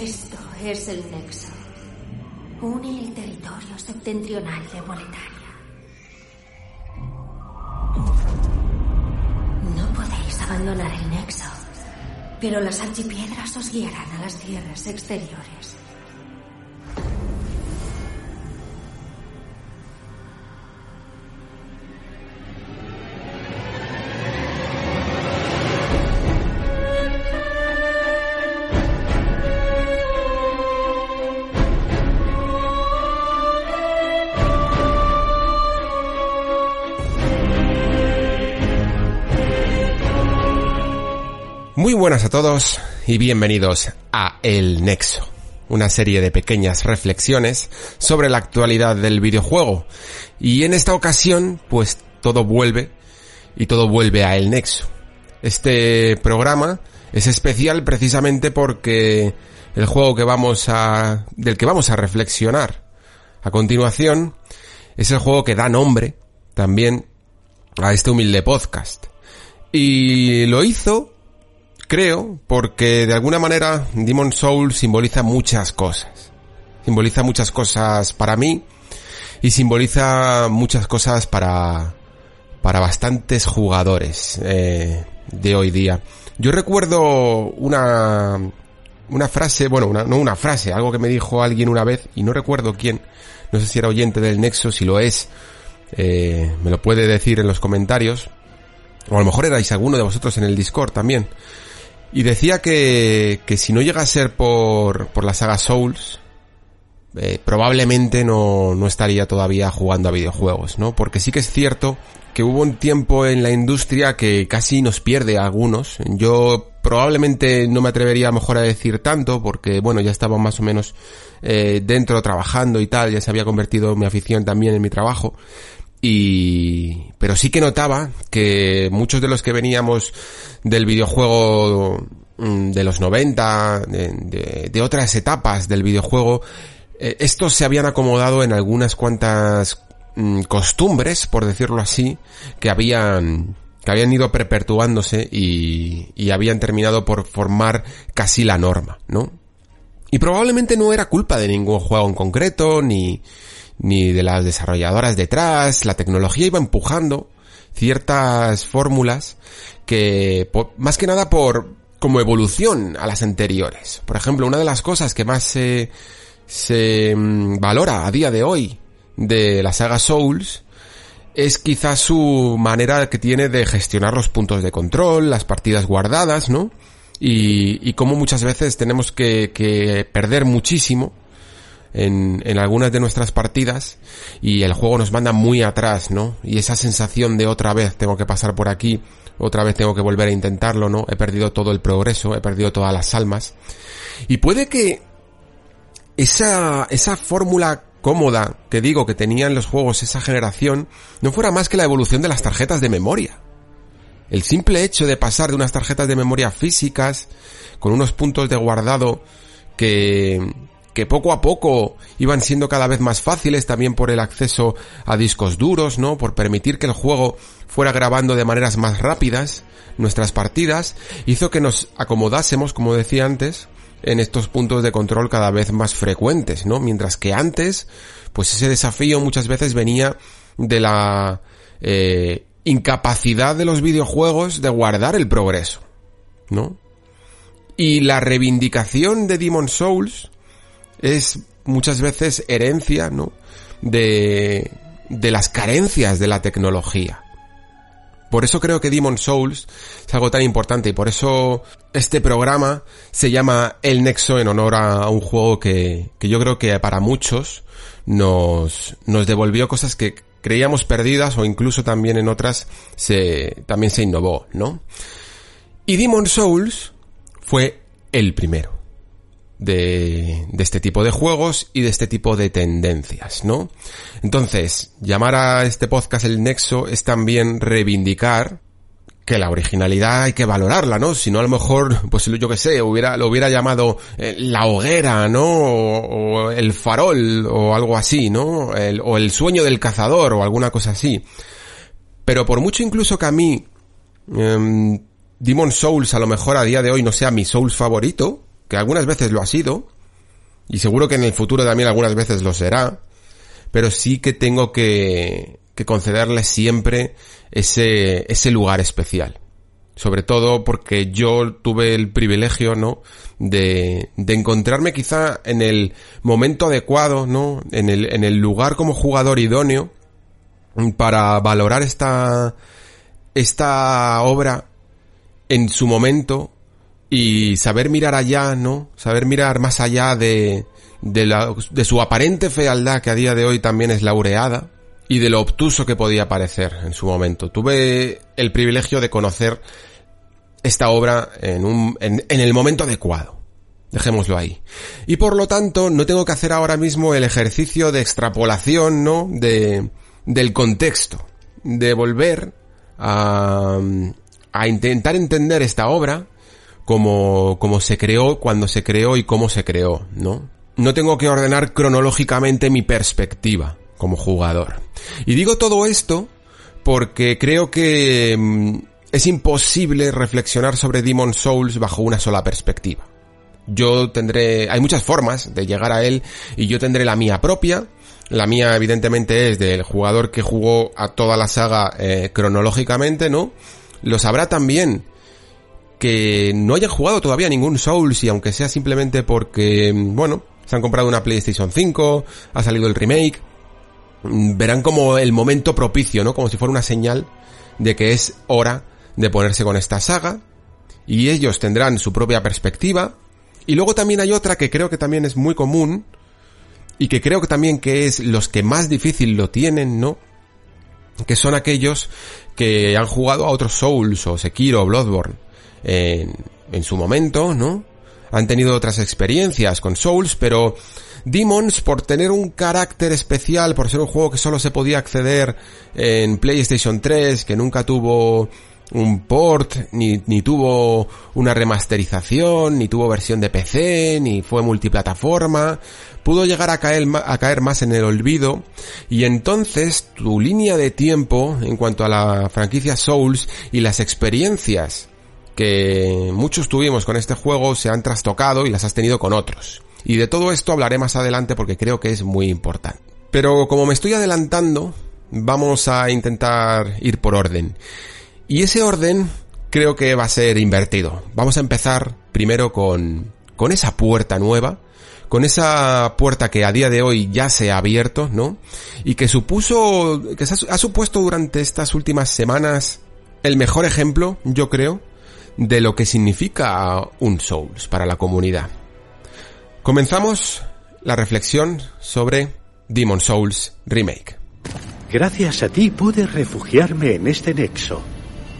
Esto es el Nexo. Une el territorio septentrional de Boletaria. No podéis abandonar el Nexo, pero las archipiedras os guiarán a las tierras exteriores. Muy buenas a todos y bienvenidos a El Nexo, una serie de pequeñas reflexiones sobre la actualidad del videojuego. Y en esta ocasión, pues todo vuelve y todo vuelve a El Nexo. Este programa es especial precisamente porque el juego que vamos a del que vamos a reflexionar a continuación es el juego que da nombre también a este humilde podcast. Y lo hizo creo, porque de alguna manera Demon Soul simboliza muchas cosas. Simboliza muchas cosas para mí y simboliza muchas cosas para, para bastantes jugadores eh, de hoy día. Yo recuerdo una, una frase, bueno, una, no una frase, algo que me dijo alguien una vez y no recuerdo quién, no sé si era oyente del Nexo, si lo es, eh, me lo puede decir en los comentarios, o a lo mejor erais alguno de vosotros en el Discord también. Y decía que, que si no llega a ser por, por la saga Souls, eh, probablemente no, no estaría todavía jugando a videojuegos, ¿no? Porque sí que es cierto que hubo un tiempo en la industria que casi nos pierde a algunos. Yo probablemente no me atrevería mejor a decir tanto porque, bueno, ya estaba más o menos eh, dentro trabajando y tal, ya se había convertido mi afición también en mi trabajo. Y, pero sí que notaba que muchos de los que veníamos del videojuego mm, de los 90, de, de, otras etapas del videojuego, eh, estos se habían acomodado en algunas cuantas mm, costumbres, por decirlo así, que habían, que habían ido perpetuándose y, y habían terminado por formar casi la norma, ¿no? Y probablemente no era culpa de ningún juego en concreto, ni, ni de las desarrolladoras detrás, la tecnología iba empujando ciertas fórmulas que, más que nada por, como evolución a las anteriores. Por ejemplo, una de las cosas que más se, se mm, valora a día de hoy de la saga Souls es quizás su manera que tiene de gestionar los puntos de control, las partidas guardadas, ¿no? Y, y cómo muchas veces tenemos que, que perder muchísimo en, en algunas de nuestras partidas y el juego nos manda muy atrás, ¿no? Y esa sensación de otra vez tengo que pasar por aquí, otra vez tengo que volver a intentarlo, ¿no? He perdido todo el progreso, he perdido todas las almas. Y puede que esa, esa fórmula cómoda que digo que tenían los juegos esa generación no fuera más que la evolución de las tarjetas de memoria. El simple hecho de pasar de unas tarjetas de memoria físicas con unos puntos de guardado que, que poco a poco iban siendo cada vez más fáciles también por el acceso a discos duros, ¿no? Por permitir que el juego fuera grabando de maneras más rápidas nuestras partidas, hizo que nos acomodásemos, como decía antes, en estos puntos de control cada vez más frecuentes, ¿no? Mientras que antes, pues ese desafío muchas veces venía de la eh, incapacidad de los videojuegos de guardar el progreso, ¿no? Y la reivindicación de Demon Souls es muchas veces herencia, ¿no? De, de las carencias de la tecnología. Por eso creo que Demon Souls es algo tan importante y por eso este programa se llama El Nexo en honor a un juego que, que yo creo que para muchos nos, nos devolvió cosas que creíamos perdidas o incluso también en otras se, también se innovó, ¿no? Y Demon Souls fue el primero de, de este tipo de juegos y de este tipo de tendencias, ¿no? Entonces, llamar a este podcast el Nexo es también reivindicar que la originalidad hay que valorarla, ¿no? Si no, a lo mejor, pues yo que sé, hubiera, lo hubiera llamado eh, la hoguera, ¿no? O, el farol, o algo así, ¿no? O el sueño del cazador, o alguna cosa así. Pero por mucho incluso que a mí, eh, Demon Souls a lo mejor a día de hoy no sea mi Souls favorito, que algunas veces lo ha sido, y seguro que en el futuro también algunas veces lo será, pero sí que tengo que, concederle siempre ese, lugar especial. Sobre todo porque yo tuve el privilegio, ¿no? De, de encontrarme quizá en el momento adecuado, ¿no? En el, lugar como jugador idóneo para valorar esta obra en su momento y saber mirar allá, ¿no? Saber mirar más allá de, de, la, de su aparente fealdad que a día de hoy también es laureada y de lo obtuso que podía parecer en su momento. Tuve el privilegio de conocer esta obra en, un, en, en, el momento adecuado. Dejémoslo ahí. Y por lo tanto, no tengo que hacer ahora mismo el ejercicio de extrapolación, ¿no? De, del contexto. De volver a, a intentar entender esta obra como, como se creó, cuando se creó y cómo se creó, ¿no? No tengo que ordenar cronológicamente mi perspectiva como jugador. Y digo todo esto porque creo que mm, es imposible reflexionar sobre Demon Souls bajo una sola perspectiva. Yo tendré, hay muchas formas de llegar a él y yo tendré la mía propia. La mía evidentemente es del jugador que jugó a toda la saga eh, cronológicamente, ¿no? Lo sabrá también que no hayan jugado todavía ningún Souls y aunque sea simplemente porque, mm, bueno, se han comprado una PlayStation 5, ha salido el remake, Mm, verán como el momento propicio, ¿no? Como si fuera una señal de que es hora de ponerse con esta saga. Y ellos tendrán su propia perspectiva. Y luego también hay otra que creo que también es muy común. Y que creo que también que es los que más difícil lo tienen, ¿no? Que son aquellos que han jugado a otros Souls o Sekiro o Bloodborne en, en su momento, ¿no? Han tenido otras experiencias con Souls, pero Demons, por tener un carácter especial, por ser un juego que solo se podía acceder en PlayStation 3, que nunca tuvo un port, ni, ni tuvo una remasterización, ni tuvo versión de PC, ni fue multiplataforma, pudo llegar a caer, a caer más en el olvido, y entonces tu línea de tiempo en cuanto a la franquicia Souls y las experiencias que muchos tuvimos con este juego se han trastocado y las has tenido con otros. Y de todo esto hablaré más adelante porque creo que es muy importante. Pero como me estoy adelantando, vamos a intentar ir por orden. Y ese orden creo que va a ser invertido. Vamos a empezar primero con, con esa puerta nueva, con esa puerta que a día de hoy ya se ha abierto, ¿no? Y que supuso, que ha supuesto durante estas últimas semanas el mejor ejemplo, yo creo, de lo que significa un Souls para la comunidad. Comenzamos la reflexión sobre Demon Souls Remake. Gracias a ti pude refugiarme en este nexo.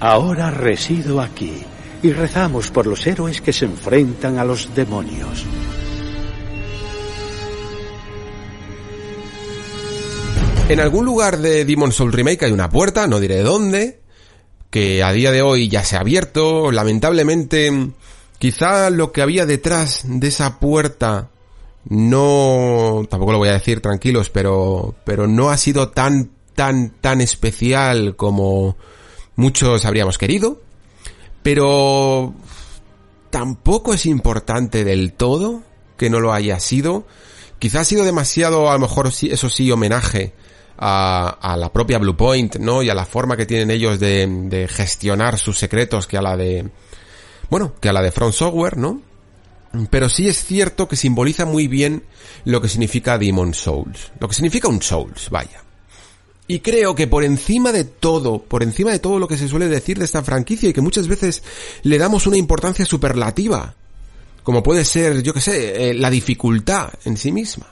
Ahora resido aquí y rezamos por los héroes que se enfrentan a los demonios. En algún lugar de Demon Souls Remake hay una puerta, no diré dónde, que a día de hoy ya se ha abierto. Lamentablemente Quizá lo que había detrás de esa puerta no, tampoco lo voy a decir tranquilos, pero, pero no ha sido tan, tan, tan especial como muchos habríamos querido. Pero tampoco es importante del todo que no lo haya sido. Quizá ha sido demasiado, a lo mejor eso sí, homenaje a, a, la propia Bluepoint, ¿no? Y a la forma que tienen ellos de, de gestionar sus secretos que a la de, bueno, que a la de Front Software, ¿no? Pero sí es cierto que simboliza muy bien lo que significa Demon Souls. Lo que significa un Souls, vaya. Y creo que por encima de todo, por encima de todo lo que se suele decir de esta franquicia y que muchas veces le damos una importancia superlativa, como puede ser, yo que sé, eh, la dificultad en sí misma,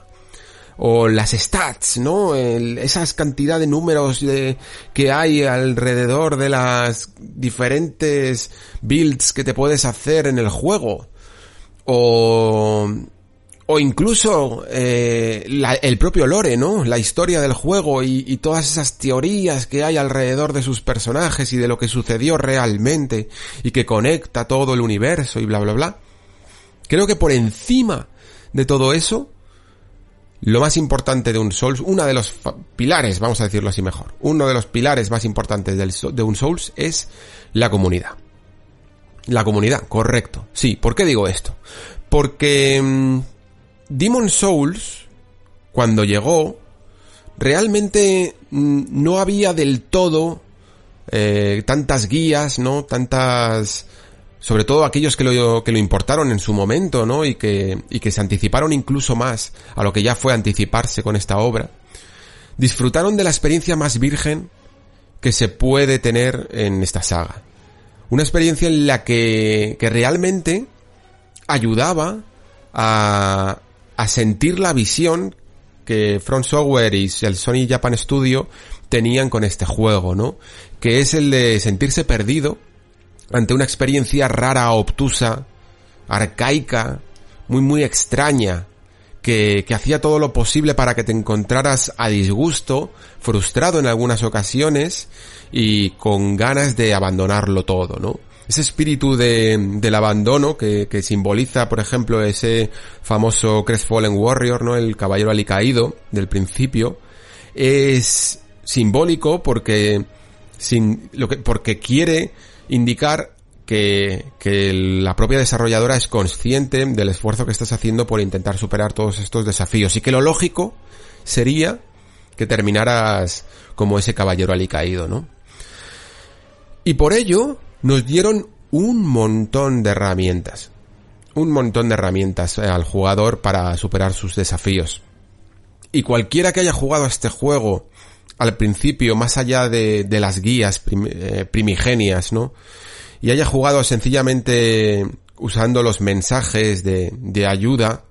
o las stats, ¿no? esas cantidad de números de, que hay alrededor de las diferentes builds que te puedes hacer en el juego. O, o incluso eh, el propio lore, ¿no? La historia del juego y, y, todas esas teorías que hay alrededor de sus personajes y de lo que sucedió realmente y que conecta todo el universo y bla bla bla. Creo que por encima de todo eso, lo más importante de un Souls, una de los pilares, vamos a decirlo así mejor, uno de los pilares más importantes de un Souls es la comunidad. La comunidad, correcto. Sí, ¿por qué digo esto? Porque mm, Demon Souls, cuando llegó, realmente mm, no había del todo eh, tantas guías, ¿no? Tantas sobre todo aquellos que lo, que lo importaron en su momento, ¿no? Y que, y que se anticiparon incluso más a lo que ya fue anticiparse con esta obra, disfrutaron de la experiencia más virgen que se puede tener en esta saga. Una experiencia en la que, que realmente ayudaba a, a sentir la visión que Front Software y el Sony Japan Studio tenían con este juego, ¿no? Que es el de sentirse perdido ante una experiencia rara, obtusa, arcaica, muy muy extraña, que, que hacía todo lo posible para que te encontraras a disgusto, frustrado en algunas ocasiones y con ganas de abandonarlo todo, ¿no? Ese espíritu de, del abandono que, que simboliza, por ejemplo, ese famoso Crestfallen Warrior, ¿no? El caballero alicaído del principio, es simbólico porque, sin, lo que, porque quiere indicar que, que, la propia desarrolladora es consciente del esfuerzo que estás haciendo por intentar superar todos estos desafíos y que lo lógico sería que terminaras como ese caballero alicaído, ¿no? Y por ello nos dieron un montón de herramientas, un montón de herramientas eh, al jugador para superar sus desafíos. Y cualquiera que haya jugado a este juego al principio, más allá de, de las guías eh, primigenias, ¿no? Y haya jugado sencillamente usando los mensajes de, de ayuda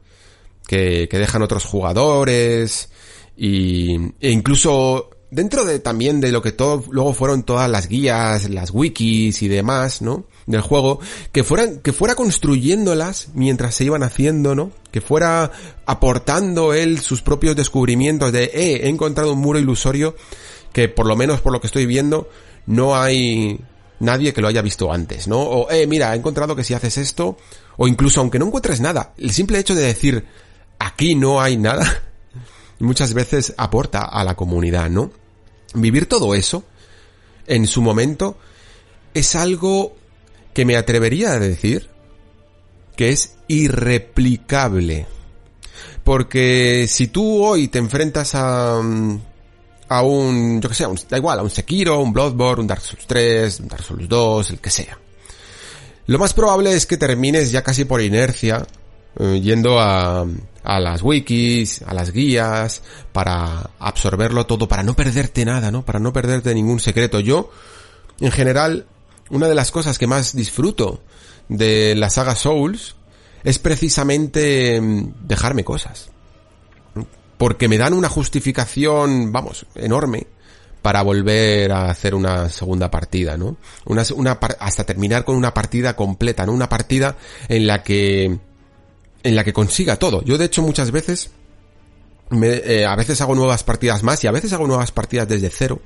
que, que, dejan otros jugadores y, e incluso dentro de también de lo que todo, luego fueron todas las guías, las wikis y demás, ¿no? Del juego, que fueran, que fuera construyéndolas mientras se iban haciendo, ¿no? Que fuera aportando él sus propios descubrimientos de, eh, he encontrado un muro ilusorio que por lo menos por lo que estoy viendo, no hay nadie que lo haya visto antes, ¿no? O, eh, mira, he encontrado que si haces esto, o incluso aunque no encuentres nada, el simple hecho de decir, aquí no hay nada, muchas veces aporta a la comunidad, ¿no? Vivir todo eso, en su momento, es algo que me atrevería a decir que es irreplicable. Porque si tú hoy te enfrentas a, mm, a un, yo que sé, un, da igual, a un Sekiro, un Bloodborne, un Dark Souls 3, un Dark Souls 2, el que sea. Lo más probable es que termines ya casi por inercia eh, yendo a, a las wikis, a las guías, para absorberlo todo, para no perderte nada, ¿no? Para no perderte ningún secreto. Yo, en general, una de las cosas que más disfruto de la saga Souls es precisamente mm, dejarme cosas. Porque me dan una justificación, vamos, enorme para volver a hacer una segunda partida, ¿no? Una, una, hasta terminar con una partida completa, ¿no? Una partida en la que en la que consiga todo. Yo de hecho muchas veces, me, eh, a veces hago nuevas partidas más y a veces hago nuevas partidas desde cero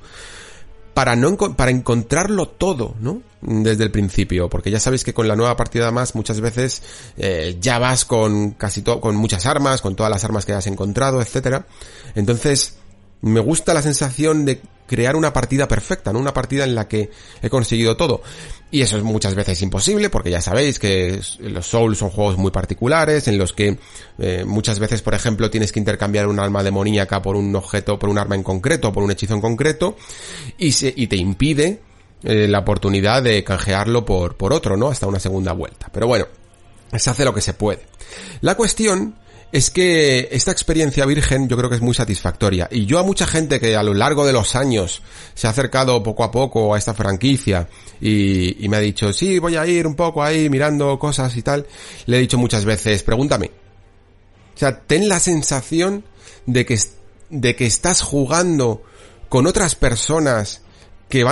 para no para encontrarlo todo, ¿no? Desde el principio, porque ya sabéis que con la nueva partida más muchas veces eh, ya vas con casi todo, con muchas armas, con todas las armas que has encontrado, etcétera. Entonces me gusta la sensación de crear una partida perfecta, ¿no? Una partida en la que he conseguido todo. Y eso es muchas veces imposible porque ya sabéis que los Souls son juegos muy particulares en los que eh, muchas veces, por ejemplo, tienes que intercambiar un arma demoníaca por un objeto, por un arma en concreto, por un hechizo en concreto y te impide eh, la oportunidad de canjearlo por, por otro, ¿no? Hasta una segunda vuelta. Pero bueno, se hace lo que se puede. La cuestión es que esta experiencia virgen yo creo que es muy satisfactoria. Y yo a mucha gente que a lo largo de los años se ha acercado poco a poco a esta franquicia y, me ha dicho, sí, voy a ir un poco ahí mirando cosas y tal, le he dicho muchas veces, pregúntame. O sea, ten la sensación de que, de que estás jugando con otras personas que,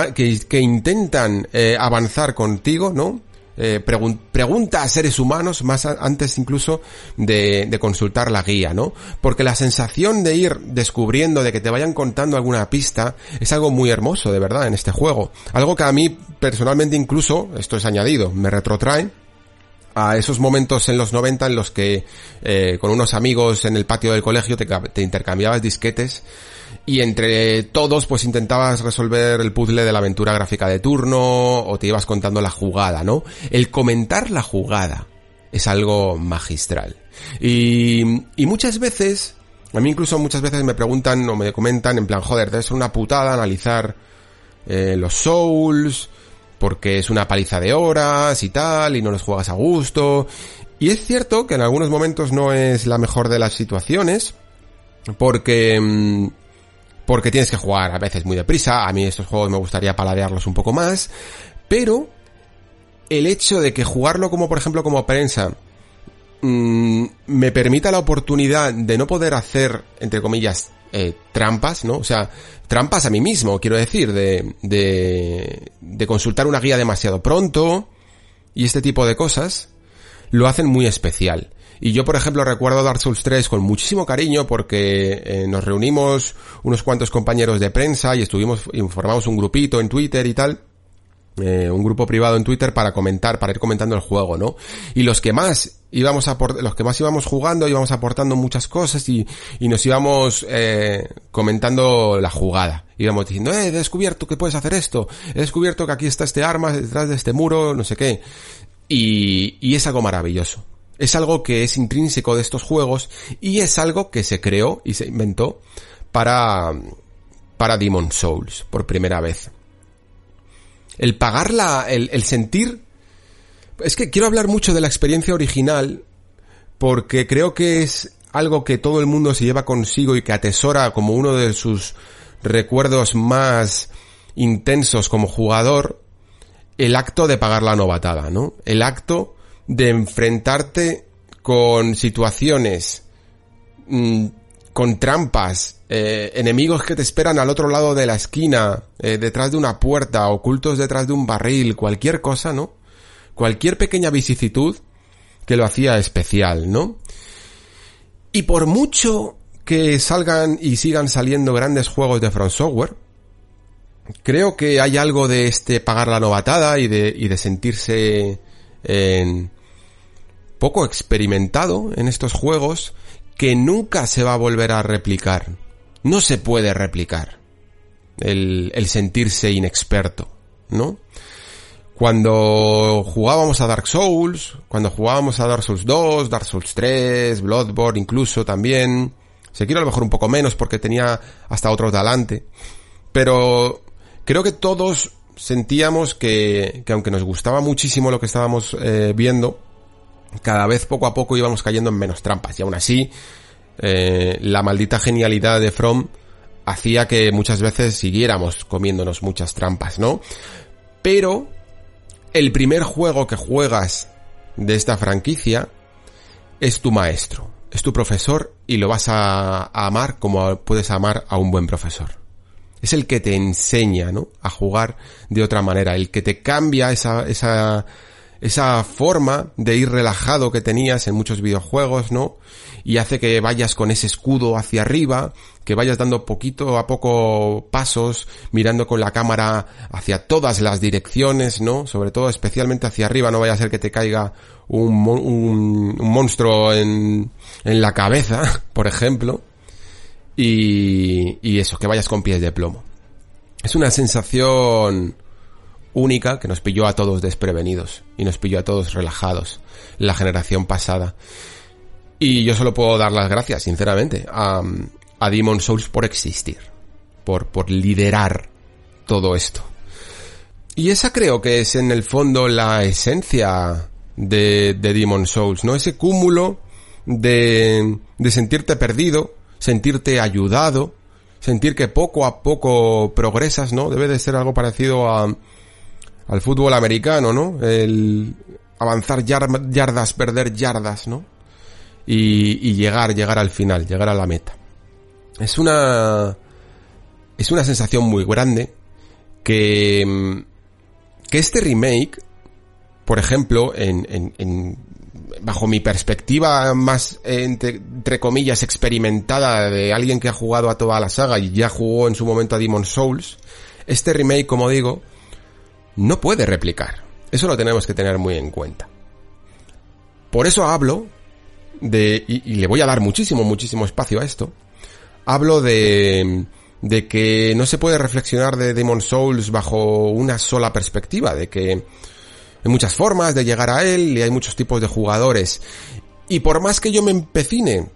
que, intentan eh, avanzar contigo, ¿no? Eh, pregunta a seres humanos más antes incluso de, de, consultar la guía, ¿no? Porque la sensación de ir descubriendo, de que te vayan contando alguna pista, es algo muy hermoso, de verdad, en este juego. Algo que a mí personalmente incluso, esto es añadido, me retrotrae a esos momentos en los 90 en los que eh, con unos amigos en el patio del colegio te, te, intercambiabas disquetes y entre todos pues intentabas resolver el puzzle de la aventura gráfica de turno o te ibas contando la jugada, ¿no? El comentar la jugada es algo magistral. Y, y muchas veces, a mí incluso muchas veces me preguntan o me comentan en plan, joder, debe ser una putada analizar eh, los souls, porque es una paliza de horas y tal, y no los juegas a gusto. Y es cierto que en algunos momentos no es la mejor de las situaciones, porque... Porque tienes que jugar a veces muy deprisa, a mí estos juegos me gustaría paladearlos un poco más, pero el hecho de que jugarlo como por ejemplo como prensa mm, me permita la oportunidad de no poder hacer, entre comillas, eh, trampas, ¿no? O sea, trampas a mí mismo, quiero decir, de, de, de consultar una guía demasiado pronto y este tipo de cosas, lo hacen muy especial. Y yo, por ejemplo, recuerdo Dark Souls 3 con muchísimo cariño porque eh, nos reunimos unos cuantos compañeros de prensa y estuvimos, informamos un grupito en Twitter y tal. Eh, un grupo privado en Twitter para comentar, para ir comentando el juego, ¿no? Y los que más íbamos a los que más íbamos jugando íbamos aportando muchas cosas y, y nos íbamos eh, comentando la jugada. Íbamos diciendo, eh, he descubierto que puedes hacer esto, he descubierto que aquí está este arma detrás de este muro, no sé qué. Y, y es algo maravilloso. Es algo que es intrínseco de estos juegos y es algo que se creó y se inventó para, para Demon Souls por primera vez el pagar la, el, el sentir, es que quiero hablar mucho de la experiencia original porque creo que es algo que todo el mundo se lleva consigo y que atesora como uno de sus recuerdos más intensos como jugador, el acto de pagar la novatada, ¿no? El acto de enfrentarte con situaciones mm, con trampas, eh, enemigos que te esperan al otro lado de la esquina, eh, detrás de una puerta, ocultos detrás de un barril, cualquier cosa, ¿no? Cualquier pequeña vicisitud que lo hacía especial, ¿no? Y por mucho que salgan y sigan saliendo grandes juegos de Front Software, creo que hay algo de este pagar la novatada y de, y de sentirse en poco experimentado en estos juegos que nunca se va a volver a replicar. No se puede replicar el, el sentirse inexperto, ¿no? Cuando jugábamos a Dark Souls, cuando jugábamos a Dark Souls 2, Dark Souls 3, Bloodborne incluso también, se quiero a lo mejor un poco menos porque tenía hasta otro talante, pero creo que todos sentíamos que, que aunque nos gustaba muchísimo lo que estábamos eh, viendo, cada vez poco a poco íbamos cayendo en menos trampas. Y aún así, eh, la maldita genialidad de From hacía que muchas veces siguiéramos comiéndonos muchas trampas, ¿no? Pero el primer juego que juegas de esta franquicia es tu maestro, es tu profesor y lo vas a, a amar como puedes amar a un buen profesor. Es el que te enseña, ¿no? A jugar de otra manera, el que te cambia esa, esa, esa forma de ir relajado que tenías en muchos videojuegos, ¿no? Y hace que vayas con ese escudo hacia arriba, que vayas dando poquito a poco pasos, mirando con la cámara hacia todas las direcciones, ¿no? Sobre todo especialmente hacia arriba, no vaya a ser que te caiga un, un, monstruo en, en la cabeza, por ejemplo. Y, y eso, que vayas con pies de plomo. Es una sensación única que nos pilló a todos desprevenidos y nos pilló a todos relajados, la generación pasada. Y yo solo puedo dar las gracias, sinceramente, a, a Demon Souls por existir, por, por liderar todo esto. Y esa creo que es en el fondo la esencia de, de Demon Souls, ¿no? Ese cúmulo de, de sentirte perdido, sentirte ayudado, sentir que poco a poco progresas, ¿no? Debe de ser algo parecido a, al fútbol americano, ¿no? El avanzar yardas, perder yardas, ¿no? y, y llegar, llegar al final, llegar a la meta. Es una, es una sensación muy grande que, que este remake, por ejemplo, en, en, en bajo mi perspectiva más, entre, entre, comillas, experimentada de alguien que ha jugado a toda la saga y ya jugó en su momento a Demon Souls, este remake, como digo, no puede replicar. Eso lo tenemos que tener muy en cuenta. Por eso hablo de, y, y le voy a dar muchísimo, muchísimo espacio a esto, hablo de, de que no se puede reflexionar de Demon Souls bajo una sola perspectiva, de que hay muchas formas de llegar a él y hay muchos tipos de jugadores. Y por más que yo me empecine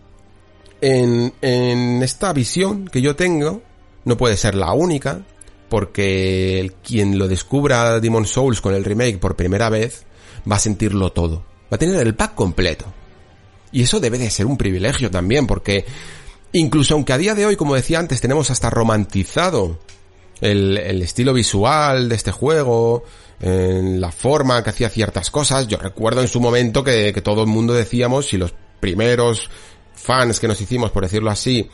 en, en esta visión que yo tengo, no puede ser la única, porque quien lo descubra Demon Souls con el remake por primera vez va a sentirlo todo. Va a tener el pack completo. Y eso debe de ser un privilegio también, porque incluso aunque a día de hoy, como decía antes, tenemos hasta romantizado el, el estilo visual de este juego, en la forma que hacía ciertas cosas. Yo recuerdo en su momento que, que todo el mundo decíamos, y los primeros fans que nos hicimos, por decirlo así,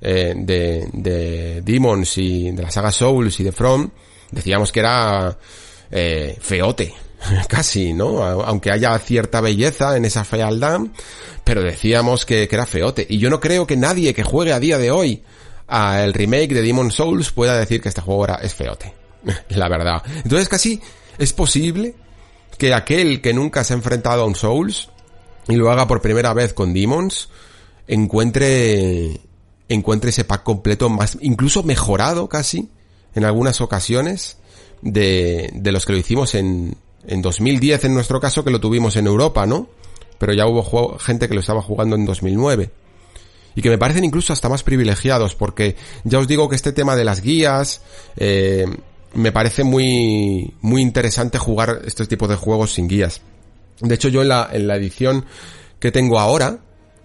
eh, de, de Demons y de la saga Souls y de From, decíamos que era eh, feote, casi, ¿no? Aunque haya cierta belleza en esa fealdad, pero decíamos que, que era feote. Y yo no creo que nadie que juegue a día de hoy al remake de Demon Souls pueda decir que este juego era, es feote. La verdad. Entonces casi es posible que aquel que nunca se ha enfrentado a un Souls y lo haga por primera vez con Demons encuentre encuentre ese pack completo más incluso mejorado casi en algunas ocasiones de, de los que lo hicimos en, en 2010 en nuestro caso que lo tuvimos en Europa, ¿no? Pero ya hubo gente que lo estaba jugando en 2009 y que me parecen incluso hasta más privilegiados porque ya os digo que este tema de las guías eh, me parece muy, muy interesante jugar estos tipos de juegos sin guías. De hecho, yo en la, en la edición que tengo ahora,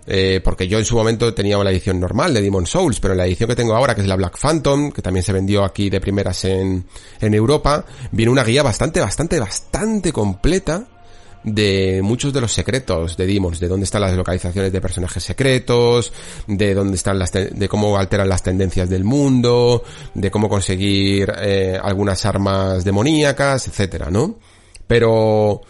eh, porque yo en su momento tenía la edición normal de Demon Souls, pero en la edición que tengo ahora, que es la Black Phantom, que también se vendió aquí de primeras en, en Europa, viene una guía bastante, bastante, bastante completa de muchos de los secretos de Demons, de dónde están las localizaciones de personajes secretos, de dónde están las, de cómo alteran las tendencias del mundo, de cómo conseguir eh, algunas armas demoníacas, etcétera, ¿no? Pero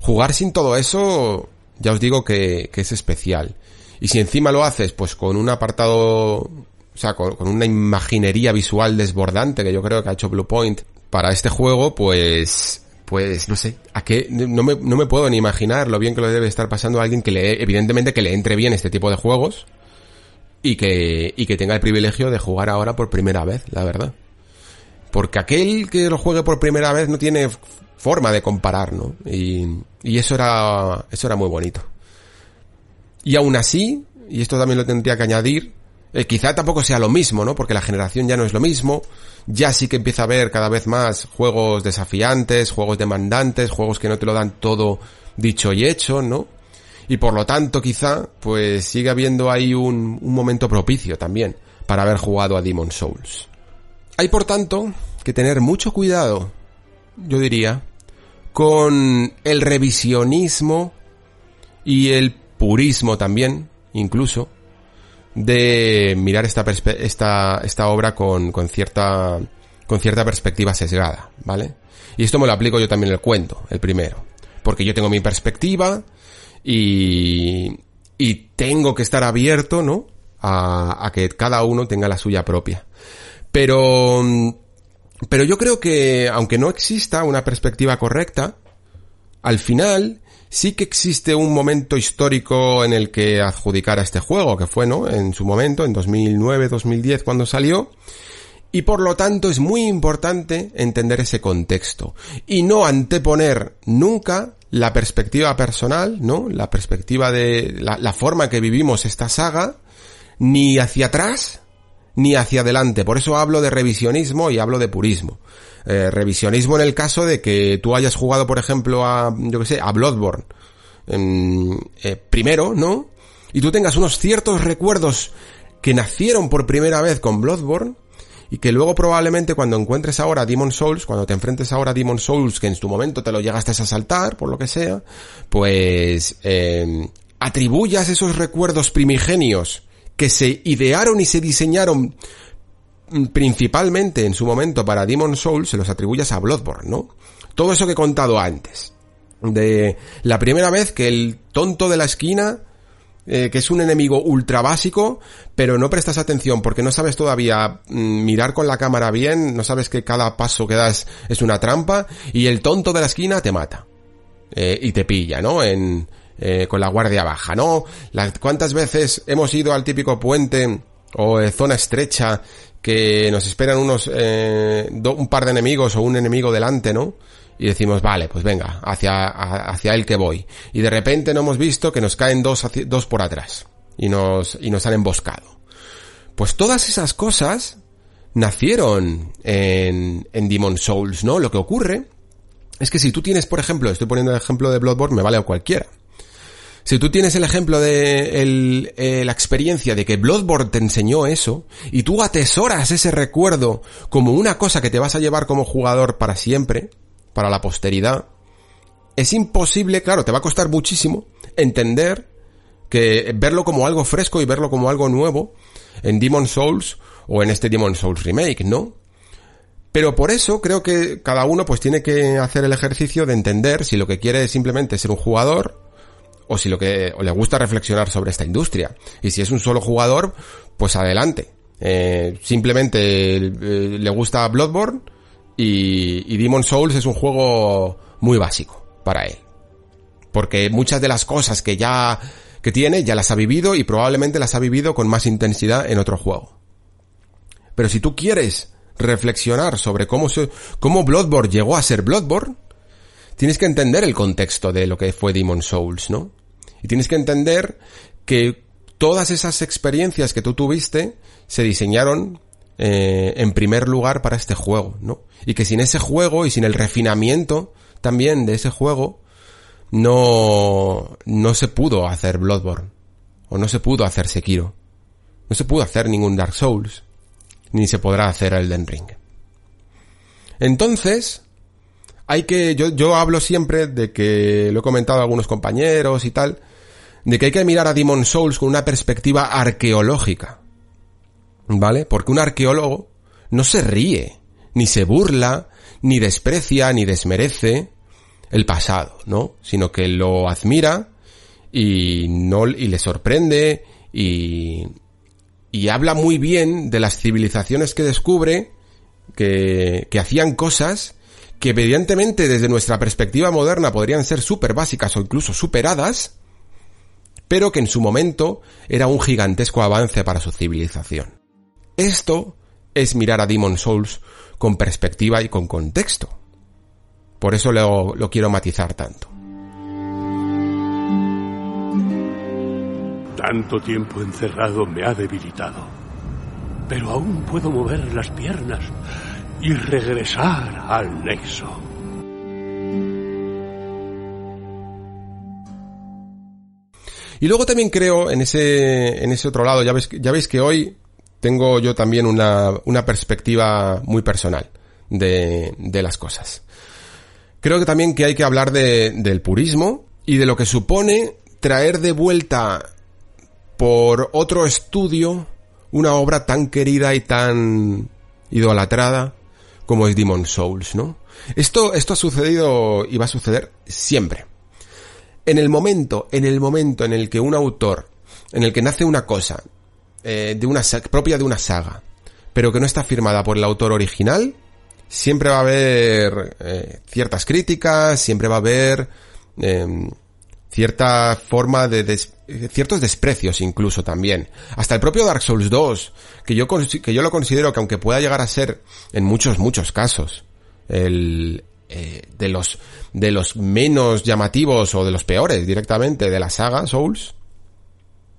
jugar sin todo eso, ya os digo que, que es especial. Y si encima lo haces, pues con un apartado, o sea, con, con una imaginería visual desbordante que yo creo que ha hecho Bluepoint para este juego, pues pues no sé, a qué, no me, no me puedo ni imaginar lo bien que lo debe estar pasando a alguien que le, evidentemente que le entre bien este tipo de juegos y que, y que tenga el privilegio de jugar ahora por primera vez, la verdad. Porque aquel que lo juegue por primera vez no tiene forma de comparar, ¿no? Y, y eso era, eso era muy bonito. Y aún así, y esto también lo tendría que añadir, eh, quizá tampoco sea lo mismo, ¿no? Porque la generación ya no es lo mismo. Ya sí que empieza a haber cada vez más juegos desafiantes, juegos demandantes, juegos que no te lo dan todo dicho y hecho, ¿no? Y por lo tanto, quizá, pues sigue habiendo ahí un, un momento propicio también para haber jugado a Demon Souls. Hay por tanto que tener mucho cuidado, yo diría, con el revisionismo y el purismo también, incluso, de mirar esta, esta, esta obra con, con cierta, con cierta perspectiva sesgada, ¿vale? Y esto me lo aplico yo también en el cuento, el primero. Porque yo tengo mi perspectiva y, y tengo que estar abierto, ¿no? A, a que cada uno tenga la suya propia. Pero, pero yo creo que, aunque no exista una perspectiva correcta, al final, sí que existe un momento histórico en el que adjudicar a este juego, que fue, ¿no? En su momento, en 2009, 2010, cuando salió. Y por lo tanto es muy importante entender ese contexto. Y no anteponer nunca la perspectiva personal, ¿no? La perspectiva de la, la forma que vivimos esta saga, ni hacia atrás, ni hacia adelante. Por eso hablo de revisionismo y hablo de purismo. Eh, revisionismo en el caso de que tú hayas jugado, por ejemplo, a, yo que sé, a Bloodborne. eh, primero, ¿no? Y tú tengas unos ciertos recuerdos que nacieron por primera vez con Bloodborne y que luego probablemente cuando encuentres ahora Demon Souls, cuando te enfrentes ahora a Demon Souls, que en tu momento te lo llegaste a saltar, por lo que sea, pues eh, atribuyas esos recuerdos primigenios que se idearon y se diseñaron principalmente en su momento para Demon Souls, se los atribuyas a Bloodborne, ¿no? Todo eso que he contado antes. De la primera vez que el tonto de la esquina eh, que es un enemigo ultra básico, pero no prestas atención porque no sabes todavía mm, mirar con la cámara bien, no sabes que cada paso que das es una trampa y el tonto de la esquina te mata. Eh, y te pilla, ¿no? En, eh, con la guardia baja, ¿no? ¿Cuántas veces hemos ido al típico puente o zona estrecha que nos esperan unos, un par de enemigos o un enemigo delante, ¿no? y decimos, vale, pues venga, hacia, hacia él que voy. Y de repente no hemos visto que nos caen dos, dos por atrás y nos, y nos han emboscado. Pues todas esas cosas nacieron en, en Demon Souls, ¿no? Lo que ocurre es que si tú tienes, por ejemplo, estoy poniendo el ejemplo de Bloodborne, me vale a cualquiera. Si tú tienes el ejemplo de eh, la experiencia de que Bloodborne te enseñó eso, y tú atesoras ese recuerdo como una cosa que te vas a llevar como jugador para siempre, para la posteridad, es imposible, claro, te va a costar muchísimo entender que verlo como algo fresco y verlo como algo nuevo en Demon Souls o en este Demon Souls remake, ¿no? Pero por eso creo que cada uno pues tiene que hacer el ejercicio de entender si lo que quiere es simplemente ser un jugador o si lo que le gusta reflexionar sobre esta industria. Y si es un solo jugador, pues adelante. Eh, simplemente eh, le gusta Bloodborne y, y Demon Souls es un juego muy básico para él. Porque muchas de las cosas que ya que tiene ya las ha vivido y probablemente las ha vivido con más intensidad en otro juego. Pero si tú quieres reflexionar sobre cómo se, cómo Bloodborne llegó a ser Bloodborne, tienes que entender el contexto de lo que fue Demon Souls, ¿no? Y tienes que entender que todas esas experiencias que tú tuviste se diseñaron eh, en primer lugar para este juego, ¿no? Y que sin ese juego y sin el refinamiento también de ese juego, no, no se pudo hacer Bloodborne. O no se pudo hacer Sekiro. No se pudo hacer ningún Dark Souls. Ni se podrá hacer Elden Ring. Entonces, hay que, yo, yo hablo siempre de que, lo he comentado a algunos compañeros y tal, de que hay que mirar a Demon Souls con una perspectiva arqueológica. ¿Vale? Porque un arqueólogo no se ríe, ni se burla, ni desprecia, ni desmerece el pasado, ¿no? Sino que lo admira y no, y le sorprende y, y habla muy bien de las civilizaciones que descubre que, que hacían cosas que evidentemente desde nuestra perspectiva moderna podrían ser súper básicas o incluso superadas, pero que en su momento era un gigantesco avance para su civilización. Esto es mirar a Demon Souls con perspectiva y con contexto. Por eso lo, lo quiero matizar tanto. Tanto tiempo encerrado me ha debilitado. Pero aún puedo mover las piernas y regresar al nexo. Y luego también creo en ese, en ese otro lado, ya veis, ya veis que hoy tengo yo también una, una perspectiva muy personal de, de, las cosas. Creo que también que hay que hablar de, del purismo y de lo que supone traer de vuelta por otro estudio una obra tan querida y tan idolatrada como es Demon Souls, ¿no? Esto, esto ha sucedido y va a suceder siempre. En el momento, en el momento en el que un autor, en el que nace una cosa, eh, de una propia de una saga, pero que no está firmada por el autor original, siempre va a haber eh, ciertas críticas, siempre va a haber em, cierta forma de ciertos desprecios incluso también. Hasta el propio Dark Souls 2, que yo, que yo lo considero que aunque pueda llegar a ser en muchos, muchos casos, el, eh, de los, de los menos llamativos o de los peores directamente de la saga Souls,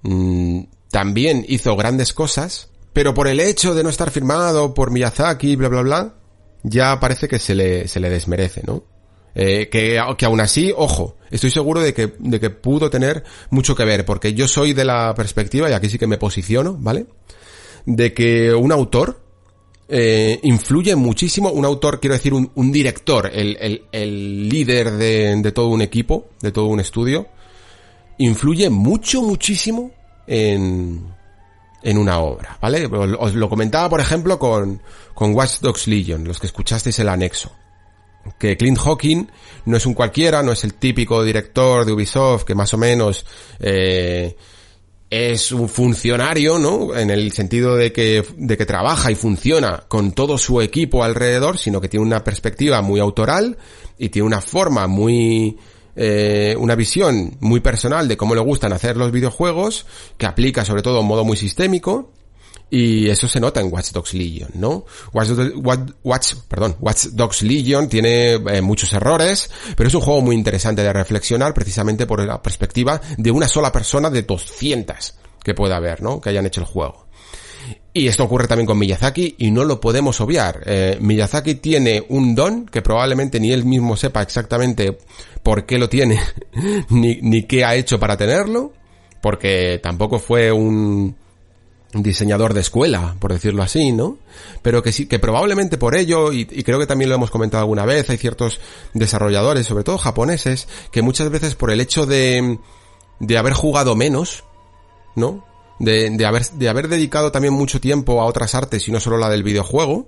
mm, también hizo grandes cosas, pero por el hecho de no estar firmado por Miyazaki, bla, bla, bla, ya parece que se le, se le desmerece, ¿no? Eh, que, que aún así, ojo, estoy seguro de que, de que pudo tener mucho que ver, porque yo soy de la perspectiva, y aquí sí que me posiciono, ¿vale? De que un autor eh, influye muchísimo, un autor, quiero decir, un, un director, el, el, el líder de, de todo un equipo, de todo un estudio, influye mucho, muchísimo en, en una obra, ¿vale? Os lo comentaba, por ejemplo, con, con Watch Dogs Legion, los que escuchasteis el anexo. Que Clint Hawking no es un cualquiera, no es el típico director de Ubisoft que más o menos eh, es un funcionario, ¿no? En el sentido de que, de que trabaja y funciona con todo su equipo alrededor, sino que tiene una perspectiva muy autoral y tiene una forma muy, eh, una visión muy personal de cómo le gustan hacer los videojuegos, que aplica sobre todo un modo muy sistémico, y eso se nota en Watch Dogs Legion, ¿no? Watch, perdón, Watch Dogs Legion tiene eh, muchos errores, pero es un juego muy interesante de reflexionar precisamente por la perspectiva de una sola persona de 200 que pueda haber, ¿no? Que hayan hecho el juego. Y esto ocurre también con Miyazaki y no lo podemos obviar. Eh, Miyazaki tiene un don que probablemente ni él mismo sepa exactamente por qué lo tiene, ni, ni qué ha hecho para tenerlo, porque tampoco fue un, diseñador de escuela, por decirlo así, ¿no? Pero que sí, que probablemente por ello, y, creo que también lo hemos comentado alguna vez, hay ciertos desarrolladores, sobre todo japoneses, que muchas veces por el hecho de, de haber jugado menos, ¿no? De, de, haber, de haber dedicado también mucho tiempo a otras artes y no solo la del videojuego,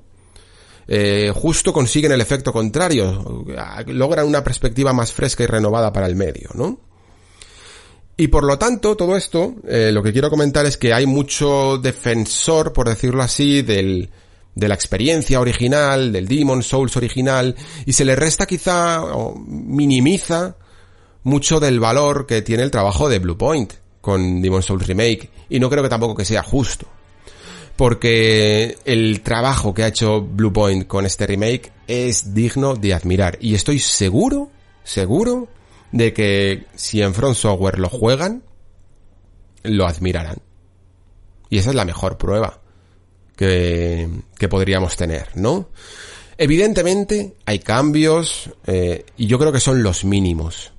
eh, justo consiguen el efecto contrario, logran una perspectiva más fresca y renovada para el medio, ¿no? Y por lo tanto, todo esto, eh, lo que quiero comentar es que hay mucho defensor, por decirlo así, del, de la experiencia original, del Demon Souls original, y se le resta quizá, o minimiza, mucho del valor que tiene el trabajo de Bluepoint con Demon Souls Remake, y no creo que tampoco que sea justo. Porque el trabajo que ha hecho Bluepoint con este remake es digno de admirar. Y estoy seguro, seguro, de que si en Front Software lo juegan, lo admirarán. Y esa es la mejor prueba que, que podríamos tener, ¿no? Evidentemente hay cambios eh, y yo creo que son los mínimos.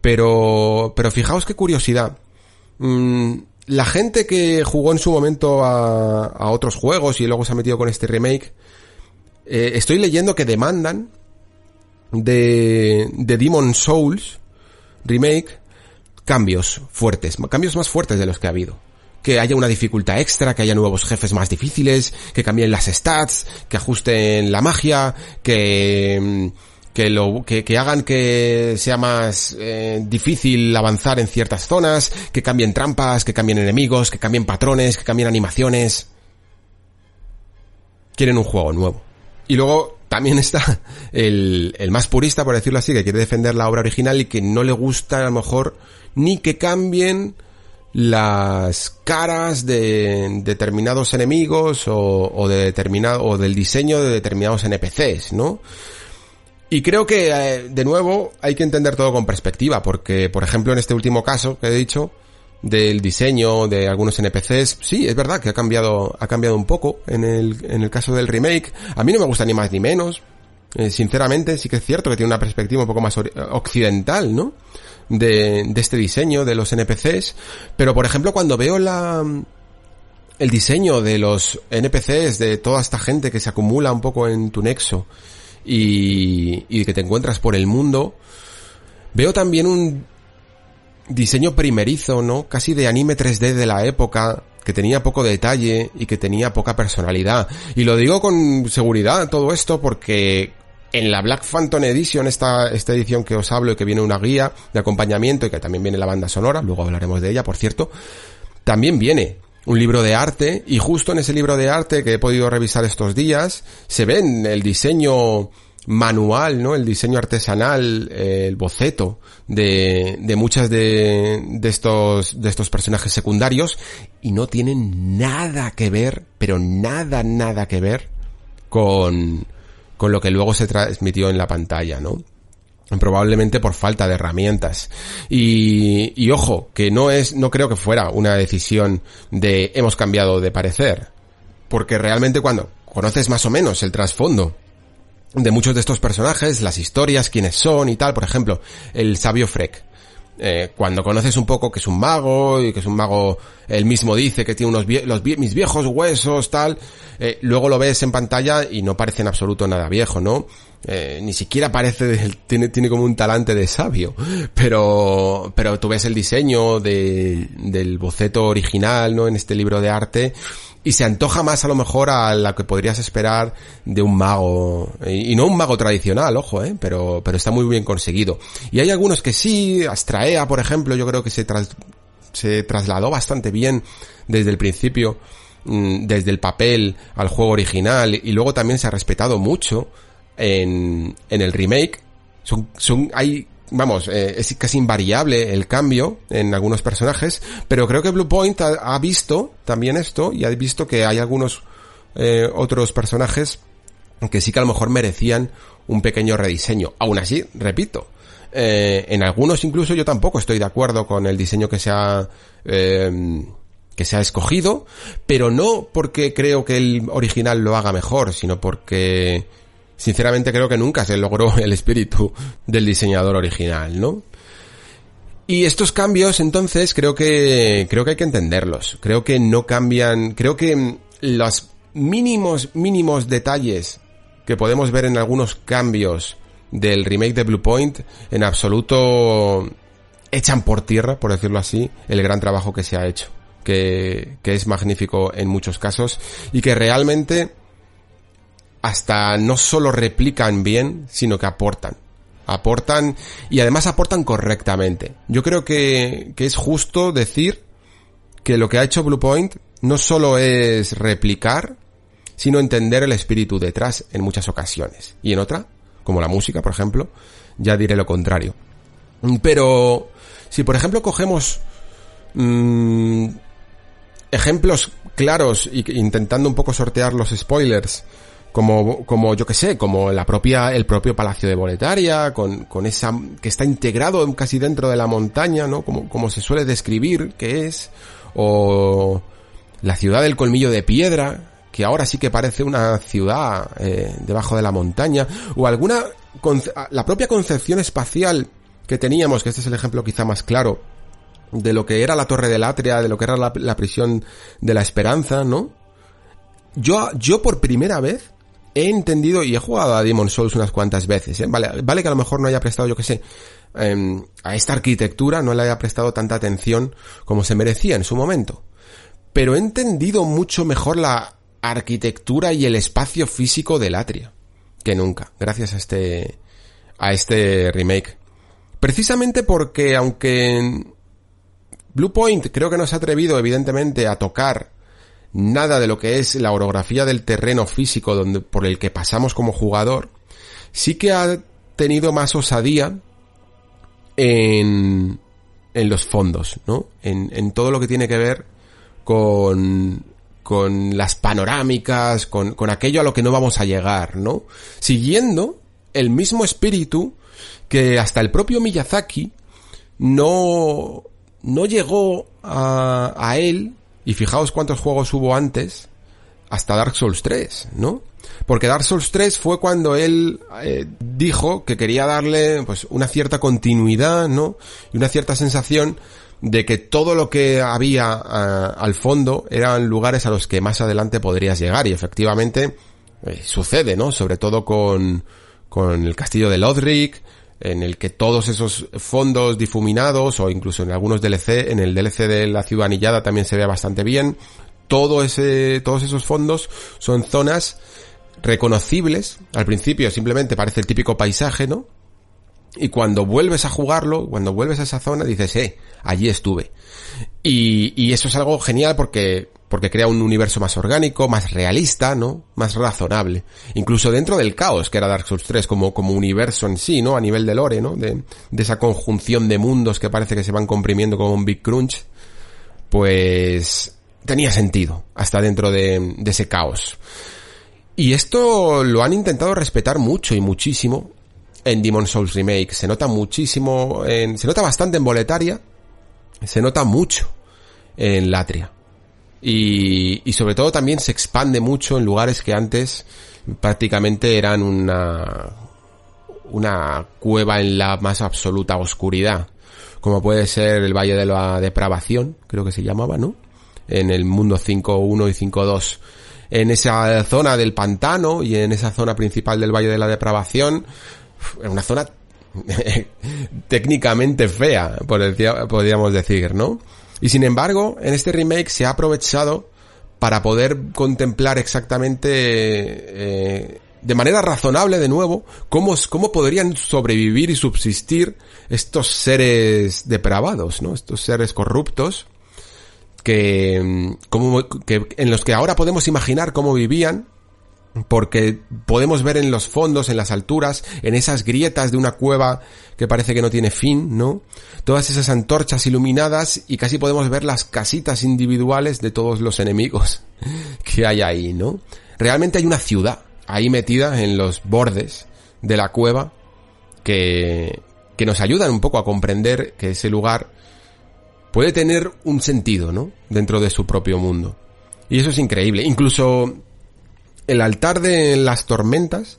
Pero, pero fijaos qué curiosidad. Mm, la gente que jugó en su momento a, a, otros juegos y luego se ha metido con este remake, eh, estoy leyendo que demandan de, de Demon Souls Remake cambios fuertes, cambios más fuertes de los que ha habido. Que haya una dificultad extra, que haya nuevos jefes más difíciles, que cambien las stats, que ajusten la magia, que que lo que, que hagan que sea más eh, difícil avanzar en ciertas zonas, que cambien trampas, que cambien enemigos, que cambien patrones, que cambien animaciones. Quieren un juego nuevo. Y luego también está el, el más purista, por decirlo así, que quiere defender la obra original y que no le gusta a lo mejor ni que cambien las caras de determinados enemigos o, o de determinado o del diseño de determinados NPCs, ¿no? Y creo que eh, de nuevo hay que entender todo con perspectiva, porque por ejemplo en este último caso que he dicho, del diseño de algunos NPCs, sí, es verdad que ha cambiado, ha cambiado un poco en el, en el caso del remake. A mí no me gusta ni más ni menos. Eh, sinceramente, sí que es cierto que tiene una perspectiva un poco más occidental, ¿no? De, de este diseño de los NPCs. Pero por ejemplo, cuando veo la, el diseño de los NPCs, de toda esta gente que se acumula un poco en tu nexo y, y que te encuentras por el mundo, veo también un, diseño primerizo, ¿no? Casi de anime 3D de la época, que tenía poco detalle y que tenía poca personalidad. Y lo digo con seguridad todo esto porque en la Black Phantom Edition, esta, esta edición que os hablo y que viene una guía de acompañamiento y que también viene la banda sonora, luego hablaremos de ella, por cierto, también viene un libro de arte y justo en ese libro de arte que he podido revisar estos días se ven el diseño manual, ¿no? El diseño artesanal, el boceto de, de muchas de, de estos, de estos personajes secundarios y no tienen nada que ver, pero nada, nada que ver con, con lo que luego se transmitió en la pantalla, ¿no? probablemente por falta de herramientas. Y, y ojo, que no es, no creo que fuera una decisión de hemos cambiado de parecer. Porque realmente cuando conoces más o menos el trasfondo de muchos de estos personajes, las historias, quiénes son y tal. Por ejemplo, el sabio Freck. Eh, cuando conoces un poco que es un mago y que es un mago, él mismo dice que tiene unos los mis viejos huesos, tal, eh, luego lo ves en pantalla y no parece en absoluto nada viejo, ¿no? Eh, ni siquiera parece, tiene, tiene como un talante de sabio, pero, pero tú ves el diseño de, del boceto original, ¿no? En este libro de arte, y se antoja más a lo mejor a lo que podrías esperar de un mago, y, no un mago tradicional, ojo, ¿eh? Pero, pero está muy bien conseguido. Y hay algunos que sí, Astraea, por ejemplo, yo creo que se, se trasladó bastante bien desde el principio, mm, desde el papel al juego original, y luego también se ha respetado mucho, en, en el remake. Son, son, hay, vamos, eh, es casi invariable el cambio en algunos personajes, pero creo que Bluepoint ha, ha visto también esto y ha visto que hay algunos eh, otros personajes que sí que a lo mejor merecían un pequeño rediseño. Aún así, repito, eh, en algunos incluso yo tampoco estoy de acuerdo con el diseño que se ha eh, que se ha escogido, pero no porque creo que el original lo haga mejor, sino porque sinceramente creo que nunca se logró el espíritu del diseñador original, ¿no? Y estos cambios, entonces, creo que, creo que hay que entenderlos. Creo que no cambian, creo que los mínimos, mínimos detalles que podemos ver en algunos cambios del remake de Bluepoint, en absoluto echan por tierra, por decirlo así, el gran trabajo que se ha hecho. Que, que es magnífico en muchos casos y que realmente hasta no solo replican bien, sino que aportan. Aportan y además aportan correctamente. Yo creo que, que es justo decir que lo que ha hecho Bluepoint no solo es replicar, sino entender el espíritu detrás en muchas ocasiones. Y en otra, como la música, por ejemplo, ya diré lo contrario. Pero si por ejemplo cogemos mmm, ejemplos claros y intentando un poco sortear los spoilers como, como yo que sé, como la propia, el propio Palacio de Boletaria, con, con esa, que está integrado casi dentro de la montaña, ¿no? Como, como se suele describir que es, o la ciudad del colmillo de piedra, que ahora sí que parece una ciudad eh, debajo de la montaña, o alguna, la propia concepción espacial que teníamos, que este es el ejemplo quizá más claro, de lo que era la Torre del Atria, de lo que era la, la prisión de la Esperanza, ¿no? Yo, yo por primera vez he entendido y he jugado a Demon Souls unas cuantas veces, ¿eh? vale, vale que a lo mejor no haya prestado, yo que sé, em, a esta arquitectura no le haya prestado tanta atención como se merecía en su momento. Pero he entendido mucho mejor la arquitectura y el espacio físico del Atria que nunca, gracias a este, a este remake. Precisamente porque aunque Bluepoint creo que no se ha atrevido evidentemente a tocar nada de lo que es la orografía del terreno físico donde, por el que pasamos como jugador, sí que ha tenido más osadía en, en los fondos, ¿no? En, en todo lo que tiene que ver con, con las panorámicas, con, con aquello a lo que no vamos a llegar, ¿no? Siguiendo el mismo espíritu que hasta el propio Miyazaki no, no llegó a, a él y fijaos cuántos juegos hubo antes, hasta Dark Souls 3, ¿no? Porque Dark Souls 3 fue cuando él eh, dijo que quería darle pues una cierta continuidad, ¿no? Y una cierta sensación de que todo lo que había eh, al fondo eran lugares a los que más adelante podrías llegar y efectivamente eh, sucede, ¿no? Sobre todo con, con el castillo de Lodric, en el que todos esos fondos difuminados o incluso en algunos DLC, en el DLC de la ciudad anillada también se ve bastante bien. Todos esos fondos son zonas reconocibles. Al principio simplemente parece el típico paisaje, ¿no? Y cuando vuelves a jugarlo, cuando vuelves a esa zona, dices, eh, allí estuve. Y eso es algo genial porque porque crea un universo más orgánico, más realista, ¿no? Más razonable. Incluso dentro del caos que era Dark Souls 3 como, como universo en sí, ¿no? A nivel de lore, ¿no? De, esa conjunción de mundos que parece que se van comprimiendo como un Big Crunch. Pues tenía sentido hasta dentro de, de ese caos. Y esto lo han intentado respetar mucho y muchísimo en Demon Souls Remake. Se nota muchísimo en, se nota bastante en Boletaria. Se nota mucho en Latria. Y, y sobre todo también se expande mucho en lugares que antes prácticamente eran una, una cueva en la más absoluta oscuridad, como puede ser el Valle de la Depravación, creo que se llamaba, ¿no? En el mundo 5.1 y 5.2. en esa zona del pantano y en esa zona principal del Valle de la Depravación, en una zona técnicamente fea, podríamos decir, ¿no? Y sin embargo, en este remake se ha aprovechado para poder contemplar exactamente eh, de manera razonable de nuevo cómo, cómo podrían sobrevivir y subsistir estos seres depravados, ¿no? Estos seres corruptos que, como, que en los que ahora podemos imaginar cómo vivían porque podemos ver en los fondos, en las alturas, en esas grietas de una cueva que parece que no tiene fin, ¿no? Todas esas antorchas iluminadas y casi podemos ver las casitas individuales de todos los enemigos que hay ahí, ¿no? Realmente hay una ciudad ahí metida en los bordes de la cueva que, que nos ayudan un poco a comprender que ese lugar puede tener un sentido, ¿no? Dentro de su propio mundo. Y eso es increíble. Incluso el altar de las tormentas,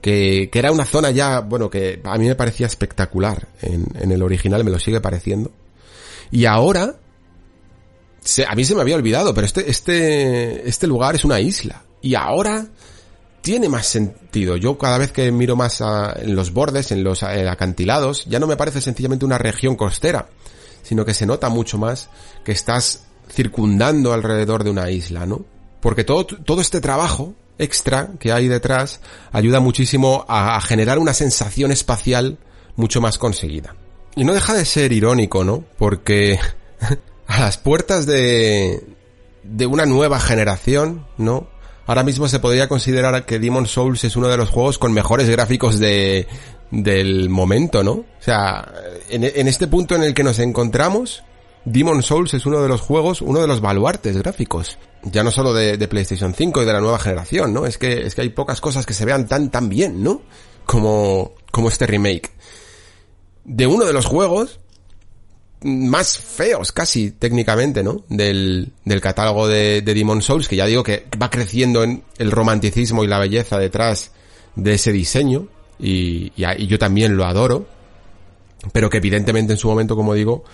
que, era una zona ya, bueno, que a mí me parecía espectacular en, el original, me lo sigue pareciendo. Y ahora, a mí se me había olvidado, pero este, este, este lugar es una isla. Y ahora tiene más sentido. Yo cada vez que miro más en los bordes, en los acantilados, ya no me parece sencillamente una región costera, sino que se nota mucho más que estás circundando alrededor de una isla, ¿no? Porque todo, todo este trabajo extra que hay detrás ayuda muchísimo a, generar una sensación espacial mucho más conseguida. Y no deja de ser irónico, ¿no? Porque a las puertas de, de una nueva generación, ¿no? Ahora mismo se podría considerar que Demon Souls es uno de los juegos con mejores gráficos de, del momento, ¿no? O sea, en, en este punto en el que nos encontramos, Demon Souls es uno de los juegos, uno de los baluartes gráficos. Ya no solo de, PlayStation 5 y de la nueva generación, ¿no? Es que, es que hay pocas cosas que se vean tan, tan bien, ¿no? Como, como este remake. De uno de los juegos más feos casi técnicamente, ¿no? Del, del catálogo de, de Demon Souls, que ya digo que va creciendo en el romanticismo y la belleza detrás de ese diseño. Y, y yo también lo adoro. Pero que evidentemente en su momento, como digo,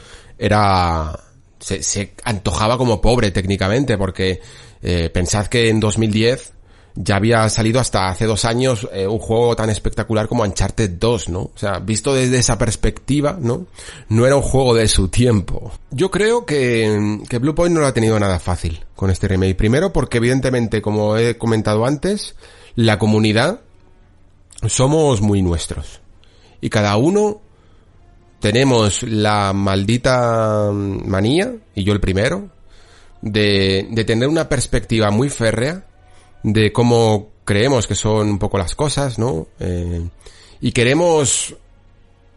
era se, se antojaba como pobre técnicamente porque eh, pensad que en 2010 ya había salido hasta hace dos años eh, un juego tan espectacular como Uncharted 2, ¿no? O sea, visto desde esa perspectiva, ¿no? No era un juego de su tiempo. Yo creo que, que Bluepoint no lo ha tenido nada fácil con este remake. Primero porque evidentemente, como he comentado antes, la comunidad somos muy nuestros. Y cada uno tenemos la maldita manía, y yo el primero, de, de tener una perspectiva muy férrea de cómo creemos que son un poco las cosas, ¿no? Eh, y queremos,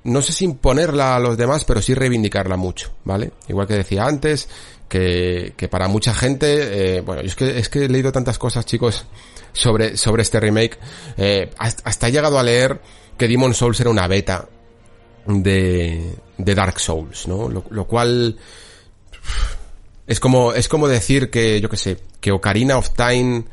no sé si imponerla a los demás, pero sí reivindicarla mucho, ¿vale? Igual que decía antes, que, que para mucha gente, eh, bueno, es que, es que he leído tantas cosas, chicos, sobre, sobre este remake, eh, hasta he llegado a leer que Demon Souls era una beta de, de Dark Souls, ¿no? Lo, cual es como, es como decir que, yo que sé, que Ocarina of Time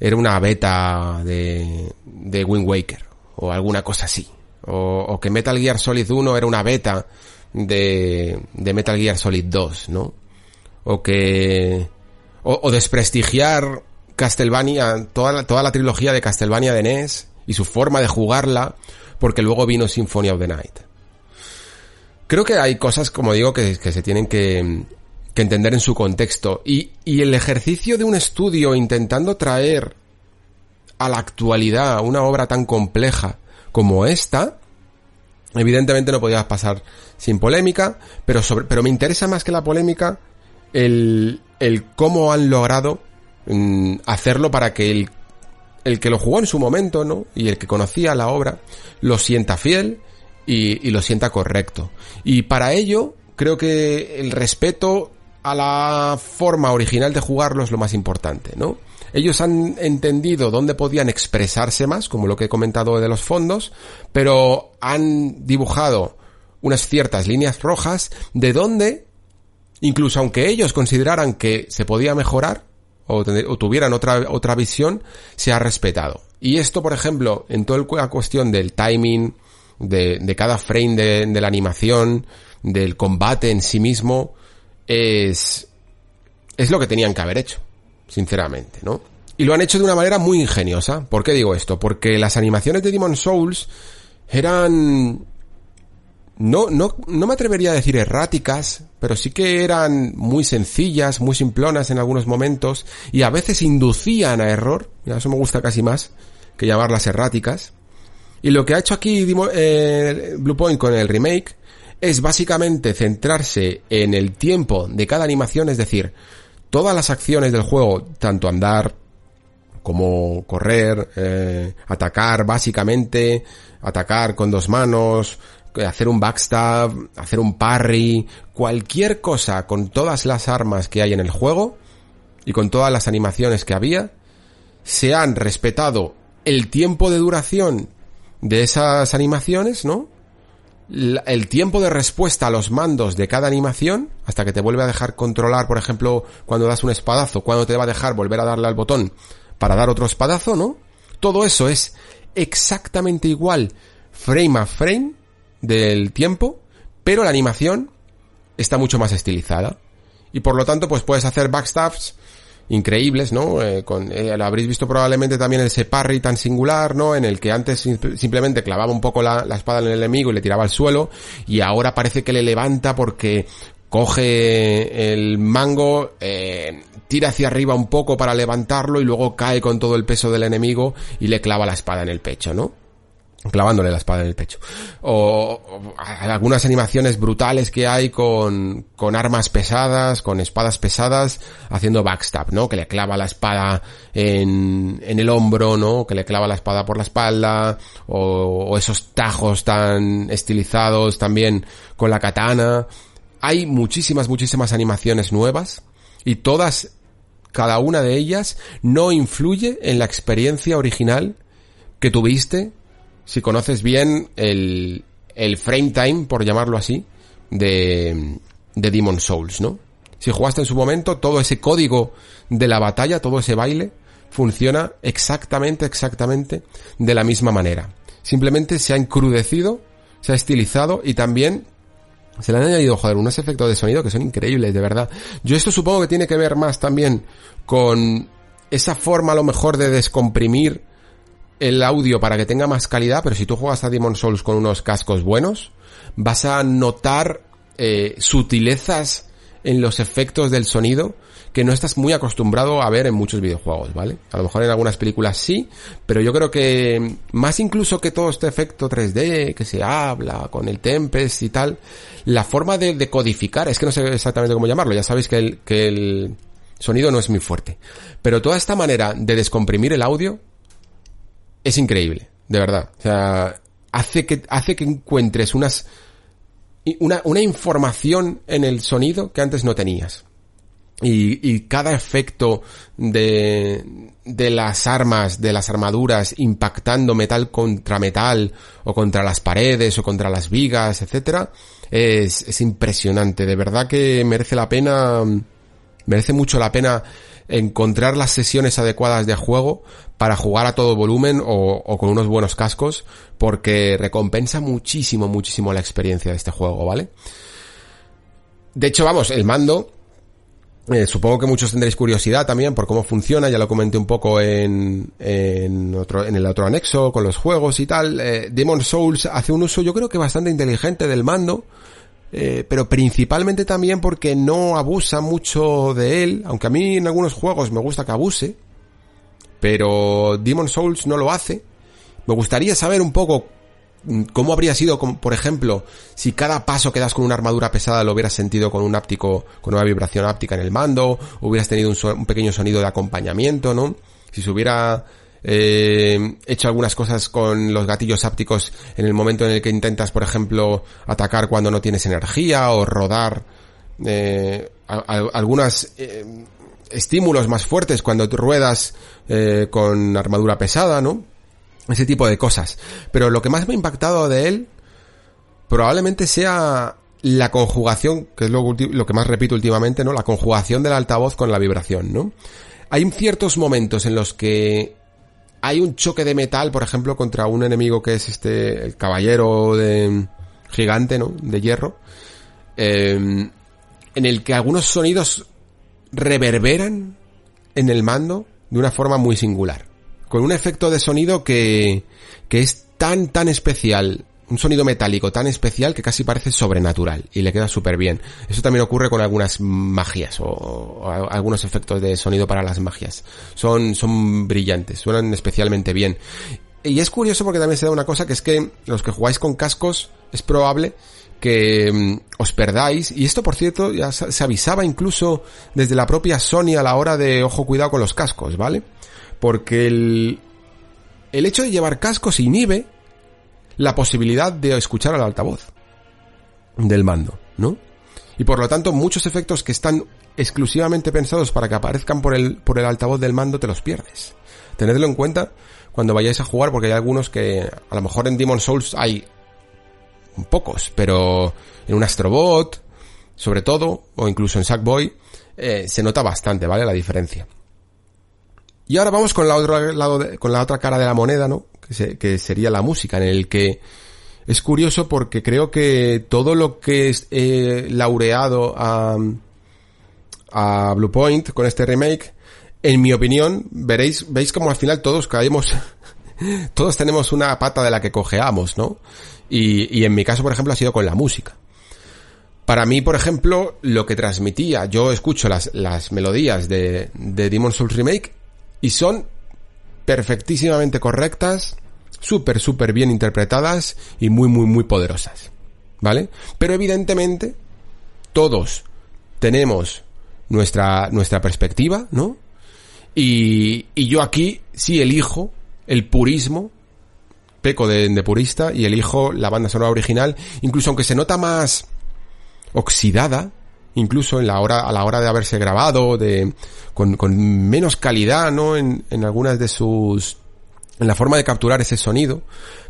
era una beta de, de Wind Waker, o alguna cosa así. O, o, que Metal Gear Solid 1 era una beta de, de Metal Gear Solid 2, ¿no? O que, o, o desprestigiar Castlevania, toda la, toda la trilogía de Castlevania de NES y su forma de jugarla, porque luego vino Symphony of the Night. Creo que hay cosas, como digo, que, se tienen que, que, entender en su contexto. Y, y el ejercicio de un estudio intentando traer a la actualidad una obra tan compleja como esta, evidentemente no podía pasar sin polémica, pero sobre, pero me interesa más que la polémica el, el cómo han logrado mm, hacerlo para que el, el que lo jugó en su momento, ¿no? Y el que conocía la obra, lo sienta fiel y, lo sienta correcto. Y para ello, creo que el respeto a la forma original de jugarlo es lo más importante, ¿no? Ellos han entendido dónde podían expresarse más, como lo que he comentado de los fondos, pero han dibujado unas ciertas líneas rojas de dónde, incluso aunque ellos consideraran que se podía mejorar, o, o, tuvieran otra, otra visión, se ha respetado. Y esto, por ejemplo, en toda la cuestión del timing, de, cada frame de, de, la animación, del combate en sí mismo, es, es lo que tenían que haber hecho. sinceramente, ¿no? Y lo han hecho de una manera muy ingeniosa. ¿Por qué digo esto? Porque las animaciones de Demon Souls eran... No, no, no me atrevería a decir erráticas, pero sí que eran muy sencillas, muy simplonas en algunos momentos, y a veces inducían a error, eso me gusta casi más que llamarlas erráticas. Y lo que ha hecho aquí eh, Bluepoint con el remake es básicamente centrarse en el tiempo de cada animación, es decir, todas las acciones del juego, tanto andar, como correr, eh, atacar básicamente, atacar con dos manos, hacer un backstab, hacer un parry, cualquier cosa con todas las armas que hay en el juego y con todas las animaciones que había, se han respetado el tiempo de duración de esas animaciones, ¿no? el tiempo de respuesta a los mandos de cada animación, hasta que te vuelve a dejar controlar, por ejemplo, cuando das un espadazo, cuando te va a dejar volver a darle al botón para dar otro espadazo, ¿no? Todo eso es exactamente igual frame a frame del tiempo, pero la animación está mucho más estilizada. Y por lo tanto, pues puedes hacer backstabs increíbles, ¿no? Eh, con, eh, lo habréis visto probablemente también ese parry tan singular, ¿no? En el que antes simplemente clavaba un poco la, la, espada en el enemigo y le tiraba al suelo, y ahora parece que le levanta porque coge el mango, eh, tira hacia arriba un poco para levantarlo y luego cae con todo el peso del enemigo y le clava la espada en el pecho, ¿no? Clavándole la espada en el pecho. O, algunas animaciones brutales que hay con, con armas pesadas, con espadas pesadas, haciendo backstab, ¿no? Que le clava la espada en, en el hombro, ¿no? Que le clava la espada por la espalda, o, o esos tajos tan estilizados también con la katana. Hay muchísimas, muchísimas animaciones nuevas y todas, cada una de ellas, no influye en la experiencia original que tuviste si conoces bien el, el frame time, por llamarlo así, de, de Demon Souls, ¿no? Si jugaste en su momento, todo ese código de la batalla, todo ese baile, funciona exactamente, exactamente de la misma manera. Simplemente se ha encrudecido, se ha estilizado y también se le han añadido, joder, unos efectos de sonido que son increíbles, de verdad. Yo esto supongo que tiene que ver más también con esa forma a lo mejor de descomprimir el audio para que tenga más calidad, pero si tú juegas a Demon Souls con unos cascos buenos, vas a notar eh, sutilezas en los efectos del sonido que no estás muy acostumbrado a ver en muchos videojuegos, ¿vale? A lo mejor en algunas películas sí, pero yo creo que más incluso que todo este efecto 3D que se habla con el Tempest y tal, la forma de, codificar, es que no sé exactamente cómo llamarlo, ya sabéis que el, que el sonido no es muy fuerte, pero toda esta manera de descomprimir el audio es increíble, de verdad. O sea, hace que, hace que encuentres unas, una, una información en el sonido que antes no tenías. Y, y, cada efecto de, de las armas, de las armaduras, impactando metal contra metal, o contra las paredes, o contra las vigas, etcétera, es, es impresionante. De verdad que merece la pena, merece mucho la pena encontrar las sesiones adecuadas de juego para jugar a todo volumen o, con unos buenos cascos, porque recompensa muchísimo, muchísimo la experiencia de este juego, ¿vale? De hecho, vamos, el mando eh, supongo que muchos tendréis curiosidad también por cómo funciona, ya lo comenté un poco en, en, otro, en el otro anexo con los juegos y tal. Eh, Demon Souls hace un uso yo creo que bastante inteligente del mando, eh, pero principalmente también porque no abusa mucho de él, aunque a mí en algunos juegos me gusta que abuse, pero Demon Souls no lo hace. Me gustaría saber un poco ¿Cómo habría sido, por ejemplo, si cada paso que das con una armadura pesada lo hubieras sentido con un áptico, con una vibración áptica en el mando, hubieras tenido un, pequeño sonido de acompañamiento, ¿no? Si se hubiera eh, hecho algunas cosas con los gatillos ápticos en el momento en el que intentas, por ejemplo, atacar cuando no tienes energía o rodar eh, algunos eh, estímulos más fuertes cuando ruedas eh, con armadura pesada, ¿no? ese tipo de cosas. Pero lo que más me ha impactado de él probablemente sea la conjugación, que es lo, lo, que más repito últimamente, ¿no? La conjugación del altavoz con la vibración, ¿no? Hay ciertos momentos en los que hay un choque de metal, por ejemplo, contra un enemigo que es este, el caballero de, gigante, ¿no? De hierro, eh, en el que algunos sonidos reverberan en el mando de una forma muy singular. Con un efecto de sonido que, que es tan, tan especial un sonido metálico tan especial que casi parece sobrenatural y le queda súper bien. Eso también ocurre con algunas magias o, algunos efectos de sonido para las magias. Son, son brillantes, suenan especialmente bien. Y es curioso porque también se da una cosa que es que los que jugáis con cascos es probable que mm, os perdáis. Y esto, por cierto, ya se avisaba incluso desde la propia Sony a la hora de ojo cuidado con los cascos, ¿vale? Porque el, el hecho de llevar cascos inhibe la posibilidad de escuchar al altavoz del mando, ¿no? Y por lo tanto, muchos efectos que están exclusivamente pensados para que aparezcan por el, por el altavoz del mando te los pierdes. Tenedlo en cuenta cuando vayáis a jugar porque hay algunos que a lo mejor en Demon Souls hay pocos, pero en un Astrobot, sobre todo, o incluso en Sackboy, eh, se nota bastante, ¿vale? La diferencia. Y ahora vamos con la otra lado con la otra cara de la moneda, ¿no? Que, sería la música, en el que es curioso porque creo que todo lo que es eh, laureado a, a Bluepoint con este remake, en mi opinión, veréis, veis como al final todos caemos, todos tenemos una pata de la que cojeamos, ¿no? Y, y en mi caso, por ejemplo, ha sido con la música. Para mí, por ejemplo, lo que transmitía, yo escucho las, las melodías de, de Demon Souls Remake y son perfectísimamente correctas, súper, súper bien interpretadas y muy, muy, muy poderosas. ¿Vale? Pero evidentemente, todos tenemos nuestra, nuestra perspectiva, ¿no? Y, y yo aquí sí elijo el purismo, peco de, de, purista, y elijo la banda sonora original, incluso aunque se nota más oxidada, incluso en la hora, a la hora de haberse grabado, de, con, con menos calidad, ¿no? En, en algunas de sus, en la forma de capturar ese sonido,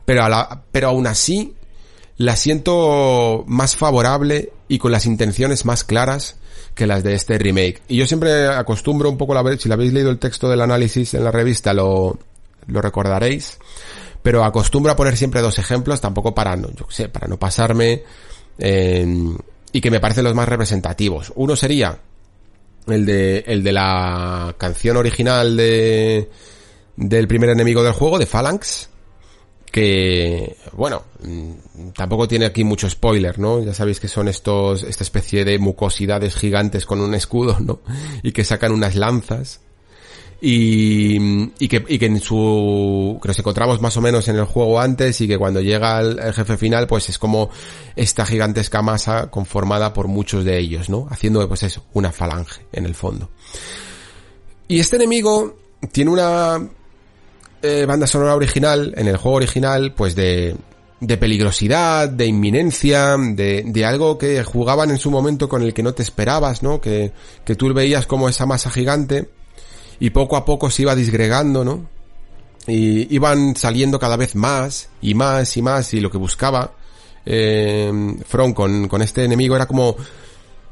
pero a la, pero aún así la siento más favorable y con las intenciones más claras que las de este remake. Y yo siempre acostumbro un poco, si la habéis leído el texto del análisis en la revista, lo, lo recordaréis, pero acostumbro a poner siempre dos ejemplos, tampoco para no, yo sé, para no pasarme, y que me parecen los más representativos. Uno sería el de, el de la canción original de, del primer enemigo del juego, de Phalanx, que, bueno, mm, tampoco tiene aquí mucho spoiler, ¿no? Ya sabéis que son estos, esta especie de mucosidades gigantes con un escudo, ¿no? Y que sacan unas lanzas y, y, que, y que en su, que nos encontramos más o menos en el juego antes y que cuando llega el, jefe final pues es como esta gigantesca masa conformada por muchos de ellos, ¿no? Haciendo pues eso, una falange en el fondo. Y este enemigo tiene una eh, banda sonora original, en el juego original, pues de, de peligrosidad, de inminencia, de, de algo que jugaban en su momento con el que no te esperabas, ¿no? Que, que tú veías como esa masa gigante y poco a poco se iba disgregando, ¿no? Y iban saliendo cada vez más y más y más y lo que buscaba eh, From con, con este enemigo era como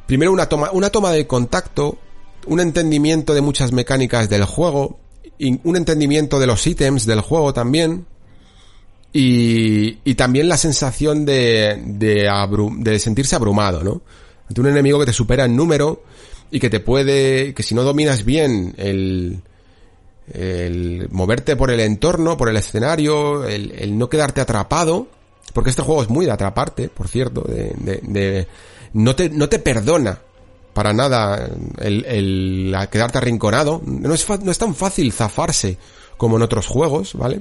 primero una toma, una toma de contacto, un entendimiento de muchas mecánicas del juego, un entendimiento de los ítems del juego también, y, y también la sensación de, de, de sentirse abrumado, ¿no? Ante un enemigo que te supera en número, y que te puede, que si no dominas bien el, el moverte por el entorno, por el escenario, el, el, no quedarte atrapado, porque este juego es muy de atraparte, por cierto, de, de, no te, no te perdona para nada el, el quedarte arrinconado. No es, no es tan fácil zafarse como en otros juegos, ¿vale?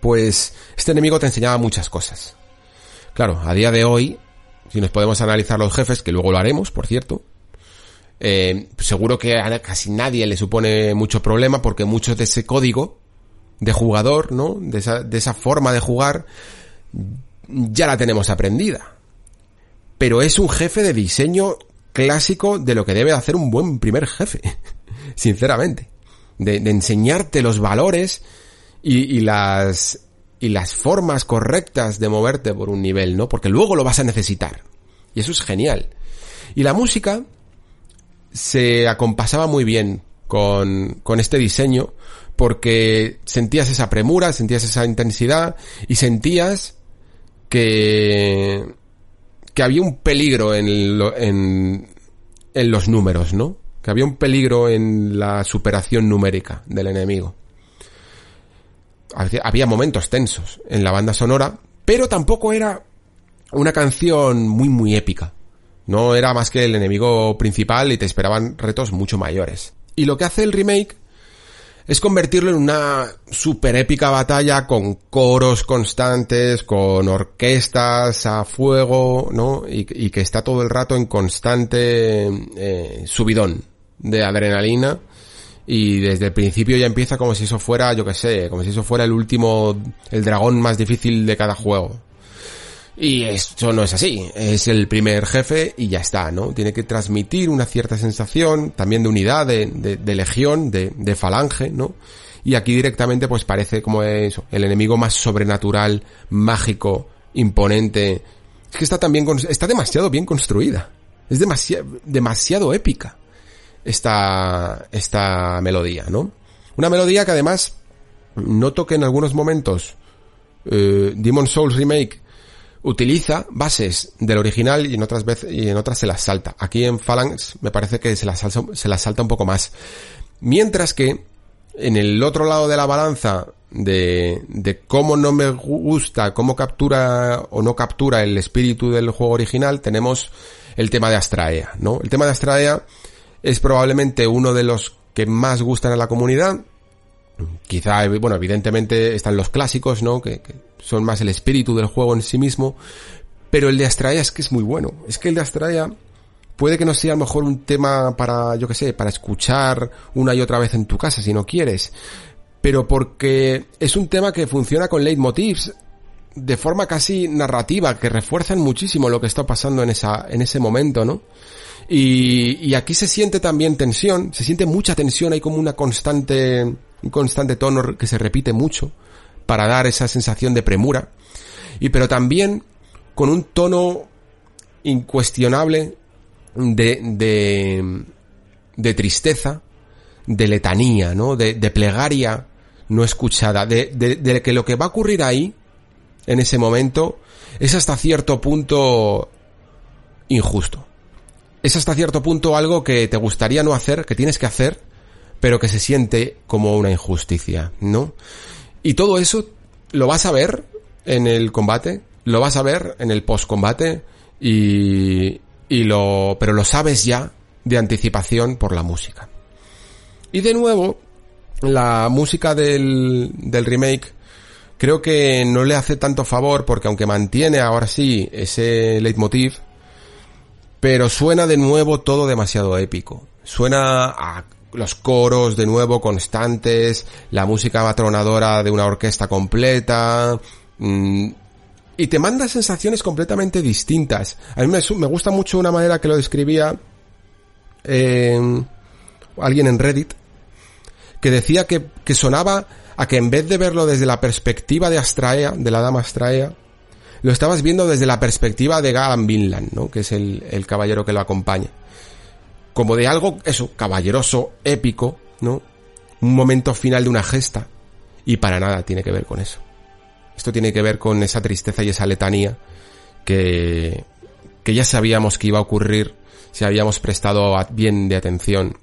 Pues este enemigo te enseñaba muchas cosas. Claro, a día de hoy, si nos podemos analizar los jefes, que luego lo haremos, por cierto, eh, seguro que a casi nadie le supone mucho problema porque mucho de ese código de jugador, ¿no? De esa, de esa forma de jugar, ya la tenemos aprendida. Pero es un jefe de diseño clásico de lo que debe hacer un buen primer jefe, sinceramente. De, de, enseñarte los valores y, y, las y las formas correctas de moverte por un nivel, ¿no? Porque luego lo vas a necesitar. Y eso es genial. Y la música, se acompasaba muy bien con, con este diseño porque sentías esa premura, sentías esa intensidad y sentías que, que había un peligro en, en, en los números, ¿no? que había un peligro en la superación numérica del enemigo. Había momentos tensos en la banda sonora, pero tampoco era una canción muy muy épica. No era más que el enemigo principal y te esperaban retos mucho mayores. Y lo que hace el remake es convertirlo en una super épica batalla con coros constantes, con orquestas a fuego, ¿no? Y, que está todo el rato en constante eh, subidón de adrenalina. Y desde el principio ya empieza como si eso fuera, yo que sé, como si eso fuera el último, el dragón más difícil de cada juego. Y eso no es así, es el primer jefe y ya está, ¿no? Tiene que transmitir una cierta sensación, también de unidad, de, de, legión, de, de, falange, ¿no? Y aquí directamente pues parece como eso, el enemigo más sobrenatural, mágico, imponente. Es que está también, está demasiado bien construida. Es demasiado, demasiado épica esta, esta melodía, ¿no? Una melodía que además noto que en algunos momentos eh, Demon Souls Remake utiliza bases del original y en otras veces y en otras se las salta. Aquí en Phalanx me parece que se las salta, se las salta un poco más. Mientras que en el otro lado de la balanza de, de cómo no me gusta, cómo captura o no captura el espíritu del juego original, tenemos el tema de Astraea, ¿no? El tema de Astraea es probablemente uno de los que más gustan a la comunidad. Quizá, bueno, evidentemente están los clásicos, ¿no? que son más el espíritu del juego en sí mismo, pero el de Astraea es que es muy bueno. Es que el de Astraea puede que no sea a lo mejor un tema para, yo que sé, para escuchar una y otra vez en tu casa si no quieres, pero porque es un tema que funciona con leitmotivs de forma casi narrativa, que refuerzan muchísimo lo que está pasando en esa, en ese momento, ¿no? Y, y aquí se siente también tensión, se siente mucha tensión, hay como una constante, un constante tono que se repite mucho para dar esa sensación de premura, y pero también con un tono incuestionable de, de, de tristeza, de letanía, ¿no? De, de plegaria no escuchada, de, de, de, que lo que va a ocurrir ahí, en ese momento, es hasta cierto punto injusto. Es hasta cierto punto algo que te gustaría no hacer, que tienes que hacer, pero que se siente como una injusticia, ¿no? Y todo eso lo vas a ver en el combate, lo vas a ver en el post-combate y, y lo, pero lo sabes ya de anticipación por la música. Y de nuevo, la música del, del remake creo que no le hace tanto favor porque aunque mantiene ahora sí ese leitmotiv, pero suena de nuevo todo demasiado épico. Suena a los coros de nuevo constantes, la música atronadora de una orquesta completa, mm, y te manda sensaciones completamente distintas. A mí me, gusta mucho una manera que lo describía eh, alguien en Reddit, que decía que, que sonaba a que en vez de verlo desde la perspectiva de Astraea, de la dama Astraea, lo estabas viendo desde la perspectiva de Galan Vinland, ¿no? Que es el, el caballero que lo acompaña como de algo, eso, caballeroso, épico, ¿no? Un momento final de una gesta. Y para nada tiene que ver con eso. Esto tiene que ver con esa tristeza y esa letanía que, que ya sabíamos que iba a ocurrir si habíamos prestado bien de atención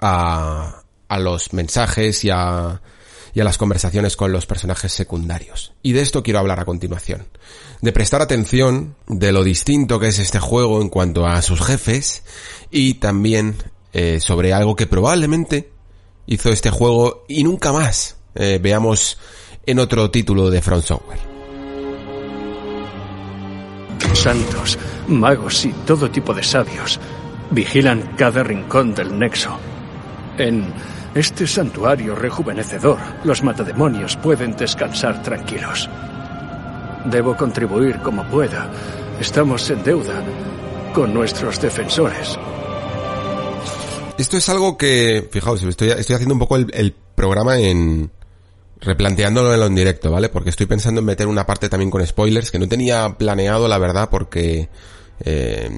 a, a los mensajes y a, y a las conversaciones con los personajes secundarios. Y de esto quiero hablar a continuación. De prestar atención de lo distinto que es este juego en cuanto a sus jefes y también eh, sobre algo que probablemente hizo este juego y nunca más eh, veamos en otro título de Front Software. Santos, magos y todo tipo de sabios vigilan cada rincón del nexo. En este santuario rejuvenecedor, los matademonios pueden descansar tranquilos. Debo contribuir como pueda. Estamos en deuda con nuestros defensores. Esto es algo que, fijaos, estoy, haciendo un poco el, programa en replanteándolo en directo, ¿vale? Porque estoy pensando en meter una parte también con spoilers que no tenía planeado, la verdad, porque eh,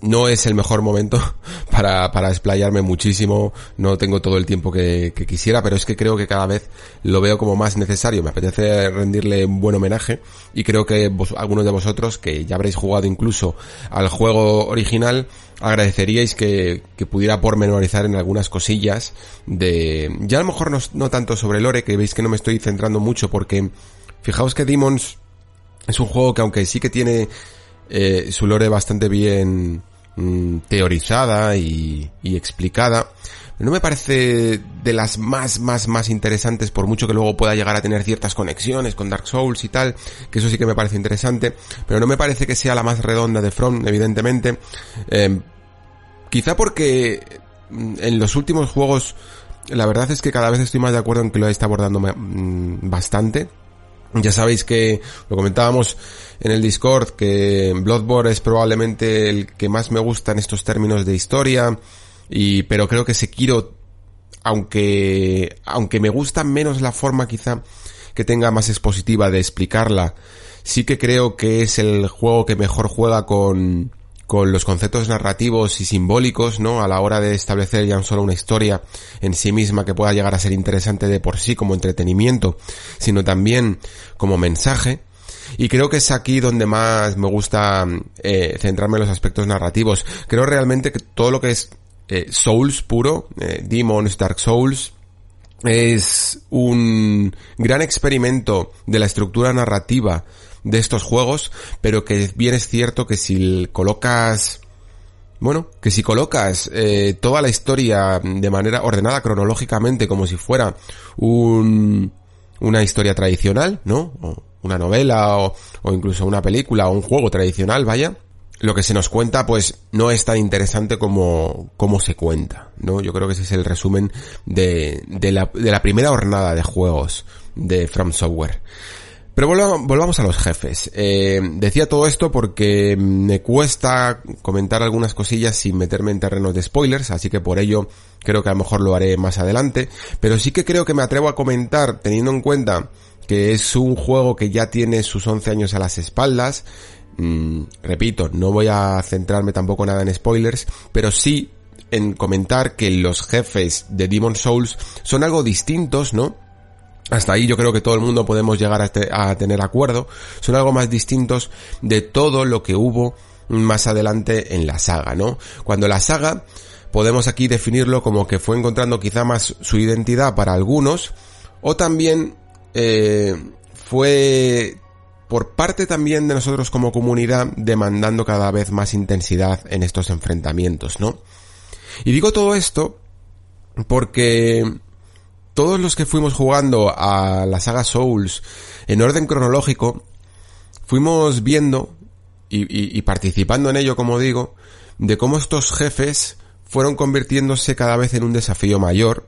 no es el mejor momento para, para explayarme muchísimo, no tengo todo el tiempo que, quisiera, pero es que creo que cada vez lo veo como más necesario, me apetece rendirle un buen homenaje y creo que algunos de vosotros, que ya habréis jugado incluso al juego original, agradeceríais que, que pudiera pormenorizar en algunas cosillas de, ya a lo mejor no, no tanto sobre Lore, que veis que no me estoy centrando mucho porque fijaos que Demons es un juego que aunque sí que tiene eh, su lore bastante bien mm, teorizada y, y explicada, no me parece de las más, más, más interesantes, por mucho que luego pueda llegar a tener ciertas conexiones con Dark Souls y tal, que eso sí que me parece interesante, pero no me parece que sea la más redonda de From, evidentemente. Eh, quizá porque mm, en los últimos juegos, la verdad es que cada vez estoy más de acuerdo en que lo está abordando mm, bastante. Ya sabéis que lo comentábamos en el Discord que Bloodborne es probablemente el que más me gusta en estos términos de historia y pero creo que Sekiro aunque aunque me gusta menos la forma quizá que tenga más expositiva de explicarla, sí que creo que es el juego que mejor juega con con los conceptos narrativos y simbólicos, ¿no? A la hora de establecer ya no solo una historia en sí misma que pueda llegar a ser interesante de por sí como entretenimiento, sino también como mensaje. Y creo que es aquí donde más me gusta eh, centrarme en los aspectos narrativos. Creo realmente que todo lo que es eh, Souls puro, eh, Demons, Dark Souls, es un gran experimento de la estructura narrativa de estos juegos, pero que bien es cierto que si colocas bueno, que si colocas eh, toda la historia de manera ordenada cronológicamente como si fuera un, una historia tradicional, ¿no? O una novela o, incluso una película o un juego tradicional, vaya, lo que se nos cuenta pues no es tan interesante como, como se cuenta, ¿no? Yo creo que ese es el resumen de, de, la, de la primera jornada de juegos de From Software. Pero volvamos a los jefes. Eh, decía todo esto porque me cuesta comentar algunas cosillas sin meterme en terrenos de spoilers, así que por ello creo que a lo mejor lo haré más adelante. Pero sí que creo que me atrevo a comentar teniendo en cuenta que es un juego que ya tiene sus 11 años a las espaldas. Mm, repito, no voy a centrarme tampoco nada en spoilers, pero sí en comentar que los jefes de Demon Souls son algo distintos, ¿no? Hasta ahí yo creo que todo el mundo podemos llegar a, tener acuerdo, son algo más distintos de todo lo que hubo más adelante en la saga, ¿no? Cuando la saga podemos aquí definirlo como que fue encontrando quizá más su identidad para algunos, o también eh, fue por parte también de nosotros como comunidad demandando cada vez más intensidad en estos enfrentamientos, ¿no? Y digo todo esto porque todos los que fuimos jugando a la saga Souls en orden cronológico, fuimos viendo y, participando en ello, como digo, de cómo estos jefes fueron convirtiéndose cada vez en un desafío mayor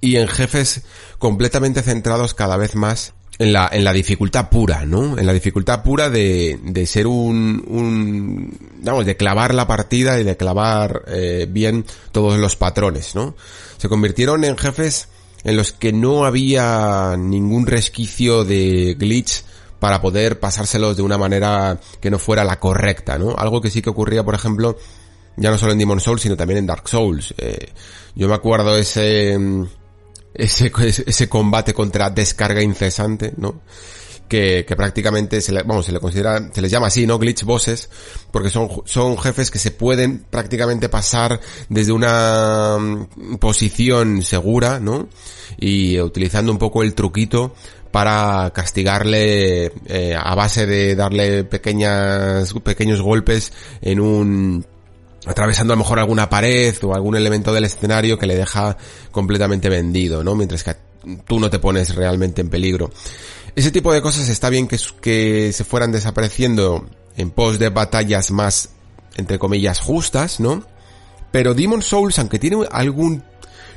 y en jefes completamente centrados cada vez más en la, en la dificultad pura, ¿no? En la dificultad pura de, de ser un, un, vamos, de clavar la partida y de clavar eh, bien todos los patrones, ¿no? Se convirtieron en jefes en los que no había ningún resquicio de glitch para poder pasárselos de una manera que no fuera la correcta, ¿no? Algo que sí que ocurría, por ejemplo, ya no solo en Demon Souls, sino también en Dark Souls. Eh, yo me acuerdo ese, ese, ese combate contra descarga incesante, ¿no? Que, que prácticamente se le, vamos, se le considera, se les llama así, ¿no? Glitch bosses, porque son, son jefes que se pueden prácticamente pasar desde una mm, posición segura, ¿no? Y utilizando un poco el truquito para castigarle eh, a base de darle pequeñas, pequeños golpes en un, atravesando a lo mejor alguna pared o algún elemento del escenario que le deja completamente vendido, ¿no? Mientras que tú no te pones realmente en peligro. Ese tipo de cosas está bien que, que se fueran desapareciendo en pos de batallas más, entre comillas, justas, ¿no? Pero Demon Souls, aunque tiene algún,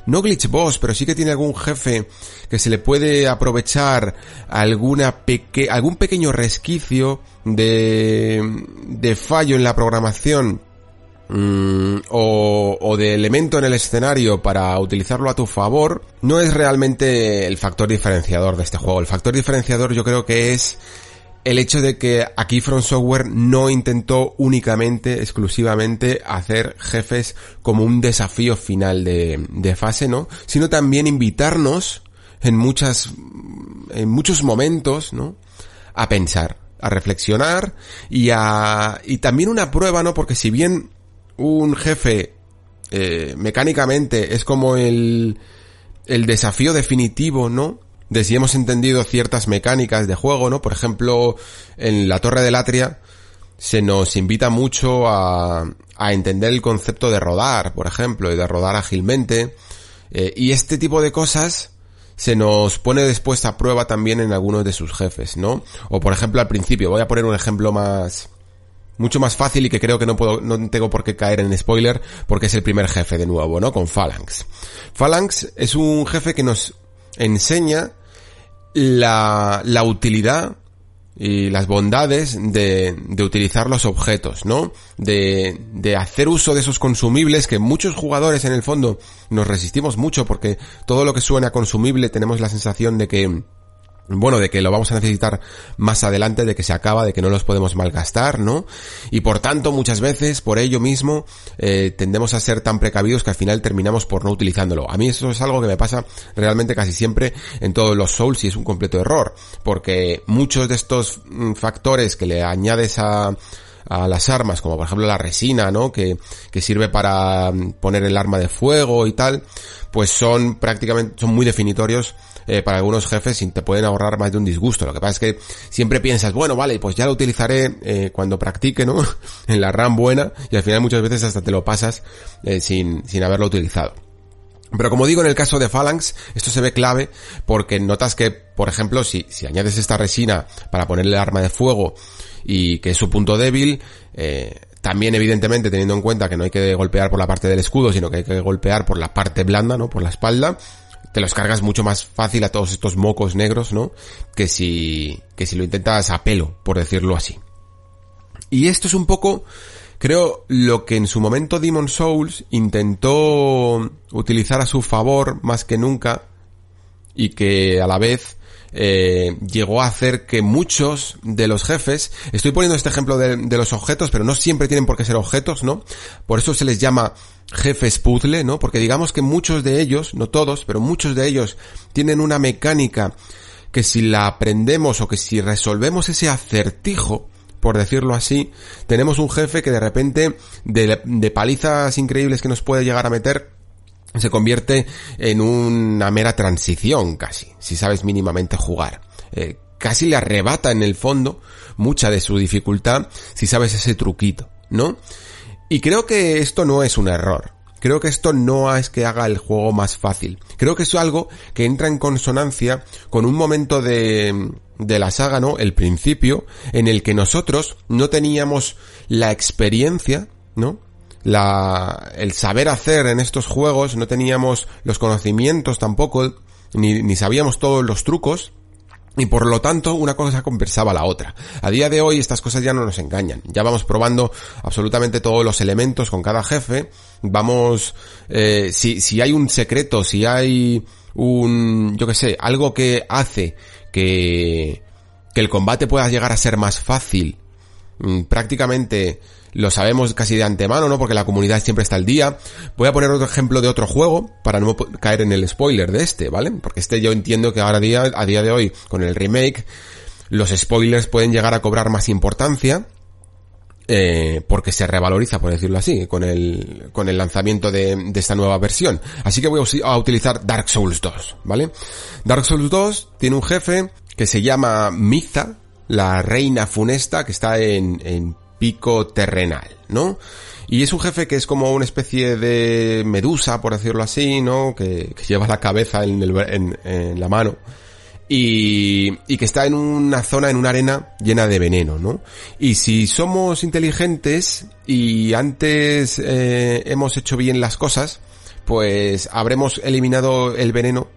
no glitch boss, pero sí que tiene algún jefe que se le puede aprovechar alguna peque algún pequeño resquicio de, de fallo en la programación Mm, o, o, de elemento en el escenario para utilizarlo a tu favor, no es realmente el factor diferenciador de este juego. El factor diferenciador yo creo que es el hecho de que aquí From Software no intentó únicamente, exclusivamente, hacer jefes como un desafío final de, de fase, ¿no? Sino también invitarnos en muchas, en muchos momentos, ¿no? A pensar, a reflexionar y a, y también una prueba, ¿no? Porque si bien un jefe eh, mecánicamente es como el, el desafío definitivo, ¿no? De si hemos entendido ciertas mecánicas de juego, ¿no? Por ejemplo, en la Torre del Atria se nos invita mucho a, a entender el concepto de rodar, por ejemplo, y de rodar ágilmente. Eh, y este tipo de cosas se nos pone después a prueba también en algunos de sus jefes, ¿no? O por ejemplo al principio, voy a poner un ejemplo más, mucho más fácil y que creo que no puedo, no tengo por qué caer en spoiler porque es el primer jefe de nuevo, ¿no? Con Phalanx. Phalanx es un jefe que nos enseña la, la utilidad y las bondades de, de utilizar los objetos, ¿no? De, de hacer uso de esos consumibles que muchos jugadores en el fondo nos resistimos mucho porque todo lo que suena consumible tenemos la sensación de que bueno, de que lo vamos a necesitar más adelante, de que se acaba, de que no los podemos malgastar, ¿no? Y por tanto, muchas veces, por ello mismo, eh, tendemos a ser tan precavidos que al final terminamos por no utilizándolo. A mí eso es algo que me pasa realmente casi siempre en todos los Souls y es un completo error, porque muchos de estos mm, factores que le añades a a las armas, como por ejemplo la resina, ¿no? Que, que sirve para mm, poner el arma de fuego y tal, pues son prácticamente, son muy definitorios eh, para algunos jefes te pueden ahorrar más de un disgusto. Lo que pasa es que siempre piensas, bueno, vale, pues ya lo utilizaré eh, cuando practique, ¿no? en la RAM buena y al final muchas veces hasta te lo pasas eh, sin, sin haberlo utilizado. Pero como digo en el caso de Phalanx, esto se ve clave porque notas que, por ejemplo, si, si añades esta resina para ponerle el arma de fuego y que es su punto débil, eh, también evidentemente teniendo en cuenta que no hay que golpear por la parte del escudo, sino que hay que golpear por la parte blanda, ¿no? Por la espalda, te los cargas mucho más fácil a todos estos mocos negros, ¿no? Que si, que si lo intentas a pelo, por decirlo así. Y esto es un poco, creo, lo que en su momento Demon Souls intentó utilizar a su favor más que nunca y que a la vez eh, llegó a hacer que muchos de los jefes, estoy poniendo este ejemplo de, de, los objetos, pero no siempre tienen por qué ser objetos, ¿no? Por eso se les llama jefes puzzle, ¿no? Porque digamos que muchos de ellos, no todos, pero muchos de ellos tienen una mecánica que si la aprendemos o que si resolvemos ese acertijo, por decirlo así, tenemos un jefe que de repente de, de palizas increíbles que nos puede llegar a meter, se convierte en una mera transición casi, si sabes mínimamente jugar. Eh, casi le arrebata en el fondo mucha de su dificultad si sabes ese truquito, ¿no? Y creo que esto no es un error. Creo que esto no es que haga el juego más fácil. Creo que es algo que entra en consonancia con un momento de, de la saga, ¿no? El principio, en el que nosotros no teníamos la experiencia, ¿no? La, el saber hacer en estos juegos, no teníamos los conocimientos tampoco, ni, ni sabíamos todos los trucos, y por lo tanto, una cosa compensaba la otra. A día de hoy estas cosas ya no nos engañan. Ya vamos probando absolutamente todos los elementos con cada jefe. Vamos, eh, si, si hay un secreto, si hay un, yo que sé, algo que hace que, que el combate pueda llegar a ser más fácil, mm, prácticamente lo sabemos casi de antemano, ¿no? Porque la comunidad siempre está al día. Voy a poner otro ejemplo de otro juego para no caer en el spoiler de este, ¿vale? Porque este yo entiendo que ahora día, a día de hoy, con el remake, los spoilers pueden llegar a cobrar más importancia. Eh, porque se revaloriza, por decirlo así, con el, con el lanzamiento de, de esta nueva versión. Así que voy a utilizar Dark Souls 2, ¿vale? Dark Souls 2 tiene un jefe que se llama Miza, la reina funesta, que está en, en pico terrenal, ¿no? Y es un jefe que es como una especie de medusa, por decirlo así, ¿no? Que, lleva la cabeza en, la mano. Y, y, que está en una zona, en una arena llena de veneno, ¿no? Y si somos inteligentes y antes eh, hemos hecho bien las cosas, pues habremos eliminado el veneno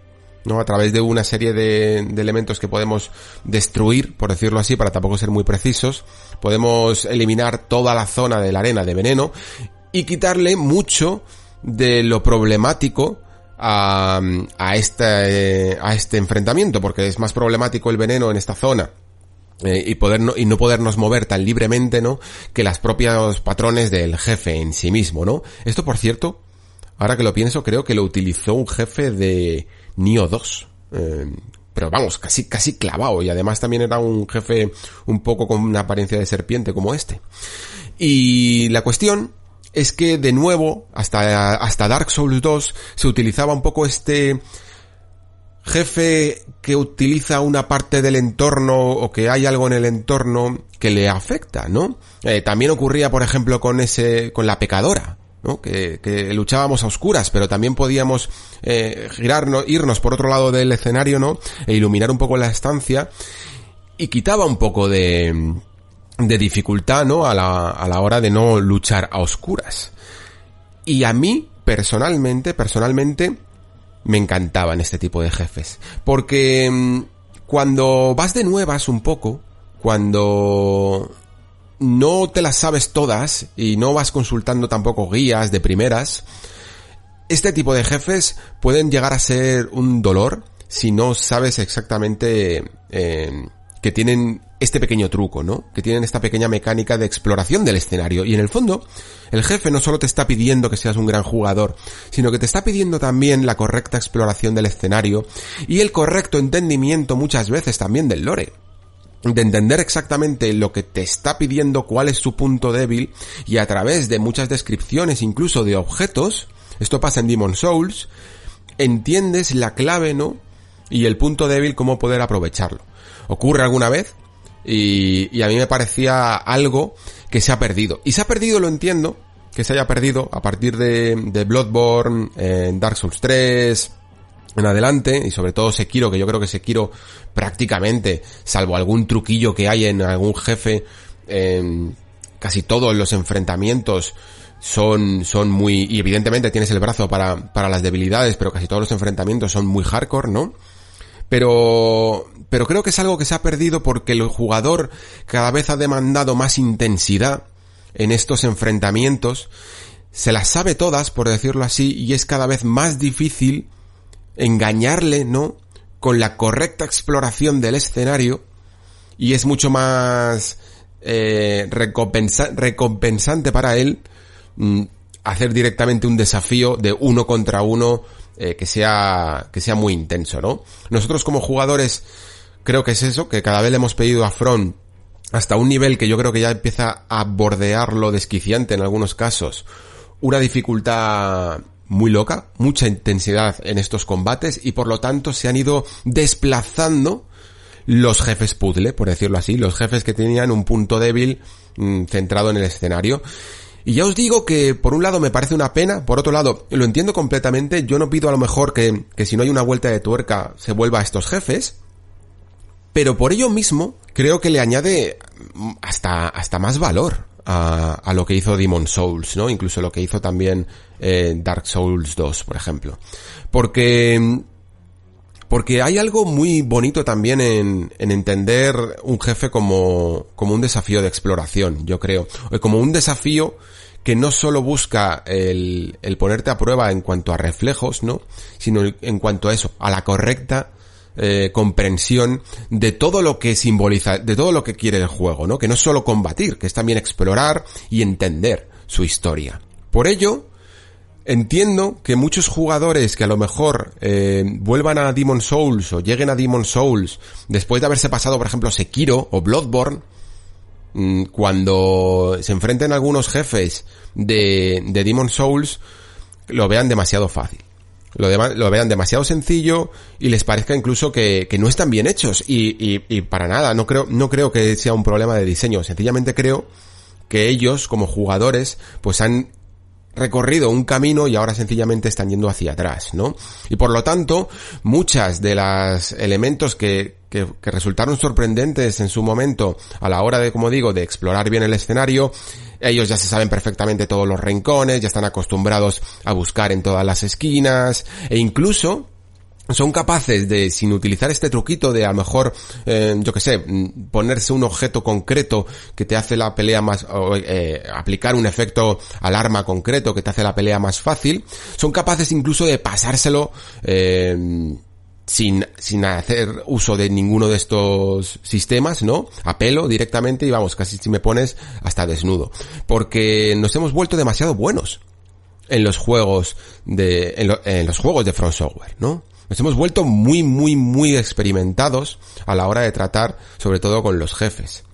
¿no? A través de una serie de, de, elementos que podemos destruir, por decirlo así, para tampoco ser muy precisos, podemos eliminar toda la zona de la arena de veneno y quitarle mucho de lo problemático a, a, este, a este enfrentamiento, porque es más problemático el veneno en esta zona eh, y no, y no podernos mover tan libremente, ¿no? Que las propias patrones del jefe en sí mismo, ¿no? Esto, por cierto, ahora que lo pienso, creo que lo utilizó un jefe de, Nio 2. Eh, pero vamos, casi, casi clavado. Y además también era un jefe un poco con una apariencia de serpiente como este. Y la cuestión es que de nuevo, hasta, hasta Dark Souls 2, se utilizaba un poco este jefe que utiliza una parte del entorno o que hay algo en el entorno que le afecta, ¿no? Eh, también ocurría, por ejemplo, con ese, con la pecadora, que luchábamos a oscuras, pero también podíamos eh, girarnos, irnos por otro lado del escenario, ¿no? E iluminar un poco la estancia y quitaba un poco de, de dificultad, ¿no? A la, a la hora de no luchar a oscuras. Y a mí, personalmente, personalmente, me encantaban este tipo de jefes. Porque mm, cuando vas de nuevas un poco, cuando no te las sabes todas y no vas consultando tampoco guías de primeras, este tipo de jefes pueden llegar a ser un dolor si no sabes exactamente eh, que tienen este pequeño truco, ¿no? Que tienen esta pequeña mecánica de exploración del escenario. Y en el fondo, el jefe no solo te está pidiendo que seas un gran jugador, sino que te está pidiendo también la correcta exploración del escenario y el correcto entendimiento muchas veces también del lore de entender exactamente lo que te está pidiendo, cuál es su punto débil, y a través de muchas descripciones, incluso de objetos, esto pasa en Demon Souls, entiendes la clave, ¿no? Y el punto débil, cómo poder aprovecharlo ocurre alguna vez y, a mí me parecía algo que se ha perdido. Y se ha perdido, lo entiendo, que se haya perdido a partir de, de Bloodborne, en Dark Souls 3, en adelante, y sobre todo Sekiro, que yo creo que Sekiro prácticamente, salvo algún truquillo que hay en algún jefe, en casi todos los enfrentamientos son, son muy, y evidentemente tienes el brazo para, para las debilidades, pero casi todos los enfrentamientos son muy hardcore, ¿no? Pero, pero creo que es algo que se ha perdido porque el jugador cada vez ha demandado más intensidad en estos enfrentamientos, se las sabe todas, por decirlo así, y es cada vez más difícil engañarle, ¿no? Con la correcta exploración del escenario, y es mucho más eh, recompensante para él mm, hacer directamente un desafío de uno contra uno eh, que sea que sea muy intenso, ¿no? Nosotros como jugadores creo que es eso, que cada vez le hemos pedido a Front hasta un nivel que yo creo que ya empieza a bordear lo desquiciante en algunos casos, una dificultad muy loca, mucha intensidad en estos combates y por lo tanto se han ido desplazando los jefes puzzle, por decirlo así, los jefes que tenían un punto débil mm, centrado en el escenario. Y ya os digo que por un lado me parece una pena, por otro lado lo entiendo completamente, yo no pido a lo mejor que, que si no hay una vuelta de tuerca se vuelva a estos jefes, pero por ello mismo creo que le añade hasta, hasta más valor a, a lo que hizo Demon Souls, ¿no? Incluso lo que hizo también eh, Dark Souls 2, por ejemplo. Porque porque hay algo muy bonito también en, en, entender un jefe como, como un desafío de exploración, yo creo. Como un desafío que no solo busca el, el ponerte a prueba en cuanto a reflejos, ¿no? Sino en cuanto a eso, a la correcta eh, comprensión de todo lo que simboliza, de todo lo que quiere el juego, ¿no? Que no es solo combatir, que es también explorar y entender su historia. Por ello, entiendo que muchos jugadores que a lo mejor eh, vuelvan a Demon Souls o lleguen a Demon Souls después de haberse pasado, por ejemplo, Sekiro o Bloodborne, mm, cuando se enfrenten a algunos jefes de, de Demon Souls, lo vean demasiado fácil lo, lo vean demasiado sencillo y les parezca incluso que, que no están bien hechos. Y, y, y, para nada, no creo, no creo que sea un problema de diseño. Sencillamente creo que ellos, como jugadores, pues han recorrido un camino y ahora sencillamente están yendo hacia atrás, ¿no? Y por lo tanto, muchas de las elementos que, que, que, resultaron sorprendentes en su momento a la hora de, como digo, de explorar bien el escenario, ellos ya se saben perfectamente todos los rincones, ya están acostumbrados a buscar en todas las esquinas e incluso son capaces de, sin utilizar este truquito de a lo mejor, eh, yo que sé, mm, ponerse un objeto concreto que te hace la pelea más, o, eh, aplicar un efecto alarma concreto que te hace la pelea más fácil, son capaces incluso de pasárselo, eh, sin, sin hacer uso de ninguno de estos sistemas, ¿no? A pelo directamente y vamos, casi si me pones hasta desnudo. Porque nos hemos vuelto demasiado buenos en los juegos de, en, en los juegos de Front Software, ¿no? Nos hemos vuelto muy, muy, muy experimentados a la hora de tratar, sobre todo con los jefes.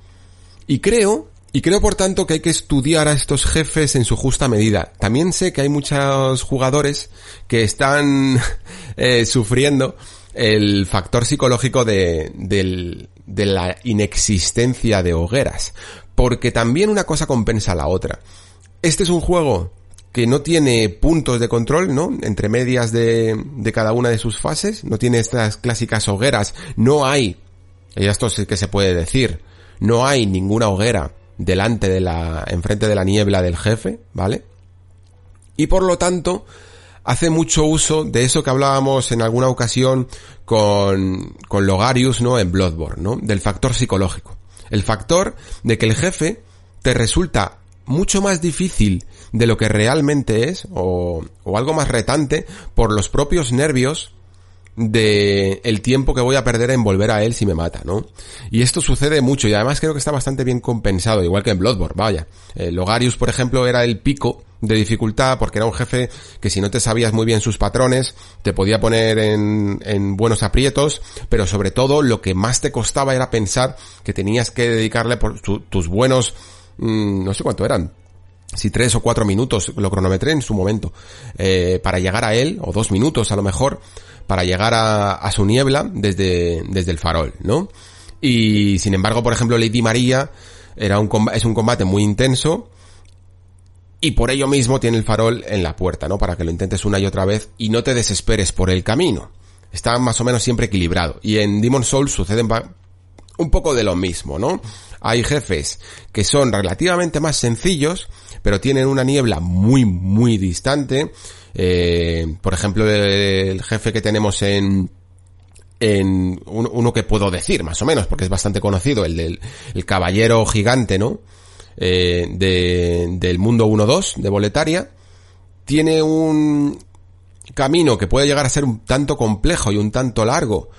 Y creo Y creo por tanto que hay que estudiar a estos jefes en su justa medida. También sé que hay muchos jugadores que están eh, sufriendo el factor psicológico de, de la inexistencia de hogueras. Porque también una cosa compensa a la otra. Este es un juego que no tiene puntos de control, ¿no? Entre medias de, de cada una de sus fases, no tiene estas clásicas hogueras, no hay, y esto sí que se puede decir, no hay ninguna hoguera delante de la, enfrente de la niebla del jefe, ¿vale? Y por lo tanto, hace mucho uso de eso que hablábamos en alguna ocasión con, con Logarius, ¿no? En Bloodborne, ¿no? Del factor psicológico. El factor de que el jefe te resulta mucho más difícil de lo que realmente es, o, o algo más retante, por los propios nervios de el tiempo que voy a perder en volver a él si me mata, ¿no? Y esto sucede mucho y además creo que está bastante bien compensado, igual que en Bloodborne, vaya. El Logarius, por ejemplo, era el pico de dificultad porque era un jefe que si no te sabías muy bien sus patrones, te podía poner en, en buenos aprietos, pero sobre todo lo que más te costaba era pensar que tenías que dedicarle por tus buenos, mmm, no sé cuánto eran, si tres o cuatro minutos, lo cronometré en su momento, eh, para llegar a él, o dos minutos a lo mejor, para llegar a, a su niebla desde, desde el farol, ¿no? Y sin embargo, por ejemplo, Lady María era un es un combate muy intenso y por ello mismo tiene el farol en la puerta, ¿no? Para que lo intentes una y otra vez y no te desesperes por el camino. Está más o menos siempre equilibrado. Y en Demon Souls sucede un poco de lo mismo, ¿no? Hay jefes que son relativamente más sencillos, pero tienen una niebla muy, muy distante. Eh, por ejemplo, el jefe que tenemos en, en uno que puedo decir, más o menos, porque es bastante conocido, el del el caballero gigante, ¿no? Eh, de, del mundo 1-2, de Boletaria, tiene un camino que puede llegar a ser un tanto complejo y un tanto largo,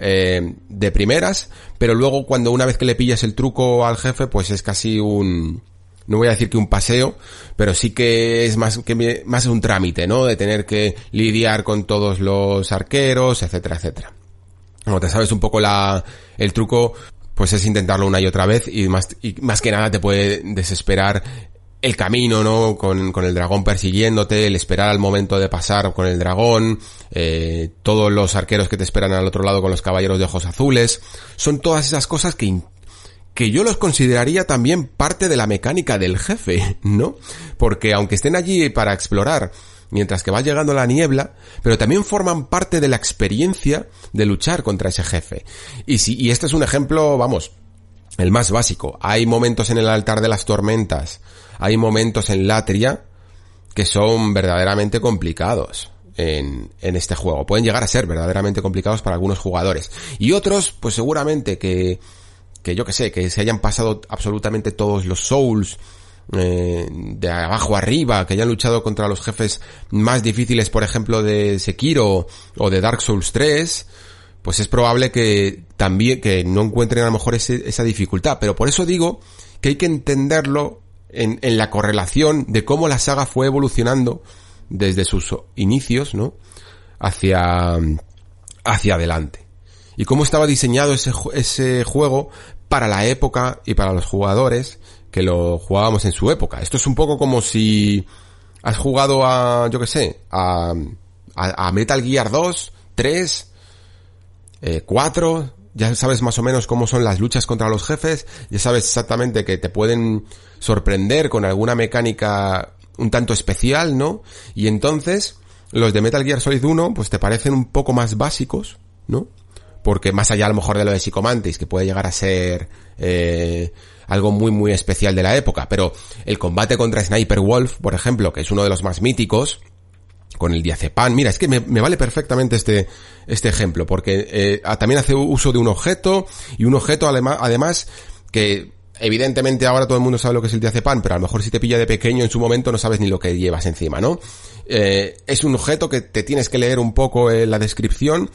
eh, de primeras, pero luego cuando una vez que le pillas el truco al jefe, pues es casi un, no voy a decir que un paseo, pero sí que es más que más un trámite, ¿no? De tener que lidiar con todos los arqueros, etcétera, etcétera. Como te sabes un poco la, el truco, pues es intentarlo una y otra vez y más, y más que nada te puede desesperar el camino, ¿no? Con, con, el dragón persiguiéndote, el esperar al momento de pasar con el dragón, eh, todos los arqueros que te esperan al otro lado con los caballeros de ojos azules, son todas esas cosas que, que yo los consideraría también parte de la mecánica del jefe, ¿no? Porque aunque estén allí para explorar, mientras que va llegando la niebla, pero también forman parte de la experiencia de luchar contra ese jefe. Y si, y este es un ejemplo, vamos, el más básico. Hay momentos en el altar de las tormentas, hay momentos en Latria que son verdaderamente complicados en, en, este juego. Pueden llegar a ser verdaderamente complicados para algunos jugadores. Y otros, pues seguramente que, que yo que sé, que se hayan pasado absolutamente todos los Souls, eh, de abajo arriba, que hayan luchado contra los jefes más difíciles, por ejemplo, de Sekiro o de Dark Souls 3, pues es probable que también, que no encuentren a lo mejor esa dificultad. Pero por eso digo que hay que entenderlo en, en la correlación de cómo la saga fue evolucionando desde sus inicios, ¿no? Hacia, hacia adelante. Y cómo estaba diseñado ese, ese juego para la época y para los jugadores que lo jugábamos en su época. Esto es un poco como si has jugado a, yo que sé, a, a, Metal Gear 2, 3, eh, 4, ya sabes más o menos cómo son las luchas contra los jefes, ya sabes exactamente que te pueden sorprender con alguna mecánica un tanto especial, ¿no? Y entonces, los de Metal Gear Solid 1, pues te parecen un poco más básicos, ¿no? Porque más allá a lo mejor de lo de Psychomantis, que puede llegar a ser eh, algo muy muy especial de la época, pero el combate contra Sniper Wolf, por ejemplo, que es uno de los más míticos, con el diazepam. Mira, es que me, vale perfectamente este, este ejemplo, porque eh, también hace uso de un objeto, y un objeto además que evidentemente ahora todo el mundo sabe lo que es el diazepam, pero a lo mejor si te pilla de pequeño en su momento no sabes ni lo que llevas encima, ¿no? Eh, es un objeto que te tienes que leer un poco en la descripción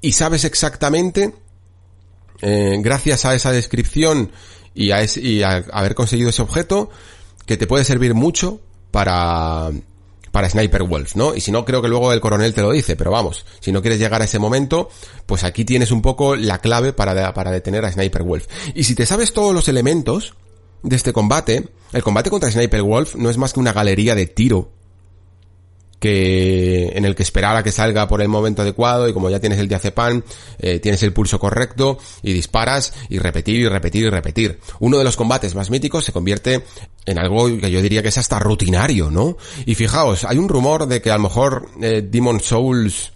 y sabes exactamente, eh, gracias a esa descripción y a, ese, y a haber conseguido ese objeto, que te puede servir mucho para para Sniper Wolf, ¿no? Y si no, creo que luego el coronel te lo dice, pero vamos, si no quieres llegar a ese momento, pues aquí tienes un poco la clave para, para detener a Sniper Wolf. Y si te sabes todos los elementos de este combate, el combate contra Sniper Wolf no es más que una galería de tiro que en el que esperar a que salga por el momento adecuado y como ya tienes el diazepam, eh, tienes el pulso correcto y disparas y repetir y repetir y repetir. Uno de los combates más míticos se convierte en algo que yo diría que es hasta rutinario, ¿no? Y fijaos, hay un rumor de que a lo mejor eh, Demon Souls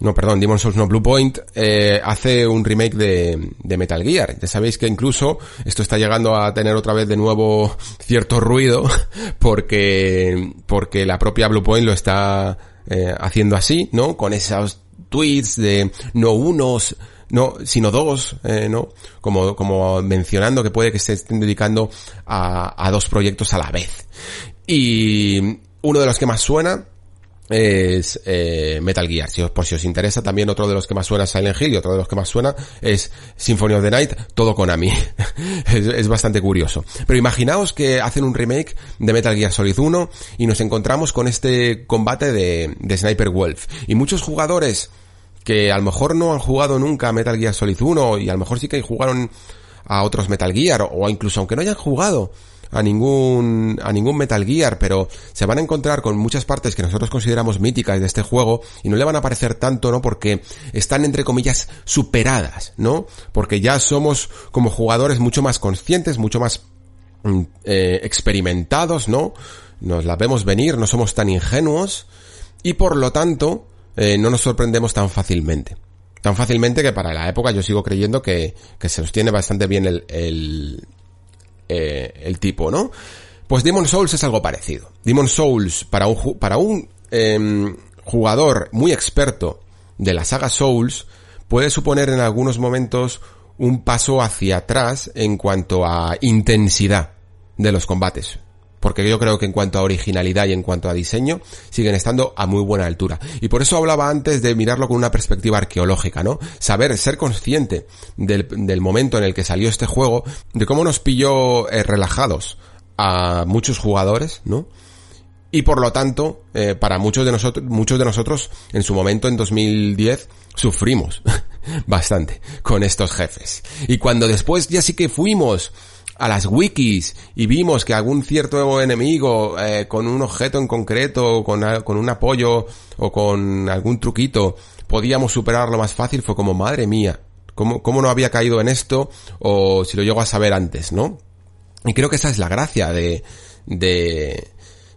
no, perdón, Demon Souls no, Blue Point, eh, hace un remake de, de, Metal Gear. Ya sabéis que incluso esto está llegando a tener otra vez de nuevo cierto ruido porque, porque la propia Blue Point lo está eh, haciendo así, ¿no? Con esos tweets de no unos, no, sino dos, eh, ¿no? Como, como mencionando que puede que se estén dedicando a, a dos proyectos a la vez. Y uno de los que más suena es eh, Metal Gear. Si os, por si os interesa, también otro de los que más suena es Silent Hill y otro de los que más suena es Symphony of the Night, todo con Ami. es, es, bastante curioso. Pero imaginaos que hacen un remake de Metal Gear Solid 1 y nos encontramos con este combate de, de Sniper Wolf. Y muchos jugadores que a lo mejor no han jugado nunca a Metal Gear Solid 1 y a lo mejor sí que jugaron a otros Metal Gear o incluso aunque no hayan jugado a ningún, a ningún Metal Gear, pero se van a encontrar con muchas partes que nosotros consideramos míticas de este juego y no le van a parecer tanto, ¿no? Porque están entre comillas superadas, ¿no? Porque ya somos como jugadores mucho más conscientes, mucho más mm, eh, experimentados, ¿no? Nos la vemos venir, no somos tan ingenuos y por lo tanto eh, no nos sorprendemos tan fácilmente. Tan fácilmente que para la época yo sigo creyendo que, que se tiene bastante bien el, el, eh, el tipo, ¿no? Pues Demon Souls es algo parecido. Demon Souls, para un, eh, jugador muy experto de la saga Souls, puede suponer en algunos momentos un paso hacia atrás en cuanto a intensidad de los combates porque yo creo que en cuanto a originalidad y en cuanto a diseño siguen estando a muy buena altura. Y por eso hablaba antes de mirarlo con una perspectiva arqueológica, ¿no? Saber, ser consciente del, del momento en el que salió este juego, de cómo nos pilló eh, relajados a muchos jugadores, ¿no? Y por lo tanto, eh, para muchos de nosotros, muchos de nosotros, en su momento, en 2010, sufrimos bastante con estos jefes. Y cuando después ya sí que fuimos a las wikis y vimos que algún cierto enemigo eh, con un objeto en concreto, con, con un apoyo o con algún truquito podíamos superarlo más fácil, fue como, madre mía, ¿cómo, cómo no había caído en esto? O si lo llego a saber antes, ¿no? Y creo que esa es la gracia de, de,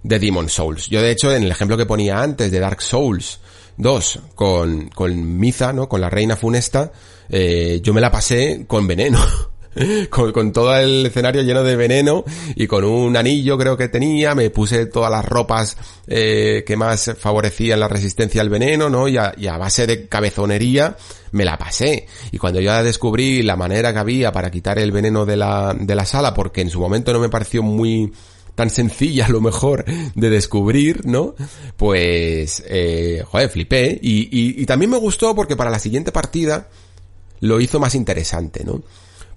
de Demon Souls. Yo de hecho en el ejemplo que ponía antes de Dark Souls 2 con, con Miza, ¿no? Con la reina funesta, eh, yo me la pasé con veneno. con, todo el escenario lleno de veneno y con un anillo creo que tenía, me puse todas las ropas eh, que más favorecían la resistencia al veneno, ¿no? Y a, base de cabezonería me la pasé. Y cuando ya descubrí la manera que había para quitar el veneno de la, de la sala, porque en su momento no me pareció muy tan sencilla a lo mejor de descubrir, ¿no? Pues, eh, joder, flipé. Y, y, y también me gustó porque para la siguiente partida lo hizo más interesante, ¿no?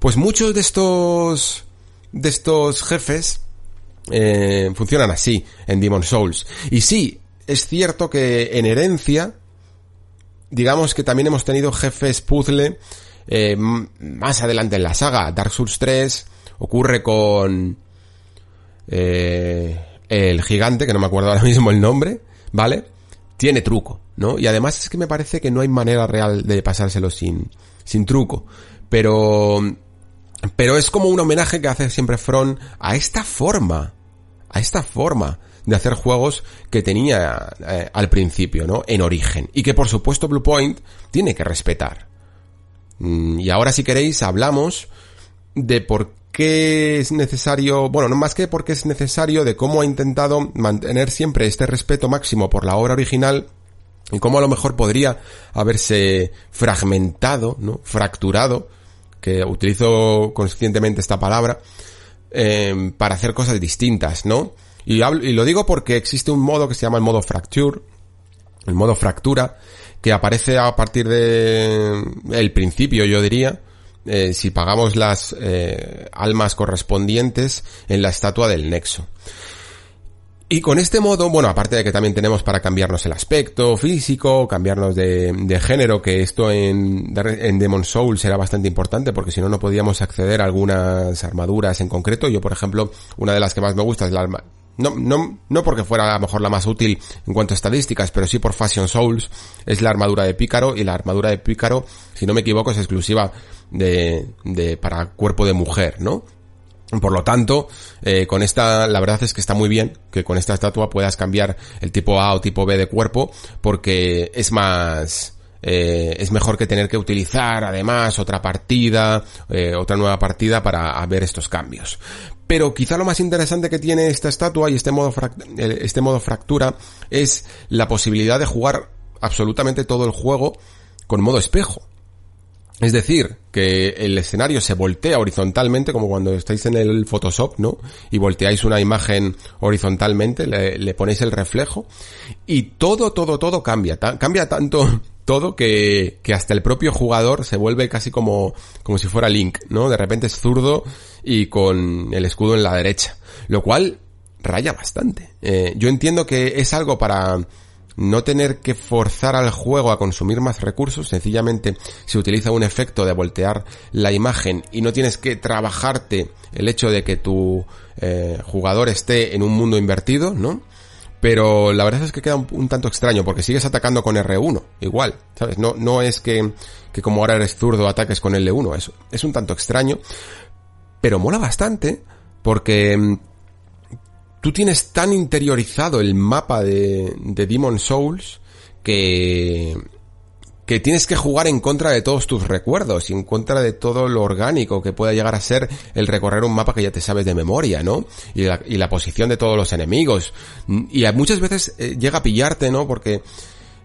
Pues muchos de estos, de estos jefes, eh, funcionan así en Demon Souls. Y sí, es cierto que en herencia, digamos que también hemos tenido jefes puzzle eh, más adelante en la saga. Dark Souls 3 ocurre con eh, el gigante, que no me acuerdo ahora mismo el nombre, ¿vale? Tiene truco, ¿no? Y además es que me parece que no hay manera real de pasárselo sin, sin truco. Pero pero es como un homenaje que hace siempre Front a esta forma, a esta forma de hacer juegos que tenía eh, al principio, ¿no? En origen. Y que por supuesto Bluepoint tiene que respetar. Mm, y ahora si queréis hablamos de por qué es necesario, bueno, no más que porque es necesario, de cómo ha intentado mantener siempre este respeto máximo por la obra original y cómo a lo mejor podría haberse fragmentado, ¿no? Fracturado que utilizo conscientemente esta palabra, eh, para hacer cosas distintas, ¿no? Y, y, lo digo porque existe un modo que se llama el modo fracture, el modo fractura, que aparece a partir de el principio, yo diría, eh, si pagamos las eh, almas correspondientes en la estatua del nexo. Y con este modo, bueno, aparte de que también tenemos para cambiarnos el aspecto físico, cambiarnos de, género, que esto en, en Demon Souls era bastante importante porque si no, no podíamos acceder a algunas armaduras en concreto. Yo, por ejemplo, una de las que más me gusta es la arma, no, no, no porque fuera a lo mejor la más útil en cuanto a estadísticas, pero sí por Fashion Souls, es la armadura de Pícaro, y la armadura de Pícaro, si no me equivoco, es exclusiva de, de, para cuerpo de mujer, ¿no? Por lo tanto, eh, con esta, la verdad es que está muy bien que con esta estatua puedas cambiar el tipo A o tipo B de cuerpo, porque es más, eh, es mejor que tener que utilizar además otra partida, eh, otra nueva partida para ver estos cambios. Pero quizá lo más interesante que tiene esta estatua y este modo, este modo fractura es la posibilidad de jugar absolutamente todo el juego con modo espejo. Es decir, que el escenario se voltea horizontalmente, como cuando estáis en el Photoshop, ¿no? Y volteáis una imagen horizontalmente, le, ponéis el reflejo, y todo, todo, todo cambia. cambia tanto todo que, que hasta el propio jugador se vuelve casi como, como si fuera Link, ¿no? De repente es zurdo y con el escudo en la derecha. Lo cual raya bastante. Eh, yo entiendo que es algo para no tener que forzar al juego a consumir más recursos, sencillamente se utiliza un efecto de voltear la imagen y no tienes que trabajarte el hecho de que tu eh, jugador esté en un mundo invertido, ¿no? Pero la verdad es que queda un, tanto extraño porque sigues atacando con R1, igual, ¿sabes? No, no es que, que como ahora eres zurdo ataques con L1, es, es un tanto extraño, pero mola bastante porque mm, tú tienes tan interiorizado el mapa de, de Demon Souls que, que tienes que jugar en contra de todos tus recuerdos y en contra de todo lo orgánico que pueda llegar a ser el recorrer un mapa que ya te sabes de memoria, ¿no? Y la, y la posición de todos los enemigos. Y muchas veces eh, llega a pillarte, ¿no? Porque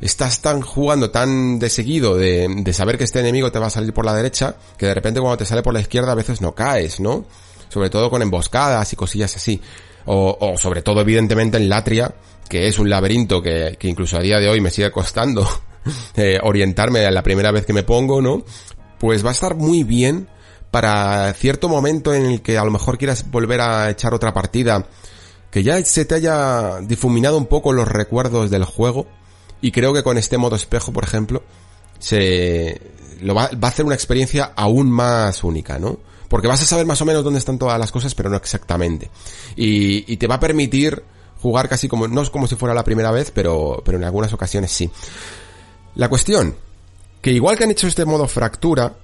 estás tan jugando tan de seguido de, de saber que este enemigo te va a salir por la derecha que de repente cuando te sale por la izquierda a veces no caes, ¿no? Sobre todo con emboscadas y cosillas así o, o sobre todo evidentemente en Latria, que es un laberinto que, que incluso a día de hoy me sigue costando eh, orientarme a la primera vez que me pongo, ¿no? Pues va a estar muy bien para cierto momento en el que a lo mejor quieras volver a echar otra partida, que ya se te haya difuminado un poco los recuerdos del juego, y creo que con este modo espejo, por ejemplo, se lo va, va a hacer una experiencia aún más única, ¿no? Porque vas a saber más o menos dónde están todas las cosas, pero no exactamente. Y, te va a permitir jugar casi como, no es como si fuera la primera vez, pero, pero en algunas ocasiones sí. La cuestión, que igual que han hecho este modo fractura,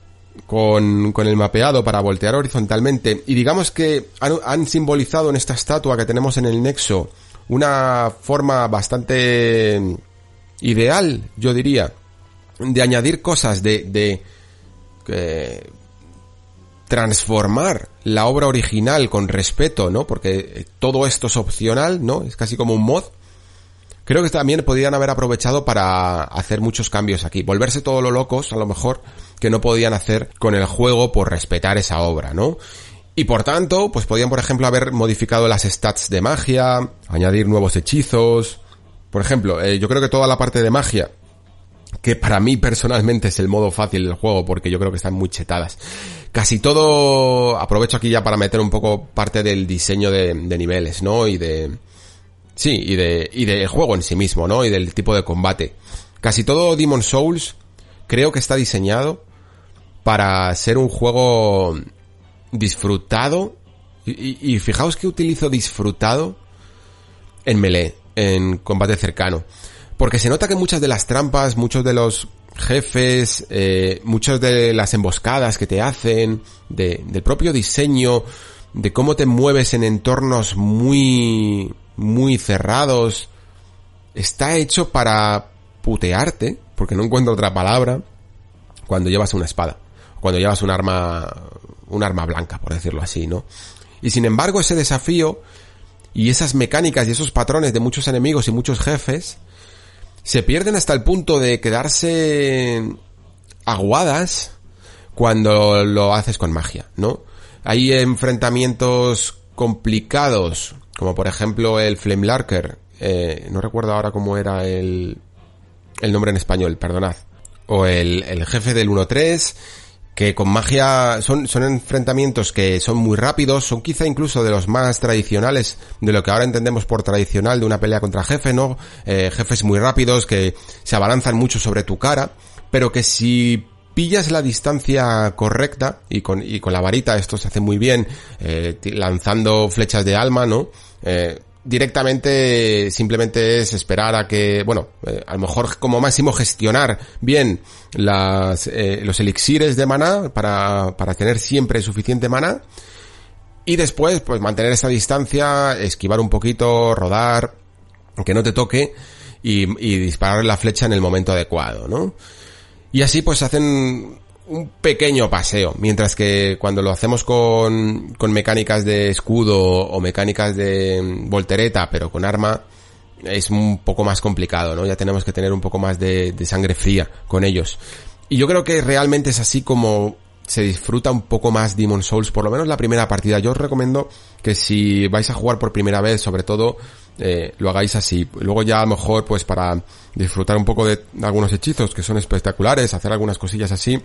con, con, el mapeado para voltear horizontalmente y digamos que han, han, simbolizado en esta estatua que tenemos en el nexo una forma bastante ideal, yo diría, de añadir cosas, de, de eh, transformar la obra original con respeto, ¿no? Porque todo esto es opcional, ¿no? Es casi como un mod. Creo que también podrían haber aprovechado para hacer muchos cambios aquí. Volverse todo lo locos, a lo mejor, que no podían hacer con el juego por respetar esa obra, ¿no? Y por tanto, pues podían, por ejemplo, haber modificado las stats de magia, añadir nuevos hechizos. Por ejemplo, eh, yo creo que toda la parte de magia que para mí personalmente es el modo fácil del juego porque yo creo que están muy chetadas. Casi todo, aprovecho aquí ya para meter un poco parte del diseño de, niveles, ¿no? Y de, sí, y de, y del juego en sí mismo, ¿no? Y del tipo de combate. Casi todo Demon Souls creo que está diseñado para ser un juego disfrutado. Y, y fijaos que utilizo disfrutado en melee, en combate cercano. Porque se nota que muchas de las trampas, muchos de los jefes, eh, muchas de las emboscadas que te hacen, de, del propio diseño, de cómo te mueves en entornos muy, muy cerrados, está hecho para putearte, porque no encuentro otra palabra, cuando llevas una espada, cuando llevas un arma, un arma blanca, por decirlo así, ¿no? Y sin embargo, ese desafío y esas mecánicas y esos patrones de muchos enemigos y muchos jefes se pierden hasta el punto de quedarse aguadas cuando lo haces con magia, ¿no? Hay enfrentamientos complicados, como por ejemplo el Flame Larker, eh, no recuerdo ahora cómo era el, el nombre en español, perdonad, o el, el jefe del 1-3, que con magia son, son enfrentamientos que son muy rápidos, son quizá incluso de los más tradicionales, de lo que ahora entendemos por tradicional de una pelea contra jefe, ¿no? Eh, jefes muy rápidos que se abalanzan mucho sobre tu cara, pero que si pillas la distancia correcta y con, y con la varita esto se hace muy bien, eh, lanzando flechas de alma, ¿no? Eh, directamente simplemente es esperar a que, bueno, eh, a lo mejor como máximo gestionar bien las, eh, los elixires de mana para, para tener siempre suficiente mana y después pues mantener esa distancia, esquivar un poquito, rodar, que no te toque y, y disparar la flecha en el momento adecuado, ¿no? Y así pues hacen un pequeño paseo, mientras que cuando lo hacemos con, con mecánicas de escudo o mecánicas de voltereta, pero con arma, es un poco más complicado, ¿no? Ya tenemos que tener un poco más de, de sangre fría con ellos. Y yo creo que realmente es así como se disfruta un poco más Demon Souls, por lo menos la primera partida. Yo os recomiendo que si vais a jugar por primera vez, sobre todo, eh, lo hagáis así. Luego ya a lo mejor, pues para disfrutar un poco de algunos hechizos que son espectaculares, hacer algunas cosillas así,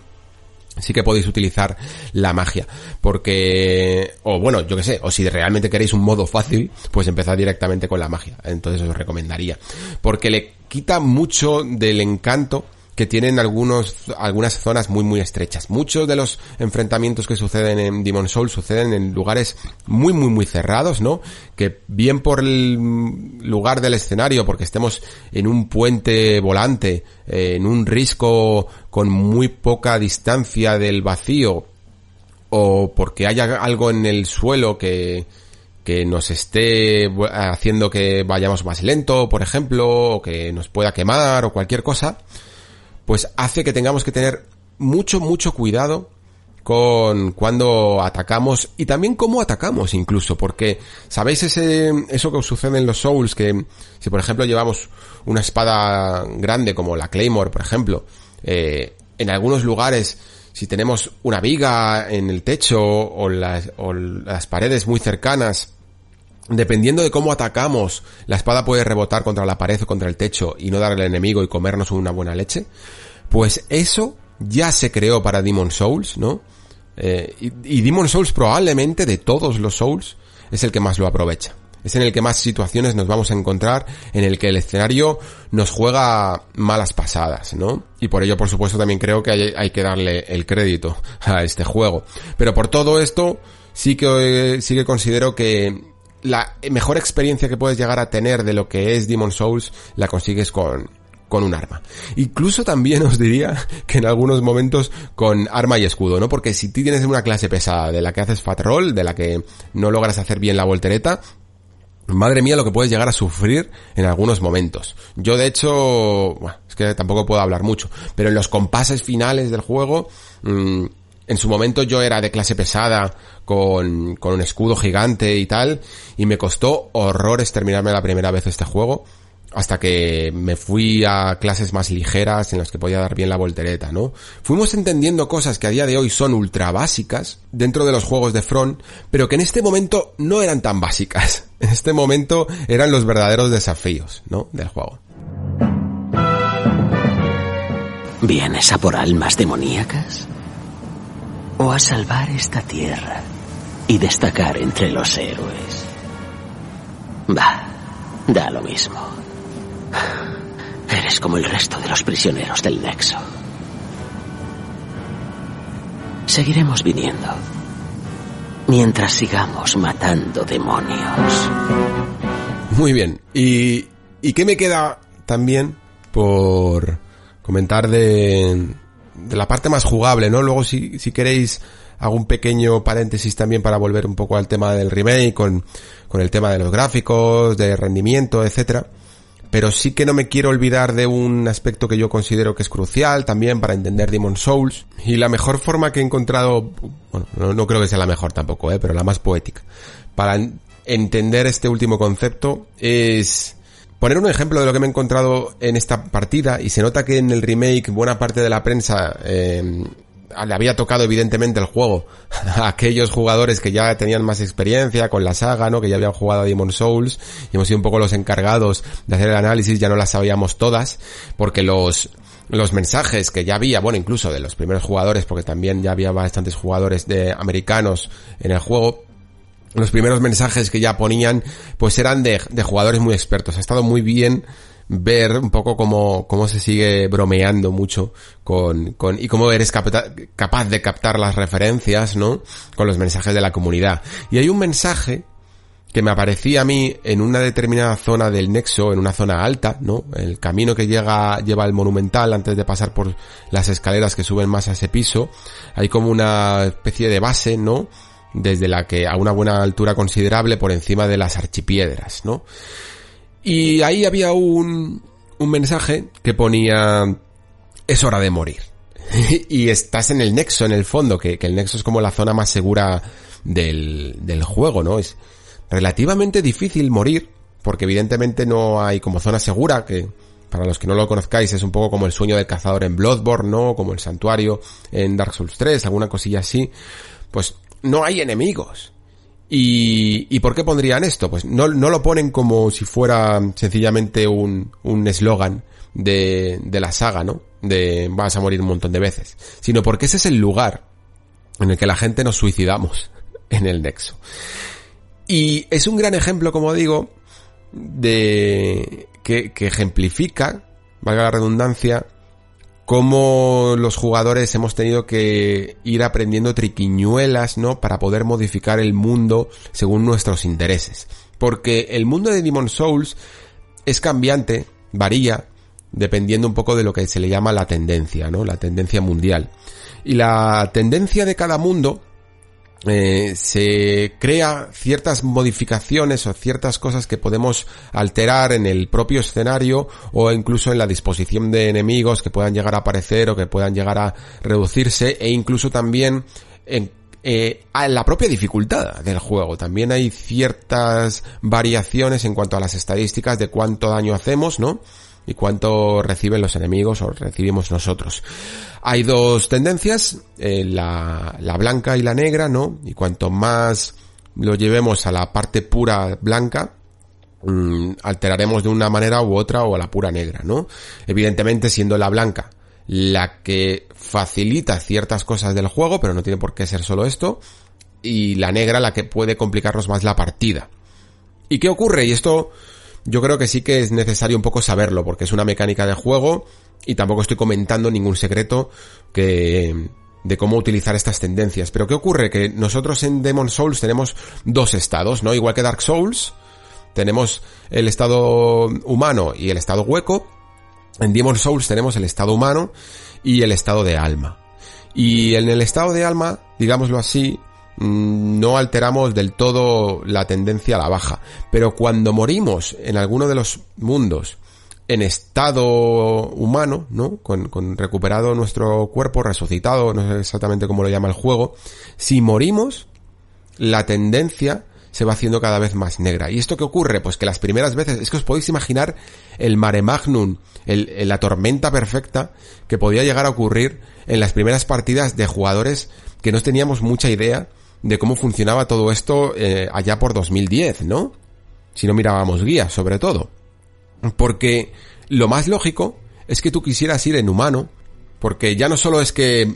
sí que podéis utilizar la magia. Porque, o bueno, yo que sé, o si realmente queréis un modo fácil, pues empezad directamente con la magia. Entonces os recomendaría. Porque le quita mucho del encanto que tienen algunos, algunas zonas muy muy estrechas. Muchos de los enfrentamientos que suceden en Demon Souls suceden en lugares muy muy muy cerrados, ¿no? Que bien por el lugar del escenario, porque estemos en un puente volante, eh, en un risco con muy poca distancia del vacío, o porque haya algo en el suelo que, que nos esté haciendo que vayamos más lento, por ejemplo, o que nos pueda quemar o cualquier cosa, pues hace que tengamos que tener mucho, mucho cuidado con cuando atacamos y también cómo atacamos incluso, porque sabéis ese, eso que sucede en los Souls, que si por ejemplo llevamos una espada grande como la Claymore, por ejemplo, eh, en algunos lugares si tenemos una viga en el techo o las, o las paredes muy cercanas, dependiendo de cómo atacamos, la espada puede rebotar contra la pared o contra el techo y no darle al enemigo y comernos una buena leche. Pues eso ya se creó para Demon Souls, ¿no? Eh, y, Demon Souls probablemente de todos los Souls es el que más lo aprovecha. Es en el que más situaciones nos vamos a encontrar, en el que el escenario nos juega malas pasadas, ¿no? Y por ello, por supuesto, también creo que hay, hay que darle el crédito a este juego. Pero por todo esto, sí que, sí que considero que la mejor experiencia que puedes llegar a tener de lo que es Demon Souls la consigues con, con un arma. Incluso también os diría que en algunos momentos con arma y escudo, ¿no? Porque si tú tienes una clase pesada de la que haces fat roll, de la que no logras hacer bien la voltereta, Madre mía lo que puedes llegar a sufrir en algunos momentos. Yo de hecho, bueno, es que tampoco puedo hablar mucho, pero en los compases finales del juego, mmm, en su momento yo era de clase pesada, con, con un escudo gigante y tal, y me costó horrores terminarme la primera vez este juego, hasta que me fui a clases más ligeras en las que podía dar bien la voltereta, ¿no? Fuimos entendiendo cosas que a día de hoy son ultra básicas dentro de los juegos de Front, pero que en este momento no eran tan básicas. En este momento eran los verdaderos desafíos, ¿no? Del juego. ¿Vienes a por almas demoníacas? ¿O a salvar esta tierra y destacar entre los héroes? Va, da lo mismo. Eres como el resto de los prisioneros del Nexo. Seguiremos viniendo mientras sigamos matando demonios. Muy bien. ¿Y, y qué me queda también por comentar de, de la parte más jugable, ¿no? Luego si, si queréis hago un pequeño paréntesis también para volver un poco al tema del remake, con, con el tema de los gráficos, de rendimiento, etcétera. Pero sí que no me quiero olvidar de un aspecto que yo considero que es crucial también para entender Demon Souls. Y la mejor forma que he encontrado, bueno, no, no creo que sea la mejor tampoco, ¿eh? pero la más poética, para entender este último concepto es poner un ejemplo de lo que me he encontrado en esta partida y se nota que en el remake buena parte de la prensa eh, le había tocado evidentemente el juego a aquellos jugadores que ya tenían más experiencia con la saga, ¿no? Que ya habían jugado a Demon Souls y hemos sido un poco los encargados de hacer el análisis, ya no las sabíamos todas, porque los, los mensajes que ya había, bueno, incluso de los primeros jugadores, porque también ya había bastantes jugadores de americanos en el juego, los primeros mensajes que ya ponían, pues eran de, de jugadores muy expertos. Ha estado muy bien ver un poco cómo, cómo se sigue bromeando mucho con, con y cómo eres capaz de captar las referencias, ¿no? Con los mensajes de la comunidad. Y hay un mensaje que me aparecía a mí en una determinada zona del nexo, en una zona alta, ¿no? El camino que llega, lleva al monumental antes de pasar por las escaleras que suben más a ese piso, hay como una especie de base, ¿no? Desde la que a una buena altura considerable por encima de las archipiedras, ¿no? Y ahí había un, un mensaje que ponía, es hora de morir. y estás en el nexo, en el fondo, que, que, el nexo es como la zona más segura del, del juego, ¿no? Es relativamente difícil morir, porque evidentemente no hay como zona segura, que para los que no lo conozcáis es un poco como el sueño del cazador en Bloodborne, ¿no? Como el santuario en Dark Souls 3, alguna cosilla así. Pues no hay enemigos. ¿Y, ¿Y por qué pondrían esto? Pues no, no lo ponen como si fuera sencillamente un eslogan de, de la saga, ¿no? De vas a morir un montón de veces. Sino porque ese es el lugar en el que la gente nos suicidamos en el Nexo. Y es un gran ejemplo, como digo, de que, que ejemplifica, valga la redundancia, cómo los jugadores hemos tenido que ir aprendiendo triquiñuelas, ¿no? Para poder modificar el mundo según nuestros intereses. Porque el mundo de Demon Souls es cambiante, varía, dependiendo un poco de lo que se le llama la tendencia, ¿no? La tendencia mundial. Y la tendencia de cada mundo eh, se crea ciertas modificaciones o ciertas cosas que podemos alterar en el propio escenario o incluso en la disposición de enemigos que puedan llegar a aparecer o que puedan llegar a reducirse e incluso también en eh, la propia dificultad del juego. También hay ciertas variaciones en cuanto a las estadísticas de cuánto daño hacemos, ¿no? Y cuánto reciben los enemigos o recibimos nosotros. Hay dos tendencias, eh, la, la blanca y la negra, ¿no? Y cuanto más lo llevemos a la parte pura blanca, mm, alteraremos de una manera u otra o a la pura negra, ¿no? Evidentemente siendo la blanca la que facilita ciertas cosas del juego, pero no tiene por qué ser solo esto, y la negra la que puede complicarnos más la partida. ¿Y qué ocurre? Y esto yo creo que sí que es necesario un poco saberlo, porque es una mecánica de juego y tampoco estoy comentando ningún secreto que de cómo utilizar estas tendencias. Pero ¿qué ocurre? Que nosotros en Demon Souls tenemos dos estados, ¿no? Igual que Dark Souls, tenemos el estado humano y el estado hueco. En Demon Souls tenemos el estado humano y el estado de alma. Y en el estado de alma, digámoslo así, no alteramos del todo la tendencia a la baja. Pero cuando morimos en alguno de los mundos en estado humano, ¿no? Con, con, recuperado nuestro cuerpo, resucitado, no sé exactamente cómo lo llama el juego, si morimos, la tendencia se va haciendo cada vez más negra. ¿Y esto qué ocurre? Pues que las primeras veces, es que os podéis imaginar el mare magnum, el, la tormenta perfecta que podía llegar a ocurrir en las primeras partidas de jugadores que no teníamos mucha idea de cómo funcionaba todo esto eh, allá por 2010, ¿no? Si no mirábamos guías, sobre todo. Porque lo más lógico es que tú quisieras ir en humano, porque ya no solo es que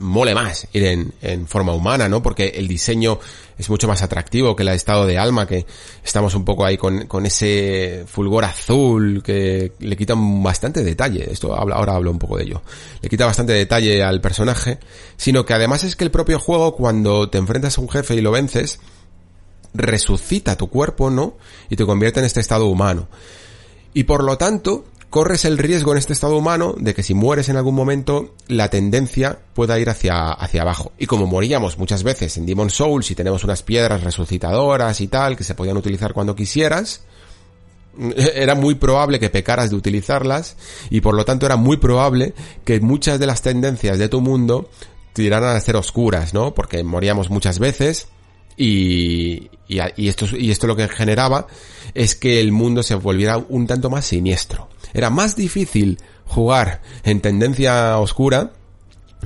mole más ir en, en, forma humana, ¿no? Porque el diseño es mucho más atractivo que el estado de alma, que estamos un poco ahí con, con ese fulgor azul que le quita bastante detalle. Esto ahora hablo un poco de ello. Le quita bastante detalle al personaje, sino que además es que el propio juego, cuando te enfrentas a un jefe y lo vences, resucita tu cuerpo, ¿no? Y te convierte en este estado humano. Y por lo tanto, corres el riesgo en este estado humano de que si mueres en algún momento, la tendencia pueda ir hacia, hacia abajo. Y como moríamos muchas veces en Demon Souls y tenemos unas piedras resucitadoras y tal, que se podían utilizar cuando quisieras, era muy probable que pecaras de utilizarlas y por lo tanto era muy probable que muchas de las tendencias de tu mundo tiraran a ser oscuras, ¿no? Porque moríamos muchas veces y, y, y, esto, y esto lo que generaba es que el mundo se volviera un tanto más siniestro era más difícil jugar en tendencia oscura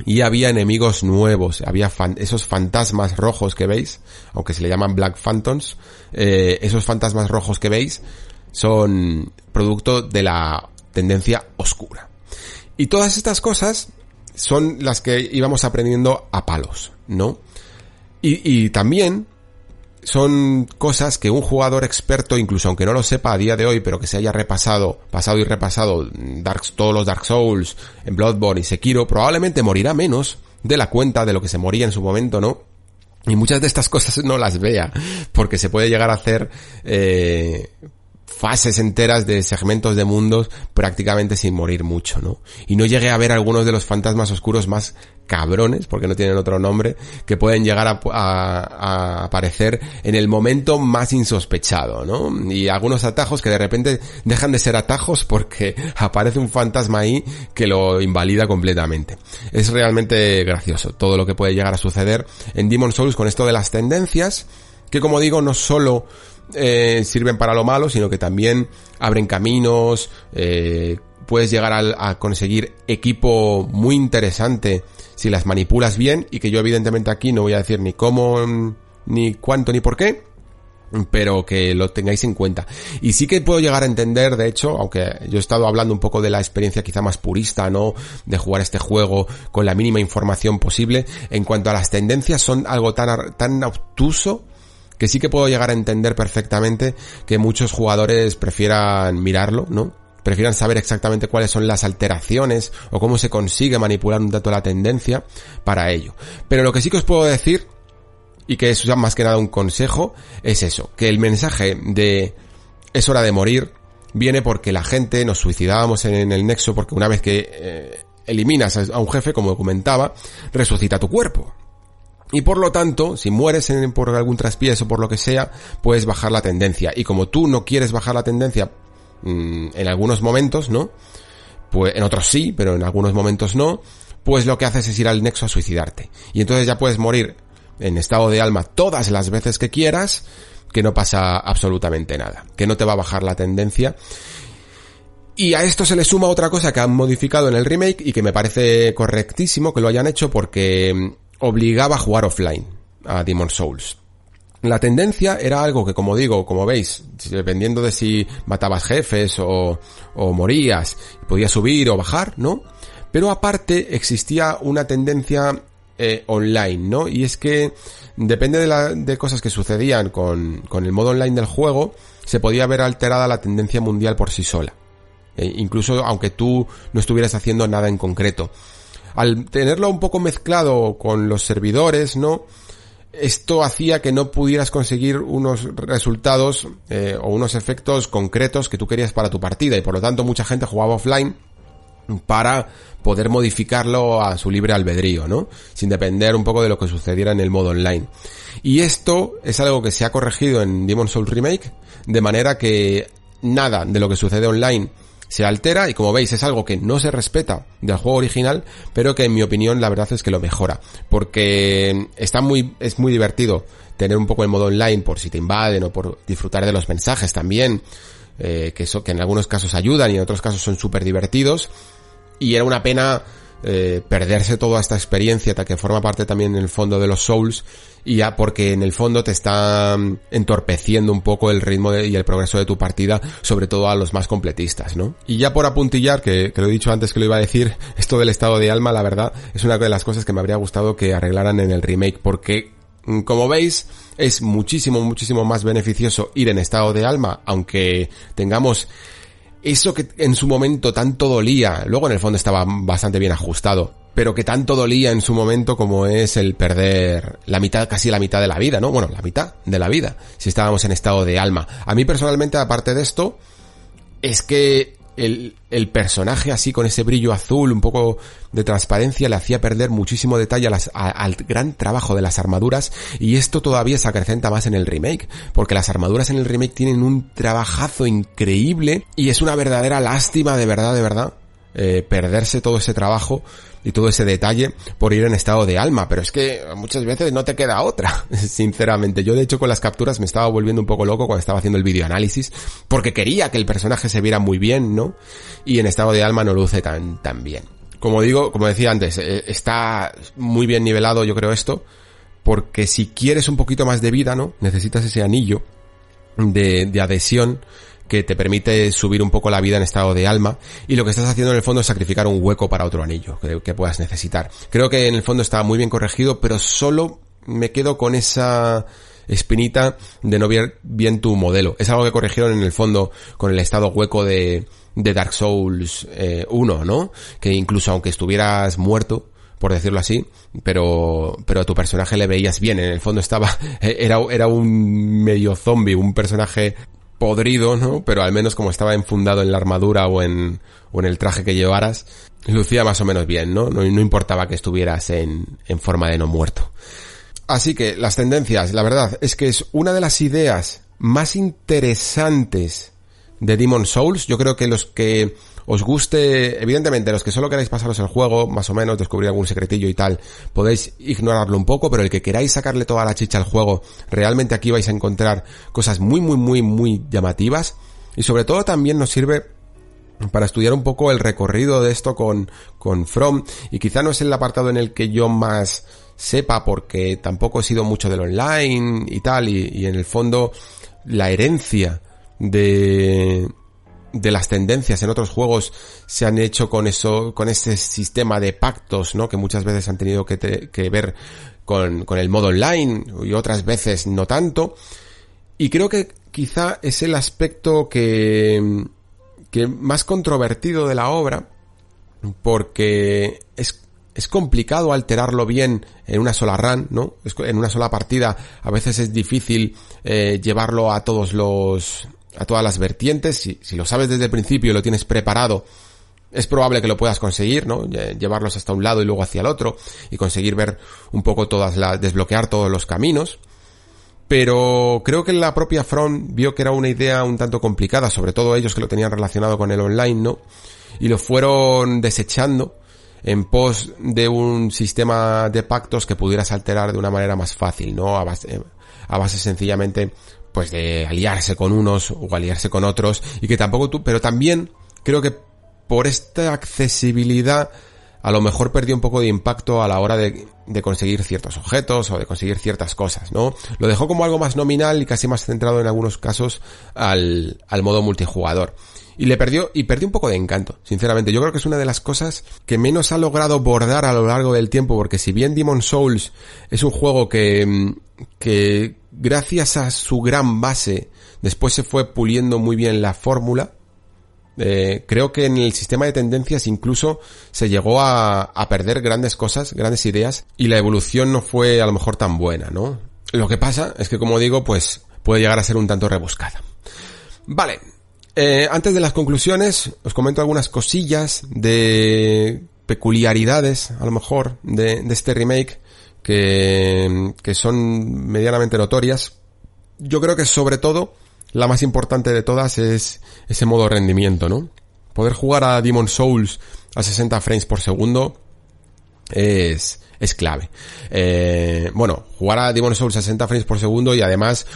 y había enemigos nuevos, había esos fantasmas rojos que veis, aunque se le llaman Black Phantoms, eh, esos fantasmas rojos que veis son producto de la tendencia oscura. Y todas estas cosas son las que íbamos aprendiendo a palos, ¿no? Y, y también son cosas que un jugador experto, incluso aunque no lo sepa a día de hoy, pero que se haya repasado, pasado y repasado Dark, todos los Dark Souls, en Bloodborne y Sekiro, probablemente morirá menos de la cuenta de lo que se moría en su momento, ¿no? Y muchas de estas cosas no las vea, porque se puede llegar a hacer eh, fases enteras de segmentos de mundos prácticamente sin morir mucho, ¿no? Y no llegué a ver algunos de los fantasmas oscuros más cabrones, porque no tienen otro nombre, que pueden llegar a, aparecer en el momento más insospechado, ¿no? Y algunos atajos que de repente dejan de ser atajos porque aparece un fantasma ahí que lo invalida completamente. Es realmente gracioso todo lo que puede llegar a suceder en Demon Souls con esto de las tendencias, que como digo, no solo eh, sirven para lo malo, sino que también abren caminos, eh, puedes llegar a, conseguir equipo muy interesante si las manipulas bien y que yo evidentemente aquí no voy a decir ni cómo, ni cuánto, ni por qué, pero que lo tengáis en cuenta. Y sí que puedo llegar a entender, de hecho, aunque yo he estado hablando un poco de la experiencia quizá más purista, ¿no? De jugar este juego con la mínima información posible, en cuanto a las tendencias son algo tan, tan obtuso que sí que puedo llegar a entender perfectamente que muchos jugadores prefieran mirarlo, ¿no? Prefieran saber exactamente cuáles son las alteraciones o cómo se consigue manipular un dato de la tendencia para ello. Pero lo que sí que os puedo decir, y que es más que nada un consejo, es eso, que el mensaje de es hora de morir viene porque la gente nos suicidábamos en el nexo porque una vez que eh, eliminas a un jefe, como comentaba, resucita tu cuerpo. Y por lo tanto, si mueres en, por algún traspiés o por lo que sea, puedes bajar la tendencia. Y como tú no quieres bajar la tendencia mm, en algunos momentos, ¿no? Pues en otros sí, pero en algunos momentos no, pues lo que haces es ir al nexo a suicidarte. Y entonces ya puedes morir en estado de alma todas las veces que quieras, que no pasa absolutamente nada, que no te va a bajar la tendencia. Y a esto se le suma otra cosa que han modificado en el remake y que me parece correctísimo que lo hayan hecho porque mm, obligaba a jugar offline a Demon Souls. La tendencia era algo que, como digo, como veis, dependiendo de si matabas jefes o, morías, podías subir o bajar, ¿no? Pero aparte existía una tendencia eh, online, ¿no? Y es que depende de, la, de cosas que sucedían con, el modo online del juego, se podía ver alterada la tendencia mundial por sí sola. Eh, incluso aunque tú no estuvieras haciendo nada en concreto al tenerlo un poco mezclado con los servidores, ¿no? Esto hacía que no pudieras conseguir unos resultados eh, o unos efectos concretos que tú querías para tu partida y por lo tanto mucha gente jugaba offline para poder modificarlo a su libre albedrío, ¿no? Sin depender un poco de lo que sucediera en el modo online. Y esto es algo que se ha corregido en Demon Souls Remake, de manera que nada de lo que sucede online se altera y como veis es algo que no se respeta del juego original, pero que en mi opinión la verdad es que lo mejora, porque está muy, es muy divertido tener un poco el modo online por si te invaden o por disfrutar de los mensajes también, eh, que eso, que en algunos casos ayudan y en otros casos son súper divertidos, y era una pena eh, perderse toda esta experiencia que forma parte también en el fondo de los Souls y ya porque en el fondo te está mm, entorpeciendo un poco el ritmo y el progreso de tu partida, sobre todo a los más completistas, ¿no? Y ya por apuntillar, que, que lo he dicho antes que lo iba a decir, esto del estado de alma, la verdad, es una de las cosas que me habría gustado que arreglaran en el remake, porque mm, como veis, es muchísimo, muchísimo más beneficioso ir en estado de alma, aunque tengamos eso que en su momento tanto dolía, luego en el fondo estaba bastante bien ajustado, pero que tanto dolía en su momento como es el perder la mitad, casi la mitad de la vida, ¿no? Bueno, la mitad de la vida, si estábamos en estado de alma. A mí personalmente, aparte de esto, es que el, el, personaje así con ese brillo azul, un poco de transparencia, le hacía perder muchísimo detalle al gran trabajo de las armaduras y esto todavía se acrecenta más en el remake, porque las armaduras en el remake tienen un trabajazo increíble y es una verdadera lástima de verdad, de verdad, eh, perderse todo ese trabajo y todo ese detalle por ir en estado de alma, pero es que muchas veces no te queda otra, sinceramente. Yo de hecho con las capturas me estaba volviendo un poco loco cuando estaba haciendo el videoanálisis, porque quería que el personaje se viera muy bien, ¿no? Y en estado de alma no luce tan, tan bien. como digo, como decía antes, eh, está muy bien nivelado yo creo esto, porque si quieres un poquito más de vida, ¿no? Necesitas ese anillo de, de adhesión que te permite subir un poco la vida en estado de alma y lo que estás haciendo en el fondo es sacrificar un hueco para otro anillo que, que puedas necesitar. Creo que en el fondo está muy bien corregido, pero solo me quedo con esa espinita de no ver bien tu modelo. Es algo que corrigieron en el fondo con el estado hueco de, Dark Souls eh, 1, ¿no? Que incluso aunque estuvieras muerto, por decirlo así, pero, pero a tu personaje le veías bien, en el fondo estaba, era, era un medio zombie, un personaje podrido, ¿no? Pero al menos como estaba enfundado en la armadura o en, o en el traje que llevaras, lucía más o menos bien, ¿no? No, no importaba que estuvieras en, en forma de no muerto. Así que las tendencias, la verdad, es que es una de las ideas más interesantes de Demon Souls. Yo creo que los que os guste, evidentemente, los que solo queráis pasaros el juego, más o menos, descubrir algún secretillo y tal, podéis ignorarlo un poco, pero el que queráis sacarle toda la chicha al juego, realmente aquí vais a encontrar cosas muy, muy, muy, muy llamativas. Y sobre todo también nos sirve para estudiar un poco el recorrido de esto con, con From. Y quizá no es el apartado en el que yo más sepa porque tampoco he sido mucho del online y tal. Y, y en el fondo la herencia de, de las tendencias en otros juegos se han hecho con eso, con ese sistema de pactos, ¿no? Que muchas veces han tenido que, ver con, con el modo online y otras veces no tanto. Y creo que quizá es el aspecto que, que más controvertido de la obra, porque es, es complicado alterarlo bien en una sola run, ¿no? En una sola partida a veces es difícil eh, llevarlo a todos los, a todas las vertientes. Si, si lo sabes desde el principio y lo tienes preparado, es probable que lo puedas conseguir, ¿no? Llevarlos hasta un lado y luego hacia el otro y conseguir ver un poco todas las, desbloquear todos los caminos. Pero creo que la propia Front vio que era una idea un tanto complicada, sobre todo ellos que lo tenían relacionado con el online, ¿no? Y lo fueron desechando en pos de un sistema de pactos que pudieras alterar de una manera más fácil, ¿no? A base, a base sencillamente pues de aliarse con unos o aliarse con otros y que tampoco tú, pero también creo que por esta accesibilidad a lo mejor perdió un poco de impacto a la hora de, de, conseguir ciertos objetos o de conseguir ciertas cosas, ¿no? Lo dejó como algo más nominal y casi más centrado en algunos casos al, al modo multijugador. Y le perdió, y perdió un poco de encanto, sinceramente. Yo creo que es una de las cosas que menos ha logrado bordar a lo largo del tiempo, porque si bien Demon Souls es un juego que, que gracias a su gran base, después se fue puliendo muy bien la fórmula. Eh, creo que en el sistema de tendencias incluso se llegó a, a, perder grandes cosas, grandes ideas, y la evolución no fue a lo mejor tan buena, ¿no? Lo que pasa es que, como digo, pues puede llegar a ser un tanto rebuscada. Vale, eh, antes de las conclusiones, os comento algunas cosillas de peculiaridades, a lo mejor, de, este remake que, que son medianamente notorias. Yo creo que sobre todo, la más importante de todas es ese modo rendimiento, ¿no? Poder jugar a Demon Souls a 60 frames por segundo es, es clave. Eh, bueno, jugar a Demon Souls a 60 frames por segundo y además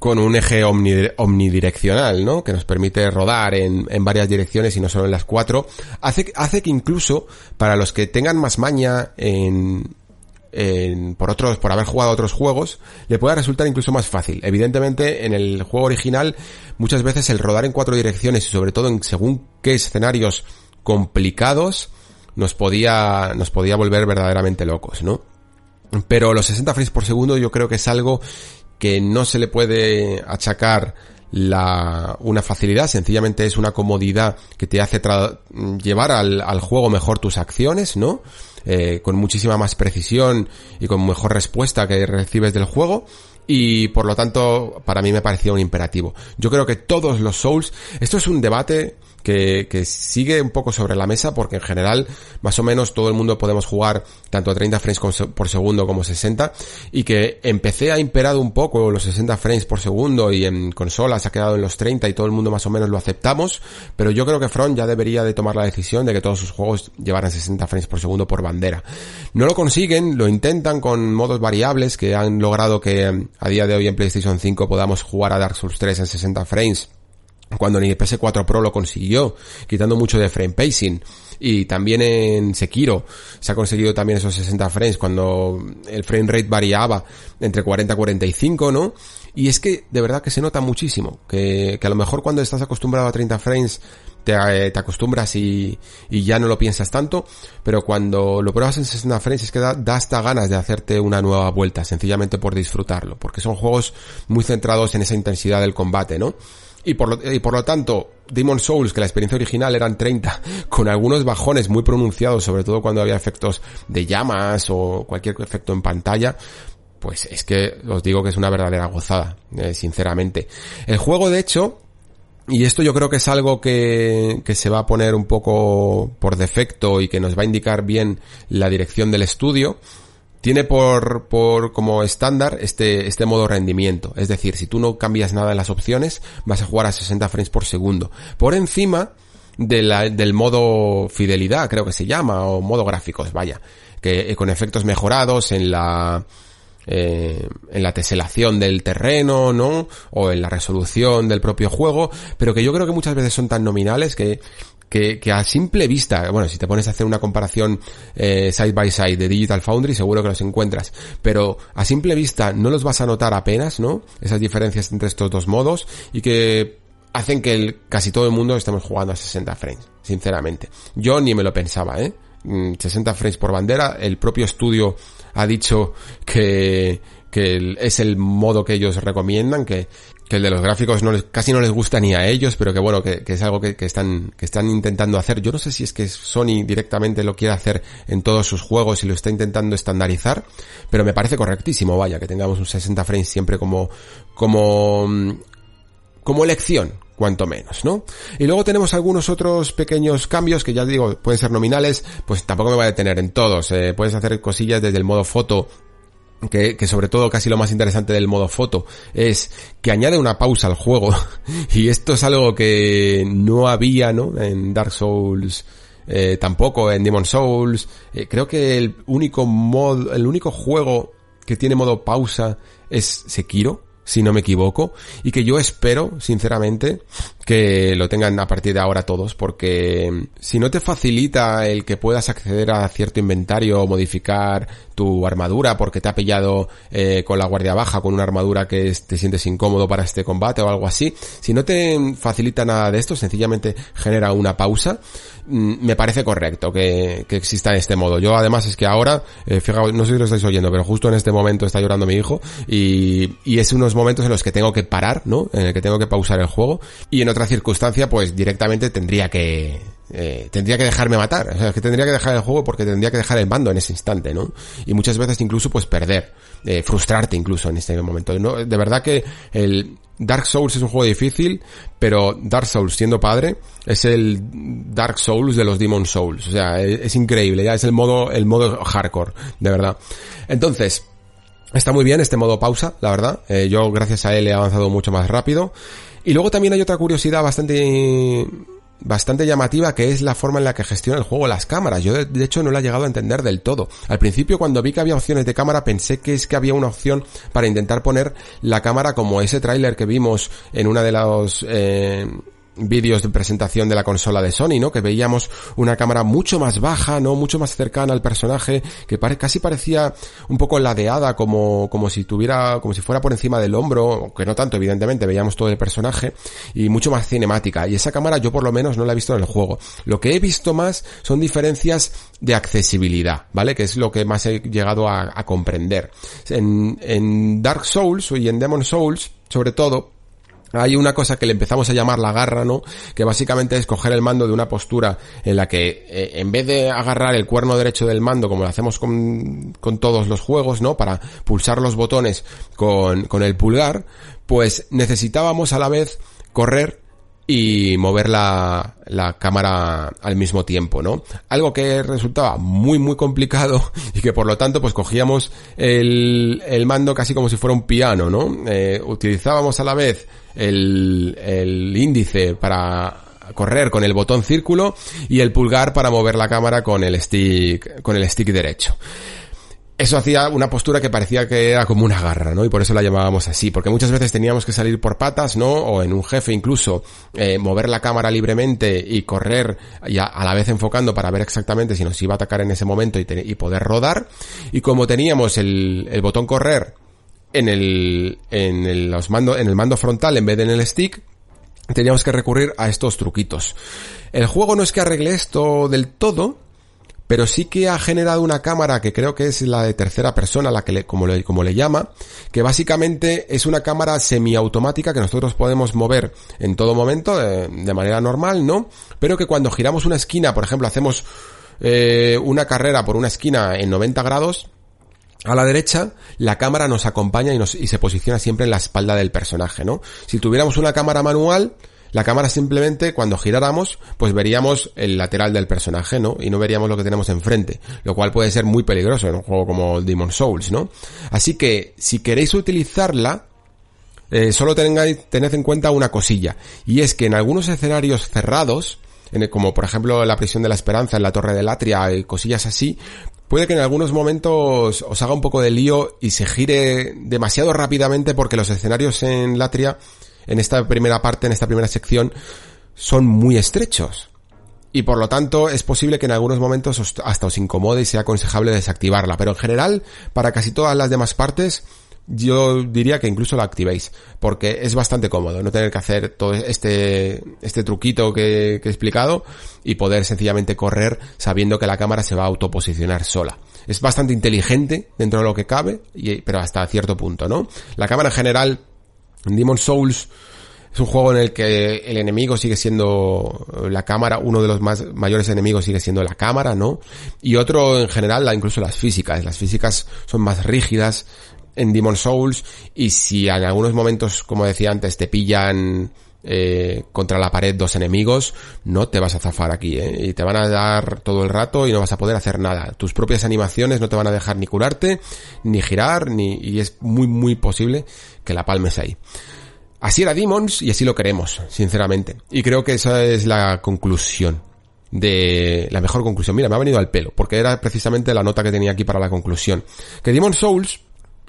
con un eje omnidireccional, ¿no? Que nos permite rodar en, en, varias direcciones y no solo en las cuatro. Hace, hace que incluso para los que tengan más maña en, en, por otros, por haber jugado otros juegos, le pueda resultar incluso más fácil. Evidentemente, en el juego original, muchas veces el rodar en cuatro direcciones y sobre todo en según qué escenarios complicados, nos podía, nos podía volver verdaderamente locos, ¿no? Pero los 60 frames por segundo yo creo que es algo que no se le puede achacar la, una facilidad, sencillamente es una comodidad que te hace llevar al, al juego mejor tus acciones, ¿no? eh, con muchísima más precisión y con mejor respuesta que recibes del juego y por lo tanto para mí me parecía un imperativo. Yo creo que todos los Souls, esto es un debate que, que, sigue un poco sobre la mesa porque en general más o menos todo el mundo podemos jugar tanto a 30 frames por segundo como 60 y que empecé a imperado un poco los 60 frames por segundo y en consolas ha quedado en los 30 y todo el mundo más o menos lo aceptamos pero yo creo que Front ya debería de tomar la decisión de que todos sus juegos llevaran 60 frames por segundo por bandera. No lo consiguen, lo intentan con modos variables que han logrado que a día de hoy en PlayStation 5 podamos jugar a Dark Souls 3 en 60 frames cuando ni el PS4 Pro lo consiguió, quitando mucho de frame pacing. Y también en Sekiro se ha conseguido también esos 60 frames cuando el frame rate variaba entre 40 y 45, ¿no? Y es que de verdad que se nota muchísimo, que, que a lo mejor cuando estás acostumbrado a 30 frames te, eh, te acostumbras y, y, ya no lo piensas tanto, pero cuando lo pruebas en 60 frames es que da, da, hasta ganas de hacerte una nueva vuelta, sencillamente por disfrutarlo, porque son juegos muy centrados en esa intensidad del combate, ¿no? Y por, lo, y por lo tanto, Demon Souls, que la experiencia original eran 30, con algunos bajones muy pronunciados, sobre todo cuando había efectos de llamas o cualquier efecto en pantalla, pues es que os digo que es una verdadera gozada, eh, sinceramente. El juego, de hecho, y esto yo creo que es algo que, que, se va a poner un poco por defecto y que nos va a indicar bien la dirección del estudio, tiene por, por como estándar este, este modo rendimiento. Es decir, si tú no cambias nada en las opciones, vas a jugar a 60 frames por segundo. Por encima de del modo fidelidad, creo que se llama, o modo gráficos, vaya. Que con efectos mejorados en la, eh, en la teselación del terreno, ¿no? O en la resolución del propio juego, pero que yo creo que muchas veces son tan nominales que, que, que a simple vista, bueno, si te pones a hacer una comparación eh, side by side de Digital Foundry, seguro que los encuentras, pero a simple vista no los vas a notar apenas, ¿no? Esas diferencias entre estos dos modos y que hacen que el, casi todo el mundo estemos jugando a 60 frames, sinceramente. Yo ni me lo pensaba, ¿eh? 60 mm, frames por bandera, el propio estudio ha dicho que, que es el modo que ellos recomiendan, que, que el de los gráficos casi no les gusta ni a ellos, pero que bueno, que, es algo que, están, intentando hacer. Yo no sé si es que Sony directamente lo quiere hacer en todos sus juegos y lo está intentando estandarizar, pero me parece correctísimo, vaya, que tengamos un 60 frames siempre como, como, como elección, cuanto menos, ¿no? Y luego tenemos algunos otros pequeños cambios que ya digo, pueden ser nominales, pues tampoco me voy a detener en todos. Eh, puedes hacer cosillas desde el modo foto que, que, sobre todo casi lo más interesante del modo foto es que añade una pausa al juego y esto es algo que no había ¿no? en Dark Souls eh, tampoco en Demon Souls eh, creo que el único modo el único juego que tiene modo pausa es Sekiro si no me equivoco, y que yo espero, sinceramente, que lo tengan a partir de ahora todos, porque si no te facilita el que puedas acceder a cierto inventario o modificar tu armadura porque te ha pillado eh, con la guardia baja, con una armadura que te sientes incómodo para este combate o algo así, si no te facilita nada de esto, sencillamente genera una pausa, mm, me parece correcto que, que, exista este modo. Yo además es que ahora, eh, no sé si lo estáis oyendo, pero justo en este momento está llorando mi hijo y, y es unos momentos en los que tengo que parar, ¿no? En el que tengo que pausar el juego y en circunstancia pues directamente tendría que eh, tendría que dejarme matar, o sea, que tendría que dejar el juego porque tendría que dejar el mando en ese instante, ¿no? Y muchas veces incluso pues perder, eh, frustrarte incluso en este momento. De verdad que el Dark Souls es un juego difícil, pero Dark Souls siendo padre es el Dark Souls de los Demon Souls, o sea, es, es increíble, ya es el modo, el modo hardcore, de verdad. Entonces, Está muy bien este modo pausa, la verdad. Eh, yo gracias a él he avanzado mucho más rápido. Y luego también hay otra curiosidad bastante bastante llamativa que es la forma en la que gestiona el juego las cámaras. Yo de, hecho no la he llegado a entender del todo. Al principio cuando vi que había opciones de cámara pensé que es que había una opción para intentar poner la cámara como ese tráiler que vimos en una de las eh, vídeos de presentación de la consola de Sony, ¿no? Que veíamos una cámara mucho más baja, ¿no? Mucho más cercana al personaje, que pare casi parecía un poco ladeada, como, como si tuviera, como si fuera por encima del hombro, que no tanto, evidentemente, veíamos todo el personaje, y mucho más cinemática. Y esa cámara yo por lo menos no la he visto en el juego. Lo que he visto más son diferencias de accesibilidad, ¿vale? Que es lo que más he llegado a, comprender. En, en Dark Souls y en Demon Souls, sobre todo, hay una cosa que le empezamos a llamar la garra, ¿no? Que básicamente es coger el mando de una postura en la que eh, en vez de agarrar el cuerno derecho del mando como lo hacemos con, con todos los juegos, ¿no? Para pulsar los botones con, con el pulgar, pues necesitábamos a la vez correr y mover la, cámara al mismo tiempo, ¿no? Algo que resultaba muy muy complicado y que por lo tanto pues cogíamos el, el mando casi como si fuera un piano, ¿no? Eh, utilizábamos a la vez el, el índice para correr con el botón círculo y el pulgar para mover la cámara con el stick, con el stick derecho. Eso hacía una postura que parecía que era como una garra, ¿no? Y por eso la llamábamos así, porque muchas veces teníamos que salir por patas, ¿no? O en un jefe incluso eh, mover la cámara libremente y correr y a, la vez enfocando para ver exactamente si nos iba a atacar en ese momento y, poder rodar. Y como teníamos el, el botón correr en el, en el, los mando, en el mando frontal en vez de en el stick, teníamos que recurrir a estos truquitos. El juego no es que arregle esto del todo, pero sí que ha generado una cámara que creo que es la de tercera persona, la que le, como le, como le llama, que básicamente es una cámara semiautomática que nosotros podemos mover en todo momento de, manera normal, ¿no? Pero que cuando giramos una esquina, por ejemplo, hacemos eh, una carrera por una esquina en 90 grados, a la derecha, la cámara nos acompaña y, nos, y se posiciona siempre en la espalda del personaje, ¿no? Si tuviéramos una cámara manual, la cámara simplemente, cuando giráramos, pues veríamos el lateral del personaje, ¿no? Y no veríamos lo que tenemos enfrente, lo cual puede ser muy peligroso en un juego como Demon Souls, ¿no? Así que, si queréis utilizarla, eh, solo tengáis, tened en cuenta una cosilla, y es que en algunos escenarios cerrados, como por ejemplo la prisión de la esperanza en la torre de Latria y cosillas así, puede que en algunos momentos os haga un poco de lío y se gire demasiado rápidamente porque los escenarios en Latria en esta primera parte, en esta primera sección, son muy estrechos. Y por lo tanto es posible que en algunos momentos hasta os incomode y sea aconsejable desactivarla. Pero en general, para casi todas las demás partes, yo diría que incluso la activéis. Porque es bastante cómodo no tener que hacer todo este, este truquito que, he explicado y poder sencillamente correr sabiendo que la cámara se va a autoposicionar sola. Es bastante inteligente dentro de lo que cabe, pero hasta cierto punto, ¿no? La cámara en general Demon Souls es un juego en el que el enemigo sigue siendo la cámara, uno de los más mayores enemigos sigue siendo la cámara, ¿no? Y otro en general, incluso las físicas. Las físicas son más rígidas en Demon Souls y si en algunos momentos, como decía antes, te pillan eh, contra la pared dos enemigos, no te vas a zafar aquí, ¿eh? Y te van a dar todo el rato y no vas a poder hacer nada. Tus propias animaciones no te van a dejar ni curarte, ni girar, ni, y es muy, muy posible que la palmes ahí. Así era Demons y así lo queremos, sinceramente. Y creo que esa es la conclusión de la mejor conclusión. Mira, me ha venido al pelo, porque era precisamente la nota que tenía aquí para la conclusión. Que Demon Souls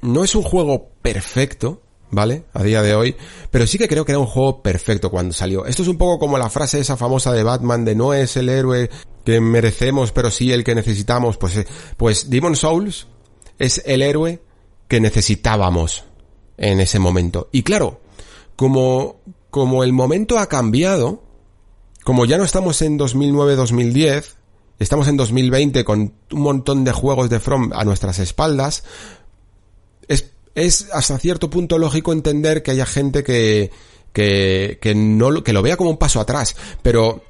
no es un juego perfecto, ¿vale? A día de hoy. Pero sí que creo que era un juego perfecto cuando salió. Esto es un poco como la frase esa famosa de Batman de no es el héroe que merecemos, pero sí el que necesitamos. Pues, eh, pues Demon Souls es el héroe que necesitábamos en ese momento. Y claro, como, como el momento ha cambiado, como ya no estamos en 2009-2010, estamos en 2020 con un montón de juegos de From a nuestras espaldas, es hasta cierto punto lógico entender que haya gente que, que, que no, que lo vea como un paso atrás, pero,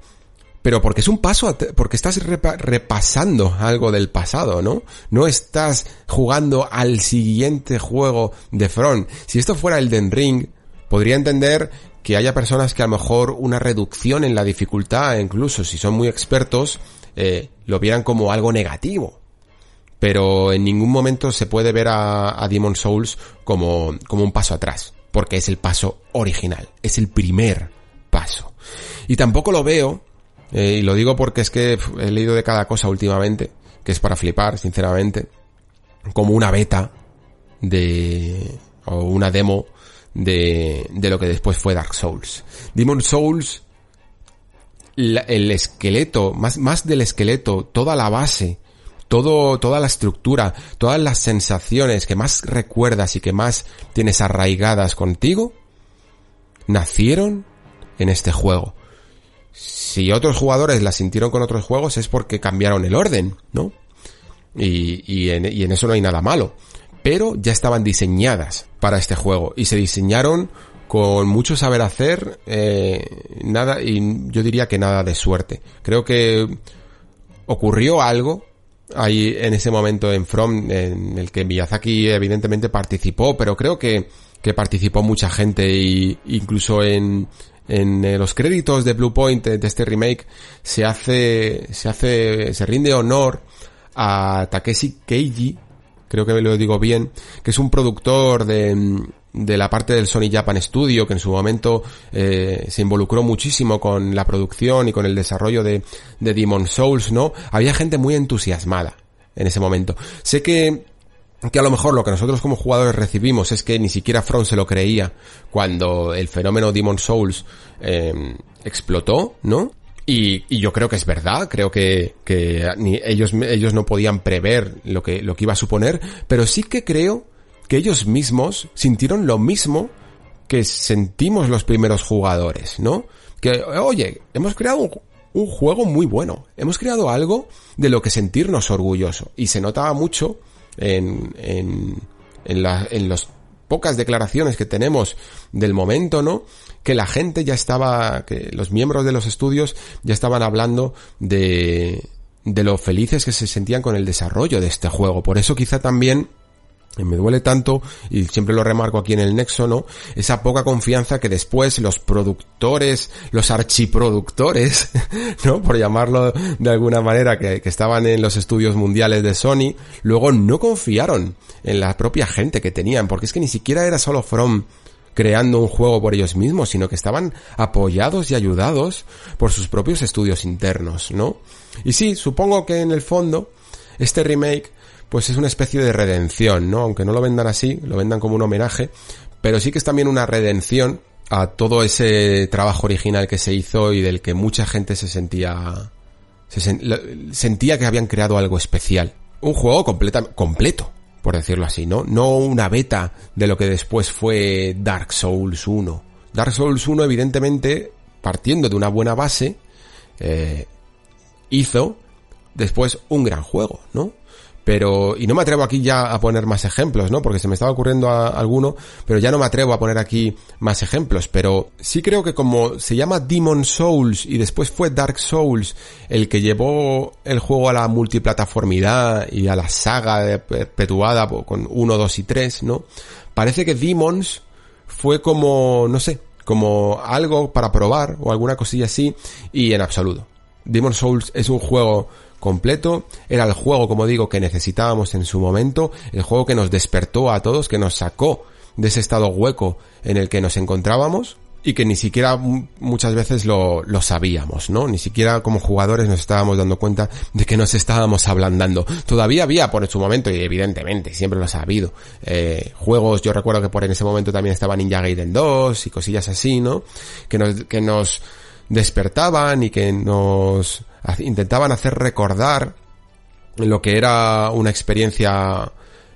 pero porque es un paso, porque estás repasando algo del pasado, ¿no? No estás jugando al siguiente juego de Front. Si esto fuera el Den Ring, podría entender que haya personas que a lo mejor una reducción en la dificultad, incluso si son muy expertos, eh, lo vieran como algo negativo pero en ningún momento se puede ver a, Demon Souls como, como un paso atrás, porque es el paso original, es el primer paso. Y tampoco lo veo, eh, y lo digo porque es que he leído de cada cosa últimamente, que es para flipar, sinceramente, como una beta de, o una demo de, de lo que después fue Dark Souls. Demon Souls, el esqueleto, más, más del esqueleto, toda la base todo, toda la estructura, todas las sensaciones que más recuerdas y que más tienes arraigadas contigo, nacieron en este juego. Si otros jugadores las sintieron con otros juegos es porque cambiaron el orden, ¿no? Y, y, en, y en eso no hay nada malo. Pero ya estaban diseñadas para este juego y se diseñaron con mucho saber hacer, eh, nada, y yo diría que nada de suerte. Creo que ocurrió algo ahí en ese momento en From, en el que Miyazaki evidentemente participó, pero creo que, que participó mucha gente y incluso en, en eh, los créditos de Blue Point de este remake se hace, se hace, se rinde honor a Takeshi Keiji, creo que lo digo bien, que es un productor de, de la parte del Sony Japan Studio, que en su momento eh, se involucró muchísimo con la producción y con el desarrollo de, de Demon Souls, ¿no? Había gente muy entusiasmada en ese momento. Sé que que a lo mejor lo que nosotros como jugadores recibimos es que ni siquiera Front se lo creía cuando el fenómeno Demon Souls eh, explotó, ¿no? Y, y, yo creo que es verdad, creo que, que ni ellos, ellos no podían prever lo que, lo que iba a suponer, pero sí que creo que ellos mismos sintieron lo mismo que sentimos los primeros jugadores, ¿no? Que, oye, hemos creado un, juego muy bueno, hemos creado algo de lo que sentirnos orgulloso, y se notaba mucho en, en, en, en las pocas declaraciones que tenemos del momento, ¿no? Que la gente ya estaba, que los miembros de los estudios ya estaban hablando de, de lo felices que se sentían con el desarrollo de este juego. Por eso quizá también me duele tanto, y siempre lo remarco aquí en el Nexo, ¿no? Esa poca confianza que después los productores, los archiproductores, ¿no? Por llamarlo de alguna manera, que, que, estaban en los estudios mundiales de Sony, luego no confiaron en la propia gente que tenían, porque es que ni siquiera era solo From creando un juego por ellos mismos, sino que estaban apoyados y ayudados por sus propios estudios internos, ¿no? Y sí, supongo que en el fondo, este remake pues es una especie de redención, ¿no? Aunque no lo vendan así, lo vendan como un homenaje, pero sí que es también una redención a todo ese trabajo original que se hizo y del que mucha gente se sentía se sen, sentía que habían creado algo especial. Un juego completa, completo, por decirlo así, ¿no? No una beta de lo que después fue Dark Souls 1. Dark Souls 1 evidentemente, partiendo de una buena base, eh, hizo después un gran juego, ¿no? Pero y no me atrevo aquí ya a poner más ejemplos, ¿no? Porque se me estaba ocurriendo a, alguno, pero ya no me atrevo a poner aquí más ejemplos, pero sí creo que como se llama Demon Souls y después fue Dark Souls el que llevó el juego a la multiplataformidad y a la saga perpetuada con 1, 2 y 3, ¿no? Parece que Demons fue como, no sé, como algo para probar o alguna cosilla así y en absoluto. Demon Souls es un juego completo, era el juego, como digo, que necesitábamos en su momento, el juego que nos despertó a todos, que nos sacó de ese estado hueco en el que nos encontrábamos y que ni siquiera muchas veces lo, lo sabíamos, ¿no? Ni siquiera como jugadores nos estábamos dando cuenta de que nos estábamos ablandando. Todavía había por su momento, y evidentemente, siempre lo ha habido, eh, juegos, yo recuerdo que por en ese momento también estaba Ninja Gaiden 2 y cosillas así, ¿no? Que nos, que nos despertaban y que nos intentaban hacer recordar lo que era una experiencia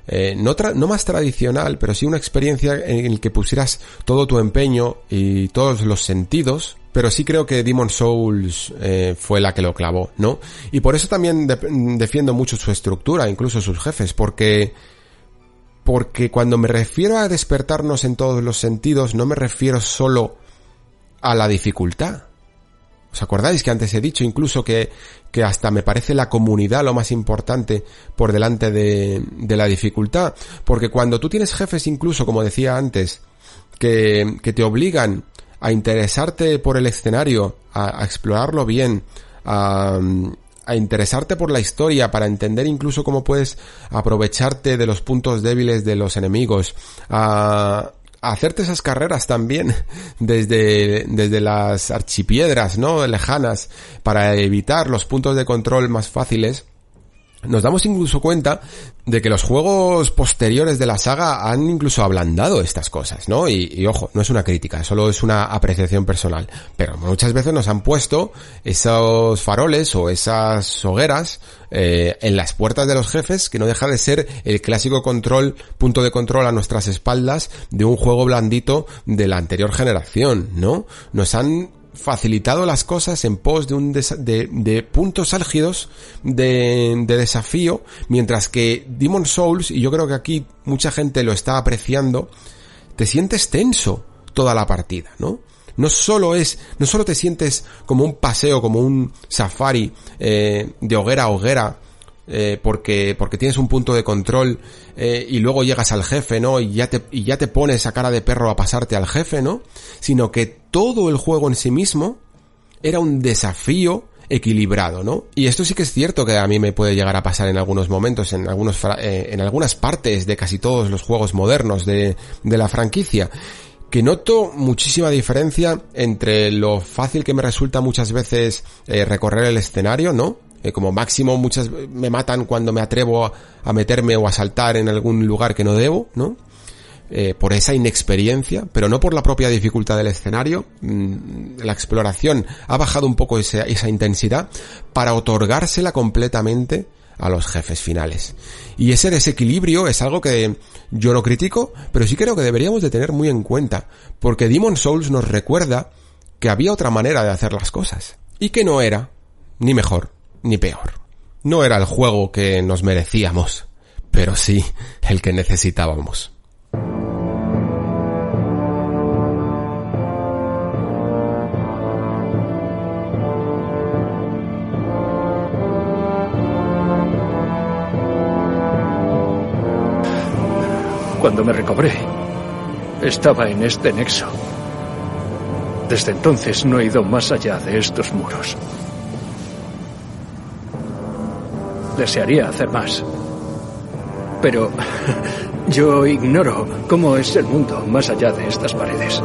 eh, no, más tradicional, pero sí una experiencia en la que pusieras todo tu empeño y todos los sentidos, pero sí creo que Demon Souls eh, fue la que lo clavó, ¿no? Y por eso también de defiendo mucho su estructura, incluso sus jefes, porque porque cuando me refiero a despertarnos en todos los sentidos, no me refiero solo a la dificultad, ¿Os acordáis que antes he dicho incluso que, que hasta me parece la comunidad lo más importante por delante de, de la dificultad? Porque cuando tú tienes jefes incluso, como decía antes, que, que te obligan a interesarte por el escenario, a, explorarlo bien, a, a interesarte por la historia, para entender incluso cómo puedes aprovecharte de los puntos débiles de los enemigos, a, hacerte esas carreras también desde, desde las archipiedras, ¿no? Lejanas para evitar los puntos de control más fáciles nos damos incluso cuenta de que los juegos posteriores de la saga han incluso ablandado estas cosas, ¿no? Y, ojo, no es una crítica, solo es una apreciación personal. Pero muchas veces nos han puesto esos faroles o esas hogueras eh, en las puertas de los jefes que no deja de ser el clásico control, punto de control a nuestras espaldas de un juego blandito de la anterior generación, ¿no? Nos han facilitado las cosas en pos de, un de, de, puntos álgidos de, de, desafío, mientras que Demon Souls, y yo creo que aquí mucha gente lo está apreciando, te sientes tenso toda la partida, ¿no? No solo es, no solo te sientes como un paseo, como un safari eh, de hoguera a hoguera, eh, porque, porque tienes un punto de control eh, y luego llegas al jefe, ¿no? Y ya te, y ya te pones a cara de perro a pasarte al jefe, ¿no? Sino que todo el juego en sí mismo era un desafío equilibrado, ¿no? Y esto sí que es cierto que a mí me puede llegar a pasar en algunos momentos, en algunos, eh, en algunas partes de casi todos los juegos modernos de, de la franquicia que noto muchísima diferencia entre lo fácil que me resulta muchas veces eh, recorrer el escenario, ¿no? Eh, como máximo muchas me matan cuando me atrevo a, meterme o a saltar en algún lugar que no debo, ¿no? Eh, por esa inexperiencia, pero no por la propia dificultad del escenario. Mm, la exploración ha bajado un poco esa, esa intensidad para otorgársela completamente a los jefes finales. Y ese desequilibrio es algo que yo no critico, pero sí creo que deberíamos de tener muy en cuenta, porque Demon Souls nos recuerda que había otra manera de hacer las cosas, y que no era ni mejor ni peor. No era el juego que nos merecíamos, pero sí el que necesitábamos. Cuando me recobré, estaba en este nexo. Desde entonces no he ido más allá de estos muros. Desearía hacer más. Pero yo ignoro cómo es el mundo más allá de estas paredes.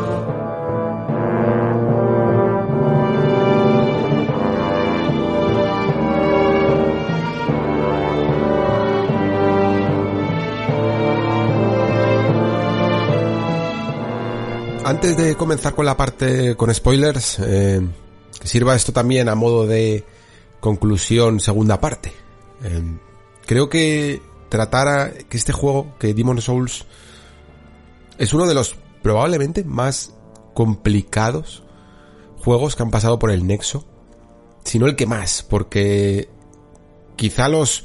Antes de comenzar con la parte con spoilers, eh, sirva esto también a modo de conclusión segunda parte. Eh, creo que tratar que este juego, que Demon Souls, es uno de los probablemente más complicados juegos que han pasado por el Nexo, sino el que más, porque quizá los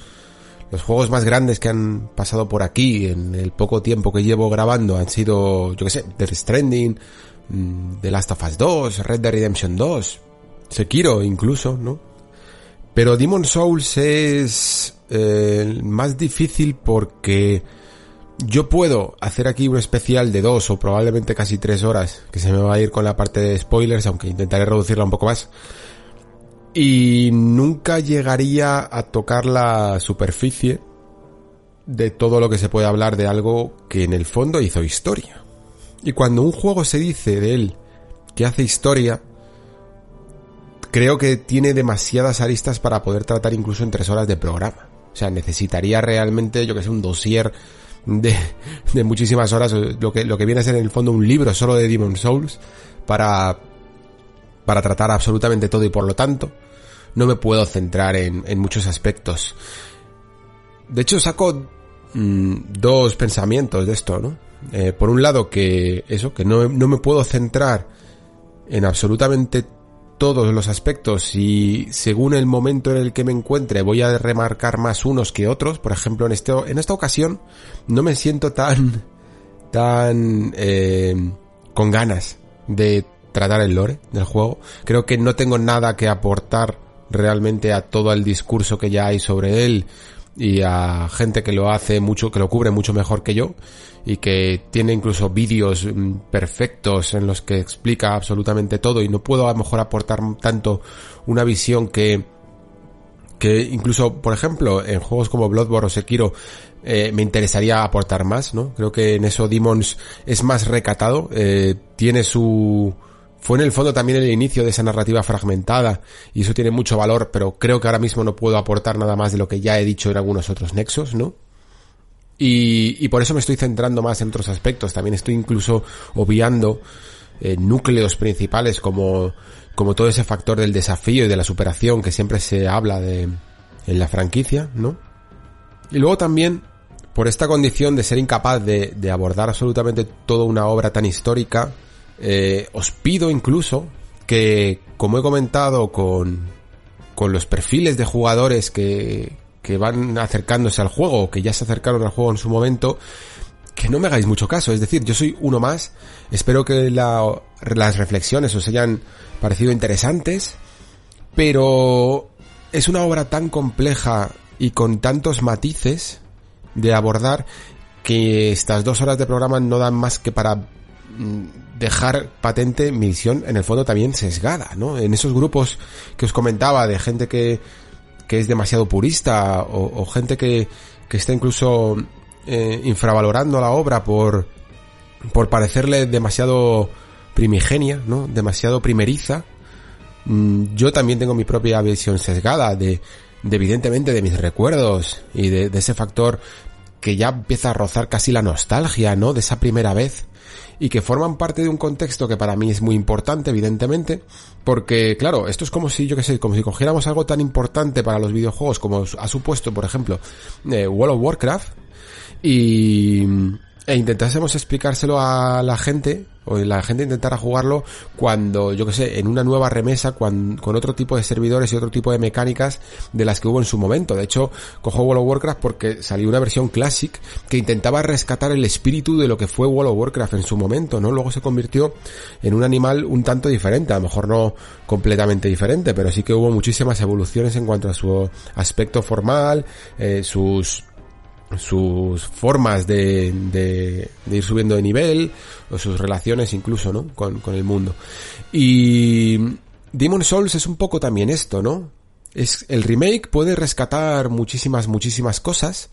los juegos más grandes que han pasado por aquí en el poco tiempo que llevo grabando han sido, yo que sé, The Stranding, mm, The Last of Us 2, Red Dead Redemption 2, Sekiro incluso, ¿no? Pero Demon Souls es eh, más difícil porque yo puedo hacer aquí un especial de dos o probablemente casi tres horas, que se me va a ir con la parte de spoilers, aunque intentaré reducirla un poco más y nunca llegaría a tocar la superficie de todo lo que se puede hablar de algo que en el fondo hizo historia. Y cuando un juego se dice de él que hace historia, creo que tiene demasiadas aristas para poder tratar incluso en tres horas de programa. O sea, necesitaría realmente, yo que sé, un dossier de, de muchísimas horas, lo que, lo que viene a ser en el fondo un libro solo de Demon Souls, para, para tratar absolutamente todo y por lo tanto, no me puedo centrar en, muchos aspectos. De hecho, saco mm, dos pensamientos de esto, ¿no? Eh, por un lado, que eso, que no, no me puedo centrar en absolutamente todos los aspectos y según el momento en el que me encuentre voy a remarcar más unos que otros. Por ejemplo, en, este, en esta ocasión no me siento tan, tan eh, con ganas de tratar el lore del juego. Creo que no tengo nada que aportar realmente a todo el discurso que ya hay sobre él y a gente que lo hace mucho, que lo cubre mucho mejor que yo y que tiene incluso vídeos mm, perfectos en los que explica absolutamente todo y no puedo a lo mejor aportar tanto una visión que que incluso, por ejemplo, en juegos como Bloodborne o Sekiro eh, me interesaría aportar más, ¿no? Creo que en eso Demons es más recatado, eh, tiene su, fue en el fondo también el inicio de esa narrativa fragmentada y eso tiene mucho valor, pero creo que ahora mismo no puedo aportar nada más de lo que ya he dicho en algunos otros nexos, ¿no? Y, por eso me estoy centrando más en otros aspectos. También estoy incluso obviando eh, núcleos principales como, como todo ese factor del desafío y de la superación que siempre se habla de, en la franquicia, ¿no? Y luego también, por esta condición de ser incapaz de, de abordar absolutamente toda una obra tan histórica, eh, os pido incluso que, como he comentado con, con los perfiles de jugadores que, que van acercándose al juego, que ya se acercaron al juego en su momento, que no me hagáis mucho caso. Es decir, yo soy uno más. Espero que las reflexiones os hayan parecido interesantes. Pero es una obra tan compleja y con tantos matices de abordar que estas dos horas de programa no dan más que para mm, dejar patente mi visión en el fondo también sesgada, ¿no? En esos grupos que os comentaba de gente que, que es demasiado purista o, gente que, que está incluso eh, infravalorando la obra por, por parecerle demasiado primigenia, ¿no? Demasiado primeriza. Mm, yo también tengo mi propia visión sesgada de, de evidentemente de mis recuerdos y de, de ese factor que ya empieza a rozar casi la nostalgia, ¿no? De esa primera vez y que forman parte de un contexto que para mí es muy importante, evidentemente, porque, claro, esto es como si, yo que sé, como si cogiéramos algo tan importante para los videojuegos como ha supuesto, por ejemplo, eh, World of Warcraft, y, e intentásemos explicárselo a la gente o la gente intentara jugarlo cuando, yo que sé, en una nueva remesa con otro tipo de servidores y otro tipo de mecánicas de las que hubo en su momento. De hecho, cojo World of Warcraft porque salió una versión Classic que intentaba rescatar el espíritu de lo que fue World of Warcraft en su momento, ¿no? Luego se convirtió en un animal un tanto diferente, a lo mejor no completamente diferente, pero sí que hubo muchísimas evoluciones en cuanto a su aspecto formal, eh, sus sus formas de, de, ir subiendo de nivel, o sus relaciones incluso, ¿no? Con, con el mundo. Y Demon Souls es un poco también esto, ¿no? Es, el remake puede rescatar muchísimas, muchísimas cosas,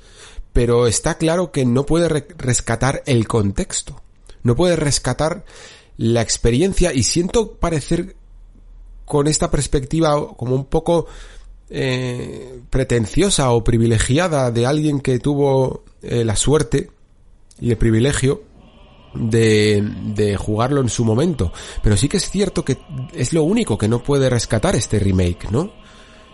pero está claro que no puede rescatar el contexto. No puede rescatar la experiencia y siento parecer con esta perspectiva como un poco eh, pretenciosa o privilegiada de alguien que tuvo eh, la suerte y el privilegio de, de jugarlo en su momento. Pero sí que es cierto que es lo único que no puede rescatar este remake, ¿no?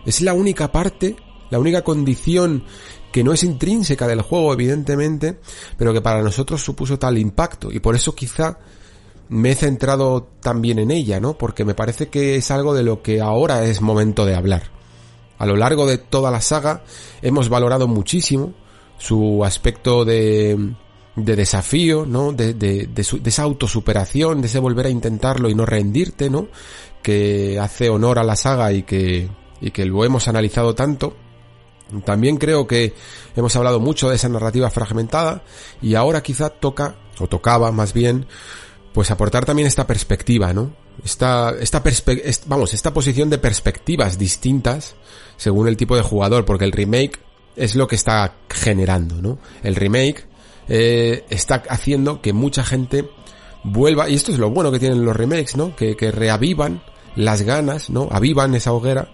Es la única parte, la única condición que no es intrínseca del juego, evidentemente, pero que para nosotros supuso tal impacto. Y por eso quizá me he centrado también en ella, ¿no? Porque me parece que es algo de lo que ahora es momento de hablar. A lo largo de toda la saga hemos valorado muchísimo su aspecto de, de desafío, ¿no? De, de, de, esa autosuperación, de ese volver a intentarlo y no rendirte, ¿no? Que hace honor a la saga y que, y que lo hemos analizado tanto. También creo que hemos hablado mucho de esa narrativa fragmentada y ahora quizá toca, o tocaba más bien, pues aportar también esta perspectiva, ¿no? Esta, esta perspe vamos, esta posición de perspectivas distintas según el tipo de jugador, porque el remake es lo que está generando, ¿no? El remake eh, está haciendo que mucha gente vuelva, y esto es lo bueno que tienen los remakes, ¿no? Que, que reavivan las ganas, ¿no? Avivan esa hoguera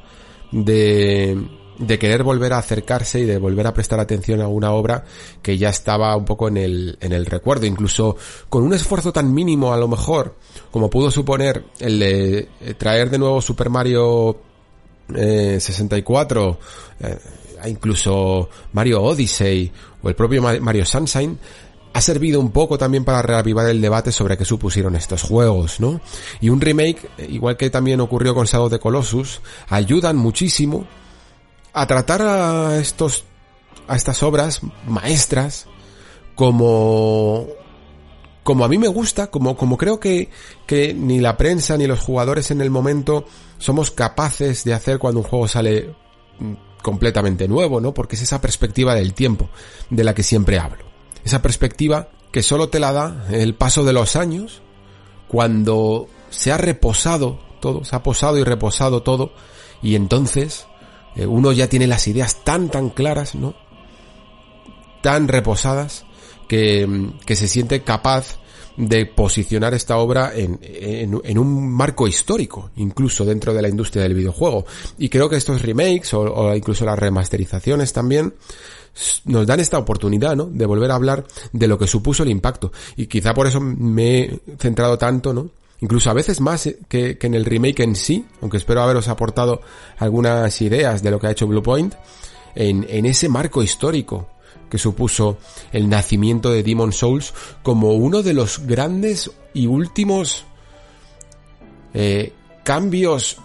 de, de querer volver a acercarse y de volver a prestar atención a una obra que ya estaba un poco en el, en el recuerdo, incluso con un esfuerzo tan mínimo a lo mejor como pudo suponer el de traer de nuevo Super Mario eh, 64, eh, incluso Mario Odyssey o el propio Mario Sunshine, ha servido un poco también para reavivar el debate sobre qué supusieron estos juegos, ¿no? Y un remake, igual que también ocurrió con Shadow the Colossus, ayudan muchísimo a tratar a estos, a estas obras maestras como, como a mí me gusta, como, como creo que, que ni la prensa ni los jugadores en el momento somos capaces de hacer cuando un juego sale completamente nuevo, ¿no? Porque es esa perspectiva del tiempo de la que siempre hablo. Esa perspectiva que solo te la da el paso de los años, cuando se ha reposado todo, se ha posado y reposado todo, y entonces eh, uno ya tiene las ideas tan tan claras, ¿no? Tan reposadas que, se siente capaz de posicionar esta obra en, en, un marco histórico, incluso dentro de la industria del videojuego. Y creo que estos remakes o, incluso las remasterizaciones también nos dan esta oportunidad, ¿no? De volver a hablar de lo que supuso el impacto. Y quizá por eso me he centrado tanto, ¿no? incluso a veces más que, que, en el remake en sí, aunque espero haberos aportado algunas ideas de lo que ha hecho Bluepoint, en, en ese marco histórico que supuso el nacimiento de Demon Souls como uno de los grandes y últimos eh, cambios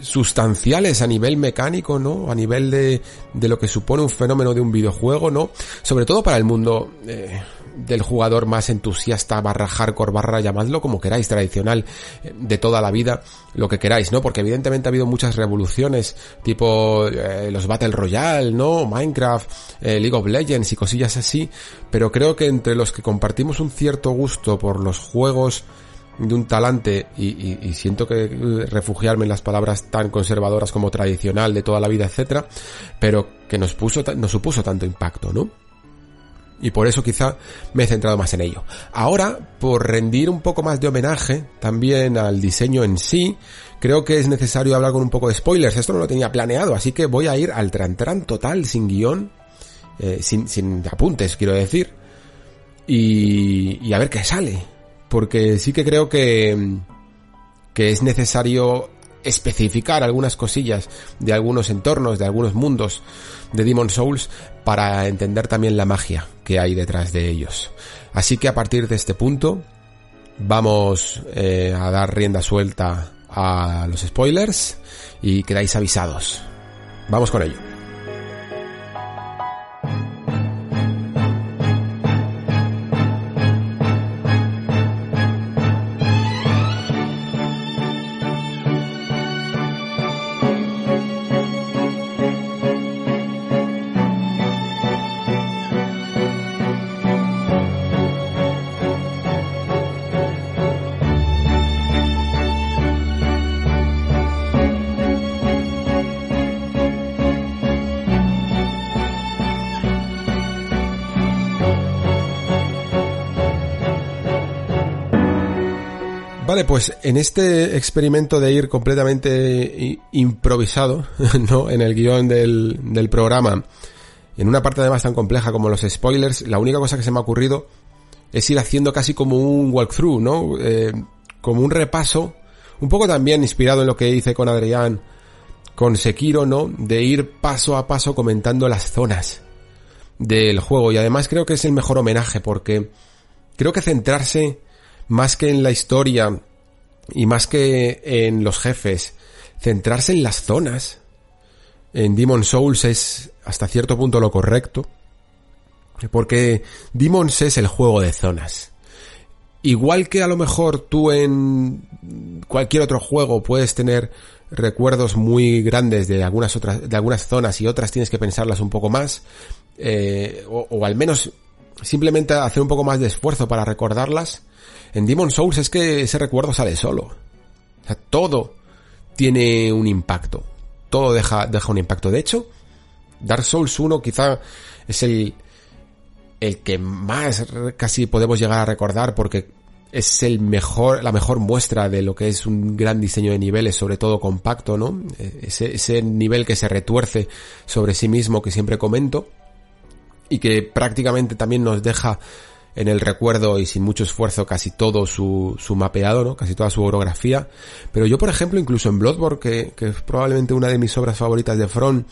sustanciales a nivel mecánico, ¿no? A nivel de, de lo que supone un fenómeno de un videojuego, ¿no? Sobre todo para el mundo eh, del jugador más entusiasta, barra hardcore, barra llamadlo como queráis, tradicional, eh, de toda la vida, lo que queráis, ¿no? Porque evidentemente ha habido muchas revoluciones, tipo eh, los Battle Royale, ¿no? Minecraft, eh, League of Legends y cosillas así, pero creo que entre los que compartimos un cierto gusto por los juegos de un talante y, y, siento que refugiarme en las palabras tan conservadoras como tradicional de toda la vida, etcétera, pero que nos puso, nos supuso tanto impacto, ¿no? Y por eso quizá me he centrado más en ello. Ahora, por rendir un poco más de homenaje también al diseño en sí, creo que es necesario hablar con un poco de spoilers. Esto no lo tenía planeado, así que voy a ir al tran total, sin guion, eh, sin, sin apuntes, quiero decir. Y, y a ver qué sale. Porque sí que creo que, que es necesario especificar algunas cosillas de algunos entornos, de algunos mundos de Demon Souls para entender también la magia que hay detrás de ellos. Así que a partir de este punto vamos eh, a dar rienda suelta a los spoilers y quedáis avisados. Vamos con ello. Pues en este experimento de ir completamente improvisado, ¿no? En el guion del, del programa, en una parte además tan compleja como los spoilers, la única cosa que se me ha ocurrido es ir haciendo casi como un walkthrough, ¿no? Eh, como un repaso, un poco también inspirado en lo que hice con Adrián, con Sekiro, ¿no? De ir paso a paso comentando las zonas del juego y además creo que es el mejor homenaje porque creo que centrarse más que en la historia y más que en los jefes, centrarse en las zonas. En Demon Souls es hasta cierto punto lo correcto. Porque Demons es el juego de zonas. Igual que a lo mejor tú en cualquier otro juego puedes tener recuerdos muy grandes de algunas otras, de algunas zonas y otras tienes que pensarlas un poco más, eh, o, o al menos simplemente hacer un poco más de esfuerzo para recordarlas, en Demon Souls es que ese recuerdo sale solo. O sea, todo tiene un impacto. Todo deja, deja un impacto. De hecho, Dark Souls 1 quizá es el, el que más casi podemos llegar a recordar porque es el mejor, la mejor muestra de lo que es un gran diseño de niveles, sobre todo compacto, ¿no? Ese, ese nivel que se retuerce sobre sí mismo que siempre comento y que prácticamente también nos deja en el recuerdo y sin mucho esfuerzo casi todo su, su mapeado, ¿no? Casi toda su orografía. Pero yo, por ejemplo, incluso en Bloodborne, que, que es probablemente una de mis obras favoritas de Front,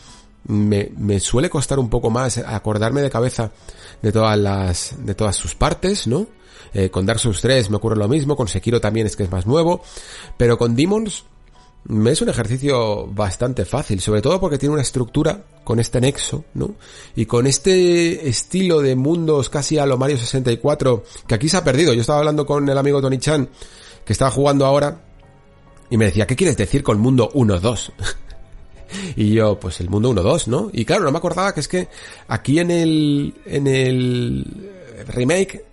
me, me suele costar un poco más acordarme de cabeza de todas las, de todas sus partes, ¿no? Eh, con Dark Souls 3 me ocurre lo mismo, con Sekiro también es que es más nuevo, pero con Demons es un ejercicio bastante fácil, sobre todo porque tiene una estructura con este nexo, ¿no? Y con este estilo de mundos casi a lo Mario 64, que aquí se ha perdido. Yo estaba hablando con el amigo Tony Chan, que estaba jugando ahora, y me decía, ¿qué quieres decir con mundo 1-2? y yo, pues el mundo 1-2, ¿no? Y claro, no me acordaba que es que aquí en el, en el remake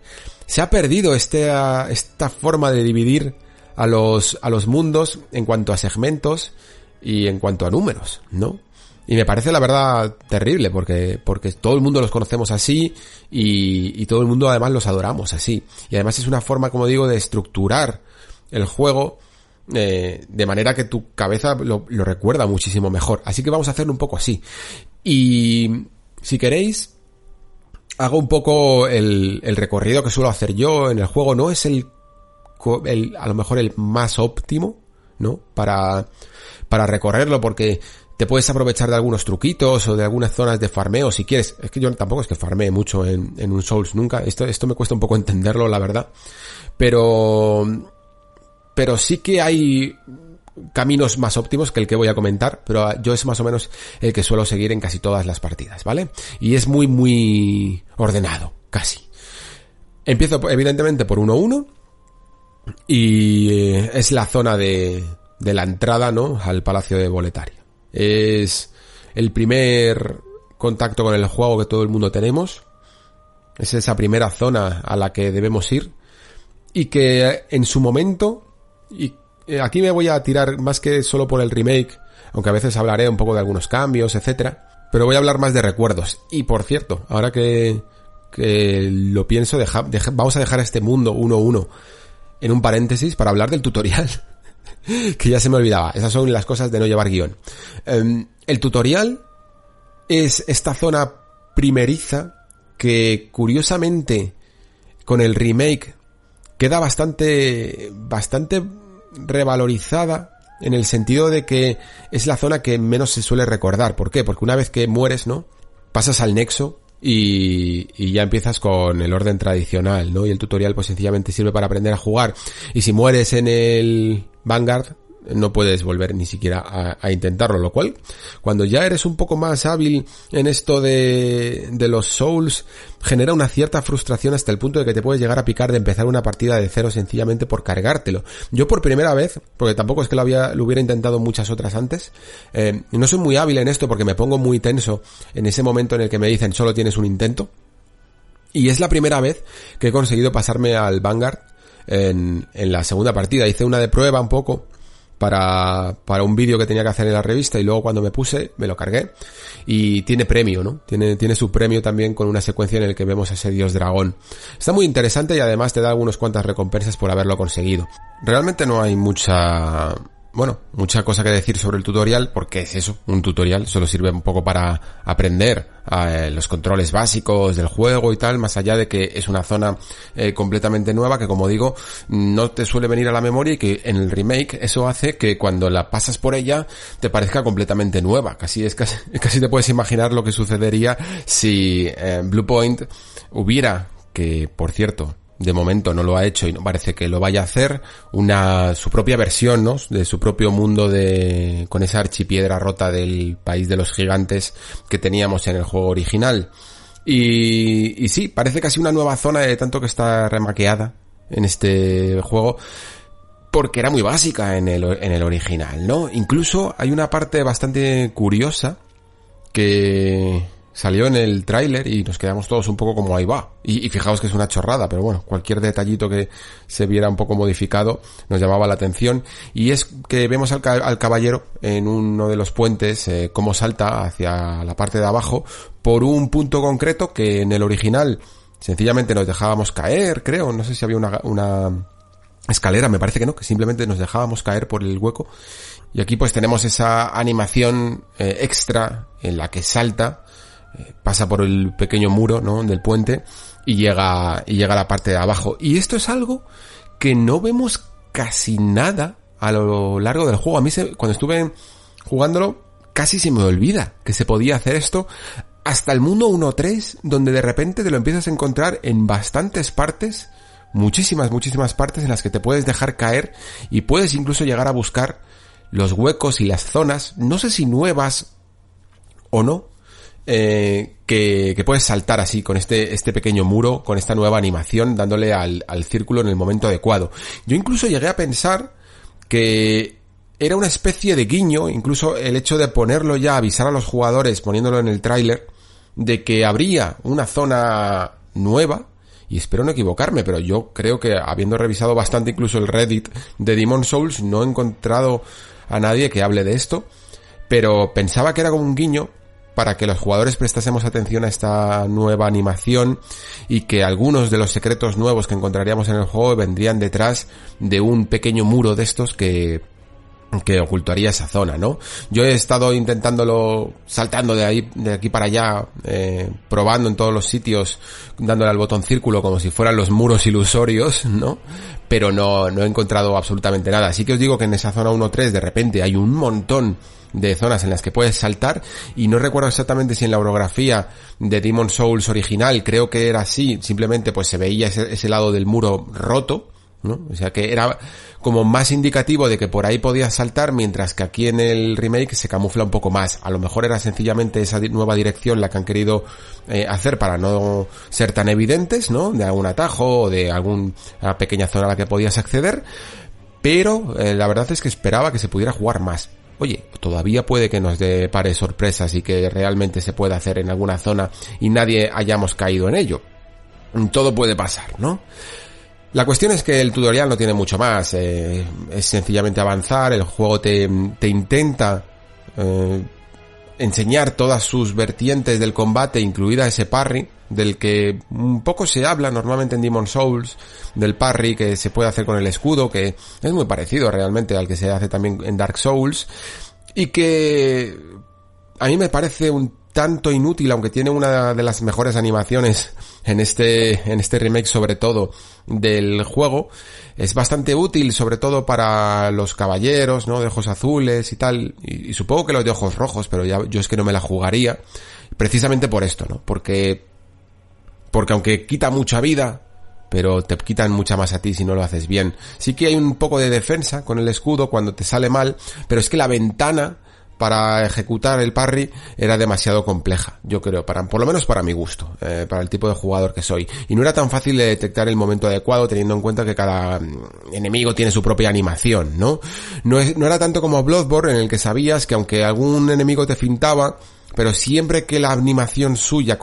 se ha perdido este, esta forma de dividir a los, a los mundos en cuanto a segmentos y en cuanto a números, ¿no? Y me parece la verdad terrible porque, porque todo el mundo los conocemos así y, y todo el mundo además los adoramos así. Y además es una forma, como digo, de estructurar el juego eh, de manera que tu cabeza lo, lo, recuerda muchísimo mejor. Así que vamos a hacerlo un poco así. Y si queréis, hago un poco el, el recorrido que suelo hacer yo en el juego. No es el el, a lo mejor el más óptimo, ¿no? Para, para recorrerlo porque te puedes aprovechar de algunos truquitos o de algunas zonas de farmeo si quieres. Es que yo tampoco es que farmee mucho en, en un Souls nunca. Esto, esto me cuesta un poco entenderlo, la verdad. Pero, pero sí que hay caminos más óptimos que el que voy a comentar, pero yo es más o menos el que suelo seguir en casi todas las partidas, ¿vale? Y es muy, muy ordenado, casi. Empiezo evidentemente por 1-1 y eh, es la zona de, de la entrada, ¿no? Al Palacio de Boletaria. Es el primer contacto con el juego que todo el mundo tenemos. Es esa primera zona a la que debemos ir. Y que en su momento, y eh, aquí me voy a tirar más que solo por el remake, aunque a veces hablaré un poco de algunos cambios, etcétera, pero voy a hablar más de recuerdos. Y por cierto, ahora que, que lo pienso, vamos a dejar este mundo 1-1 en un paréntesis para hablar del tutorial. que ya se me olvidaba. Esas son las cosas de no llevar guion. Em, el tutorial es esta zona primeriza que curiosamente con el remake queda bastante, bastante revalorizada en el sentido de que es la zona que menos se suele recordar. ¿Por qué? Porque una vez que mueres, ¿no? Pasas al nexo y, y, ya empiezas con el orden tradicional, ¿no? Y el tutorial pues sencillamente sirve para aprender a jugar. Y si mueres en el Vanguard, no puedes volver ni siquiera a, intentarlo, lo cual cuando ya eres un poco más hábil en esto de, de los souls genera una cierta frustración hasta el punto de que te puedes llegar a picar de empezar una partida de cero sencillamente por cargártelo. Yo por primera vez, porque tampoco es que lo había, lo hubiera intentado muchas otras antes, eh, no soy muy hábil en esto porque me pongo muy tenso en ese momento en el que me dicen solo tienes un intento. Y es la primera vez que he conseguido pasarme al Vanguard en, en la segunda partida. Hice una de prueba un poco para, para un vídeo que tenía que hacer en la revista y luego cuando me puse me lo cargué y tiene premio, ¿no? Tiene, tiene su premio también con una secuencia en el que vemos a ese dios dragón. Está muy interesante y además te da algunas cuantas recompensas por haberlo conseguido. Realmente no hay mucha bueno, mucha cosa que decir sobre el tutorial, porque es eso, un tutorial, solo sirve un poco para aprender eh, los controles básicos del juego y tal, más allá de que es una zona eh, completamente nueva que como digo, no te suele venir a la memoria y que en el remake eso hace que cuando la pasas por ella te parezca completamente nueva, casi es casi, casi te puedes imaginar lo que sucedería si eh, Blue Point hubiera que, por cierto, de momento no lo ha hecho y no parece que lo vaya a hacer, una, su propia versión, ¿no? De su propio mundo de, con esa archipiedra rota del país de los gigantes que teníamos en el juego original. Y, y sí, parece casi una nueva zona de tanto que está remaqueada en este juego porque era muy básica en el, en el original, ¿no? Incluso hay una parte bastante curiosa que, salió en el tráiler y nos quedamos todos un poco como ahí va. Y, fijaos que es una chorrada, pero bueno, cualquier detallito que se viera un poco modificado nos llamaba la atención. Y es que vemos al, caballero en uno de los puentes eh, cómo salta hacia la parte de abajo por un punto concreto que en el original sencillamente nos dejábamos caer, creo, no sé si había una, una escalera, me parece que no, que simplemente nos dejábamos caer por el hueco. Y aquí pues tenemos esa animación eh, extra en la que salta eh, pasa por el pequeño muro, ¿no? Del puente y llega, y llega a la parte de abajo. Y esto es algo que no vemos casi nada a lo largo del juego. A mí cuando estuve jugándolo casi se me olvida que se podía hacer esto hasta el mundo 1.3 donde de repente te lo empiezas a encontrar en bastantes partes, muchísimas, muchísimas partes en las que te puedes dejar caer y puedes incluso llegar a buscar los huecos y las zonas, no sé si nuevas o no, eh, que, puedes saltar así con este, este pequeño muro, con esta nueva animación, dándole al, al círculo en el momento adecuado. Yo incluso llegué a pensar que era una especie de guiño, incluso el hecho de ponerlo ya, avisar a los jugadores poniéndolo en el tráiler, de que habría una zona nueva, y espero no equivocarme, pero yo creo que habiendo revisado bastante incluso el Reddit de Demon Souls, no he encontrado a nadie que hable de esto, pero pensaba que era como un guiño para que los jugadores prestásemos atención a esta nueva animación y que algunos de los secretos nuevos que encontraríamos en el juego vendrían detrás de un pequeño muro de estos que que ocultaría esa zona, ¿no? Yo he estado intentándolo, saltando de ahí, de aquí para allá, eh, probando en todos los sitios, dándole al botón círculo como si fueran los muros ilusorios, ¿no? Pero no, no he encontrado absolutamente nada. Así que os digo que en esa zona 1-3 de repente hay un montón de zonas en las que puedes saltar y no recuerdo exactamente si en la orografía de Demon Souls original creo que era así, simplemente pues se veía ese, lado del muro roto, O sea que era como más indicativo de que por ahí podías saltar, mientras que aquí en el remake se camufla un poco más. A lo mejor era sencillamente esa nueva dirección la que han querido eh, hacer para no ser tan evidentes, ¿no? De algún atajo o de alguna pequeña zona a la que podías acceder. Pero eh, la verdad es que esperaba que se pudiera jugar más oye, todavía puede que nos depare sorpresas y que realmente se pueda hacer en alguna zona y nadie hayamos caído en ello. Todo puede pasar, ¿no? La cuestión es que el tutorial no tiene mucho más, eh, es sencillamente avanzar, el juego te, te intenta eh, enseñar todas sus vertientes del combate, incluida ese parry, del que un poco se habla normalmente en Demon Souls, del parry que se puede hacer con el escudo, que es muy parecido realmente al que se hace también en Dark Souls, y que a mí me parece un tanto inútil, aunque tiene una de las mejores animaciones en este, en este remake sobre todo del juego. Es bastante útil sobre todo para los caballeros, ¿no? De ojos azules y tal. Y, supongo que los de ojos rojos, pero ya yo es que no me la jugaría. Precisamente por esto, ¿no? Porque, porque aunque quita mucha vida, pero te quitan mucha más a ti si no lo haces bien. Sí que hay un poco de defensa con el escudo cuando te sale mal, pero es que la ventana para ejecutar el parry era demasiado compleja, yo creo, para, por lo menos para mi gusto, eh, para el tipo de jugador que soy. Y no era tan fácil de detectar el momento adecuado teniendo en cuenta que cada mm, enemigo tiene su propia animación, ¿no? No, es, no era tanto como Bloodborne en el que sabías que aunque algún enemigo te fintaba, pero siempre que la animación suya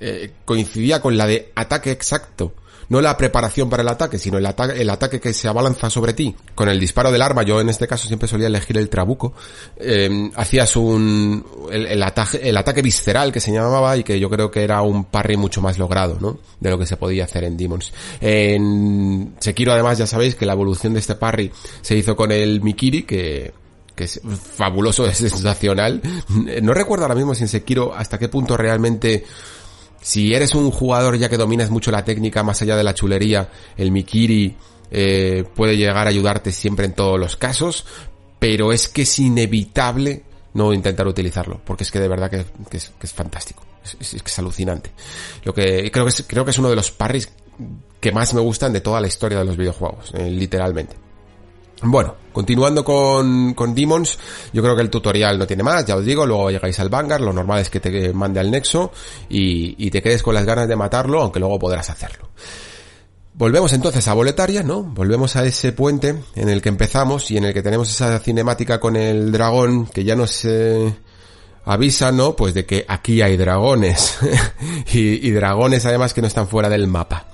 eh, coincidía con la de ataque exacto no la preparación para el ataque, sino el, ataque el ataque que se abalanza sobre ti. Con el disparo del arma, yo en este caso siempre solía elegir el trabuco, eh, hacías un, el, ataque, el ataque visceral que se llamaba y que yo creo que era un parry mucho más logrado, ¿no? De lo que se podía hacer en Demons. En Sekiro además ya sabéis que la evolución de este parry se hizo con el Mikiri, que, que es fabuloso, es sensacional. No recuerdo ahora mismo si en Sekiro hasta qué punto realmente si eres un jugador ya que dominas mucho la técnica más allá de la chulería, el Mikiri eh, puede llegar a ayudarte siempre en todos los casos, pero es que es inevitable no intentar utilizarlo, porque es que de verdad que, es, fantástico, es, es, alucinante. Lo que creo que es, creo que es uno de los parries que más me gustan de toda la historia de los videojuegos, eh, literalmente. Bueno, continuando con, con Demons, yo creo que el tutorial no tiene más, ya os digo, luego llegáis al Vanguard, lo normal es que te mande al Nexo y, y te quedes con las ganas de matarlo, aunque luego podrás hacerlo. Volvemos entonces a Boletaria, ¿no? Volvemos a ese puente en el que empezamos y en el que tenemos esa cinemática con el dragón que ya nos eh, avisa, ¿no? Pues de que aquí hay dragones y, y, dragones además que no están fuera del mapa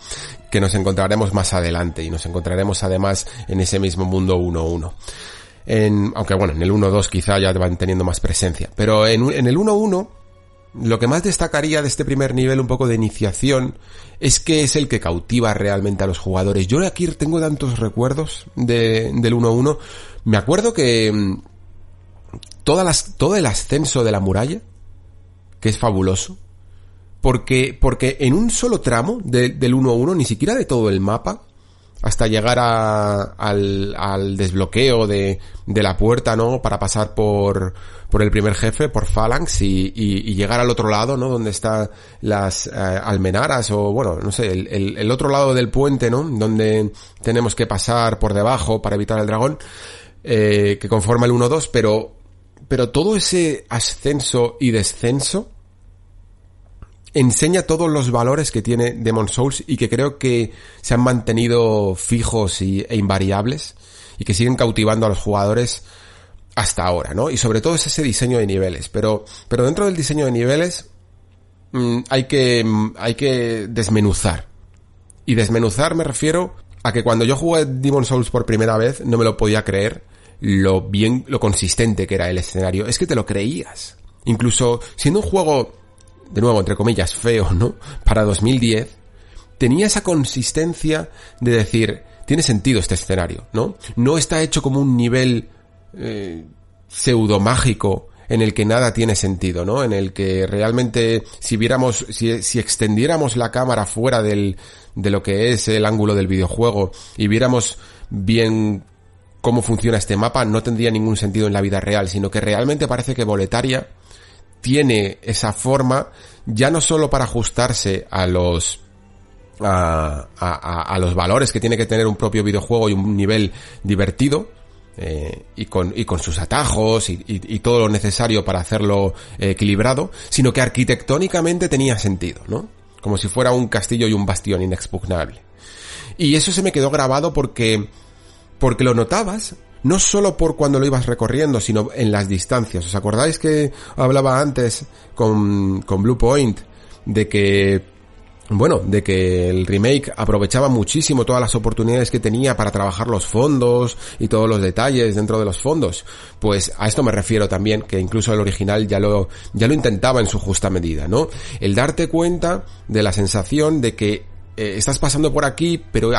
que nos encontraremos más adelante y nos encontraremos además en ese mismo mundo 1-1. En, aunque bueno, en el 1-2 quizá ya van teniendo más presencia. Pero en, el 1-1, lo que más destacaría de este primer nivel un poco de iniciación es que es el que cautiva realmente a los jugadores. Yo aquí tengo tantos recuerdos de, del 1-1. Me acuerdo que mm, todas las, todo el ascenso de la muralla, que es fabuloso, porque, porque en un solo tramo del 1-1, ni siquiera de todo el mapa, hasta llegar a, al, al, desbloqueo de, de, la puerta, ¿no? Para pasar por, por el primer jefe, por Phalanx y, y, y llegar al otro lado, ¿no? Donde están las eh, almenaras o, bueno, no sé, el, el, el, otro lado del puente, ¿no? Donde tenemos que pasar por debajo para evitar el dragón, eh, que conforma el 1-2, pero, pero todo ese ascenso y descenso, enseña todos los valores que tiene Demon Souls y que creo que se han mantenido fijos y, e invariables y que siguen cautivando a los jugadores hasta ahora, ¿no? Y sobre todo es ese diseño de niveles, pero, pero dentro del diseño de niveles mmm, hay que, hay que desmenuzar. Y desmenuzar me refiero a que cuando yo jugué Demon Souls por primera vez no me lo podía creer lo bien, lo consistente que era el escenario. Es que te lo creías. Incluso siendo un juego de nuevo, entre comillas, feo, ¿no? Para 2010, tenía esa consistencia de decir, tiene sentido este escenario, ¿no? No está hecho como un nivel eh, pseudo mágico en el que nada tiene sentido, ¿no? En el que realmente si viéramos, si, si extendiéramos la cámara fuera del, de lo que es el ángulo del videojuego y viéramos bien cómo funciona este mapa, no tendría ningún sentido en la vida real, sino que realmente parece que Boletaria tiene esa forma ya no solo para ajustarse a los a, a, a, los valores que tiene que tener un propio videojuego y un nivel divertido eh, y, con, y con sus atajos y, todo lo necesario para hacerlo equilibrado, sino que arquitectónicamente tenía sentido, ¿no? Como si fuera un castillo y un bastión inexpugnable. Y eso se me quedó grabado porque porque lo notabas no solo por cuando lo ibas recorriendo, sino en las distancias. ¿Os acordáis que hablaba antes con, con Blue Point de que bueno, de que el remake aprovechaba muchísimo todas las oportunidades que tenía para trabajar los fondos y todos los detalles dentro de los fondos. Pues a esto me refiero también, que incluso el original ya lo, ya lo intentaba en su justa medida, ¿no? El darte cuenta de la sensación de que eh, estás pasando por aquí, pero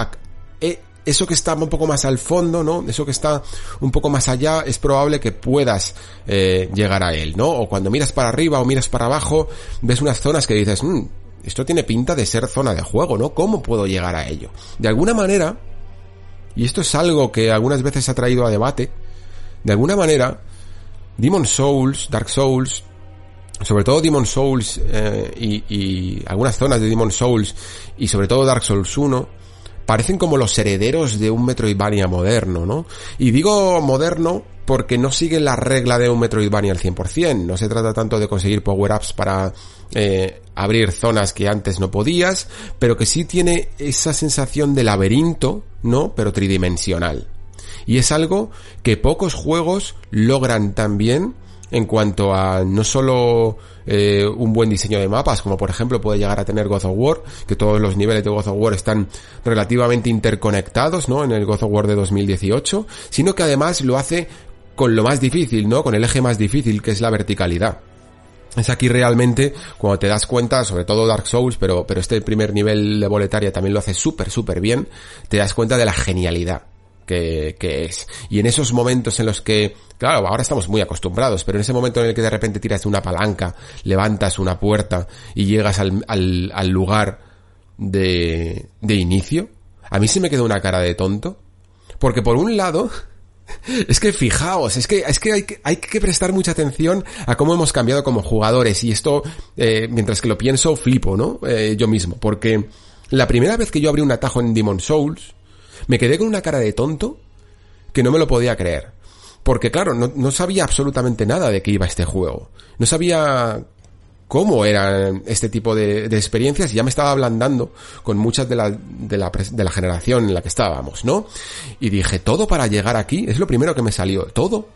eh, eso que está un poco más al fondo, ¿no? Eso que está un poco más allá, es probable que puedas eh, llegar a él, ¿no? O cuando miras para arriba o miras para abajo, ves unas zonas que dices, mm, esto tiene pinta de ser zona de juego, ¿no? ¿Cómo puedo llegar a ello? De alguna manera, y esto es algo que algunas veces ha traído a debate, de alguna manera, Demon Souls, Dark Souls, sobre todo Demon Souls eh, y, y, algunas zonas de Demon Souls y sobre todo Dark Souls 1 parecen como los herederos de un Metroidvania moderno, ¿no? Y digo moderno porque no siguen la regla de un Metroidvania al 100%. No se trata tanto de conseguir power-ups para eh, abrir zonas que antes no podías, pero que sí tiene esa sensación de laberinto, ¿no? Pero tridimensional. Y es algo que pocos juegos logran también en cuanto a no solo eh, un buen diseño de mapas, como por ejemplo puede llegar a tener God of War, que todos los niveles de God of War están relativamente interconectados, ¿no? En el God of War de 2018, sino que además lo hace con lo más difícil, ¿no? Con el eje más difícil, que es la verticalidad. Es aquí realmente cuando te das cuenta, sobre todo Dark Souls, pero, pero este primer nivel de boletaria también lo hace súper, súper bien, te das cuenta de la genialidad que, es. Y en esos momentos en los que, claro, ahora estamos muy acostumbrados, pero en ese momento en el que de repente tiras de una palanca, levantas una puerta y llegas al, al, al lugar de, de inicio, a mí se me quedó una cara de tonto. Porque por un lado, es que fijaos, es que, es que hay, que hay que prestar mucha atención a cómo hemos cambiado como jugadores y esto, eh, mientras que lo pienso, flipo, ¿no? Eh, yo mismo, porque la primera vez que yo abrí un atajo en Demon Souls, me quedé con una cara de tonto que no me lo podía creer. Porque claro, no, sabía absolutamente nada de qué iba este juego. No sabía cómo eran este tipo de, de, experiencias y ya me estaba ablandando con muchas de la, de la, de la generación en la que estábamos, ¿no? Y dije, todo para llegar aquí, es lo primero que me salió, todo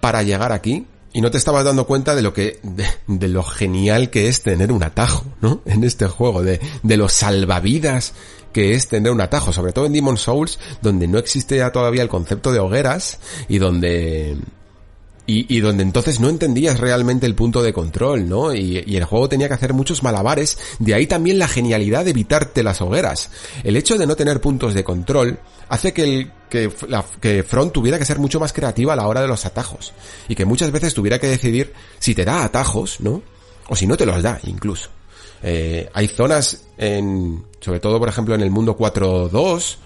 para llegar aquí. Y no te estabas dando cuenta de lo que, de, de lo genial que es tener un atajo, ¿no? En este juego, de, de los salvavidas que es tener un atajo, sobre todo en Demon Souls, donde no existe ya todavía el concepto de hogueras y donde, y, donde entonces no entendías realmente el punto de control, ¿no? Y, el juego tenía que hacer muchos malabares, de ahí también la genialidad de evitarte las hogueras. El hecho de no tener puntos de control hace que, el, que, que Front tuviera que ser mucho más creativa a la hora de los atajos, y que muchas veces tuviera que decidir si te da atajos, ¿no? O si no te los da, incluso. Eh, hay zonas en, sobre todo por ejemplo en el mundo 4.2,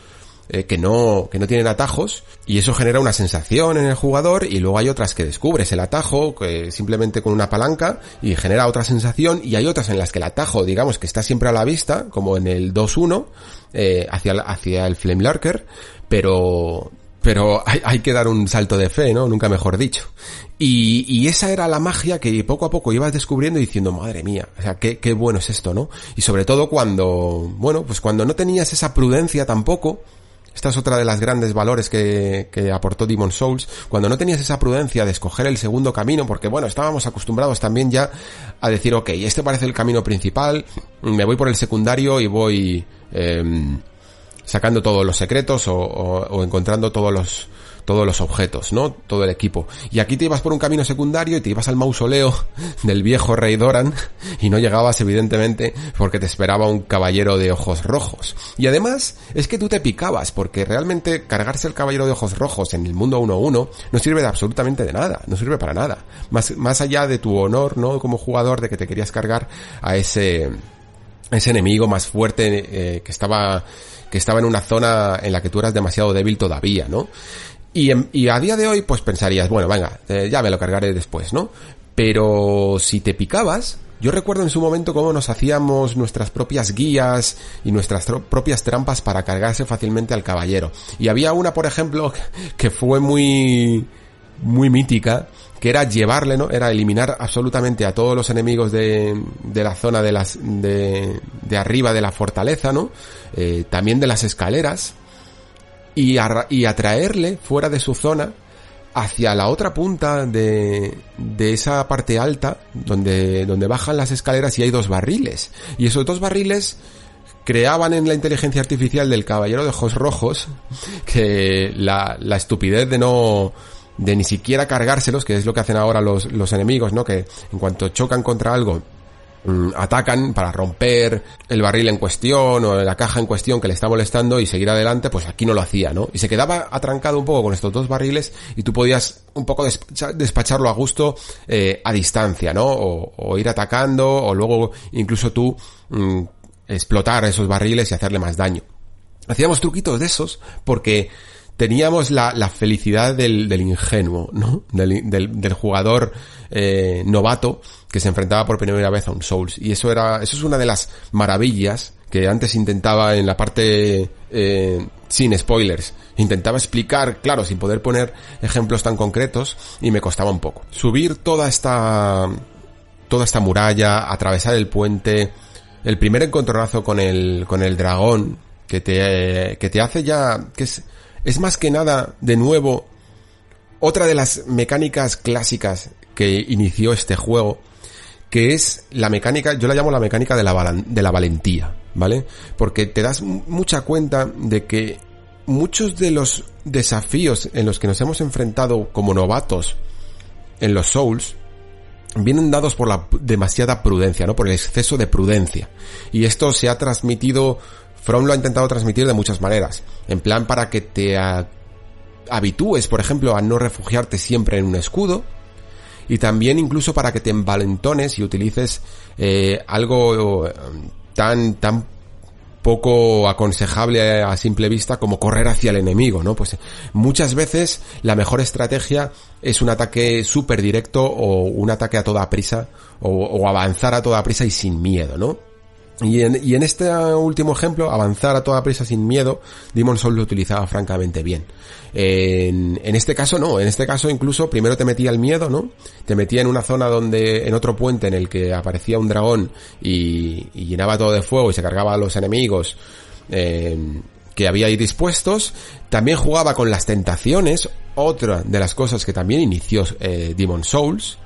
eh, que no que no tienen atajos y eso genera una sensación en el jugador y luego hay otras que descubres el atajo que simplemente con una palanca y genera otra sensación y hay otras en las que el atajo digamos que está siempre a la vista como en el 2-1 eh, hacia hacia el Flame Lurker pero pero hay, hay, que dar un salto de fe, ¿no? Nunca mejor dicho. Y, y, esa era la magia que poco a poco ibas descubriendo y diciendo, madre mía, o sea, qué, bueno es esto, ¿no? Y sobre todo cuando, bueno, pues cuando no tenías esa prudencia tampoco, esta es otra de las grandes valores que, que, aportó Demon Souls. Cuando no tenías esa prudencia de escoger el segundo camino, porque bueno, estábamos acostumbrados también ya a decir, ok, este parece el camino principal, me voy por el secundario y voy eh, sacando todos los secretos o, o, o encontrando todos los, todos los objetos, ¿no? Todo el equipo. Y aquí te ibas por un camino secundario y te ibas al mausoleo del viejo rey Doran y no llegabas evidentemente porque te esperaba un caballero de ojos rojos. Y además es que tú te picabas porque realmente cargarse el caballero de ojos rojos en el mundo 1-1 no sirve de absolutamente de nada, no sirve para nada. Más, más allá de tu honor, ¿no? Como jugador de que te querías cargar a ese, ese enemigo más fuerte eh, que estaba que estaba en una zona en la que tú eras demasiado débil todavía, ¿no? Y, a día de hoy, pues pensarías, bueno, venga, eh, ya me lo cargaré después, ¿no? Pero si te picabas, yo recuerdo en su momento cómo nos hacíamos nuestras propias guías y nuestras propias trampas para cargarse fácilmente al caballero. Y había una, por ejemplo, que fue muy, muy mítica, que era llevarle, ¿no? Era eliminar absolutamente a todos los enemigos de, de la zona de las, de, de arriba de la fortaleza, ¿no? Eh, también de las escaleras, y, a, y atraerle fuera de su zona hacia la otra punta de, de esa parte alta donde, donde bajan las escaleras y hay dos barriles. Y esos dos barriles creaban en la inteligencia artificial del caballero de ojos rojos que la, la estupidez de no de ni siquiera cargárselos, que es lo que hacen ahora los, los enemigos, ¿no? Que en cuanto chocan contra algo, mm, atacan para romper el barril en cuestión o la caja en cuestión que le está molestando y seguir adelante, pues aquí no lo hacía, ¿no? Y se quedaba atrancado un poco con estos dos barriles y tú podías un poco despacharlo a gusto eh, a distancia, ¿no? O, ir atacando o luego incluso tú mm, explotar esos barriles y hacerle más daño. Hacíamos truquitos de esos porque teníamos la, la felicidad del, del, ingenuo, ¿no? Del, del, del jugador eh, novato que se enfrentaba por primera vez a un Souls. Y eso era, eso es una de las maravillas que antes intentaba en la parte eh, sin spoilers. Intentaba explicar, claro, sin poder poner ejemplos tan concretos y me costaba un poco. Subir toda esta, toda esta muralla, atravesar el puente, el primer encontronazo con el, con el dragón, que te, que te hace ya, que es, es más que nada, de nuevo, otra de las mecánicas clásicas que inició este juego, que es la mecánica, yo la llamo la mecánica de la, de la valentía, ¿vale? Porque te das mucha cuenta de que muchos de los desafíos en los que nos hemos enfrentado como novatos en los Souls, vienen dados por la demasiada prudencia, ¿no? Por el exceso de prudencia. Y esto se ha transmitido From lo ha intentado transmitir de muchas maneras. En plan para que te habitúes, por ejemplo, a no refugiarte siempre en un escudo. Y también incluso para que te envalentones y utilices eh, algo eh, tan, tan poco aconsejable a simple vista como correr hacia el enemigo, ¿no? Pues muchas veces la mejor estrategia es un ataque súper directo o un ataque a toda prisa o avanzar a toda prisa y sin miedo, ¿no? Y en, este último ejemplo, avanzar a toda prisa sin miedo, Demon Souls lo utilizaba francamente bien. En, en, este caso no, en este caso incluso primero te metía el miedo, ¿no? Te metía en una zona donde, en otro puente en el que aparecía un dragón y, y llenaba todo de fuego y se cargaba a los enemigos eh, que había ahí dispuestos. También jugaba con las tentaciones, otra de las cosas que también inició eh, Demon Souls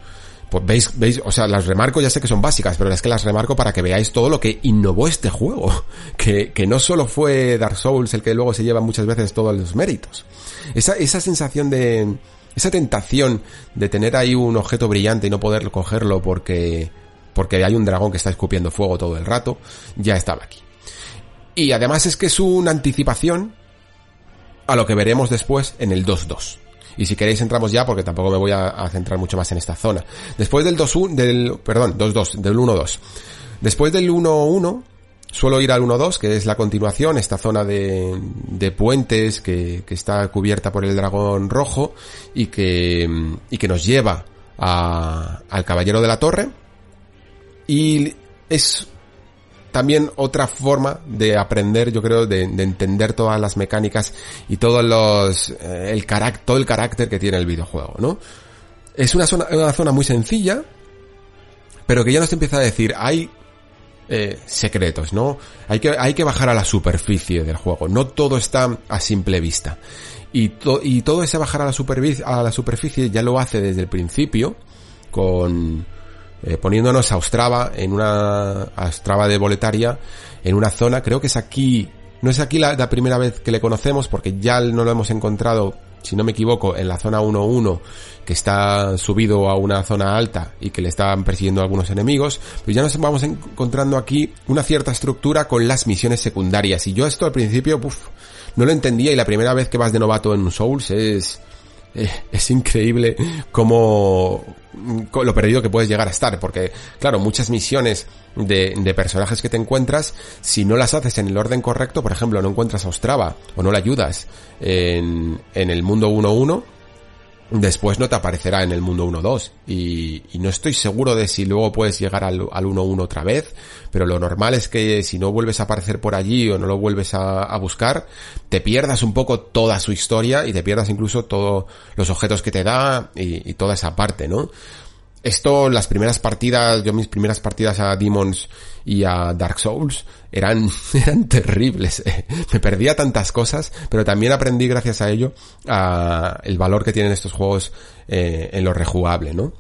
pues veis, veis, o sea, las remarco, ya sé que son básicas, pero es que las remarco para que veáis todo lo que innovó este juego. Que, que no solo fue Dark Souls el que luego se lleva muchas veces todos los méritos. Esa, esa sensación de, esa tentación de tener ahí un objeto brillante y no poder cogerlo porque, porque hay un dragón que está escupiendo fuego todo el rato, ya estaba aquí. Y además es que es una anticipación a lo que veremos después en el 2-2. Y si queréis entramos ya porque tampoco me voy a, centrar mucho más en esta zona. Después del 2-1, del, perdón, 2-2, del 1-2. Después del 1-1, suelo ir al 1-2, que es la continuación, esta zona de, de puentes que, que, está cubierta por el dragón rojo y que, y que nos lleva al caballero de la torre. Y es también otra forma de aprender, yo creo, de, de entender todas las mecánicas y todos los, eh, el carácter, todo el carácter que tiene el videojuego, ¿no? Es una zona, una zona muy sencilla, pero que ya nos empieza a decir, hay eh, secretos, ¿no? Hay que, hay que bajar a la superficie del juego, no todo está a simple vista. Y, y todo ese bajar a la, superficie, a la superficie ya lo hace desde el principio, con, eh, poniéndonos a Ostrava en una Ostrava de Boletaria en una zona, creo que es aquí, no es aquí la, primera vez que le conocemos porque ya no lo hemos encontrado, si no me equivoco, en la zona 1-1 que está subido a una zona alta y que le están persiguiendo algunos enemigos, pues ya nos vamos encontrando aquí una cierta estructura con las misiones secundarias. Y yo esto al principio, puff, no lo entendía y la primera vez que vas de novato en un Souls es eh, es increíble cómo lo perdido que puedes llegar a estar, porque claro, muchas misiones de, de, personajes que te encuentras, si no las haces en el orden correcto, por ejemplo, no encuentras a Ostrava o no le ayudas en, en el mundo 1-1, después no te aparecerá en el mundo 1-2 y, y, no estoy seguro de si luego puedes llegar al, al 1-1 otra vez, pero lo normal es que si no vuelves a aparecer por allí o no lo vuelves a, a, buscar, te pierdas un poco toda su historia y te pierdas incluso todos los objetos que te da y, y toda esa parte, ¿no? Esto, las primeras partidas, yo mis primeras partidas a Demons y a Dark Souls eran, eran terribles. Me perdía tantas cosas, pero también aprendí gracias a ello el valor que tienen estos juegos eh, en lo rejugable, ¿no?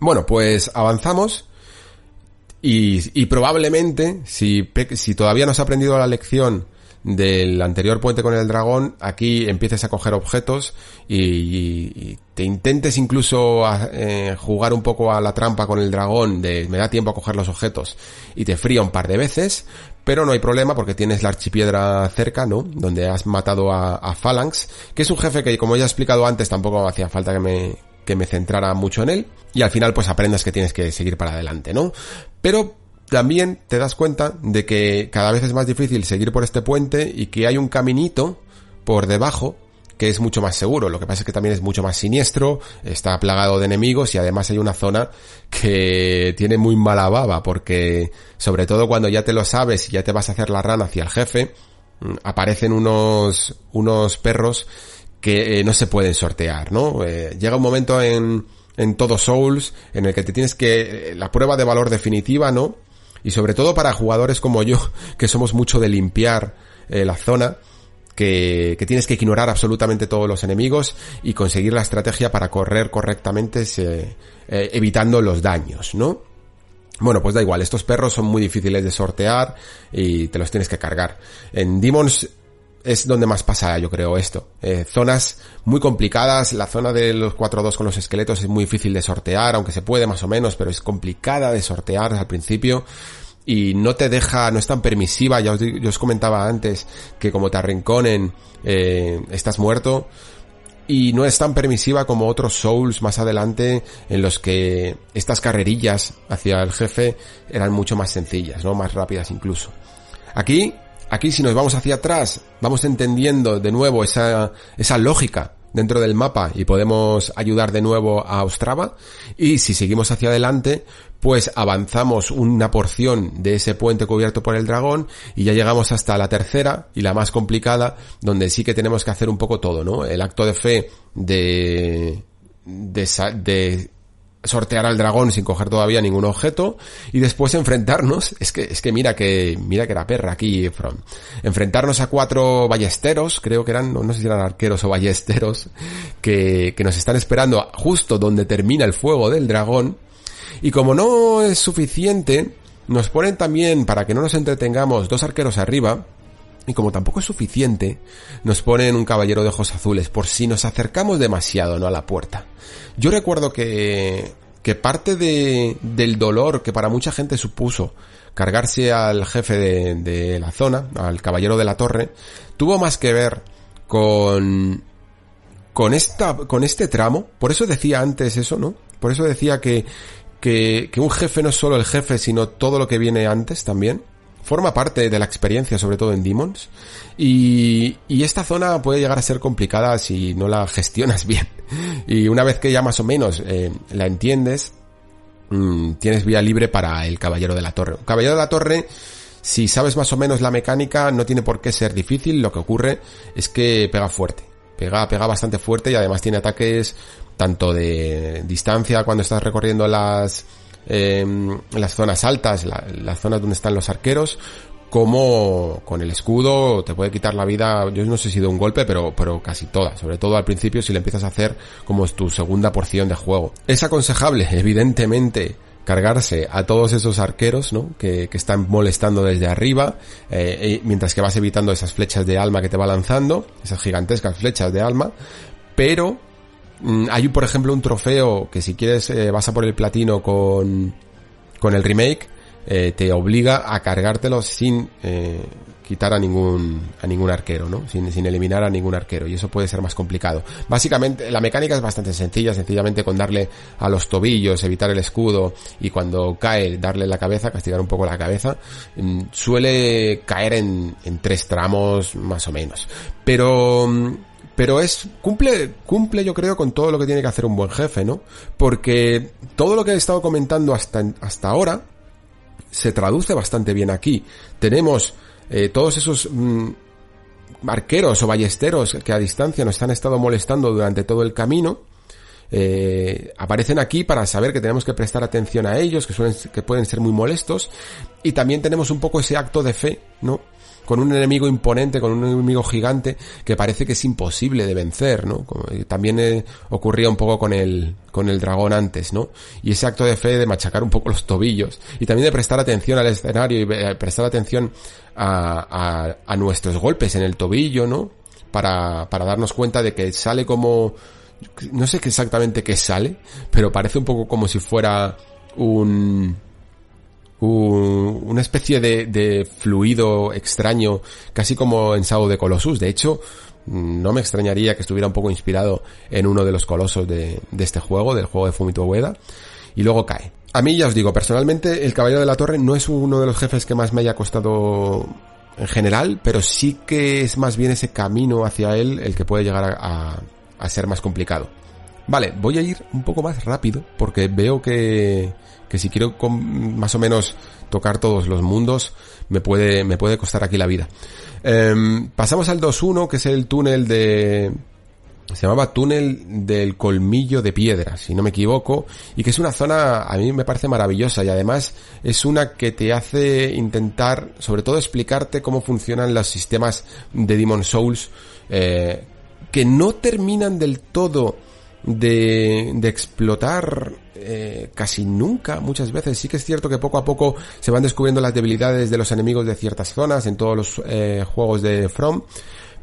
Bueno, pues avanzamos Y, y probablemente, si, si todavía no has aprendido la lección del anterior puente con el dragón, aquí empieces a coger objetos y, te intentes incluso eh, jugar un poco a la trampa con el dragón de me da tiempo a coger los objetos y te fría un par de veces, pero no hay problema porque tienes la archipiedra cerca, ¿no? Donde has matado a, a Phalanx, que es un jefe que como ya he explicado antes tampoco hacía falta que me, que me centrara mucho en él y al final pues aprendas que tienes que seguir para adelante, ¿no? Pero también te das cuenta de que cada vez es más difícil seguir por este puente y que hay un caminito por debajo que es mucho más seguro. Lo que pasa es que también es mucho más siniestro, está plagado de enemigos y además hay una zona que tiene muy mala baba porque sobre todo cuando ya te lo sabes y ya te vas a hacer la rana hacia el jefe, mm, aparecen unos, unos perros que eh, no se pueden sortear, ¿no? Eh, llega un momento en, en todo Souls en el que te tienes que, eh, la prueba de valor definitiva, ¿no? Y sobre todo para jugadores como yo, que somos mucho de limpiar eh, la zona, que, tienes que ignorar absolutamente todos los enemigos y conseguir la estrategia para correr correctamente eh, evitando los daños, ¿no? Bueno, pues da igual, estos perros son muy difíciles de sortear y te los tienes que cargar. En Demons es donde más pasa, yo creo, esto. Eh, zonas muy complicadas, la zona de los 4-2 con los esqueletos es muy difícil de sortear, aunque se puede más o menos, pero es complicada de sortear al principio y no te deja, no es tan permisiva, ya os, yo os comentaba antes que como te arrinconen, eh, estás muerto, y no es tan permisiva como otros Souls más adelante en los que estas carrerillas hacia el jefe eran mucho más sencillas, ¿no? Más rápidas incluso. Aquí Aquí si nos vamos hacia atrás, vamos entendiendo de nuevo esa, esa lógica dentro del mapa y podemos ayudar de nuevo a Ostrava. Y si seguimos hacia adelante, pues avanzamos una porción de ese puente cubierto por el dragón y ya llegamos hasta la tercera y la más complicada, donde sí que tenemos que hacer un poco todo, ¿no? El acto de fe de, de, de sortear al dragón sin coger todavía ningún objeto y después enfrentarnos, es que, es que mira que, mira que era perra aquí, From. Enfrentarnos a cuatro ballesteros, creo que eran, no, sé si eran arqueros o ballesteros, que, que nos están esperando justo donde termina el fuego del dragón. Y como no es suficiente, nos ponen también, para que no nos entretengamos, dos arqueros arriba, y como tampoco es suficiente, nos ponen un caballero de ojos azules por si nos acercamos demasiado, ¿no? A la puerta. Yo recuerdo que, que parte de, del dolor que para mucha gente supuso cargarse al jefe de, de la zona, al caballero de la torre, tuvo más que ver con, con esta, con este tramo. Por eso decía antes eso, ¿no? Por eso decía que, que, que un jefe no es solo el jefe, sino todo lo que viene antes también forma parte de la experiencia, sobre todo en Demons. Y, y, esta zona puede llegar a ser complicada si no la gestionas bien. Y una vez que ya más o menos eh, la entiendes, mmm, tienes vía libre para el Caballero de la Torre. Caballero de la Torre, si sabes más o menos la mecánica, no tiene por qué ser difícil. Lo que ocurre es que pega fuerte. Pega, pega bastante fuerte y además tiene ataques tanto de distancia cuando estás recorriendo las eh, las zonas altas, la, las zonas donde están los arqueros, como con el escudo te puede quitar la vida, yo no sé si de un golpe, pero, pero casi toda, sobre todo al principio si le empiezas a hacer como tu segunda porción de juego. Es aconsejable, evidentemente, cargarse a todos esos arqueros, ¿no? Que, que están molestando desde arriba, eh, mientras que vas evitando esas flechas de alma que te va lanzando, esas gigantescas flechas de alma, pero hay, por ejemplo, un trofeo que si quieres eh, vas a por el platino con, con el remake, eh, te obliga a cargártelo sin eh, quitar a ningún, a ningún arquero, ¿no? Sin, sin eliminar a ningún arquero. Y eso puede ser más complicado. Básicamente, la mecánica es bastante sencilla, sencillamente con darle a los tobillos, evitar el escudo y cuando cae, darle la cabeza, castigar un poco la cabeza. Mm, suele caer en, en tres tramos, más o menos. Pero, mm, pero es, cumple, cumple yo creo con todo lo que tiene que hacer un buen jefe, ¿no? Porque todo lo que he estado comentando hasta, hasta ahora se traduce bastante bien aquí. Tenemos eh, todos esos mm, arqueros o ballesteros que a distancia nos han estado molestando durante todo el camino. Eh, aparecen aquí para saber que tenemos que prestar atención a ellos, que suelen, que pueden ser muy molestos. Y también tenemos un poco ese acto de fe, ¿no? Con un enemigo imponente, con un enemigo gigante que parece que es imposible de vencer, ¿no? también eh, ocurría un poco con el, con el dragón antes, ¿no? Y ese acto de fe de machacar un poco los tobillos y también de prestar atención al escenario y eh, prestar atención a, a, a nuestros golpes en el tobillo, ¿no? Para, para darnos cuenta de que sale como, no sé exactamente qué sale, pero parece un poco como si fuera un, una especie de, de, fluido extraño, casi como en Sao de Colossus. De hecho, no me extrañaría que estuviera un poco inspirado en uno de los colosos de, de este juego, del juego de Fumito Ueda, y luego cae. A mí ya os digo, personalmente el Caballero de la Torre no es uno de los jefes que más me haya costado en general, pero sí que es más bien ese camino hacia él el que puede llegar a, a ser más complicado. Vale, voy a ir un poco más rápido porque veo que, que si quiero con, más o menos tocar todos los mundos me puede, me puede costar aquí la vida. Eh, pasamos al 2.1 que es el túnel de... Se llamaba túnel del colmillo de piedra, si no me equivoco, y que es una zona a mí me parece maravillosa y además es una que te hace intentar, sobre todo explicarte cómo funcionan los sistemas de Demon Souls, eh, que no terminan del todo de, de explotar eh, casi nunca, muchas veces. Sí que es cierto que poco a poco se van descubriendo las debilidades de los enemigos de ciertas zonas en todos los eh, juegos de From,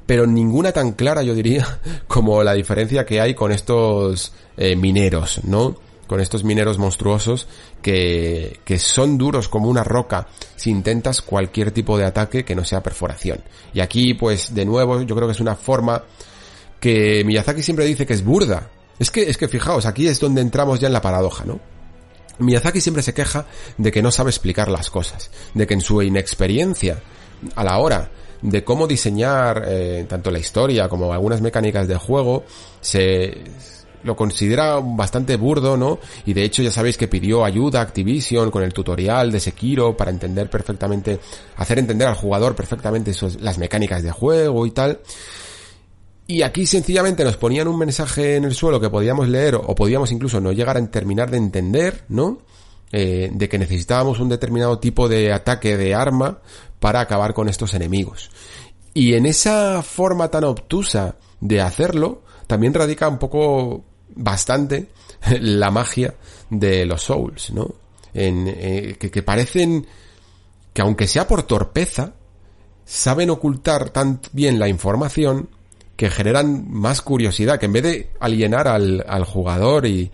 pero ninguna tan clara, yo diría, como la diferencia que hay con estos eh, mineros, ¿no? Con estos mineros monstruosos que, que son duros como una roca si intentas cualquier tipo de ataque que no sea perforación. Y aquí, pues, de nuevo, yo creo que es una forma que Miyazaki siempre dice que es burda, es que, es que fijaos, aquí es donde entramos ya en la paradoja, ¿no? Miyazaki siempre se queja de que no sabe explicar las cosas, de que en su inexperiencia a la hora de cómo diseñar eh, tanto la historia como algunas mecánicas de juego, se lo considera bastante burdo, ¿no? Y de hecho ya sabéis que pidió ayuda a Activision con el tutorial de Sekiro para entender perfectamente, hacer entender al jugador perfectamente las mecánicas de juego y tal. Y aquí sencillamente nos ponían un mensaje en el suelo que podíamos leer o podíamos incluso no llegar a terminar de entender, ¿no? Eh, de que necesitábamos un determinado tipo de ataque de arma para acabar con estos enemigos. Y en esa forma tan obtusa de hacerlo, también radica un poco bastante la magia de los Souls, ¿no? En, eh, que, que parecen que aunque sea por torpeza, saben ocultar tan bien la información que generan más curiosidad, que en vez de alienar al, al jugador y,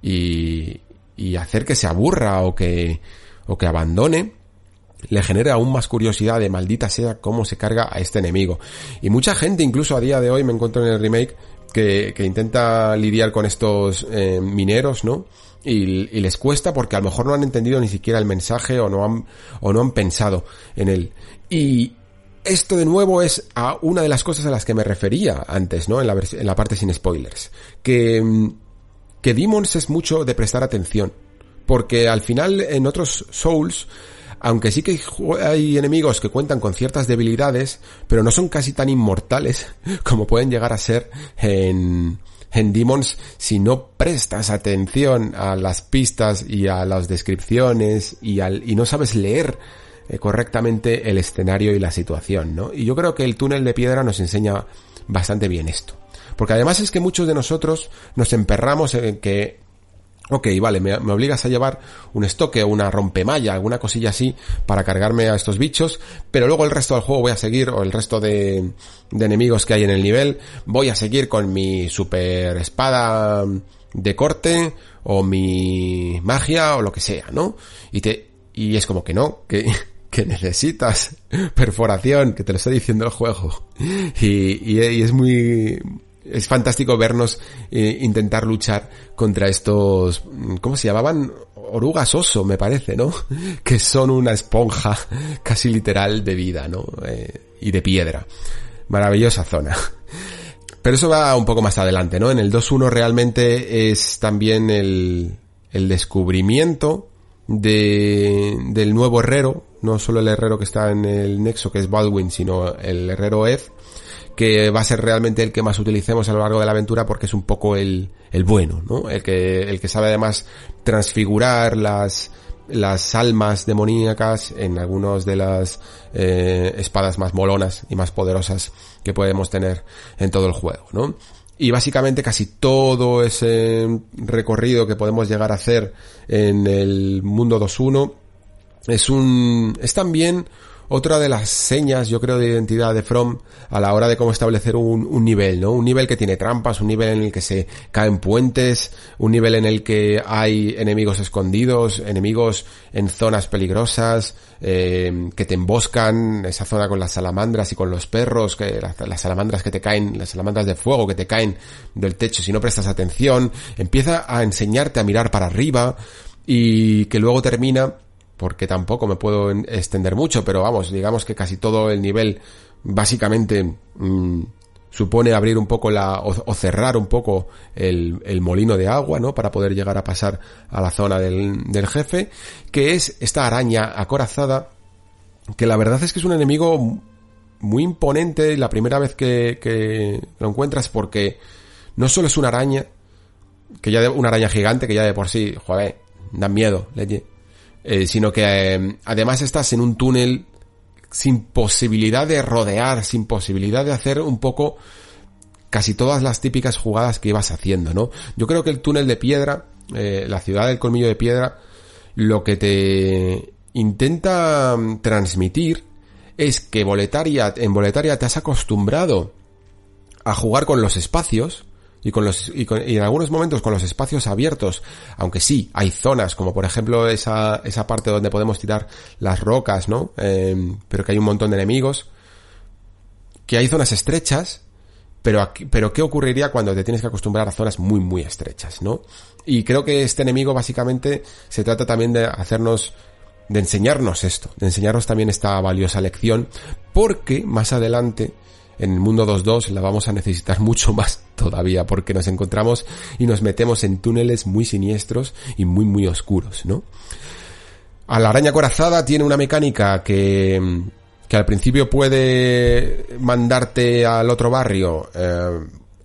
y, y, hacer que se aburra o que, o que abandone, le genera aún más curiosidad de maldita sea cómo se carga a este enemigo. Y mucha gente, incluso a día de hoy, me encuentro en el remake, que, que intenta lidiar con estos eh, mineros, ¿no? Y, y, les cuesta porque a lo mejor no han entendido ni siquiera el mensaje o no han, o no han pensado en él. Y, esto de nuevo es a una de las cosas a las que me refería antes, ¿no? En la, en la parte sin spoilers. Que, mm, que Demons es mucho de prestar atención. Porque al final en otros Souls, aunque sí que hay enemigos que cuentan con ciertas debilidades, pero no son casi tan inmortales como pueden llegar a ser en, en Demons si no prestas atención a las pistas y a las descripciones y, al, y no sabes leer eh, correctamente el escenario y la situación, ¿no? Y yo creo que el túnel de piedra nos enseña bastante bien esto. Porque además es que muchos de nosotros nos emperramos en que Ok, vale, me, obligas a llevar un estoque o una rompemalla, alguna cosilla así para cargarme a estos bichos, pero luego el resto del juego voy a seguir, o el resto de, de enemigos que hay en el nivel, voy a seguir con mi super espada de corte, o mi magia, o lo que sea, ¿no? Y te, y es como que no, que, que necesitas perforación, que te lo está diciendo el juego. Y, y, es muy, es fantástico vernos eh, intentar luchar contra estos, ¿cómo se llamaban? Orugas oso, me parece, ¿no? Que son una esponja casi literal de vida, ¿no? Eh, y de piedra. Maravillosa zona. Pero eso va un poco más adelante, ¿no? En el 2.1 realmente es también el, el descubrimiento de, del nuevo herrero, no solo el herrero que está en el nexo que es Baldwin, sino el herrero Ed, que va a ser realmente el que más utilicemos a lo largo de la aventura porque es un poco el, el bueno, ¿no? El que, el que sabe además transfigurar las, las almas demoníacas en algunas de las eh, espadas más molonas y más poderosas que podemos tener en todo el juego, ¿no? Y básicamente casi todo ese recorrido que podemos llegar a hacer en el mundo 2.1 es un, es también otra de las señas, yo creo, de identidad de From a la hora de cómo establecer un, nivel, ¿no? Un nivel que tiene trampas, un nivel en el que se caen puentes, un nivel en el que hay enemigos escondidos, enemigos en zonas peligrosas, eh, que te emboscan, esa zona con las salamandras y con los perros, que las, las salamandras que te caen, las salamandras de fuego que te caen del techo si no prestas atención, empieza a enseñarte a mirar para arriba y que luego termina porque tampoco me puedo extender mucho, pero vamos, digamos que casi todo el nivel básicamente mmm, supone abrir un poco la, o, o cerrar un poco el, el, molino de agua, ¿no? Para poder llegar a pasar a la zona del, del jefe, que es esta araña acorazada, que la verdad es que es un enemigo muy imponente la primera vez que, lo encuentras porque no solo es una araña, que ya de, una araña gigante que ya de por sí, joder, da miedo, leye eh, sino que eh, además estás en un túnel sin posibilidad de rodear, sin posibilidad de hacer un poco casi todas las típicas jugadas que ibas haciendo, ¿no? Yo creo que el túnel de piedra, eh, la ciudad del colmillo de piedra, lo que te intenta mm, transmitir es que boletaria, en boletaria te has acostumbrado a jugar con los espacios, y con los y, con, y, en algunos momentos con los espacios abiertos, aunque sí hay zonas como por ejemplo esa esa parte donde podemos tirar las rocas, ¿no? Eh, pero que hay un montón de enemigos, que hay zonas estrechas, pero aquí, pero qué ocurriría cuando te tienes que acostumbrar a zonas muy muy estrechas, ¿no? Y creo que este enemigo básicamente se trata también de hacernos de enseñarnos esto, de enseñarnos también esta valiosa lección, porque más adelante en el mundo 2.2 la vamos a necesitar mucho más todavía porque nos encontramos y nos metemos en túneles muy siniestros y muy muy oscuros, ¿no? A la araña corazada tiene una mecánica que, que al principio puede mandarte al otro barrio eh,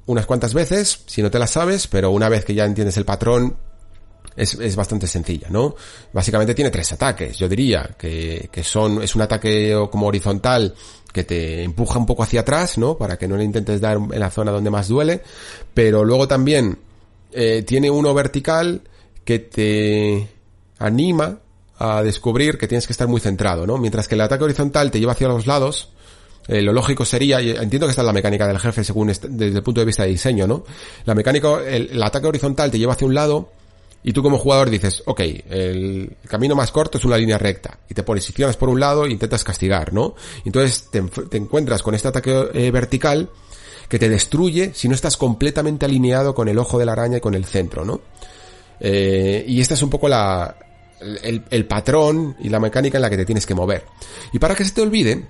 unas cuantas veces, si no te la sabes, pero una vez que ya entiendes el patrón, es, es, bastante sencilla, ¿no? Básicamente tiene tres ataques, yo diría, que, que son, es un ataque como horizontal que te empuja un poco hacia atrás, ¿no? Para que no le intentes dar en la zona donde más duele, pero luego también eh, tiene uno vertical que te anima a descubrir que tienes que estar muy centrado, ¿no? Mientras que el ataque horizontal te lleva hacia los lados, eh, lo lógico sería, entiendo que esta es la mecánica del jefe según desde el punto de vista de diseño, ¿no? La mecánica, el, el ataque horizontal te lleva hacia un lado, y tú como jugador dices, ok, el camino más corto es una línea recta y te posicionas por un lado e intentas castigar, ¿no? Entonces te, encuentras con este ataque eh, vertical que te destruye si no estás completamente alineado con el ojo de la araña y con el centro, ¿no? Eh, y esta es un poco la, el, el, patrón y la mecánica en la que te tienes que mover. Y para que se te olvide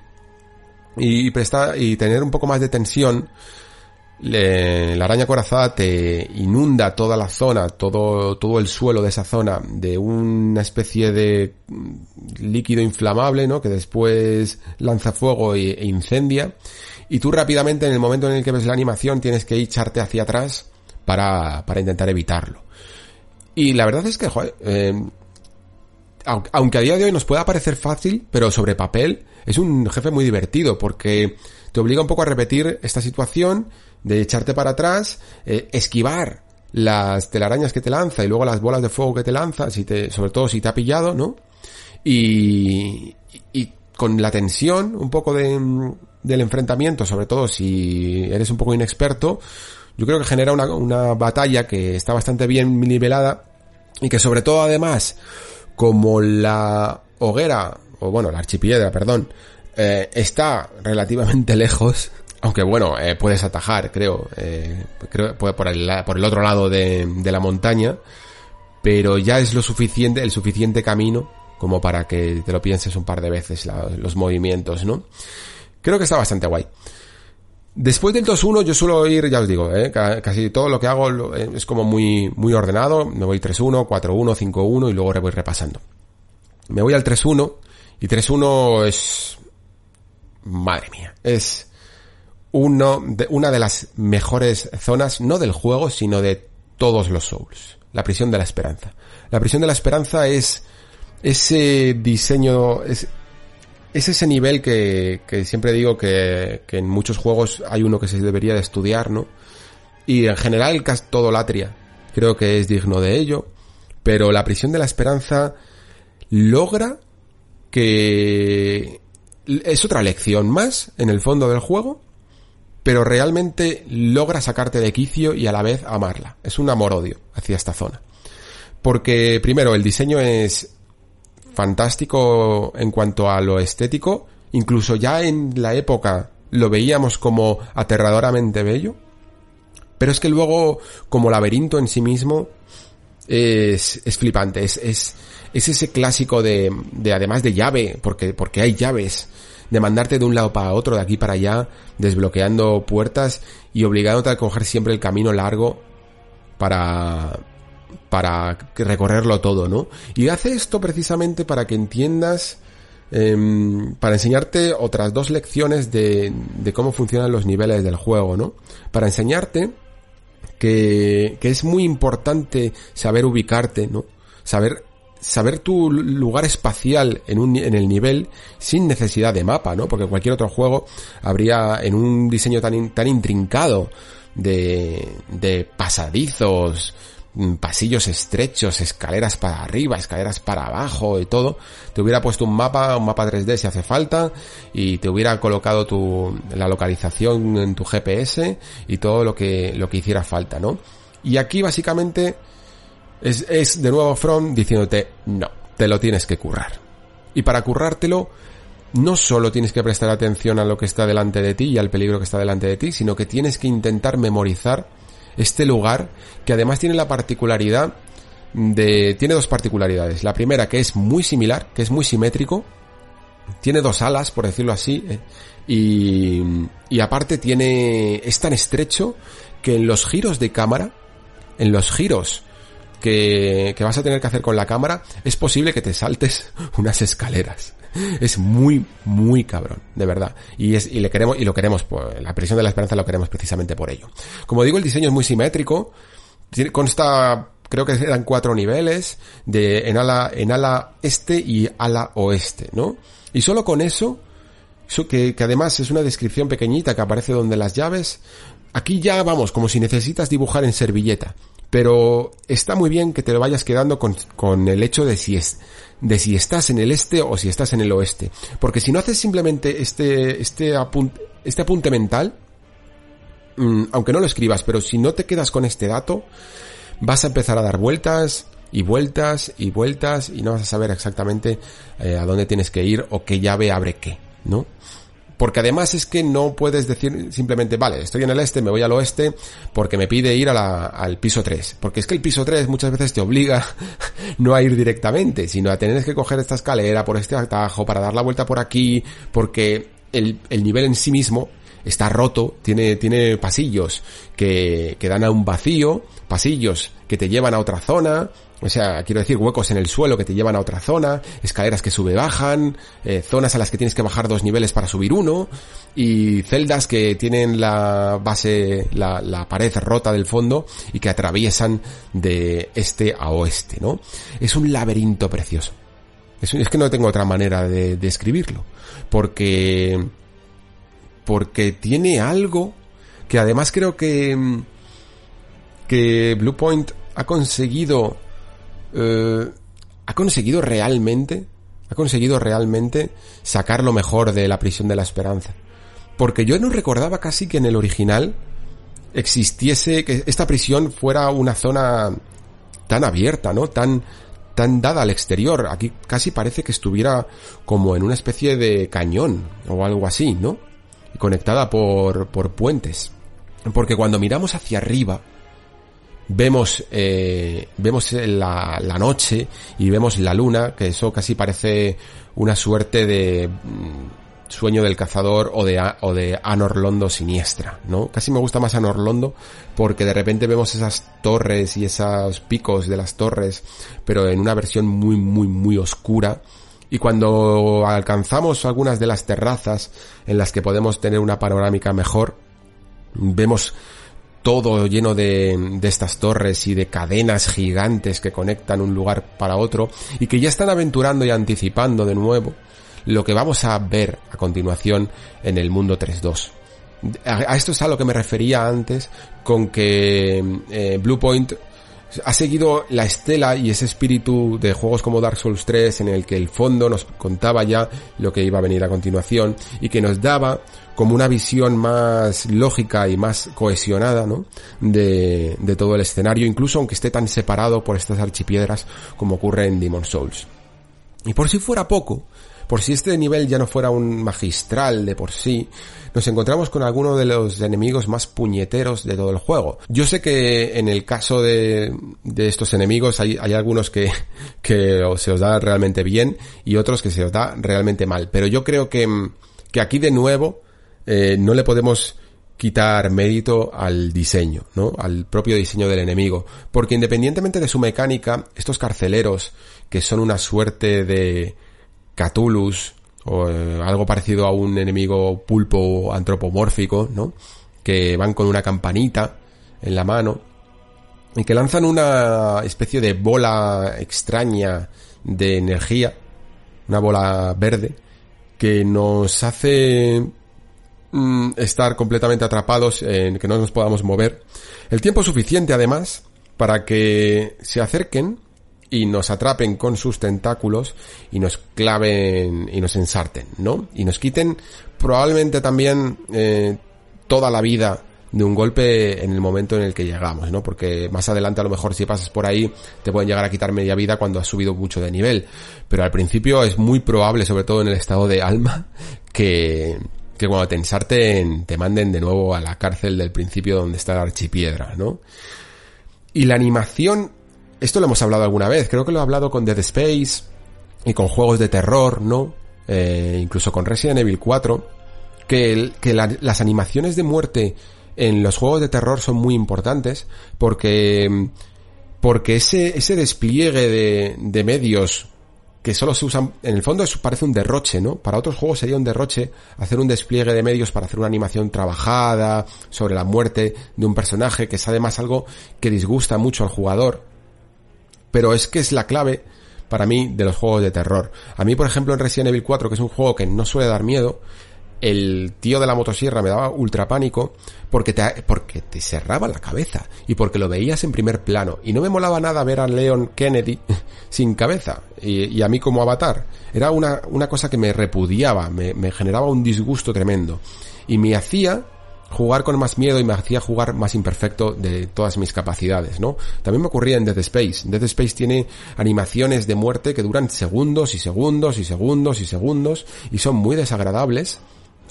y, prestar, y tener un poco más de tensión, la araña corazada te inunda toda la zona, todo, todo el suelo de esa zona de una especie de líquido inflamable, ¿no? Que después lanza fuego e, e incendia. Y tú rápidamente, en el momento en el que ves la animación, tienes que echarte hacia atrás para, para intentar evitarlo. Y la verdad es que, joder, eh, aunque a día de hoy nos pueda parecer fácil, pero sobre papel es un jefe muy divertido porque te obliga un poco a repetir esta situación de echarte para atrás, eh, esquivar las telarañas que te lanza y luego las bolas de fuego que te lanza, si te, sobre todo si te ha pillado, ¿no? Y, y con la tensión un poco de, del enfrentamiento, sobre todo si eres un poco inexperto, yo creo que genera una, una batalla que está bastante bien nivelada y que sobre todo además, como la hoguera, o bueno, la archipiedra, perdón, eh, está relativamente lejos, aunque bueno, eh, puedes atajar, creo, eh, creo por el, por el otro lado de, de, la montaña, pero ya es lo suficiente, el suficiente camino como para que te lo pienses un par de veces la, los movimientos, ¿no? Creo que está bastante guay. Después del 2-1 yo suelo ir, ya os digo, ¿eh? casi todo lo que hago eh, es como muy, muy ordenado. Me voy 3-1, 4-1, 5-1 y luego voy repasando. Me voy al 3-1 y 3-1 es... Madre mía, es uno de, una de las mejores zonas, no del juego, sino de todos los Souls. La prisión de la esperanza. La prisión de la esperanza es ese diseño, es, es ese nivel que, que siempre digo que, que, en muchos juegos hay uno que se debería de estudiar, ¿no? Y en general casi todo Latria creo que es digno de ello, pero la prisión de la esperanza logra que es otra lección más en el fondo del juego, pero realmente logra sacarte de quicio y a la vez amarla. Es un amor-odio hacia esta zona. Porque primero el diseño es fantástico en cuanto a lo estético, incluso ya en la época lo veíamos como aterradoramente bello, pero es que luego como laberinto en sí mismo es, es flipante, es, es, es ese clásico de, de además de llave, porque, porque hay llaves, de mandarte de un lado para otro, de aquí para allá, desbloqueando puertas y obligándote a coger siempre el camino largo para, para recorrerlo todo, ¿no? Y hace esto precisamente para que entiendas, eh, para enseñarte otras dos lecciones de, de cómo funcionan los niveles del juego, ¿no? Para enseñarte que, que es muy importante saber ubicarte, ¿no? Saber saber tu lugar espacial en, un, en el nivel sin necesidad de mapa, ¿no? Porque cualquier otro juego habría en un diseño tan, tan intrincado de, de pasadizos, mm, pasillos estrechos, escaleras para arriba, escaleras para abajo y todo, te hubiera puesto un mapa, un mapa 3D si hace falta y te hubiera colocado tu, la localización en tu GPS y todo lo que, lo que hiciera falta, ¿no? Y aquí básicamente es, es de nuevo From diciéndote, no, te lo tienes que currar. Y para currártelo, no solo tienes que prestar atención a lo que está delante de ti y al peligro que está delante de ti, sino que tienes que intentar memorizar este lugar que además tiene la particularidad de... tiene dos particularidades. La primera que es muy similar, que es muy simétrico, tiene dos alas, por decirlo así, eh, y, y aparte tiene... es tan estrecho que en los giros de cámara, en los giros que, vas a tener que hacer con la cámara, es posible que te saltes unas escaleras. Es muy, muy cabrón, de verdad. Y es, y le queremos, y lo queremos, pues, la prisión de la esperanza lo queremos precisamente por ello. Como digo, el diseño es muy simétrico. Consta, creo que eran cuatro niveles, de, en ala, en ala este y ala oeste, ¿no? Y solo con eso, eso que, que además es una descripción pequeñita que aparece donde las llaves, aquí ya vamos, como si necesitas dibujar en servilleta pero está muy bien que te lo vayas quedando con, con, el hecho de si es de si estás en el este o si estás en el oeste. Porque si no haces simplemente este este apunte, este apunte mental mmm, aunque no lo escribas pero si no te quedas con este dato vas a empezar a dar vueltas y vueltas y vueltas y no vas a saber exactamente eh, a dónde tienes que ir o qué llave abre qué no porque además es que no puedes decir simplemente, vale, estoy en el este, me voy al oeste, porque me pide ir al piso 3. Porque es que el piso 3 muchas veces te obliga no a ir directamente, sino a tener que coger esta escalera por este atajo, para dar la vuelta por aquí, porque el, el nivel en sí mismo está roto, tiene, tiene pasillos que, que dan a un vacío, pasillos que te llevan a otra zona, o sea, quiero decir, huecos en el suelo que te llevan a otra zona, escaleras que sube-bajan, eh, zonas a las que tienes que bajar dos niveles para subir uno, y celdas que tienen la base, la, pared rota del fondo y que atraviesan de este a oeste, ¿no? Es un laberinto precioso. Es, es que no tengo otra manera de describirlo. Porque, porque tiene algo que además creo que, que Bluepoint ha conseguido eh, ha conseguido realmente, ha conseguido realmente sacar lo mejor de la prisión de la esperanza. Porque yo no recordaba casi que en el original existiese, que esta prisión fuera una zona tan abierta, ¿no? Tan, tan dada al exterior. Aquí casi parece que estuviera como en una especie de cañón o algo así, ¿no? Conectada por, por puentes. Porque cuando miramos hacia arriba, vemos eh, vemos la, la, noche y vemos la luna que eso casi parece una suerte de mm, sueño del cazador o de o de Anorlondo siniestra no casi me gusta más Anorlondo porque de repente vemos esas torres y esos picos de las torres pero en una versión muy muy muy oscura. Y cuando alcanzamos algunas de las terrazas en las que podemos tener una panorámica mejor vemos todo lleno de, de, estas torres y de cadenas gigantes que conectan un lugar para otro y que ya están aventurando y anticipando de nuevo lo que vamos a ver a continuación en el mundo 3.2. A, esto es a lo que me refería antes con que eh, Bluepoint ha seguido la estela y ese espíritu de juegos como Dark Souls 3 en el que el fondo nos contaba ya lo que iba a venir a continuación y que nos daba como una visión más lógica y más cohesionada, ¿no? De, de todo el escenario, incluso aunque esté tan separado por estas archipiedras como ocurre en Demon Souls. Y por si fuera poco, por si este nivel ya no fuera un magistral de por sí, nos encontramos con alguno de los enemigos más puñeteros de todo el juego. Yo sé que en el caso de, de estos enemigos hay, hay algunos que, que se os da realmente bien y otros que se os da realmente mal, pero yo creo que, que aquí de nuevo eh, no le podemos quitar mérito al diseño, ¿no? Al propio diseño del enemigo. Porque independientemente de su mecánica, estos carceleros, que son una suerte de Catulus, o eh, algo parecido a un enemigo pulpo antropomórfico, ¿no? Que van con una campanita en la mano y que lanzan una especie de bola extraña de energía, una bola verde, que nos hace mm, estar completamente atrapados en que no nos podamos mover. El tiempo suficiente además para que se acerquen y nos atrapen con sus tentáculos y nos claven y nos ensarten, ¿no? Y nos quiten probablemente también eh, toda la vida de un golpe en el momento en el que llegamos, ¿no? Porque más adelante a lo mejor si pasas por ahí te pueden llegar a quitar media vida cuando has subido mucho de nivel. Pero al principio es muy probable, sobre todo en el estado de alma, que, que cuando te te manden de nuevo a la cárcel del principio donde está la archipiedra, ¿no? Y la animación esto lo hemos hablado alguna vez, creo que lo he hablado con Dead Space y con juegos de terror, ¿no? Eh, incluso con Resident Evil 4, que, que las animaciones de muerte en los juegos de terror son muy importantes porque, porque ese, ese despliegue de, de medios que solo se usan, en el fondo parece un derroche, ¿no? Para otros juegos sería un derroche hacer un despliegue de medios para hacer una animación trabajada sobre la muerte de un personaje, que es además algo que disgusta mucho al jugador pero es que es la clave para mí de los juegos de terror. A mí, por ejemplo, en Resident Evil 4, que es un juego que no suele dar miedo, el tío de la motosierra me daba ultra pánico porque te, porque te cerraba la cabeza y porque lo veías en primer plano. Y no me molaba nada ver a Leon Kennedy sin cabeza y, a mí como avatar. Era una, una cosa que me repudiaba, me, me generaba un disgusto tremendo. Y me hacía jugar con más miedo y me hacía jugar más imperfecto de todas mis capacidades, ¿no? También me ocurría en Dead Space. Dead Space tiene animaciones de muerte que duran segundos y segundos y segundos y segundos y son muy desagradables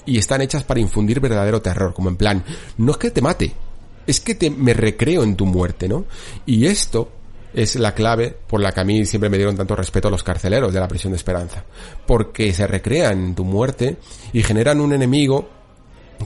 y están hechas para infundir verdadero terror, como en plan, no es que te mate, es que te, me recreo en tu muerte, ¿no? Y esto es la clave por la que a mí siempre me dieron tanto respeto a los carceleros de la prisión de esperanza. Porque se recrean en tu muerte y generan un enemigo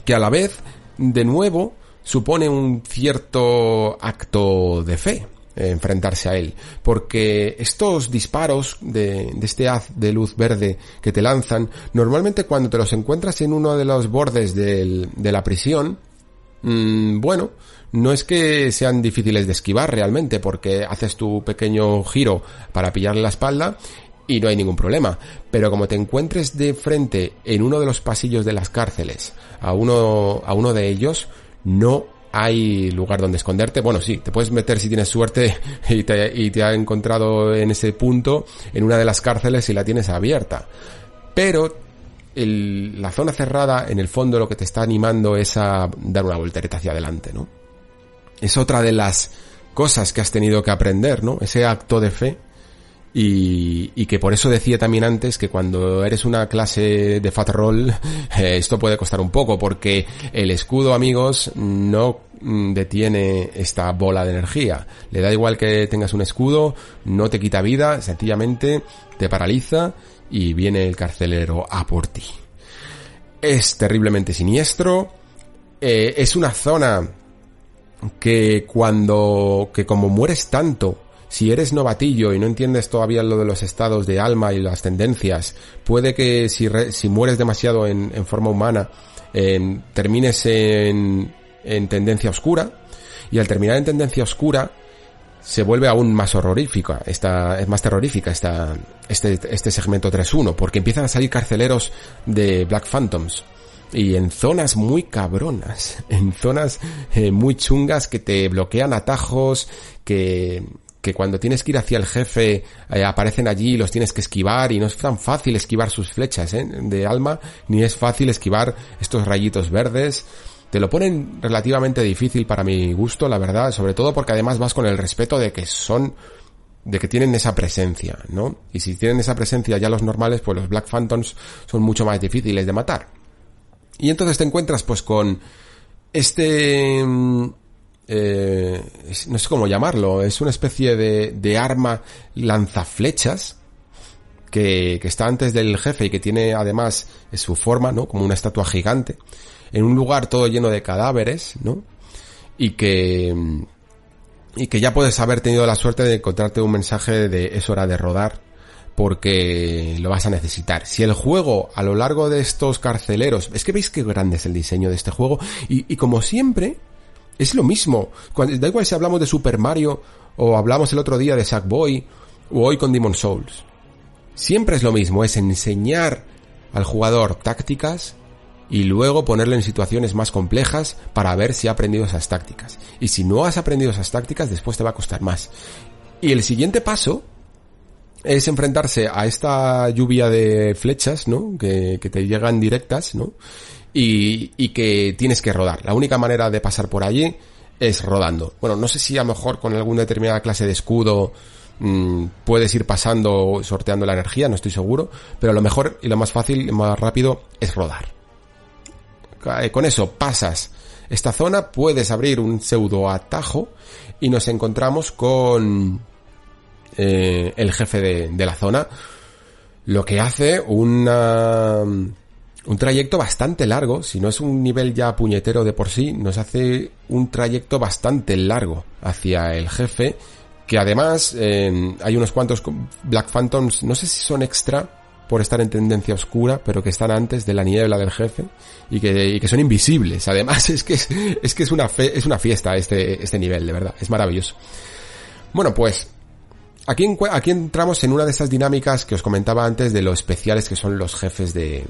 que a la vez de nuevo supone un cierto acto de fe eh, enfrentarse a él, porque estos disparos de, este haz de luz verde que te lanzan, normalmente cuando te los encuentras en uno de los bordes de la prisión, mm, bueno, no es que sean difíciles de esquivar realmente, porque haces tu pequeño giro para pillarle la espalda y no hay ningún problema. Pero como te encuentres de frente en uno de los pasillos de las cárceles a uno, a uno de ellos, no hay lugar donde esconderte. Bueno, sí, te puedes meter si tienes suerte y te, y ha encontrado en ese punto en una de las cárceles y la tienes abierta. Pero la zona cerrada, en el fondo, lo que te está animando es a dar una voltereta hacia adelante, ¿no? Es otra de las cosas que has tenido que aprender, ¿no? Ese acto de fe y, que por eso decía también antes que cuando eres una clase de fat roll eh, esto puede costar un poco porque el escudo amigos no detiene esta bola de energía. Le da igual que tengas un escudo, no te quita vida, sencillamente te paraliza y viene el carcelero a por ti. Es terriblemente siniestro, eh, es una zona que cuando, que como mueres tanto, si eres novatillo y no entiendes todavía lo de los estados de alma y las tendencias, puede que si, si mueres demasiado en, forma humana, termines en, en tendencia oscura, Y al terminar en tendencia oscura, se vuelve aún más horrorífica, esta, es más terrorífica esta, este, este segmento 3.1, porque empiezan a salir carceleros de Black Phantoms. Y en zonas muy cabronas, en zonas eh, muy chungas que te bloquean atajos, que, que cuando tienes que ir hacia el jefe eh, aparecen allí y los tienes que esquivar y no es tan fácil esquivar sus flechas ¿eh? de alma, ni es fácil esquivar estos rayitos verdes. Te lo ponen relativamente difícil para mi gusto, la verdad, sobre todo porque además vas con el respeto de que son de que tienen esa presencia, ¿no? Y si tienen esa presencia ya los normales, pues los Black Phantoms son mucho más difíciles de matar. Y entonces te encuentras pues con este mm, eh, no sé cómo llamarlo, es una especie de, de arma lanzaflechas que, que está antes del jefe y que tiene además su forma, ¿no? Como una estatua gigante, en un lugar todo lleno de cadáveres, ¿no? Y que, y que ya puedes haber tenido la suerte de encontrarte un mensaje de es hora de rodar porque lo vas a necesitar. Si el juego a lo largo de estos carceleros, es que veis qué grande es el diseño de este juego y, y como siempre, es lo mismo. Cuando, da igual si hablamos de Super Mario o hablamos el otro día de Sackboy o hoy con Demon Souls. Siempre es lo mismo, es enseñar al jugador tácticas y luego ponerle en situaciones más complejas para ver si ha aprendido esas tácticas. Y si no has aprendido esas tácticas, después te va a costar más. Y el siguiente paso es enfrentarse a esta lluvia de flechas, ¿no? Que, te llegan directas, ¿no? y, y que tienes que rodar. La única manera de pasar por allí es rodando. Bueno, no sé si a lo mejor con alguna determinada clase de escudo mmm, puedes ir pasando, sorteando la energía, no estoy seguro, pero lo mejor y lo más fácil y más rápido es rodar. Eh, con eso pasas esta zona, puedes abrir un pseudo atajo y nos encontramos con eh, el jefe de, la zona, lo que hace una un trayecto bastante largo, si no es un nivel ya puñetero de por sí, nos hace un trayecto bastante largo hacia el jefe, que además eh, hay unos cuantos Black Phantoms, no sé si son extra por estar en tendencia oscura, pero que están antes de la niebla del jefe y que, que son invisibles. Además es que es, es que es una es una fiesta este, este nivel, de verdad, es maravilloso. Bueno, pues aquí, aquí entramos en una de esas dinámicas que os comentaba antes de lo especiales que son los jefes de,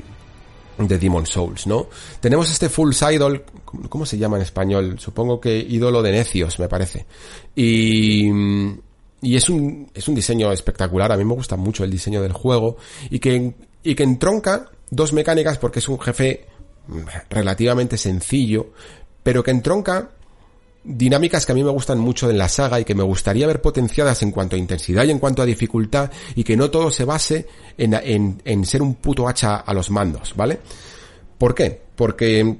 de Demon Souls, ¿no? Tenemos este Full Idol, ¿cómo se llama en español? Supongo que ídolo de necios, me parece. Y, y es un, es un diseño espectacular, a mí me gusta mucho el diseño del juego, y que, y que entronca dos mecánicas porque es un jefe relativamente sencillo, pero que entronca dinámicas que a mí me gustan mucho en la saga y que me gustaría ver potenciadas en cuanto a intensidad y en cuanto a dificultad y que no todo se base en, en, en ser un puto hacha a los mandos, ¿vale? ¿Por qué? Porque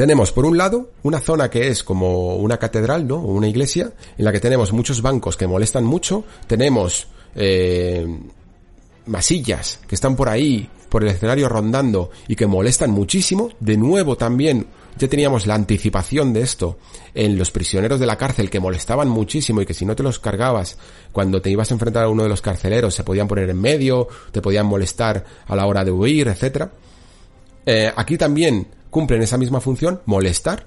tenemos por un lado una zona que es como una catedral, ¿no? Una iglesia, en la que tenemos muchos bancos que molestan mucho, tenemos eh, masillas que están por ahí, por el escenario rondando y que molestan muchísimo. De nuevo también ya teníamos la anticipación de esto en los prisioneros de la cárcel que molestaban muchísimo y que si no te los cargabas cuando te ibas a enfrentar a uno de los carceleros se podían poner en medio, te podían molestar a la hora de huir, etcétera. Eh, aquí también cumplen esa misma función, molestar.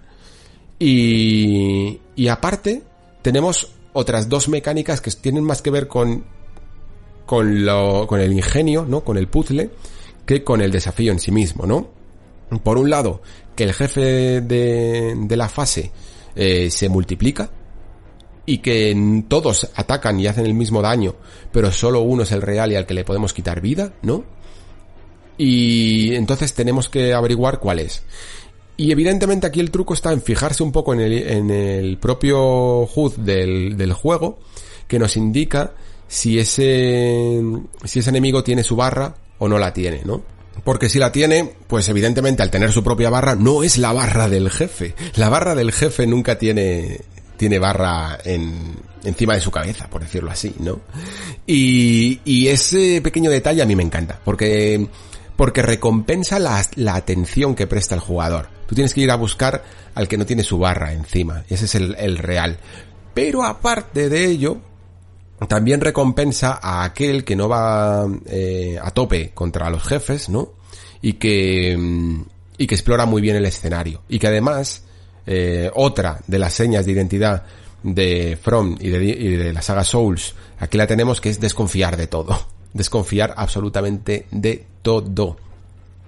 Y, y aparte tenemos otras dos mecánicas que tienen más que ver con con lo, con el ingenio, ¿no? Con el puzzle, que con el desafío en sí mismo, ¿no? Por un lado, que el jefe de, de la fase eh, se multiplica y que todos atacan y hacen el mismo daño, pero solo uno es el real y al que le podemos quitar vida, ¿no? Y entonces tenemos que averiguar cuál es. Y evidentemente aquí el truco está en fijarse un poco en el, en el propio HUD del, del juego, que nos indica si ese, si ese enemigo tiene su barra o no la tiene, ¿no? Porque si la tiene, pues evidentemente al tener su propia barra, no es la barra del jefe. La barra del jefe nunca tiene, tiene barra en, encima de su cabeza, por decirlo así, ¿no? Y, y ese pequeño detalle a mí me encanta, porque, porque recompensa la, la atención que presta el jugador. Tú tienes que ir a buscar al que no tiene su barra encima. Ese es el, el real. Pero aparte de ello, también recompensa a aquel que no va eh, a tope contra los jefes, ¿no? Y que, y que explora muy bien el escenario. Y que además eh, otra de las señas de identidad de From y de, y de la saga Souls, aquí la tenemos que es desconfiar de todo. Desconfiar absolutamente de todo.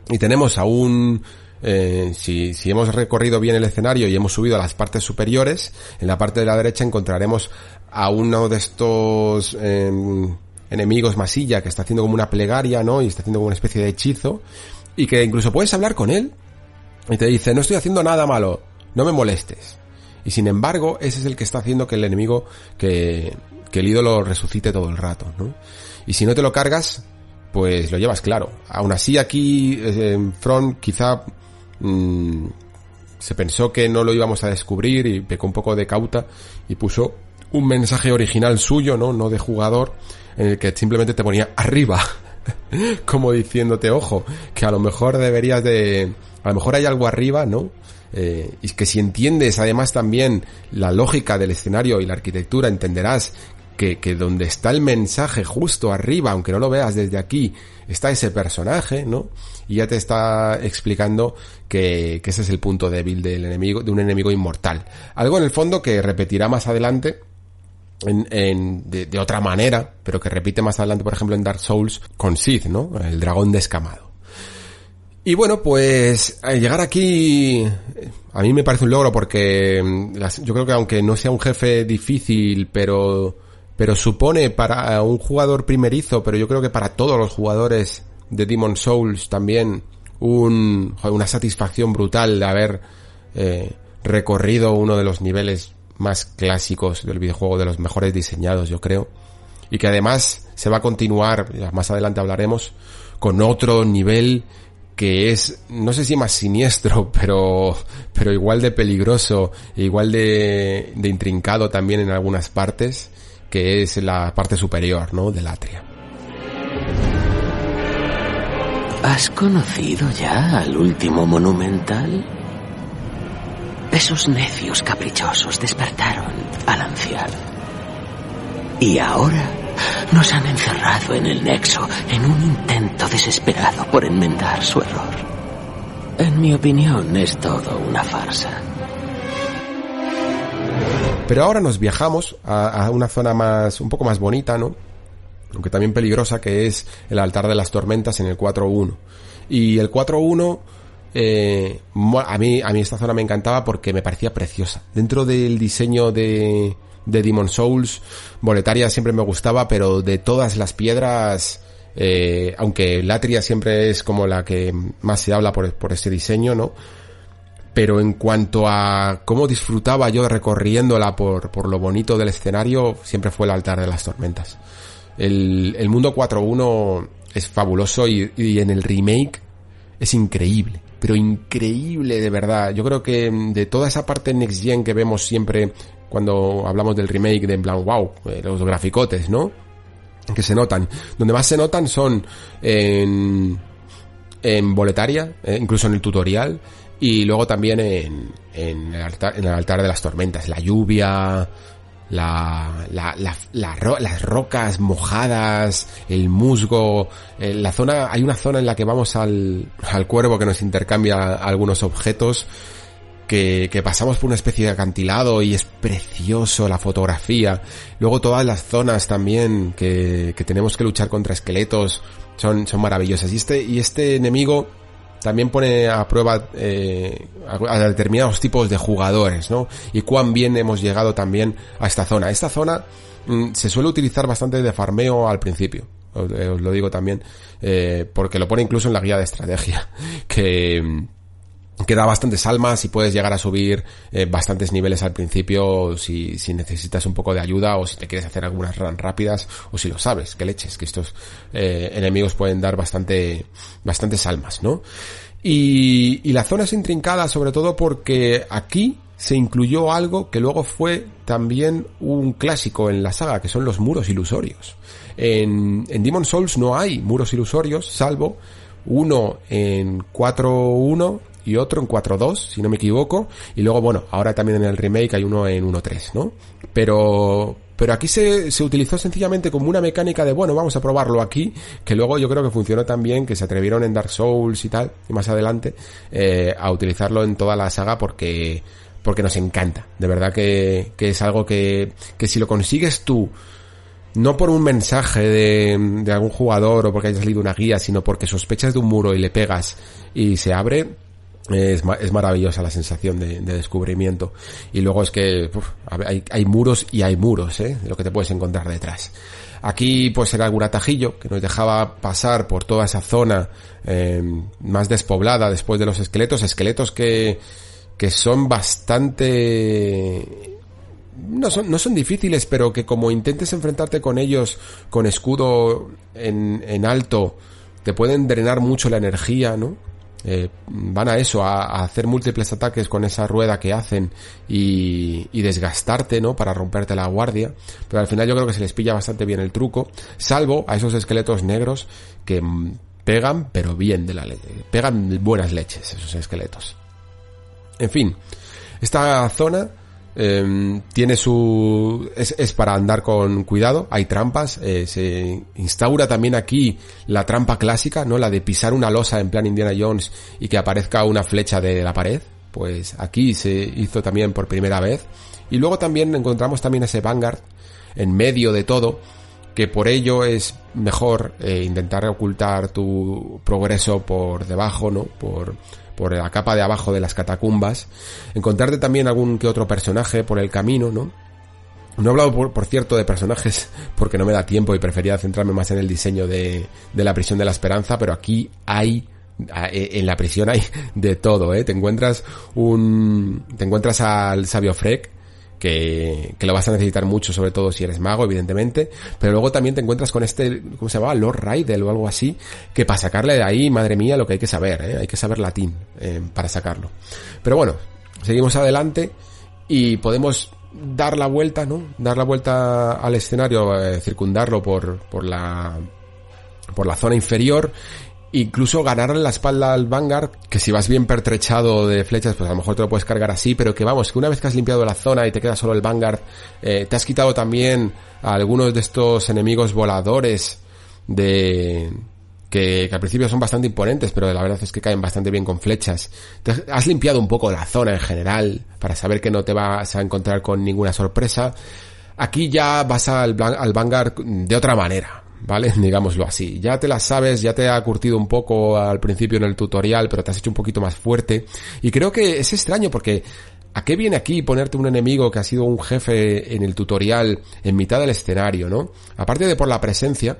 Y tenemos a un eh, si, si, hemos recorrido bien el escenario y hemos subido a las partes superiores, en la parte de la derecha encontraremos a uno de estos eh, enemigos masilla que está haciendo como una plegaria, ¿no? Y está haciendo como una especie de hechizo. Y que incluso puedes hablar con él. Y te dice, no estoy haciendo nada malo, no me molestes. Y sin embargo, ese es el que está haciendo que el enemigo, que, que el ídolo resucite todo el rato, ¿no? Y si no te lo cargas, pues lo llevas claro. Aún así aquí, eh, en Front, quizá Mm, se pensó que no lo íbamos a descubrir y pecó un poco de cauta y puso un mensaje original suyo, ¿no? No de jugador, en el que simplemente te ponía arriba, como diciéndote, ojo, que a lo mejor deberías de, a lo mejor hay algo arriba, ¿no? Eh, y que si entiendes además también la lógica del escenario y la arquitectura, entenderás que, que donde está el mensaje justo arriba, aunque no lo veas desde aquí, está ese personaje, ¿no? Y ya te está explicando que, que ese es el punto débil del enemigo, de un enemigo inmortal. Algo en el fondo que repetirá más adelante en, en, de, otra manera, pero que repite más adelante, por ejemplo, en Dark Souls con Sid, ¿no? El dragón descamado. Y bueno, pues al llegar aquí a mí me parece un logro porque mm, yo creo que aunque no sea un jefe difícil, pero pero supone para un jugador primerizo, pero yo creo que para todos los jugadores de Demon Souls también un, una satisfacción brutal de haber eh, recorrido uno de los niveles más clásicos del videojuego, de los mejores diseñados, yo creo. Y que además se va a continuar, más adelante hablaremos, con otro nivel que es, no sé si más siniestro, pero, pero igual de peligroso, igual de, de intrincado también en algunas partes que es la parte superior, ¿no? Del atria. ¿Has conocido ya al último monumental? Esos necios caprichosos despertaron al anciano. Y ahora nos han encerrado en el nexo en un intento desesperado por enmendar su error. En mi opinión es todo una farsa. Pero ahora nos viajamos a, una zona más, un poco más bonita, ¿no? Aunque también peligrosa, que es el altar de las tormentas en el 4.1. Y el 4.1, eh, a mí, a mí esta zona me encantaba porque me parecía preciosa. Dentro del diseño de, de Demon Souls, Boletaria siempre me gustaba, pero de todas las piedras, eh, aunque Latria siempre es como la que más se habla por, por ese diseño, ¿no? Pero en cuanto a cómo disfrutaba yo recorriéndola por, por lo bonito del escenario, siempre fue el altar de las tormentas. El, el mundo 4.1 es fabuloso y, y, en el remake es increíble, pero increíble de verdad. Yo creo que de toda esa parte Next Gen que vemos siempre cuando hablamos del remake de en plan, wow, eh, los graficotes, ¿no? Que se notan. Donde más se notan son en, en boletaria, eh, incluso en el tutorial, y luego también en, en, el, altar, en el altar de las tormentas, la lluvia, la, la, la, las rocas mojadas, el musgo, eh, la zona, hay una zona en la que vamos al, al cuervo que nos intercambia algunos objetos, que, que, pasamos por una especie de acantilado y es precioso la fotografía. Luego todas las zonas también que, que tenemos que luchar contra esqueletos son, son maravillosas. Y este, y este enemigo también pone a prueba eh, a, determinados tipos de jugadores, ¿no? Y cuán bien hemos llegado también a esta zona. Esta zona mmm, se suele utilizar bastante de farmeo al principio. Os, eh, os lo digo también, eh, porque lo pone incluso en la guía de estrategia, que que da bastantes almas y puedes llegar a subir eh, bastantes niveles al principio si, si, necesitas un poco de ayuda o si te quieres hacer algunas runs rápidas o si lo sabes, que leches, que estos eh, enemigos pueden dar bastante, bastantes almas, ¿no? Y, y la zona es intrincada sobre todo porque aquí se incluyó algo que luego fue también un clásico en la saga, que son los muros ilusorios. En, en Demon Souls no hay muros ilusorios, salvo uno en 4.1 y otro en 4.2, si no me equivoco. Y luego, bueno, ahora también en el remake hay uno en 1.3, ¿no? Pero, pero aquí se, se utilizó sencillamente como una mecánica de, bueno, vamos a probarlo aquí, que luego yo creo que funcionó tan bien, que se atrevieron en Dark Souls y tal, y más adelante, eh, a utilizarlo en toda la saga porque, porque nos encanta. De verdad que, que es algo que, que si lo consigues tú, no por un mensaje de, de algún jugador o porque hayas leído una guía, sino porque sospechas de un muro y le pegas y se abre, es, es maravillosa la sensación de, de, descubrimiento. Y luego es que hay, hay, muros y hay muros, ¿eh? Lo que te puedes encontrar detrás. Aquí pues era algún atajillo que nos dejaba pasar por toda esa zona eh, más despoblada después de los esqueletos. Esqueletos que, que son bastante no son, no son difíciles, pero que como intentes enfrentarte con ellos con escudo en, en alto, te pueden drenar mucho la energía, ¿no? Eh, van a eso, a, hacer múltiples ataques con esa rueda que hacen y, y, desgastarte, ¿no? Para romperte la guardia. Pero al final yo creo que se les pilla bastante bien el truco, salvo a esos esqueletos negros que pegan, pero bien de la leche. Pegan buenas leches esos esqueletos. En fin, esta zona eh, tiene su es, es, para andar con cuidado hay trampas eh, se instaura también aquí la trampa clásica no la de pisar una losa en plan Indiana Jones y que aparezca una flecha de la pared. Pues aquí se hizo también por primera vez. Y luego también encontramos también ese Vanguard en medio de todo que por ello es mejor eh, intentar ocultar tu progreso por debajo no por por la capa de abajo de las catacumbas, encontrarte también algún que otro personaje por el camino, ¿no? No he hablado, por, por, cierto, de personajes porque no me da tiempo y prefería centrarme más en el diseño de, de la prisión de la esperanza, pero aquí hay e, en la prisión hay de todo, ¿eh? Te encuentras un, te encuentras al sabio Freck, que, que, lo vas a necesitar mucho, sobre todo si eres mago, evidentemente, pero luego también te encuentras con este, ¿cómo se llamaba? Lord Raidel o algo así, que para sacarle de ahí, madre mía, lo que hay que saber, ¿eh? hay que saber latín eh, para sacarlo. Pero bueno, seguimos adelante y podemos dar la vuelta, ¿no? Dar la vuelta al escenario, eh, circundarlo por, por la por la zona inferior incluso ganarle la espalda al Vanguard, que si vas bien pertrechado de flechas, pues a lo mejor te lo puedes cargar así, pero que vamos, que una vez que has limpiado la zona y te queda solo el Vanguard, eh, te has quitado también a algunos de estos enemigos voladores de... Que, al principio son bastante imponentes, pero la verdad es que caen bastante bien con flechas. Te has limpiado un poco la zona en general, para saber que no te vas a encontrar con ninguna sorpresa. Aquí ya vas al Vanguard de otra manera ¿vale? Digámoslo así. Ya te las sabes, ya te ha curtido un poco al principio en el tutorial, pero te has hecho un poquito más fuerte. Y creo que es extraño porque ¿a qué viene aquí ponerte un enemigo que ha sido un jefe en el tutorial en mitad del escenario, ¿no? Aparte de por la presencia,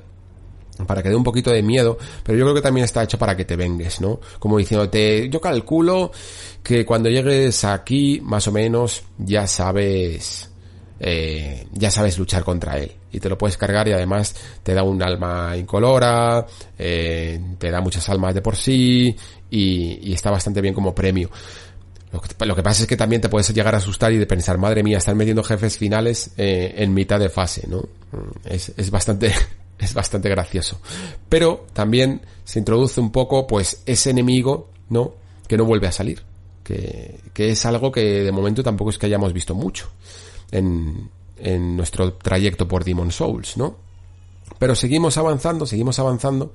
para que dé un poquito de miedo, pero yo creo que también está hecho para que te vengues, ¿no? Como diciéndote, yo calculo que cuando llegues aquí, más o menos, ya sabes eh, ya sabes luchar contra él y te lo puedes cargar y además te da un alma incolora, eh, te da muchas almas de por sí y, y está bastante bien como premio. Lo que, lo que, pasa es que también te puedes llegar a asustar y de pensar, madre mía, están metiendo jefes finales eh, en mitad de fase, ¿no? Es, es bastante, es bastante gracioso. Pero también se introduce un poco, pues, ese enemigo, ¿no? Que no vuelve a salir. Que, que es algo que de momento tampoco es que hayamos visto mucho en, en nuestro trayecto por Demon Souls, ¿no? Pero seguimos avanzando, seguimos avanzando,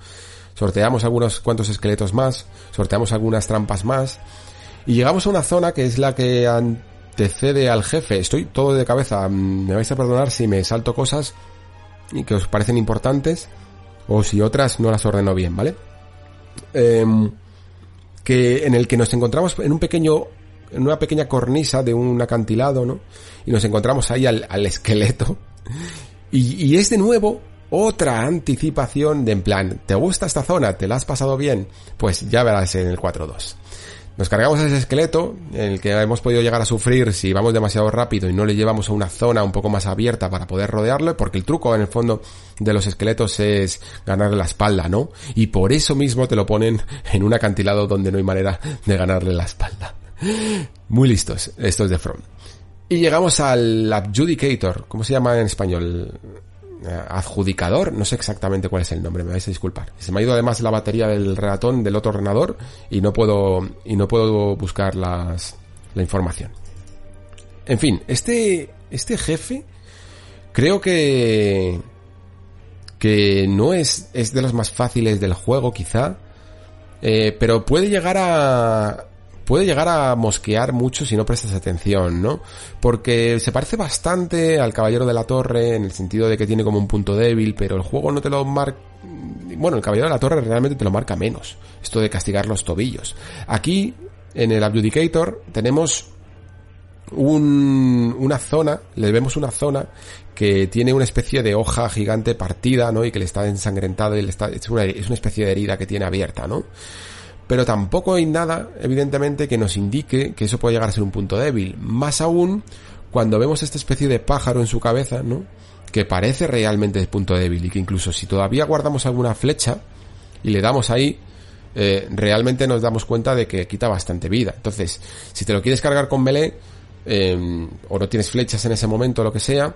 sorteamos algunos cuantos esqueletos más, sorteamos algunas trampas más, y llegamos a una zona que es la que antecede al jefe. Estoy todo de cabeza, mm, me vais a perdonar si me salto cosas y que os parecen importantes, o si otras no las ordeno bien, ¿vale? Eh, que en el que nos encontramos en un pequeño en una pequeña cornisa de un acantilado, ¿no? Y nos encontramos ahí al, al esqueleto. Y, y, es de nuevo otra anticipación de en plan, ¿te gusta esta zona? ¿Te la has pasado bien? Pues ya verás en el 4.2. Nos cargamos ese esqueleto, en el que hemos podido llegar a sufrir si vamos demasiado rápido y no le llevamos a una zona un poco más abierta para poder rodearlo, porque el truco en el fondo de los esqueletos es ganarle la espalda, ¿no? Y por eso mismo te lo ponen en un acantilado donde no hay manera de ganarle la espalda. Muy listos, estos de From. Y llegamos al Adjudicator. ¿Cómo se llama en español? Eh, adjudicador, no sé exactamente cuál es el nombre, me vais a disculpar. Se me ha ido además la batería del ratón del otro ordenador y no puedo y no puedo buscar las, la información. En fin, este este jefe creo que que no es es de los más fáciles del juego quizá, eh, pero puede llegar a puede llegar a mosquear mucho si no prestas atención, ¿no? Porque se parece bastante al Caballero de la Torre en el sentido de que tiene como un punto débil, pero el juego no te lo marca... Bueno, el Caballero de la Torre realmente te lo marca menos, esto de castigar los tobillos. Aquí, en el Adjudicator, tenemos un, una zona, le vemos una zona que tiene una especie de hoja gigante partida, ¿no? Y que le está ensangrentado y le está, es una, es una especie de herida que tiene abierta, ¿no? Pero tampoco hay nada, evidentemente, que nos indique que eso puede llegar a ser un punto débil. Más aún, cuando vemos esta especie de pájaro en su cabeza, ¿no? Que parece realmente el punto débil y que incluso si todavía guardamos alguna flecha y le damos ahí, eh, realmente nos damos cuenta de que quita bastante vida. Entonces, si te lo quieres cargar con melee, eh, o no tienes flechas en ese momento, o lo que sea,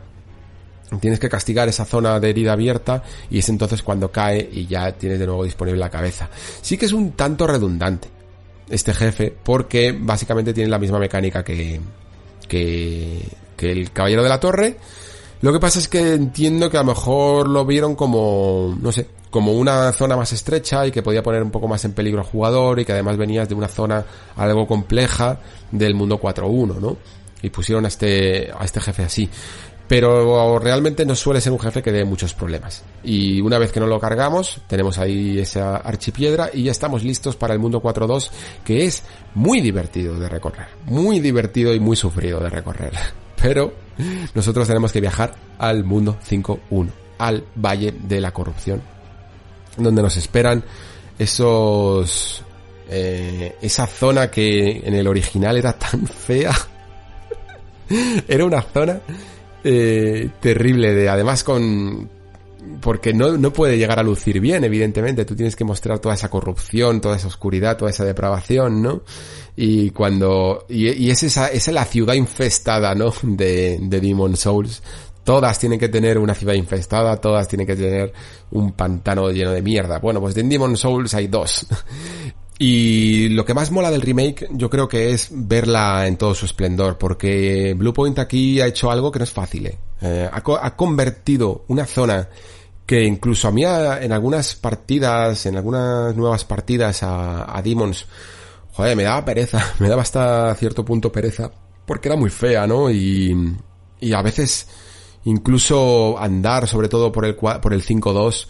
tienes que castigar esa zona de herida abierta y es entonces cuando cae y ya tienes de nuevo disponible la cabeza. Sí que es un tanto redundante este jefe porque básicamente tiene la misma mecánica que, que, que el Caballero de la Torre. Lo que pasa es que entiendo que a lo mejor lo vieron como, no sé, como una zona más estrecha y que podía poner un poco más en peligro al jugador y que además venías de una zona algo compleja del mundo 4.1, ¿no? Y pusieron a este, a este jefe así pero realmente no suele ser un jefe que dé muchos problemas. Y una vez que no lo cargamos, tenemos ahí esa archipiedra y ya estamos listos para el mundo 4.2, que es muy divertido de recorrer, muy divertido y muy sufrido de recorrer. Pero nosotros tenemos que viajar al mundo 5.1, al Valle de la Corrupción, donde nos esperan esos... Eh, esa zona que en el original era tan fea. era una zona eh, terrible de además con porque no, no puede llegar a lucir bien, evidentemente. Tú tienes que mostrar toda esa corrupción, toda esa oscuridad, toda esa depravación, ¿no? Y cuando, y, y es esa, es la ciudad infestada, ¿no? De, de Demon Souls. Todas tienen que tener una ciudad infestada, todas tienen que tener un pantano lleno de mierda. Bueno, pues en Demon Souls hay dos. Y lo que más mola del remake yo creo que es verla en todo su esplendor, porque Bluepoint aquí ha hecho algo que no es fácil. ¿eh? Eh, ha, convertido una zona que incluso a mí en algunas partidas, en algunas nuevas partidas a, a Demons, joder, me daba pereza, me daba hasta cierto punto pereza, porque era muy fea, ¿no? Y, y a veces incluso andar, sobre todo por el, por el 5-2,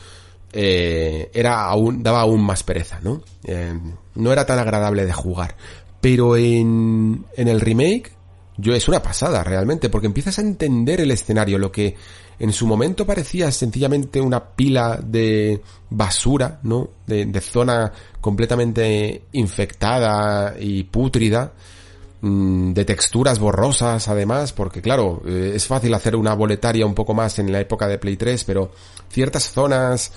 eh, era aún, daba aún más pereza, ¿no? Eh, no era tan agradable de jugar. Pero en, en el remake, yo es una pasada realmente, porque empiezas a entender el escenario, lo que en su momento parecía sencillamente una pila de basura, ¿no? De, de zona completamente infectada y pútrida, de texturas borrosas además, porque claro, eh, es fácil hacer una boletaria un poco más en la época de Play 3, pero ciertas zonas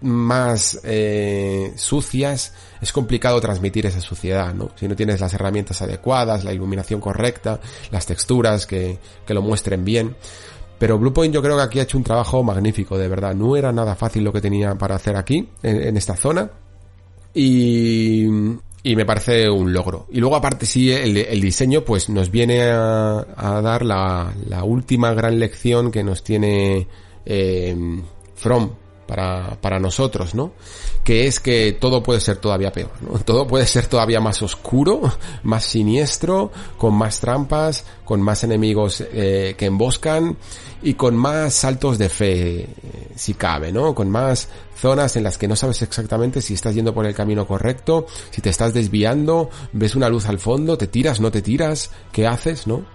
más eh, sucias, es complicado transmitir esa suciedad, ¿no? Si no tienes las herramientas adecuadas, la iluminación correcta, las texturas que, que lo muestren bien. Pero Bluepoint yo creo que aquí ha hecho un trabajo magnífico, de verdad. No era nada fácil lo que tenía para hacer aquí, en, en esta zona. Y, y me parece un logro. Y luego aparte sí, el, diseño pues nos viene a, a dar la, la, última gran lección que nos tiene eh, From para, para nosotros, ¿no? Que es que todo puede ser todavía peor, ¿no? Todo puede ser todavía más oscuro, más siniestro, con más trampas, con más enemigos eh, que emboscan y con más saltos de fe, eh, si cabe, ¿no? Con más zonas en las que no sabes exactamente si estás yendo por el camino correcto, si te estás desviando, ves una luz al fondo, te tiras, no te tiras, ¿qué haces, no?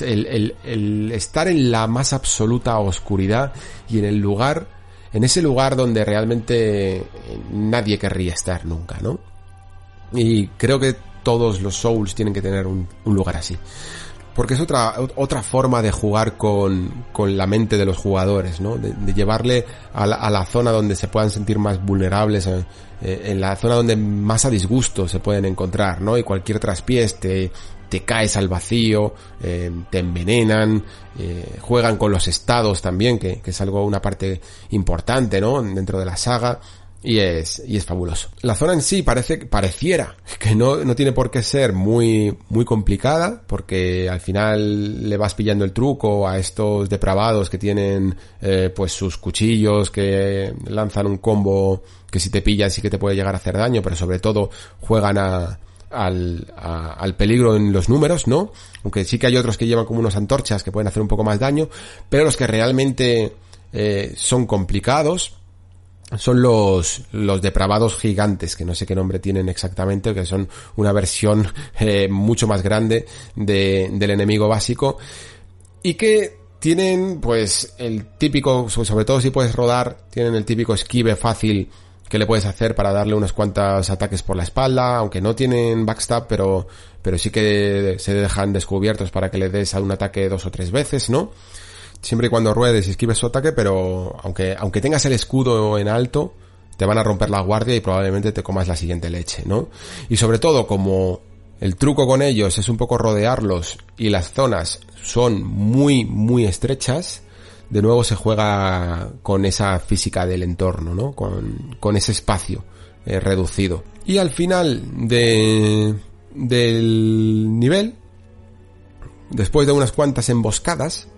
El, el, el estar en la más absoluta oscuridad y en el lugar en ese lugar donde realmente nadie querría estar nunca, ¿no? Y creo que todos los Souls tienen que tener un, un lugar así. Porque es otra, otra forma de jugar con, con la mente de los jugadores, ¿no? De, llevarle a la, zona donde se puedan sentir más vulnerables, eh, en la zona donde más a disgusto se pueden encontrar, ¿no? Y cualquier traspiés te, te caes al vacío, eh, te envenenan, eh, juegan con los estados también, que, que, es algo, una parte importante, ¿no? Dentro de la saga. Y es, y es fabuloso. La zona en sí parece, pareciera que no, no tiene por qué ser muy, muy complicada, porque al final le vas pillando el truco a estos depravados que tienen, eh, pues sus cuchillos que lanzan un combo que si te pillan sí que te puede llegar a hacer daño, pero sobre todo juegan a, al, al peligro en los números, ¿no? Aunque sí que hay otros que llevan como unas antorchas que pueden hacer un poco más daño, pero los que realmente eh, son complicados son los, los depravados gigantes, que no sé qué nombre tienen exactamente, que son una versión eh, mucho más grande de, del enemigo básico y que tienen pues el típico, sobre todo si puedes rodar, tienen el típico esquive fácil que le puedes hacer para darle unos cuantos ataques por la espalda, aunque no tienen backstab, pero, pero sí que se dejan descubiertos para que le des a un ataque dos o tres veces, ¿no? Siempre y cuando ruedes y esquives su ataque, pero aunque, aunque tengas el escudo en alto, te van a romper la guardia y probablemente te comas la siguiente leche, ¿no? Y sobre todo, como el truco con ellos es un poco rodearlos y las zonas son muy, muy estrechas, de nuevo se juega con esa física del entorno, ¿no? Con, con ese espacio eh, reducido. Y al final de, del nivel, después de unas cuantas emboscadas,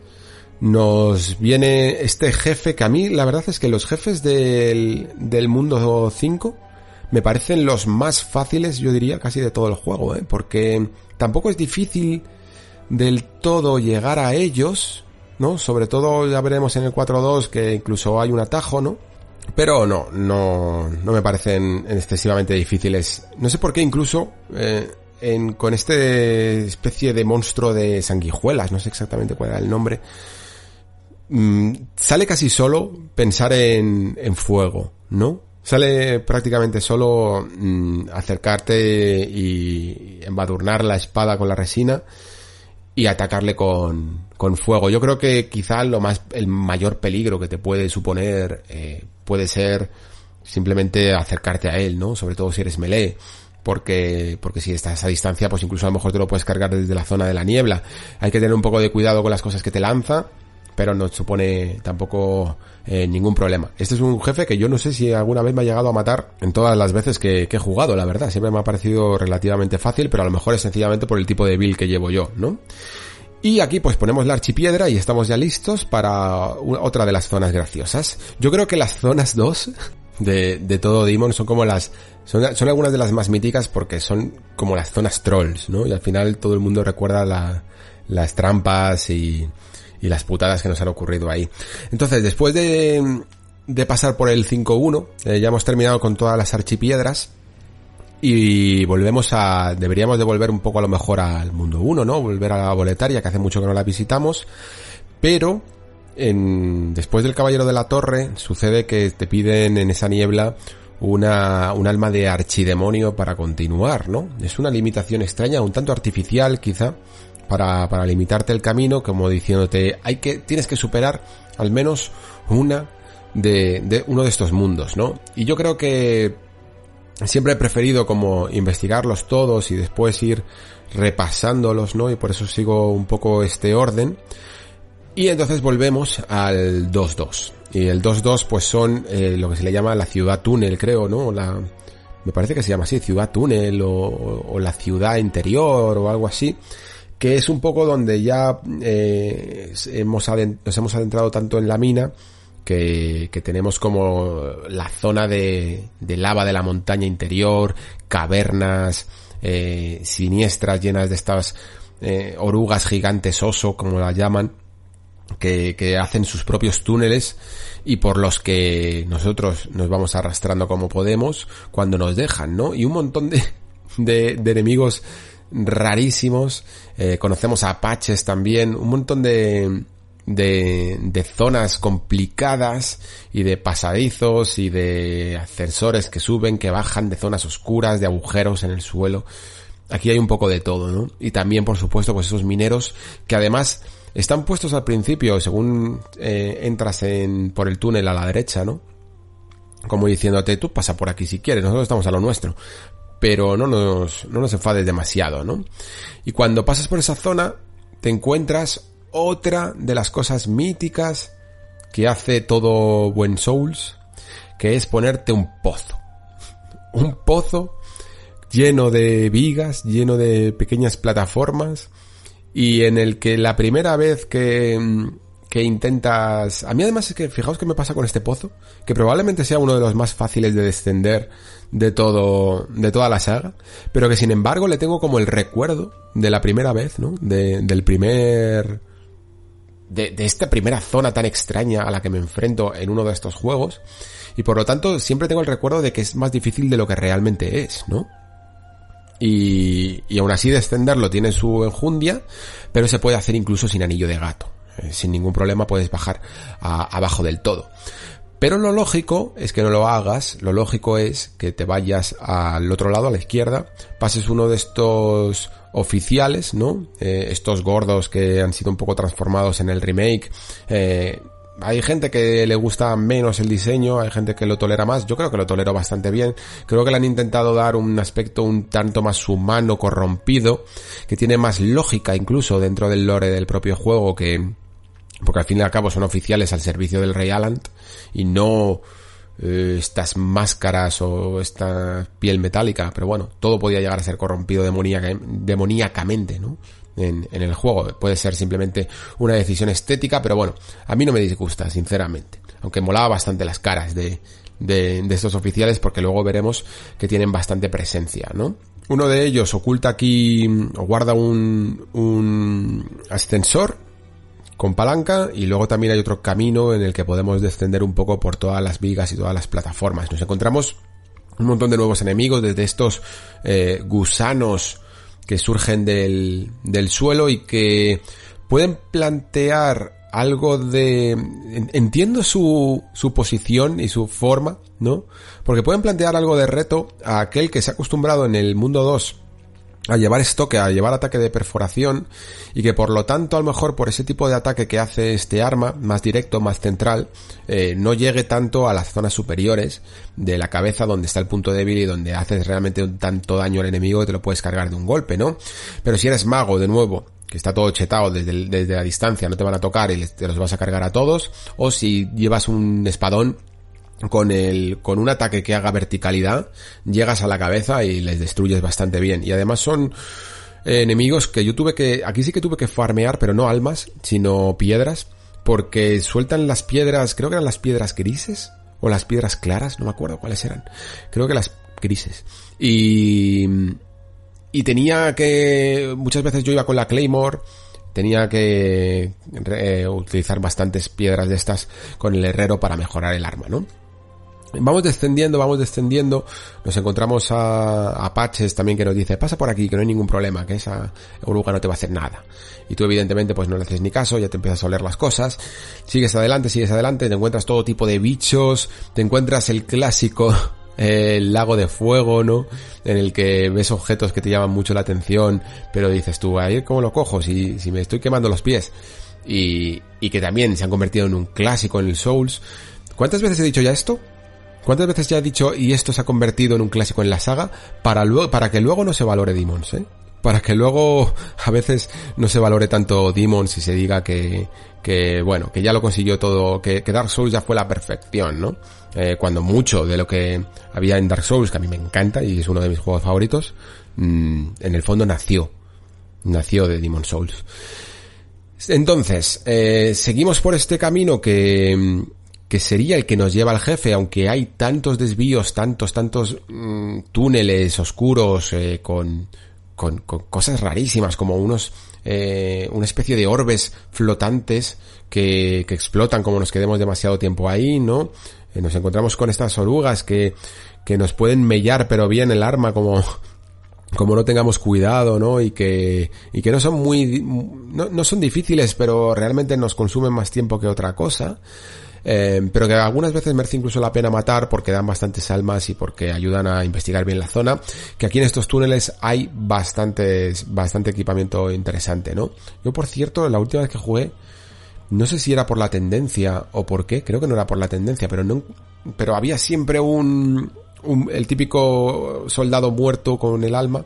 nos viene este jefe que a mí la verdad es que los jefes del, del mundo 5 me parecen los más fáciles, yo diría, casi de todo el juego, ¿eh? porque tampoco es difícil del todo llegar a ellos, ¿no? Sobre todo ya veremos en el 4.2 que incluso hay un atajo, ¿no? Pero no, no, no me parecen excesivamente difíciles. No sé por qué incluso eh, en, con este especie de monstruo de sanguijuelas, no sé exactamente cuál era el nombre, Mm, sale casi solo pensar en, en fuego, ¿no? Sale prácticamente solo mm, acercarte y embadurnar la espada con la resina y atacarle con, con fuego. Yo creo que quizá lo más, el mayor peligro que te puede suponer eh, puede ser simplemente acercarte a él, ¿no? Sobre todo si eres melee. Porque, porque si estás a distancia, pues incluso a lo mejor te lo puedes cargar desde la zona de la niebla. Hay que tener un poco de cuidado con las cosas que te lanza pero no supone tampoco eh, ningún problema. Este es un jefe que yo no sé si alguna vez me ha llegado a matar en todas las veces que, he jugado, la verdad. Siempre me ha parecido relativamente fácil, pero a lo mejor es sencillamente por el tipo de build que llevo yo, ¿no? Y aquí pues ponemos la archipiedra y estamos ya listos para otra de las zonas graciosas. Yo creo que las zonas 2 de, de todo Demon son como las... Son, algunas de las más míticas porque son como las zonas trolls, ¿no? Y al final todo el mundo recuerda la, las trampas y, y las putadas que nos han ocurrido ahí. Entonces, después de, de pasar por el 5-1, eh, ya hemos terminado con todas las archipiedras y volvemos a, deberíamos de volver un poco a lo mejor al mundo 1, ¿no? Volver a la boletaria, que hace mucho que no la visitamos, pero en, después del Caballero de la Torre sucede que te piden en esa niebla una, un alma de archidemonio para continuar, ¿no? Es una limitación extraña, un tanto artificial quizá, para, para limitarte el camino, como diciéndote, hay que, tienes que superar al menos una de, de uno de estos mundos, ¿no? Y yo creo que siempre he preferido como investigarlos todos y después ir repasándolos, ¿no? Y por eso sigo un poco este orden. Y entonces volvemos al 2-2. Y el 2-2 pues son eh, lo que se le llama la ciudad túnel, creo, ¿no? La, me parece que se llama así, ciudad túnel o, o la ciudad interior o algo así que es un poco donde ya eh, hemos nos hemos adentrado tanto en la mina que, que tenemos como la zona de, de, lava de la montaña interior, cavernas eh, siniestras llenas de estas eh, orugas gigantes oso, como las llaman, que, que hacen sus propios túneles y por los que nosotros nos vamos arrastrando como podemos cuando nos dejan, ¿no? Y un montón de, de, de enemigos rarísimos, eh, conocemos a apaches también, un montón de, de, de, zonas complicadas y de pasadizos y de ascensores que suben, que bajan, de zonas oscuras, de agujeros en el suelo. Aquí hay un poco de todo, ¿no? Y también, por supuesto, pues esos mineros que además están puestos al principio, según eh, entras en, por el túnel a la derecha, ¿no? Como diciéndote, tú pasa por aquí si quieres, nosotros estamos a lo nuestro pero no nos, no nos enfades demasiado, ¿no? Y cuando pasas por esa zona, te encuentras otra de las cosas míticas que hace todo buen Souls, que es ponerte un pozo. Un pozo lleno de vigas, lleno de pequeñas plataformas, y en el que la primera vez que, que intentas... A mí además es que, fijaos que me pasa con este pozo, que probablemente sea uno de los más fáciles de descender de todo, de toda la saga, pero que sin embargo le tengo como el recuerdo de la primera vez, ¿no? De, del primer... De, de esta primera zona tan extraña a la que me enfrento en uno de estos juegos, y por lo tanto siempre tengo el recuerdo de que es más difícil de lo que realmente es, ¿no? Y, y aún así descenderlo tiene su enjundia, pero se puede hacer incluso sin anillo de gato. Eh, sin ningún problema puedes bajar abajo del todo. Pero lo lógico es que no lo hagas, lo lógico es que te vayas al otro lado, a la izquierda, pases uno de estos oficiales, ¿no? Eh, estos gordos que han sido un poco transformados en el remake, eh, hay gente que le gusta menos el diseño, hay gente que lo tolera más, yo creo que lo tolero bastante bien, creo que le han intentado dar un aspecto un tanto más humano, corrompido, que tiene más lógica incluso dentro del lore del propio juego que, porque al fin y al cabo son oficiales al servicio del rey Alant y no eh, estas máscaras o esta piel metálica, pero bueno, todo podía llegar a ser corrompido demoníacamente, ¿no? En, el juego. Puede ser simplemente una decisión estética, pero bueno, a mí no me disgusta, sinceramente. Aunque molaba bastante las caras de, de, de estos oficiales porque luego veremos que tienen bastante presencia, ¿no? Uno de ellos oculta aquí, o guarda un, un ascensor con palanca y luego también hay otro camino en el que podemos descender un poco por todas las vigas y todas las plataformas. Nos encontramos un montón de nuevos enemigos, desde estos eh, gusanos que surgen del, del suelo y que pueden plantear algo de... Entiendo su, su posición y su forma, ¿no? Porque pueden plantear algo de reto a aquel que se ha acostumbrado en el mundo 2 a llevar estoque, a llevar ataque de perforación y que por lo tanto a lo mejor por ese tipo de ataque que hace este arma, más directo, más central, eh, no llegue tanto a las zonas superiores de la cabeza donde está el punto débil y donde haces realmente tanto daño al enemigo que te lo puedes cargar de un golpe, ¿no? Pero si eres mago, de nuevo, que está todo chetado desde, desde la distancia, no te van a tocar y te los vas a cargar a todos, o si llevas un espadón con el con un ataque que haga verticalidad llegas a la cabeza y les destruyes bastante bien. Y además son eh, enemigos que yo tuve que aquí sí que tuve que farmear pero no almas sino piedras porque sueltan las piedras creo que eran las piedras grises o las piedras claras no me acuerdo cuáles eran. Creo que las grises. Y y tenía que muchas veces yo iba con la claymore tenía que eh, utilizar bastantes piedras de estas con el herrero para mejorar el arma, ¿no? Vamos descendiendo, vamos descendiendo, nos encontramos a Apaches también que nos dice, pasa por aquí, que no hay ningún problema, que esa oruga no te va a hacer nada. Y tú evidentemente pues no le haces ni caso, ya te empiezas a oler las cosas, sigues adelante, sigues adelante, te encuentras todo tipo de bichos, te encuentras el clásico el lago de fuego, ¿no? En el que ves objetos que te llaman mucho la atención, pero dices tú, ahí cómo lo cojo si, si me estoy quemando los pies. Y, y que también se han convertido en un clásico en el Souls. ¿Cuántas veces he dicho ya esto? ¿Cuántas veces ya he dicho y esto se ha convertido en un clásico en la saga para luego, para que luego no se valore Demons, eh? Para que luego a veces no se valore tanto Demons y se diga que, que bueno, que ya lo consiguió todo, que, Dark Souls ya fue la perfección, ¿no? Eh, cuando mucho de lo que había en Dark Souls, que a mí me encanta y es uno de mis juegos favoritos, mmm, en el fondo nació, nació de Demon Souls. Entonces, eh, seguimos por este camino que, que sería el que nos lleva al jefe, aunque hay tantos desvíos, tantos, tantos mmm, túneles oscuros eh, con, con, con, cosas rarísimas, como unos, eh, una especie de orbes flotantes que, que, explotan como nos quedemos demasiado tiempo ahí, ¿no? Eh, nos encontramos con estas orugas que, que nos pueden mellar pero bien el arma como, como no tengamos cuidado, ¿no? Y que, y que no son muy, no, no son difíciles, pero realmente nos consumen más tiempo que otra cosa. Eh, pero que algunas veces merece incluso la pena matar porque dan bastantes almas y porque ayudan a investigar bien la zona, que aquí en estos túneles hay bastantes, bastante equipamiento interesante, ¿no? Yo por cierto, la última vez que jugué, no sé si era por la tendencia o por qué, creo que no era por la tendencia, pero no, pero había siempre un, un el típico soldado muerto con el alma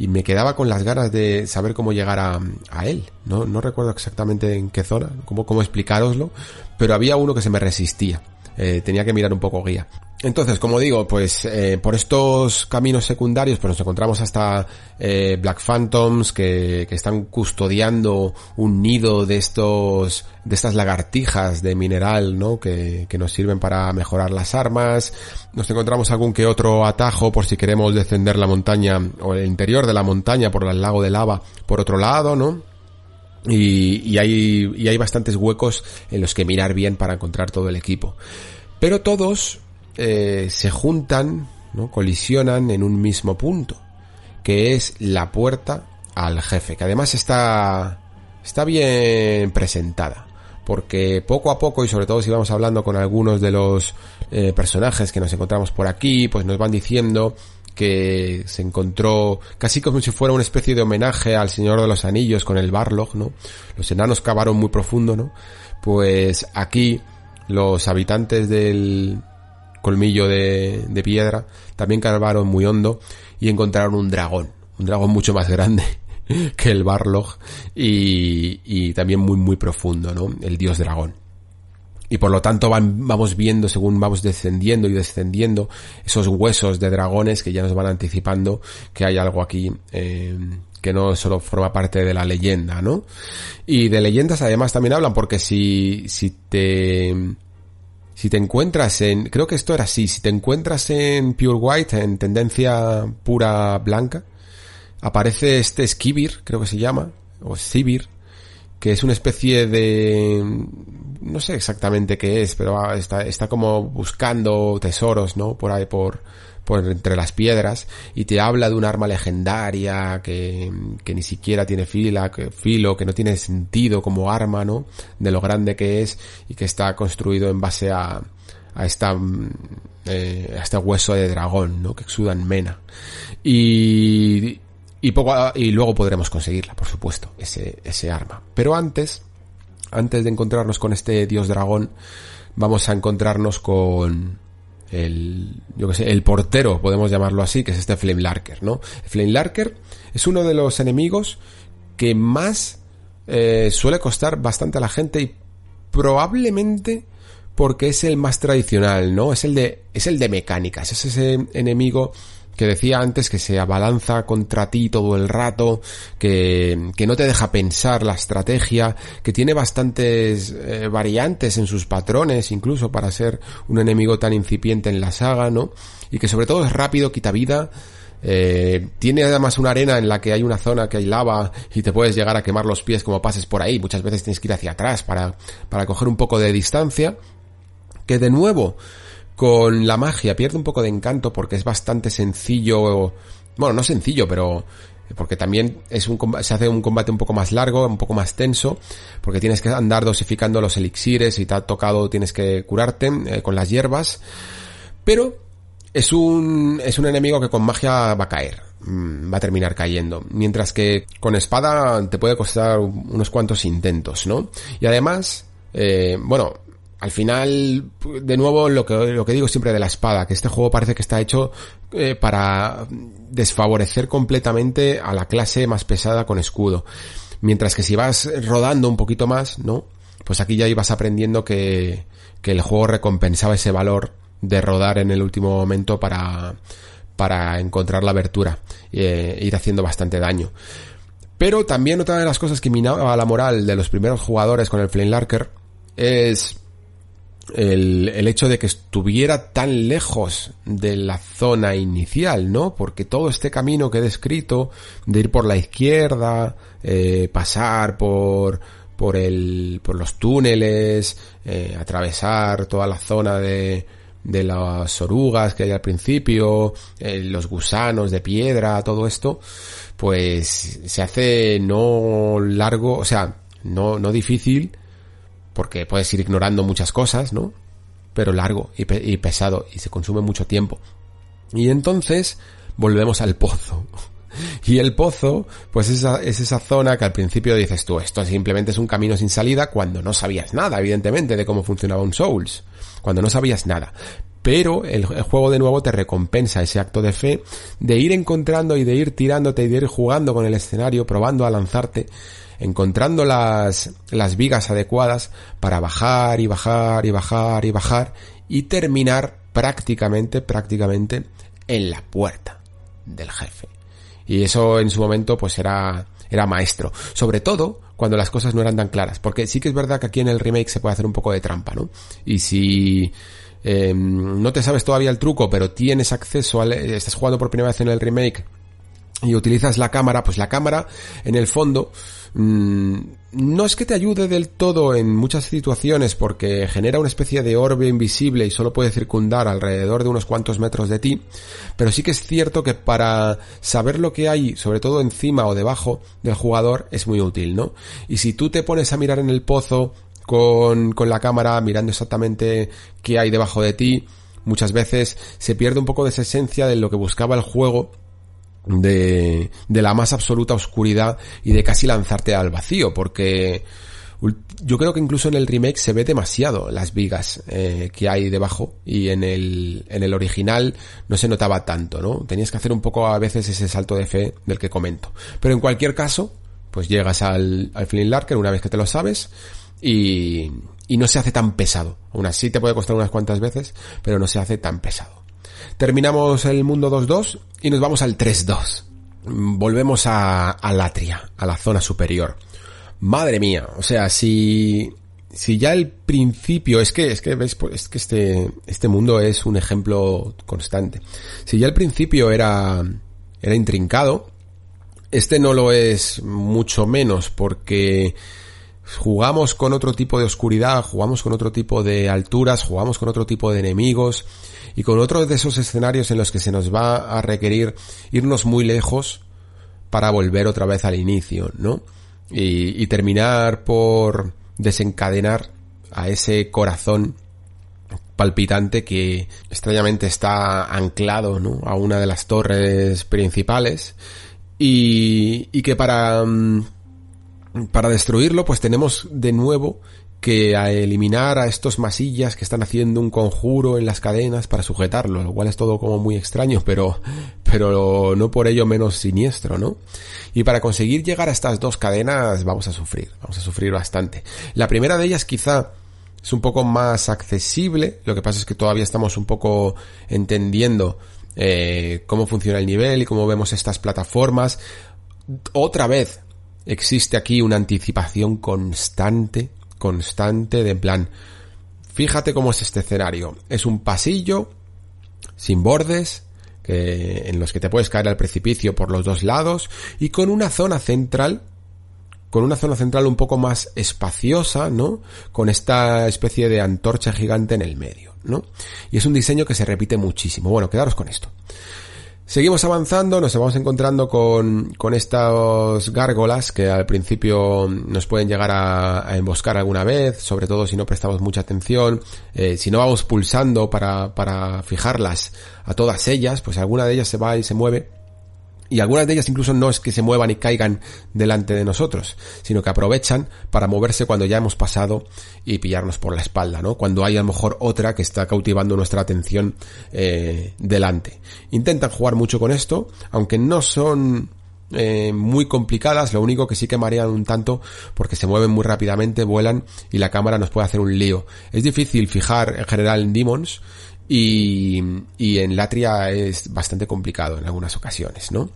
y me quedaba con las ganas de saber cómo llegar a, él. No, no recuerdo exactamente en qué zona, cómo, cómo explicaroslo, pero había uno que se me resistía. Eh, tenía que mirar un poco guía. Entonces, como digo, pues eh, por estos caminos secundarios, pues nos encontramos hasta eh, Black Phantoms que, que, están custodiando un nido de estos, de estas lagartijas de mineral, ¿no? Que, que nos sirven para mejorar las armas. Nos encontramos algún que otro atajo por si queremos descender la montaña o el interior de la montaña por el lago de lava por otro lado, ¿no? Y, y hay, y hay bastantes huecos en los que mirar bien para encontrar todo el equipo. Pero todos eh, se juntan, ¿no? colisionan en un mismo punto, que es la puerta al jefe, que además está, está bien presentada, porque poco a poco, y sobre todo si vamos hablando con algunos de los eh, personajes que nos encontramos por aquí, pues nos van diciendo que se encontró casi como si fuera una especie de homenaje al Señor de los Anillos con el Barlog, ¿no? Los enanos cavaron muy profundo, ¿no? Pues aquí los habitantes del, colmillo de, de piedra, también cavaron muy hondo y encontraron un dragón, un dragón mucho más grande que el Barlog y, y también muy muy profundo, ¿no? El dios dragón. Y por lo tanto vamos viendo según vamos descendiendo y descendiendo esos huesos de dragones que ya nos van anticipando que hay algo aquí eh, que no solo forma parte de la leyenda, ¿no? Y de leyendas además también hablan porque si, si te si te encuentras en, creo que esto era así, si te encuentras en Pure White, en tendencia pura blanca, aparece este Skibir, creo que se llama, o Sibir, que es una especie de, no sé exactamente qué es, pero está, está como buscando tesoros, ¿no? Por ahí, por, por entre las piedras y te habla de un arma legendaria que, que ni siquiera tiene fila, que, filo, que no tiene sentido como arma, ¿no? De lo grande que es y que está construido en base a, a esta eh, a este hueso de dragón, ¿no? Que exudan mena. Y y poco y luego podremos conseguirla, por supuesto, ese ese arma. Pero antes antes de encontrarnos con este dios dragón, vamos a encontrarnos con el, yo que sé, el portero, podemos llamarlo así, que es este Flame Larker, ¿no? Flame Larker es uno de los enemigos que más eh, suele costar bastante a la gente y probablemente porque es el más tradicional, ¿no? Es el de, es el de mecánicas, es ese enemigo que decía antes que se abalanza contra ti todo el rato, que, que no te deja pensar la estrategia, que tiene bastantes eh, variantes en sus patrones, incluso para ser un enemigo tan incipiente en la saga, ¿no? Y que sobre todo es rápido, quita vida, eh, tiene además una arena en la que hay una zona que hay lava y te puedes llegar a quemar los pies como pases por ahí. Muchas veces tienes que ir hacia atrás para, para coger un poco de distancia. Que de nuevo, con la magia pierde un poco de encanto porque es bastante sencillo, bueno, no sencillo, pero porque también es un se hace un combate un poco más largo, un poco más tenso, porque tienes que andar dosificando los elixires y te ha tocado tienes que curarte eh, con las hierbas, pero es un es un enemigo que con magia va a caer, mm, va a terminar cayendo, mientras que con espada te puede costar unos cuantos intentos, ¿no? Y además eh, bueno, al final, de nuevo, lo que, digo siempre de la espada, que este juego parece que está hecho eh, para desfavorecer completamente a la clase más pesada con escudo. Mientras que si vas rodando un poquito más, ¿no? Pues aquí ya ibas aprendiendo que, el juego recompensaba ese valor de rodar en el último momento para, encontrar la abertura e ir haciendo bastante daño. Pero también otra de las cosas que minaba la moral de los primeros jugadores con el Flame Larker es el, hecho de que estuviera tan lejos de la zona inicial, ¿no? Porque todo este camino que he descrito, de ir por la izquierda, eh, pasar por, por el, por los túneles, eh, atravesar toda la zona de, de las orugas que hay al principio, eh, los gusanos de piedra, todo esto, pues se hace no largo, o sea, no, no difícil, porque puedes ir ignorando muchas cosas, ¿no? Pero largo y, pe y pesado y se consume mucho tiempo. Y entonces volvemos al pozo. Y el pozo, pues esa, es esa zona que al principio dices tú, esto simplemente es un camino sin salida cuando no sabías nada, evidentemente, de cómo funcionaba un Souls. Cuando no sabías nada. Pero el, juego de nuevo te recompensa ese acto de fe de ir encontrando y de ir tirándote y de ir jugando con el escenario, probando a lanzarte encontrando las, vigas adecuadas para bajar y bajar y bajar y bajar y terminar prácticamente, prácticamente en la puerta del jefe. Y eso en su momento pues era, era maestro. Sobre todo cuando las cosas no eran tan claras. Porque sí que es verdad que aquí en el remake se puede hacer un poco de trampa, ¿no? Y si eh, no te sabes todavía el truco, pero tienes acceso al, estás jugando por primera vez en el remake y utilizas la cámara, pues la cámara en el fondo mmm, no es que te ayude del todo en muchas situaciones porque genera una especie de orbe invisible y solo puede circundar alrededor de unos cuantos metros de ti, pero sí que es cierto que para saber lo que hay, sobre todo encima o debajo del jugador, es muy útil, ¿no? Y si tú te pones a mirar en el pozo con, con la cámara mirando exactamente qué hay debajo de ti, muchas veces se pierde un poco de esa esencia de lo que buscaba el juego de, de la más absoluta oscuridad y de casi lanzarte al vacío, porque yo creo que incluso en el remake se ve demasiado las vigas eh, que hay debajo y en el, en el original no se notaba tanto, ¿no? Tenías que hacer un poco a veces ese salto de fe del que comento. Pero en cualquier caso, pues llegas al, al Flint Larker una vez que te lo sabes y, y no se hace tan pesado. Aún así te puede costar unas cuantas veces, pero no se hace tan pesado. Terminamos el mundo 2-2 y nos vamos al 3-2. Volvemos a, a Latria, a la zona superior. Madre mía, o sea, si, si ya el principio, es que, es que, ves, es que este, este mundo es un ejemplo constante. Si ya el principio era, era intrincado, este no lo es mucho menos porque jugamos con otro tipo de oscuridad, jugamos con otro tipo de alturas, jugamos con otro tipo de enemigos, y con otro de esos escenarios en los que se nos va a requerir irnos muy lejos para volver otra vez al inicio, ¿no? Y, terminar por desencadenar a ese corazón palpitante que extrañamente está anclado ¿no? a una de las torres principales y, y que para, mm, para destruirlo pues tenemos de nuevo que eliminar a estos masillas que están haciendo un conjuro en las cadenas para sujetarlo, lo cual es todo como muy extraño, pero, pero no por ello menos siniestro, ¿no? Y para conseguir llegar a estas dos cadenas vamos a sufrir, vamos a sufrir bastante. La primera de ellas quizá es un poco más accesible, lo que pasa es que todavía estamos un poco entendiendo eh, cómo funciona el nivel y cómo vemos estas plataformas. Otra vez existe aquí una anticipación constante constante de plan, fíjate cómo es este escenario. Es un pasillo sin bordes, que, en los que te puedes caer al precipicio por los dos lados y con una zona central con una zona central un poco más espaciosa, ¿no? Con esta especie de antorcha gigante en el medio, ¿no? Y es un diseño que se repite muchísimo. Bueno, quedaros con esto. Seguimos avanzando, nos vamos encontrando con, con estas gárgolas que al principio nos pueden llegar a, emboscar alguna vez, sobre todo si no prestamos mucha atención, eh, si no vamos pulsando para, para fijarlas a todas ellas, pues alguna de ellas se va y se mueve y algunas de ellas incluso no es que se muevan y caigan delante de nosotros, sino que aprovechan para moverse cuando ya hemos pasado y pillarnos por la espalda, ¿no? Cuando hay a lo mejor otra que está cautivando nuestra atención eh, delante. Intentan jugar mucho con esto, aunque no son eh, muy complicadas, lo único que sí que marean un tanto porque se mueven muy rápidamente, vuelan y la cámara nos puede hacer un lío. Es difícil fijar en general en Demons y, en Latria es bastante complicado en algunas ocasiones, ¿no?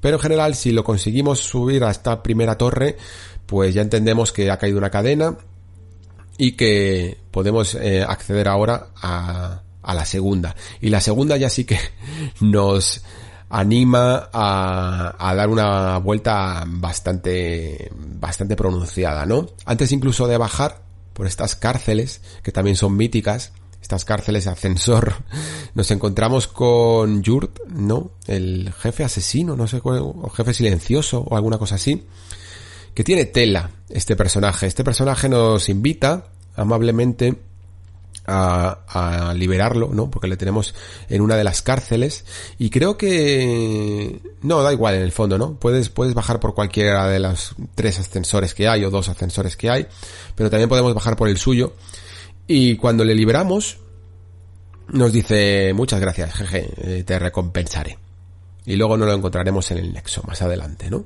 Pero en general, si lo conseguimos subir a esta primera torre, pues ya entendemos que ha caído una cadena y que podemos eh, acceder ahora a, a la segunda. Y la segunda ya sí que nos anima a, a, dar una vuelta bastante, bastante pronunciada, ¿no? Antes incluso de bajar por estas cárceles, que también son míticas, estas cárceles ascensor, nos encontramos con Yurt, ¿no? El jefe asesino, no sé, o jefe silencioso o alguna cosa así, que tiene tela este personaje. Este personaje nos invita amablemente a, a, liberarlo, ¿no? Porque le tenemos en una de las cárceles y creo que no da igual en el fondo, ¿no? Puedes puedes bajar por cualquiera de los tres ascensores que hay o dos ascensores que hay, pero también podemos bajar por el suyo y cuando le liberamos, nos dice, muchas gracias, jeje, eh, te recompensaré. Y luego no lo encontraremos en el nexo más adelante, ¿no?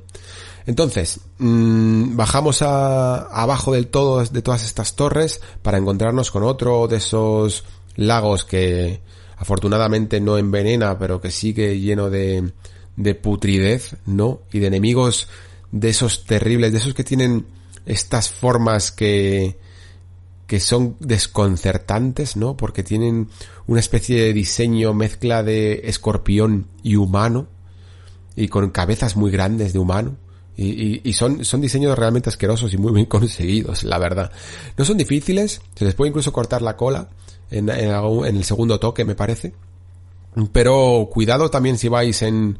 Entonces, mmm, bajamos a, abajo del todo de todas estas torres para encontrarnos con otro de esos lagos que afortunadamente no envenena, pero que sigue lleno de, de putridez, ¿no? Y de enemigos de esos terribles, de esos que tienen estas formas que, que son desconcertantes, ¿no? Porque tienen una especie de diseño mezcla de escorpión y humano, y con cabezas muy grandes de humano. Y, son, son diseños realmente asquerosos y muy bien conseguidos, la verdad. No son difíciles, se les puede incluso cortar la cola en el segundo toque, me parece. Pero cuidado también si vais en,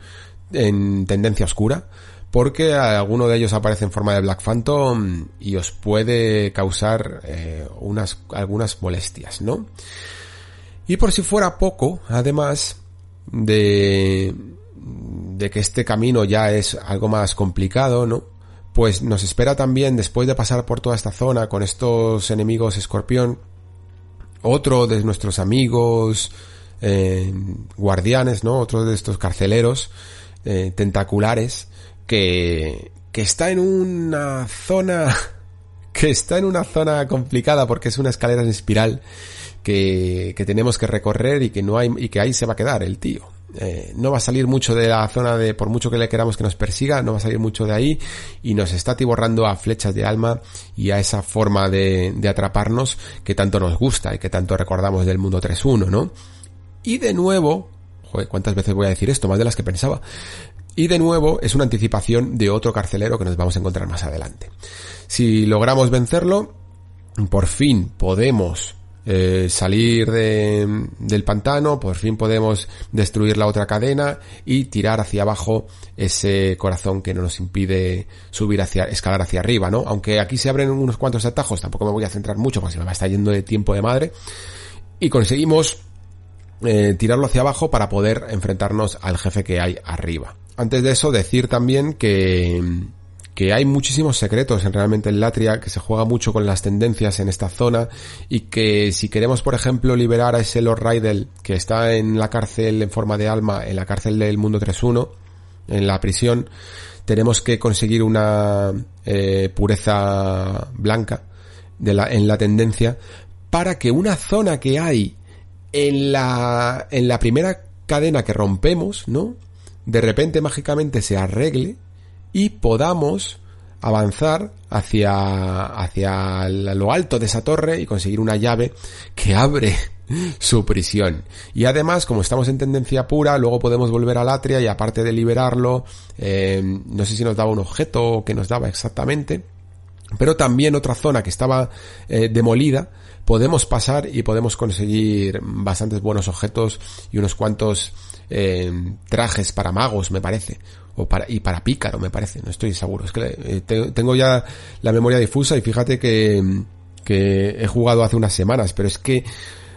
en tendencia oscura, porque alguno de ellos aparece en forma de Black Phantom y os puede causar eh, unas, algunas molestias, ¿no? Y por si fuera poco, además de, de que este camino ya es algo más complicado, ¿no? Pues nos espera también, después de pasar por toda esta zona con estos enemigos escorpión, otro de nuestros amigos eh, guardianes, ¿no? Otro de estos carceleros eh, tentaculares que, que está en una zona que está en una zona complicada porque es una escalera en espiral que, que tenemos que recorrer y que no hay y que ahí se va a quedar el tío. Eh, no va a salir mucho de la zona de, por mucho que le queramos que nos persiga, no va a salir mucho de ahí y nos está tiborrando a flechas de alma y a esa forma de, de atraparnos que tanto nos gusta y que tanto recordamos del mundo 3.1, ¿no? Y de nuevo, joder, ¿cuántas veces voy a decir esto? Más de las que pensaba. Y de nuevo es una anticipación de otro carcelero que nos vamos a encontrar más adelante. Si logramos vencerlo, por fin podemos eh, salir de, del pantano, por fin podemos destruir la otra cadena y tirar hacia abajo ese corazón que no nos impide subir hacia, escalar hacia arriba, ¿no? Aunque aquí se abren unos cuantos atajos, tampoco me voy a centrar mucho porque se me va a estar yendo de tiempo de madre. Y conseguimos eh, tirarlo hacia abajo para poder enfrentarnos al jefe que hay arriba. Antes de eso, decir también que, que hay muchísimos secretos en realmente en Latria, que se juega mucho con las tendencias en esta zona y que si queremos, por ejemplo, liberar a ese Lord Raidel que está en la cárcel en forma de alma, en la cárcel del mundo 3.1, en la prisión, tenemos que conseguir una eh, pureza blanca en la tendencia para que una zona que hay en la, en la primera cadena que rompemos, ¿no? De repente mágicamente se arregle y podamos avanzar hacia, hacia lo alto de esa torre y conseguir una llave que abre su prisión. Y además, como estamos en tendencia pura, luego podemos volver al Atria y aparte de liberarlo, eh, no sé si nos daba un objeto que nos daba exactamente, pero también otra zona que estaba eh, demolida, podemos pasar y podemos conseguir bastantes buenos objetos y unos cuantos eh, trajes para magos, me parece. O para, y para pícaro, me parece. No estoy seguro. Es que eh, tengo ya la memoria difusa y fíjate que, que he jugado hace unas semanas, pero es que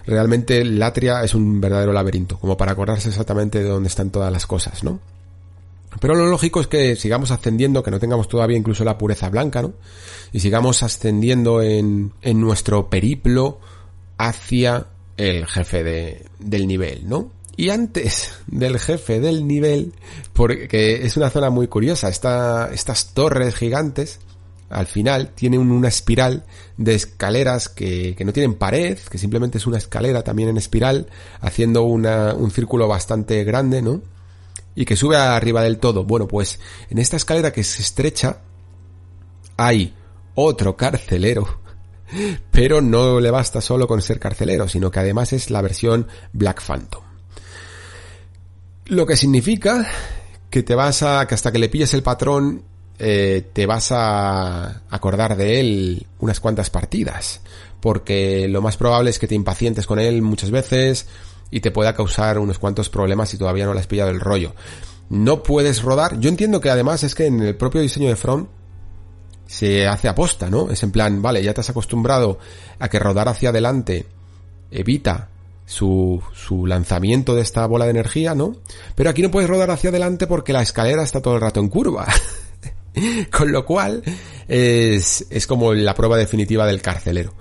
realmente Latria es un verdadero laberinto, como para acordarse exactamente de dónde están todas las cosas, ¿no? Pero lo lógico es que sigamos ascendiendo, que no tengamos todavía incluso la pureza blanca, ¿no? Y sigamos ascendiendo en, en nuestro periplo hacia el jefe de, del nivel, ¿no? Y antes del jefe del nivel, porque es una zona muy curiosa, estas torres gigantes, al final tienen una espiral de escaleras que, no tienen pared, que simplemente es una escalera también en espiral, haciendo un círculo bastante grande, ¿no? y que sube arriba del todo. Bueno, pues en esta escalera que se estrecha hay otro carcelero, pero no le basta solo con ser carcelero, sino que además es la versión Black Phantom. Lo que significa que te vas a, que hasta que le pilles el patrón, eh, te vas a acordar de él unas cuantas partidas, porque lo más probable es que te impacientes con él muchas veces, y te pueda causar unos cuantos problemas si todavía no le has pillado el rollo. No puedes rodar. Yo entiendo que además es que en el propio diseño de Front se hace aposta, ¿no? Es en plan, vale, ya te has acostumbrado a que rodar hacia adelante evita su, su lanzamiento de esta bola de energía, ¿no? Pero aquí no puedes rodar hacia adelante porque la escalera está todo el rato en curva. Con lo cual es, es como la prueba definitiva del carcelero.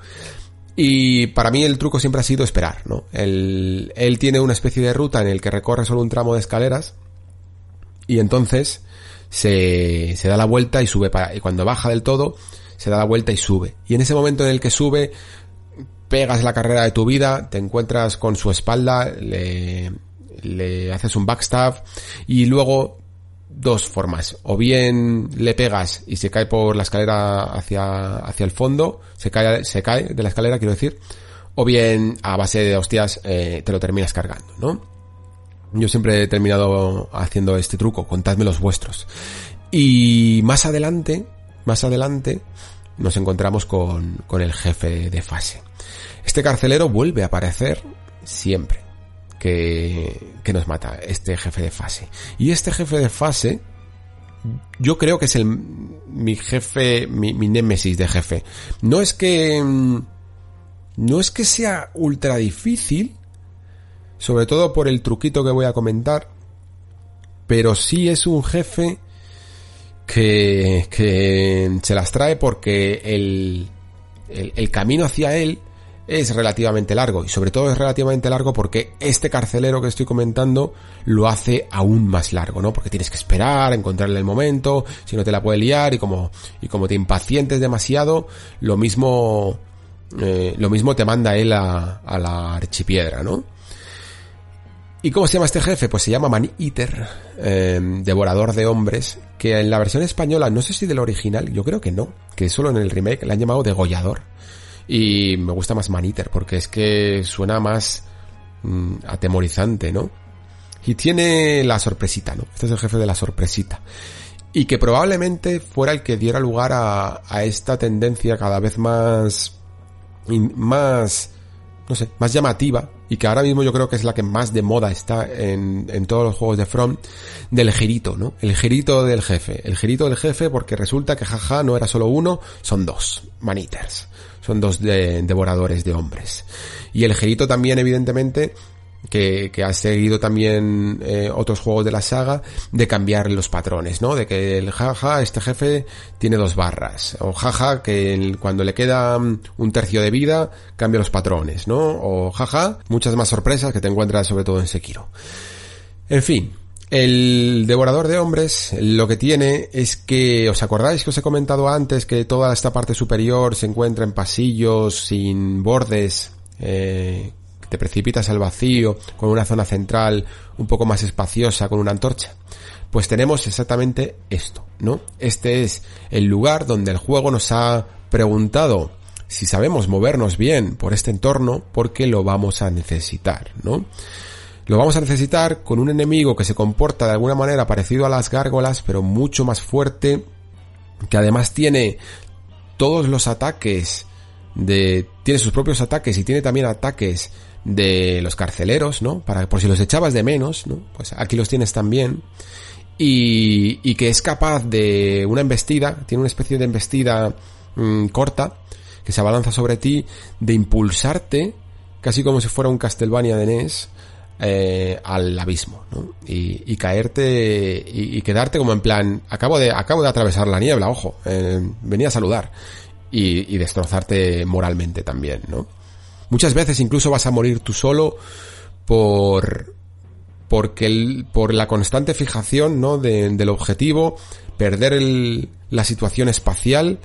Y para mí el truco siempre ha sido esperar, ¿no? Él, tiene una especie de ruta en el que recorre solo un tramo de escaleras y entonces se, se da la vuelta y sube para, y cuando baja del todo se da la vuelta y sube. Y en ese momento en el que sube pegas la carrera de tu vida, te encuentras con su espalda, le, le haces un backstab y luego dos formas. O bien le pegas y se cae por la escalera hacia, hacia el fondo, se cae, se cae de la escalera, quiero decir, o bien a base de hostias eh, te lo terminas cargando, ¿no? Yo siempre he terminado haciendo este truco, contadme los vuestros. Y más adelante, más adelante, nos encontramos con, con el jefe de fase. Este carcelero vuelve a aparecer siempre que, que nos mata, este jefe de fase. Y este jefe de fase, yo creo que es el, mi jefe, mi, mi némesis de jefe. No es que, no es que sea ultra difícil, sobre todo por el truquito que voy a comentar, pero sí es un jefe que, que se las trae porque el, el, camino hacia él es relativamente largo y sobre todo es relativamente largo porque este carcelero que estoy comentando lo hace aún más largo, ¿no? Porque tienes que esperar, encontrarle el momento, si no te la puede liar y como y como te impacientes demasiado, lo mismo eh, lo mismo te manda él a, a la archipiedra, ¿no? ¿Y cómo se llama este jefe? Pues se llama Man Eater, eh, devorador de hombres, que en la versión española, no sé si del original, yo creo que no, que solo en el remake le han llamado degollador. Y me gusta más Man Eater, porque es que suena más mm, atemorizante, ¿no? Y tiene la sorpresita, ¿no? Este es el jefe de la sorpresita. Y que probablemente fuera el que diera lugar a, a esta tendencia cada vez más, más, no sé, más llamativa y que ahora mismo yo creo que es la que más de moda está en, en todos los juegos de From, del girito, ¿no? El girito del jefe. El girito del jefe porque resulta que jaja no era solo uno, son dos, maniters. Son dos de, devoradores de hombres. Y el girito también, evidentemente, que, que ha seguido también eh, otros juegos de la saga de cambiar los patrones, ¿no? De que el jaja, este jefe tiene dos barras, o jaja, que cuando le queda un tercio de vida cambia los patrones, ¿no? O jaja, muchas más sorpresas que te encuentras sobre todo en Sekiro. En fin, el devorador de hombres lo que tiene es que, ¿os acordáis que os he comentado antes que toda esta parte superior se encuentra en pasillos sin bordes, eh, te precipitas al vacío, con una zona central un poco más espaciosa, con una antorcha. Pues tenemos exactamente esto, ¿no? Este es el lugar donde el juego nos ha preguntado si sabemos movernos bien por este entorno, porque lo vamos a necesitar, ¿no? Lo vamos a necesitar con un enemigo que se comporta de alguna manera parecido a las gárgolas, pero mucho más fuerte, que además tiene todos los ataques de, tiene sus propios ataques y tiene también ataques de los carceleros, ¿no? Para, por si los echabas de menos, ¿no? Pues aquí los tienes también. Y, y que es capaz de una embestida, tiene una especie de embestida mmm, corta, que se abalanza sobre ti, de impulsarte, casi como si fuera un Castlevania de NES, eh, al abismo, ¿no? Y, y caerte y, y, quedarte como en plan, acabo de, acabo de atravesar la niebla, ojo, eh, venía a saludar y, y destrozarte moralmente también, ¿no? Muchas veces incluso vas a morir tú solo por porque el, por la constante fijación ¿no? De, del objetivo, perder el, la situación espacial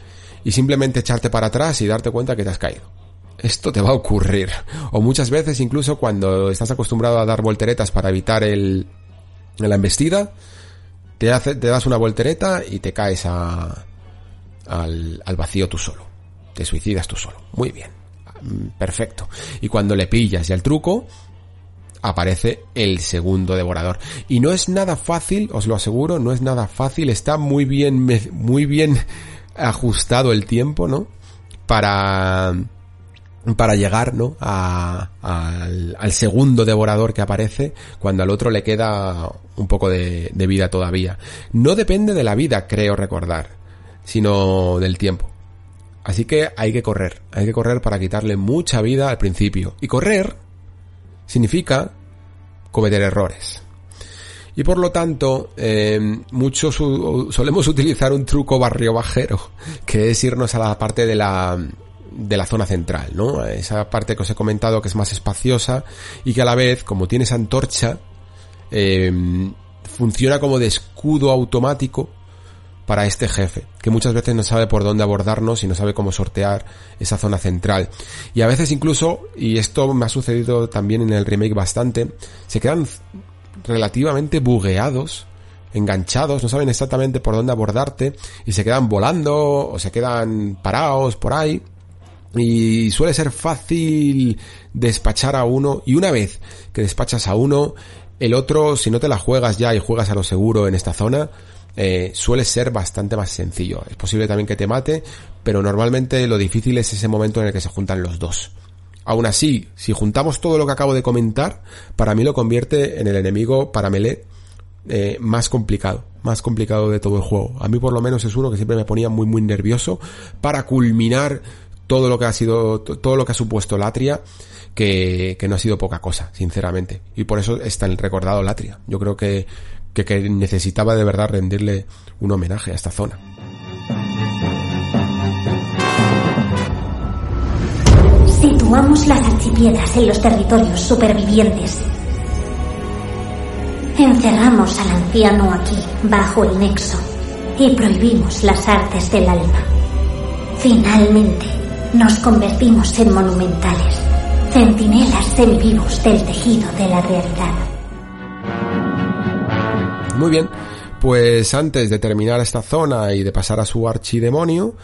y simplemente echarte para atrás y darte cuenta que te has caído. Esto te va a ocurrir. O muchas veces incluso cuando estás acostumbrado a dar volteretas para evitar el, la embestida, te, hace, te das una voltereta y te caes a, al, al vacío tú solo. Te suicidas tú solo. Muy bien perfecto. Y cuando le pillas ya el truco, aparece el segundo devorador. Y no es nada fácil, os lo aseguro, no es nada fácil, está muy bien, muy bien ajustado el tiempo, ¿no? Para, para llegar, ¿no? A, al, segundo devorador que aparece, cuando al otro le queda un poco de vida todavía. No depende de la vida, creo recordar, sino del tiempo. Así que hay que correr, hay que correr para quitarle mucha vida al principio. Y correr significa cometer errores. Y por lo tanto, eh, muchos solemos utilizar un truco barrio bajero, que es irnos a la parte de la, de la zona central, ¿no? Esa parte que os he comentado que es más espaciosa y que a la vez, como tienes antorcha, eh, funciona como de escudo automático para este jefe, que muchas veces no sabe por dónde abordarnos y no sabe cómo sortear esa zona central. Y a veces incluso, y esto me ha sucedido también en el remake bastante, se quedan relativamente bugueados, enganchados, no saben exactamente por dónde abordarte y se quedan volando o se quedan parados por ahí. Y suele ser fácil despachar a uno y una vez que despachas a uno, el otro, si no te la juegas ya y juegas a lo seguro en esta zona, eh, suele ser bastante más sencillo. Es posible también que te mate, pero normalmente lo difícil es ese momento en el que se juntan los dos. Aún así, si juntamos todo lo que acabo de comentar, para mí lo convierte en el enemigo para melee eh, más complicado, más complicado de todo el juego. A mí por lo menos es uno que siempre me ponía muy muy nervioso para culminar todo lo que ha sido, todo lo que ha supuesto Latria, que, que no ha sido poca cosa, sinceramente. Y por eso está el recordado Latria. Yo creo que que, necesitaba de verdad rendirle un homenaje a esta zona. Situamos las archipiedras en los territorios supervivientes. Encerramos al anciano aquí, bajo el nexo, y prohibimos las artes del alma. Finalmente, nos convertimos en monumentales, centinelas semivivos del tejido de la realidad. Muy bien, pues antes de terminar esta zona y de pasar a su archidemonio,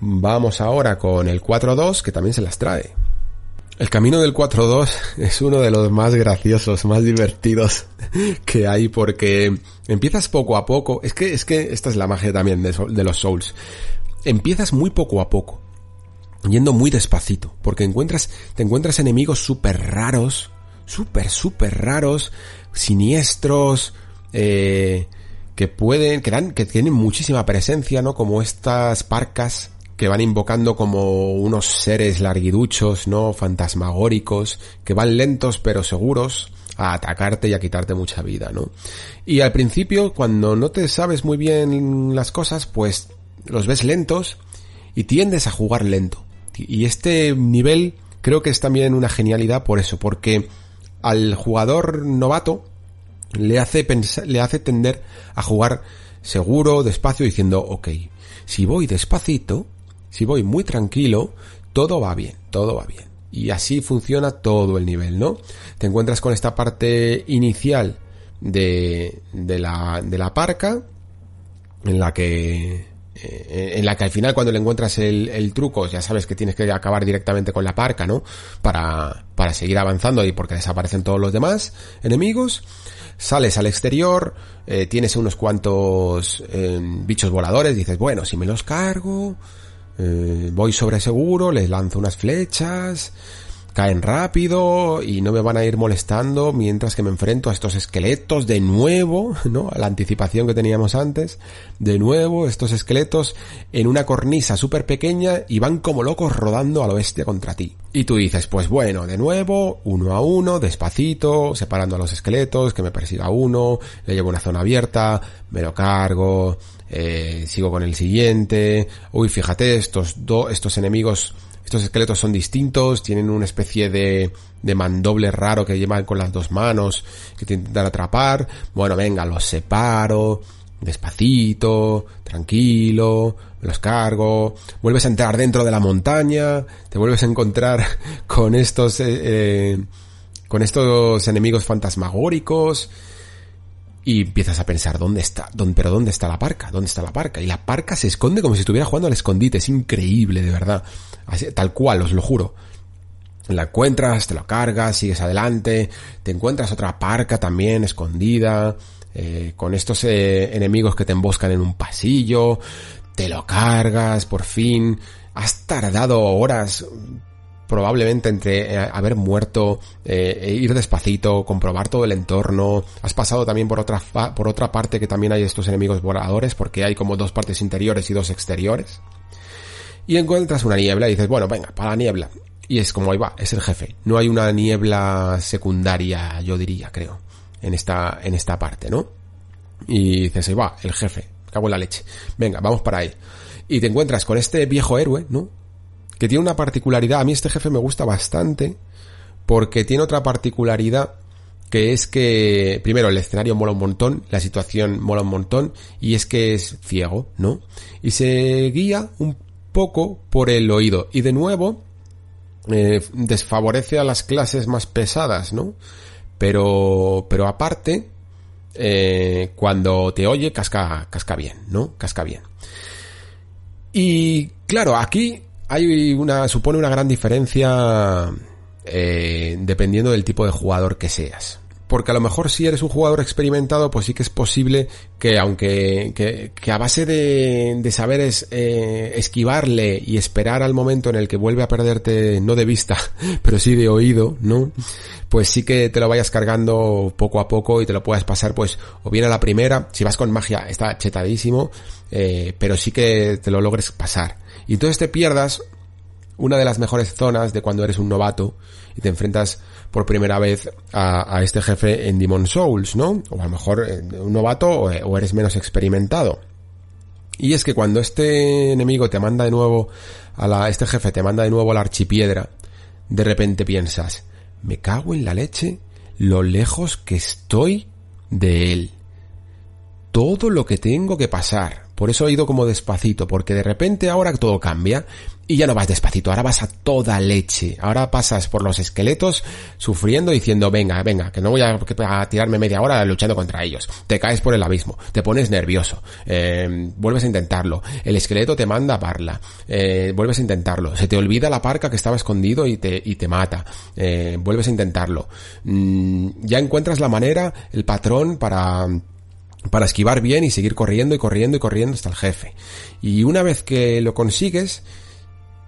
vamos ahora con el 4-2 que también se las trae. El camino del 4-2 es uno de los más graciosos, más divertidos que hay porque empiezas poco a poco. Es que, es que esta es la magia también de, de los Souls. Empiezas muy poco a poco, yendo muy despacito, porque encuentras, te encuentras enemigos súper raros, súper, súper raros, siniestros, eh, que pueden, que dan, que tienen muchísima presencia, ¿no? Como estas parcas que van invocando como unos seres larguiduchos, ¿no? Fantasmagóricos, que van lentos pero seguros a atacarte y a quitarte mucha vida, ¿no? Y al principio, cuando no te sabes muy bien las cosas, pues los ves lentos y tiendes a jugar lento. Y este nivel creo que es también una genialidad por eso, porque al jugador novato le hace pensar, le hace tender a jugar seguro, despacio, diciendo, ok, si voy despacito, si voy muy tranquilo, todo va bien, todo va bien. Y así funciona todo el nivel, ¿no? Te encuentras con esta parte inicial de, de la, de la parca, en la que, eh, en la que al final cuando le encuentras el, el, truco ya sabes que tienes que acabar directamente con la parca, ¿no? Para, para seguir avanzando y porque desaparecen todos los demás enemigos sales al exterior, eh, tienes unos cuantos eh, bichos voladores, dices, bueno, si me los cargo, eh, voy sobre seguro, les lanzo unas flechas, caen rápido y no me van a ir molestando mientras que me enfrento a estos esqueletos de nuevo, ¿no? A la anticipación que teníamos antes. De nuevo, estos esqueletos en una cornisa súper pequeña y van como locos rodando al oeste contra ti. Y tú dices, pues bueno, de nuevo, uno a uno, despacito, separando a los esqueletos, que me persiga uno, le llevo una zona abierta, me lo cargo, eh, sigo con el siguiente. Uy, fíjate, estos dos, estos enemigos estos esqueletos son distintos, tienen una especie de, de mandoble raro que llevan con las dos manos, que te intentan atrapar. Bueno, venga, los separo, despacito, tranquilo, los cargo, vuelves a entrar dentro de la montaña, te vuelves a encontrar con estos, eh, eh, con estos enemigos fantasmagóricos, y empiezas a pensar, ¿dónde está? ¿Dónde, pero ¿dónde está la parca? ¿Dónde está la parca? Y la parca se esconde como si estuviera jugando al escondite. Es increíble, de verdad. Así, tal cual, os lo juro. La encuentras, te lo cargas, sigues adelante. Te encuentras otra parca también escondida. Eh, con estos eh, enemigos que te emboscan en un pasillo. Te lo cargas, por fin. Has tardado horas probablemente entre eh, haber muerto, eh, e ir despacito, comprobar todo el entorno. Has pasado también por otra, por otra parte que también hay estos enemigos voladores, porque hay como dos partes interiores y dos exteriores. Y encuentras una niebla y dices, bueno, venga, para la niebla. Y es como ahí va, es el jefe. No hay una niebla secundaria, yo diría, creo, en esta, en esta parte, ¿no? Y dices, ahí va, el jefe, cago en la leche. Venga, vamos para ahí. Y te encuentras con este viejo héroe, ¿no? Que tiene una particularidad. A mí este jefe me gusta bastante porque tiene otra particularidad que es que, primero, el escenario mola un montón, la situación mola un montón, y es que es ciego, ¿no? Y se guía un poco por el oído. Y de nuevo, eh, desfavorece a las clases más pesadas, ¿no? Pero, pero aparte, eh, cuando te oye, casca, casca bien, ¿no? Casca bien. Y claro, aquí hay una, supone una gran diferencia eh, dependiendo del tipo de jugador que seas. Porque a lo mejor si eres un jugador experimentado, pues sí que es posible que aunque que, a base de, de saber es, eh, esquivarle y esperar al momento en el que vuelve a perderte, no de vista, pero sí de oído, ¿no? Pues sí que te lo vayas cargando poco a poco y te lo puedas pasar pues o bien a la primera, si vas con magia está chetadísimo, eh, pero sí que te lo logres pasar. Y entonces te pierdas una de las mejores zonas de cuando eres un novato y te enfrentas por primera vez a, este jefe en Demon Souls, ¿no? O a lo mejor eh, un novato o, eres menos experimentado. Y es que cuando este enemigo te manda de nuevo a la, este jefe te manda de nuevo a la archipiedra, de repente piensas, me cago en la leche lo lejos que estoy de él. Todo lo que tengo que pasar. Por eso he ido como despacito, porque de repente ahora todo cambia y ya no vas despacito, ahora vas a toda leche. Ahora pasas por los esqueletos sufriendo diciendo, venga, venga, que no voy a, tirarme media hora luchando contra ellos. Te caes por el abismo, te pones nervioso, eh, vuelves a intentarlo. El esqueleto te manda a parla, eh, vuelves a intentarlo. Se te olvida la parca que estaba escondido y te, y te mata. Eh, vuelves a intentarlo. Mm, ya encuentras la manera, el patrón para para esquivar bien y seguir corriendo y corriendo y corriendo hasta el jefe. Y una vez que lo consigues,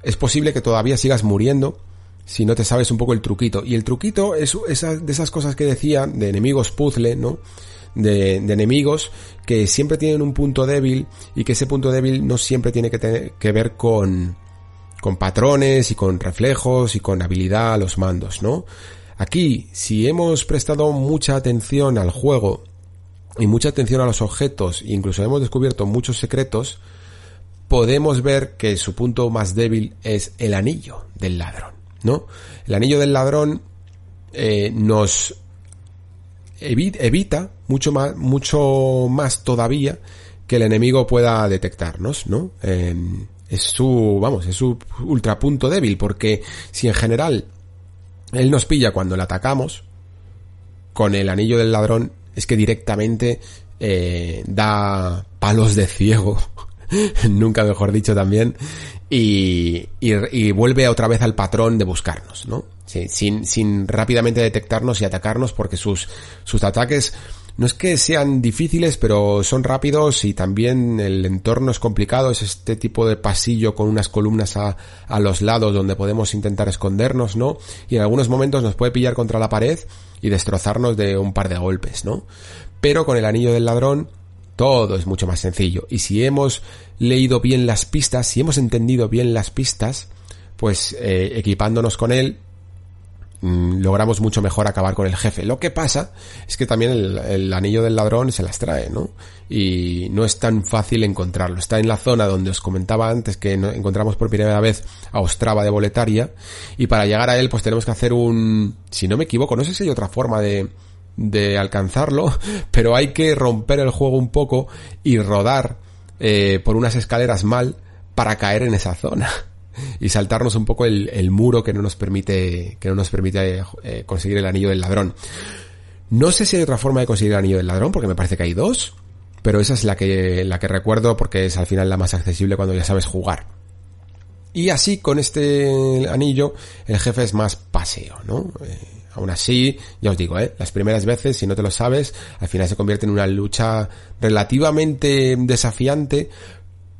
es posible que todavía sigas muriendo si no te sabes un poco el truquito. Y el truquito es de esas cosas que decía, de enemigos puzzle, ¿no? De, enemigos que siempre tienen un punto débil y que ese punto débil no siempre tiene que, tener, que ver con, con patrones y con reflejos y con habilidad a los mandos, ¿no? Aquí, si hemos prestado mucha atención al juego y mucha atención a los objetos, incluso hemos descubierto muchos secretos, podemos ver que su punto más débil es el anillo del ladrón, ¿no? El anillo del ladrón eh, nos evita mucho más, mucho más todavía que el enemigo pueda detectarnos, ¿no? es su, vamos, es su ultrapunto débil, porque si en general él nos pilla cuando le atacamos, con el anillo del ladrón es que directamente eh, da palos de ciego nunca mejor dicho también, y, y, vuelve otra vez al patrón de buscarnos, ¿no? sin, sin rápidamente detectarnos y atacarnos porque sus, sus ataques no es que sean difíciles, pero son rápidos y también el entorno es complicado. Es este tipo de pasillo con unas columnas a, a, los lados donde podemos intentar escondernos, ¿no? Y en algunos momentos nos puede pillar contra la pared y destrozarnos de un par de golpes, ¿no? Pero con el anillo del ladrón todo es mucho más sencillo. Y si hemos leído bien las pistas, si hemos entendido bien las pistas, pues eh, equipándonos con él, mm, logramos mucho mejor acabar con el jefe. Lo que pasa es que también el, anillo del ladrón se las trae, ¿no? Y no es tan fácil encontrarlo. Está en la zona donde os comentaba antes que encontramos por primera vez a Ostrava de Boletaria. Y para llegar a él, pues tenemos que hacer un, si no me equivoco, no sé si hay otra forma de, de alcanzarlo, pero hay que romper el juego un poco y rodar eh, por unas escaleras mal para caer en esa zona y saltarnos un poco el, el muro que no nos permite que no nos permite eh, conseguir el anillo del ladrón. No sé si hay otra forma de conseguir el anillo del ladrón porque me parece que hay dos, pero esa es la que la que recuerdo porque es al final la más accesible cuando ya sabes jugar. Y así con este anillo el jefe es más paseo, ¿no? Eh, Aún así, ya os digo, ¿eh? las primeras veces, si no te lo sabes, al final se convierte en una lucha relativamente desafiante,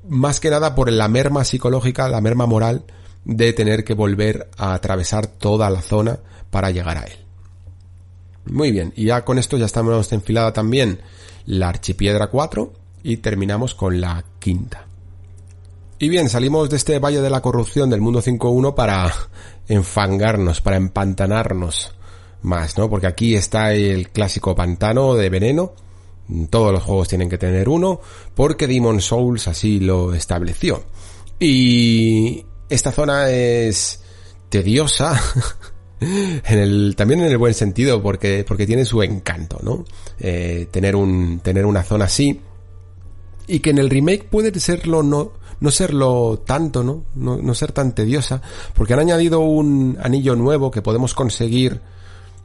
más que nada por la merma psicológica, la merma moral de tener que volver a atravesar toda la zona para llegar a él. Muy bien, y ya con esto ya estamos enfilada también la archipiedra 4 y terminamos con la quinta. Y bien, salimos de este valle de la corrupción del mundo 5.1 para enfangarnos, para empantanarnos más, ¿no? Porque aquí está el clásico pantano de veneno. Todos los juegos tienen que tener uno, porque Demon Souls así lo estableció. Y esta zona es tediosa, en el, también en el buen sentido, porque, porque tiene su encanto, ¿no? Eh, tener un, tener una zona así. Y que en el remake puede serlo no, no serlo tanto, ¿no? ¿no? No ser tan tediosa, porque han añadido un anillo nuevo que podemos conseguir.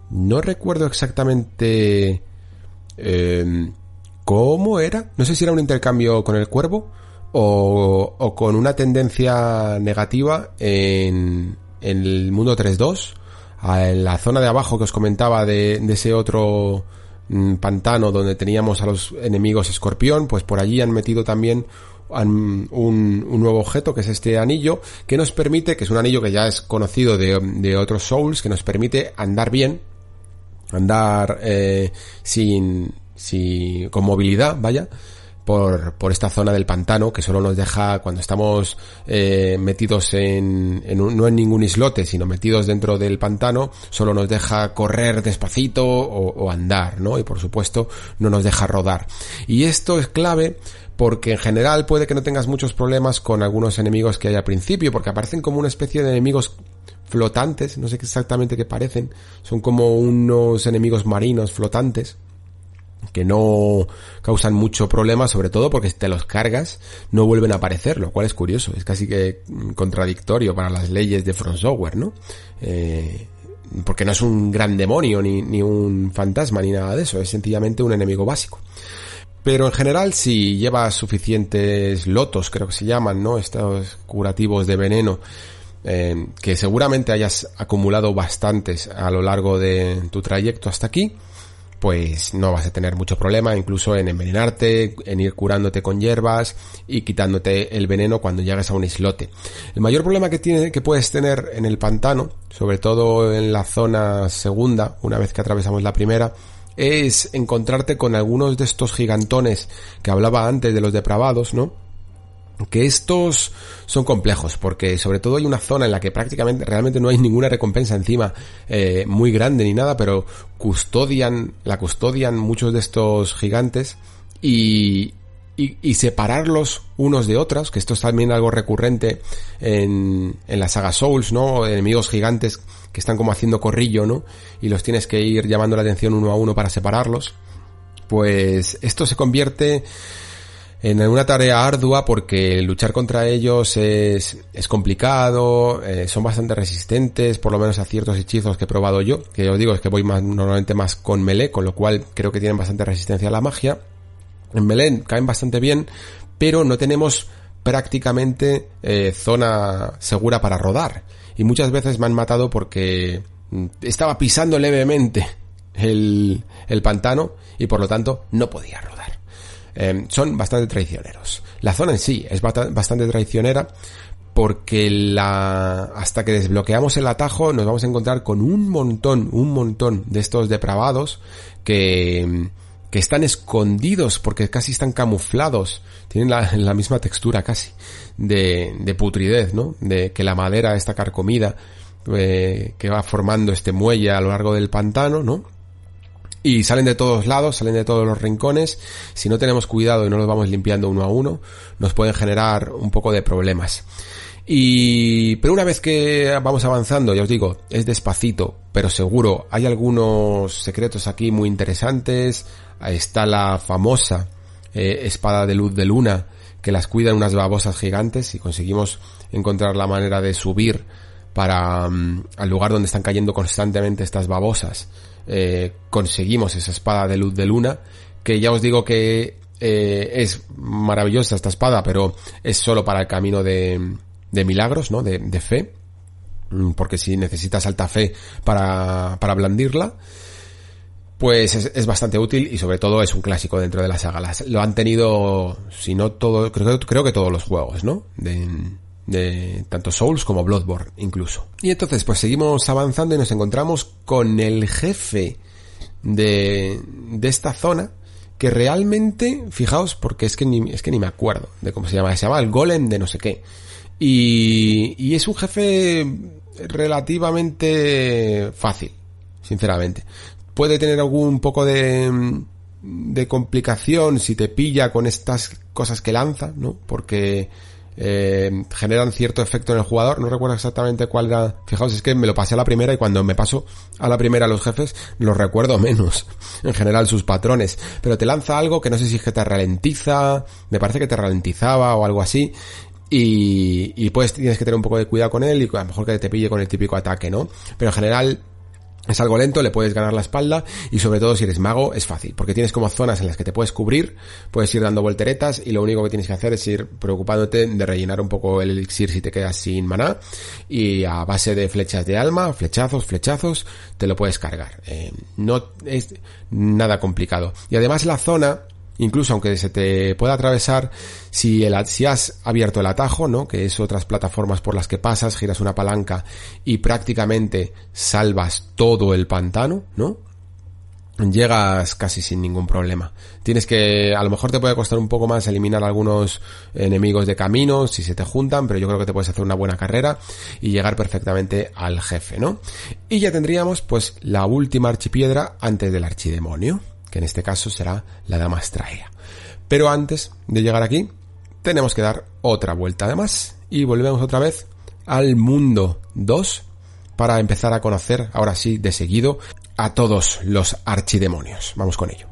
No recuerdo exactamente eh, cómo era. No sé si era un intercambio con el cuervo o, con una tendencia negativa en, el mundo 3.2 en la zona de abajo que os comentaba de, ese otro mm, pantano donde teníamos a los enemigos escorpión, pues por allí han metido también un, nuevo objeto que es este anillo que nos permite, que es un anillo que ya es conocido de otros Souls, que nos permite andar bien, andar eh, sin, sin, con movilidad, vaya, por, por esta zona del pantano que solo nos deja cuando estamos eh, metidos en, en un, no en ningún islote sino metidos dentro del pantano solo nos deja correr despacito o, o andar no y por supuesto no nos deja rodar. Y esto es clave porque en general puede que no tengas muchos problemas con algunos enemigos que hay al principio porque aparecen como una especie de enemigos flotantes no sé exactamente qué parecen son como unos enemigos marinos flotantes que no causan mucho problema, sobre todo porque si te los cargas no vuelven a aparecer, lo cual es curioso, es casi que contradictorio para las leyes de Front Software, ¿no? Eh, porque no es un gran demonio ni, ni un fantasma ni nada de eso, es sencillamente un enemigo básico. Pero en general si llevas suficientes lotos, creo que se llaman, ¿no? Estos curativos de veneno, eh, que seguramente hayas acumulado bastantes a lo largo de tu trayecto hasta aquí, pues no vas a tener mucho problema incluso en envenenarte, en ir curándote con hierbas y quitándote el veneno cuando llegues a un islote. El mayor problema que tiene, que puedes tener en el pantano, sobre todo en la zona segunda, una vez que atravesamos la primera, es encontrarte con algunos de estos gigantones que hablaba antes de los depravados, ¿no? Que estos son complejos porque sobre todo hay una zona en la que prácticamente realmente no hay ninguna recompensa encima eh, muy grande ni nada pero custodian la custodian muchos de estos gigantes y, y, y, separarlos unos de otros, que esto es también algo recurrente en, en la saga Souls, ¿no? Enemigos gigantes que están como haciendo corrillo, ¿no? Y los tienes que ir llamando la atención uno a uno para separarlos. Pues esto se convierte en una tarea ardua porque luchar contra ellos es, es complicado, eh, son bastante resistentes, por lo menos a ciertos hechizos que he probado yo, que os digo es que voy más, normalmente más con melee, con lo cual creo que tienen bastante resistencia a la magia. En melee caen bastante bien, pero no tenemos prácticamente eh, zona segura para rodar. Y muchas veces me han matado porque mm, estaba pisando levemente el, el pantano y por lo tanto no podía rodar eh, son bastante traicioneros. La zona en sí es bastante traicionera porque la hasta que desbloqueamos el atajo nos vamos a encontrar con un montón, un montón de estos depravados que que están escondidos porque casi están camuflados, tienen la, la misma textura casi de, de putridez, ¿no? De que la madera está carcomida, eh, que va formando este muelle a lo largo del pantano, ¿no? Y salen de todos lados, salen de todos los rincones. Si no tenemos cuidado y no los vamos limpiando uno a uno, nos pueden generar un poco de problemas. Y, pero una vez que vamos avanzando, ya os digo, es despacito, pero seguro, hay algunos secretos aquí muy interesantes. Está la famosa eh, espada de luz de luna, que las cuidan unas babosas gigantes y conseguimos encontrar la manera de subir para um, al lugar donde están cayendo constantemente estas babosas eh, conseguimos esa espada de luz de luna, que ya os digo que eh, es maravillosa esta espada, pero es solo para el camino de, de milagros, ¿no? De, de, fe, mm, porque si necesitas alta fe para, para blandirla, pues es, es, bastante útil y sobre todo es un clásico dentro de la saga. Lo han tenido, si no todo, creo, creo que todos los juegos, ¿no? De tanto Souls como Bloodborne incluso. Y entonces pues seguimos avanzando y nos encontramos con el jefe de, de esta zona que realmente, fijaos, porque es que ni, es que ni me acuerdo de cómo se llama, se llama el golem de no sé qué. Y, y es un jefe relativamente fácil, sinceramente. Puede tener algún poco de, de complicación si te pilla con estas cosas que lanza, ¿no? Porque eh, generan cierto efecto en el jugador. No recuerdo exactamente cuál era. Fijaos, es que me lo pasé a la primera y cuando me paso a la primera los jefes, los recuerdo menos. En general, sus patrones. Pero te lanza algo que no sé si es que te ralentiza, me parece que te ralentizaba o algo así. Y, y pues tienes que tener un poco de cuidado con él y a lo mejor que te pille con el típico ataque, ¿no? Pero en general, es algo lento, le puedes ganar la espalda y sobre todo si eres mago es fácil, porque tienes como zonas en las que te puedes cubrir, puedes ir dando volteretas y lo único que tienes que hacer es ir preocupándote de rellenar un poco el elixir si te quedas sin maná y a base de flechas de alma, flechazos, flechazos, te lo puedes cargar. Eh, no es nada complicado. Y además la zona incluso aunque se te pueda atravesar, si, el, si has abierto el atajo, ¿no? Que es otras plataformas por las que pasas, giras una palanca y prácticamente salvas todo el pantano, ¿no? llegas casi sin ningún problema. Tienes que, a lo mejor te puede costar un poco más eliminar algunos enemigos de camino si se te juntan, pero yo creo que te puedes hacer una buena carrera y llegar perfectamente al jefe, ¿no? Y ya tendríamos pues la última archipiedra antes del archidemonio que en este caso será la dama estraea. Pero antes de llegar aquí, tenemos que dar otra vuelta además y volvemos otra vez al mundo 2 para empezar a conocer, ahora sí, de seguido, a todos los archidemonios. Vamos con ello.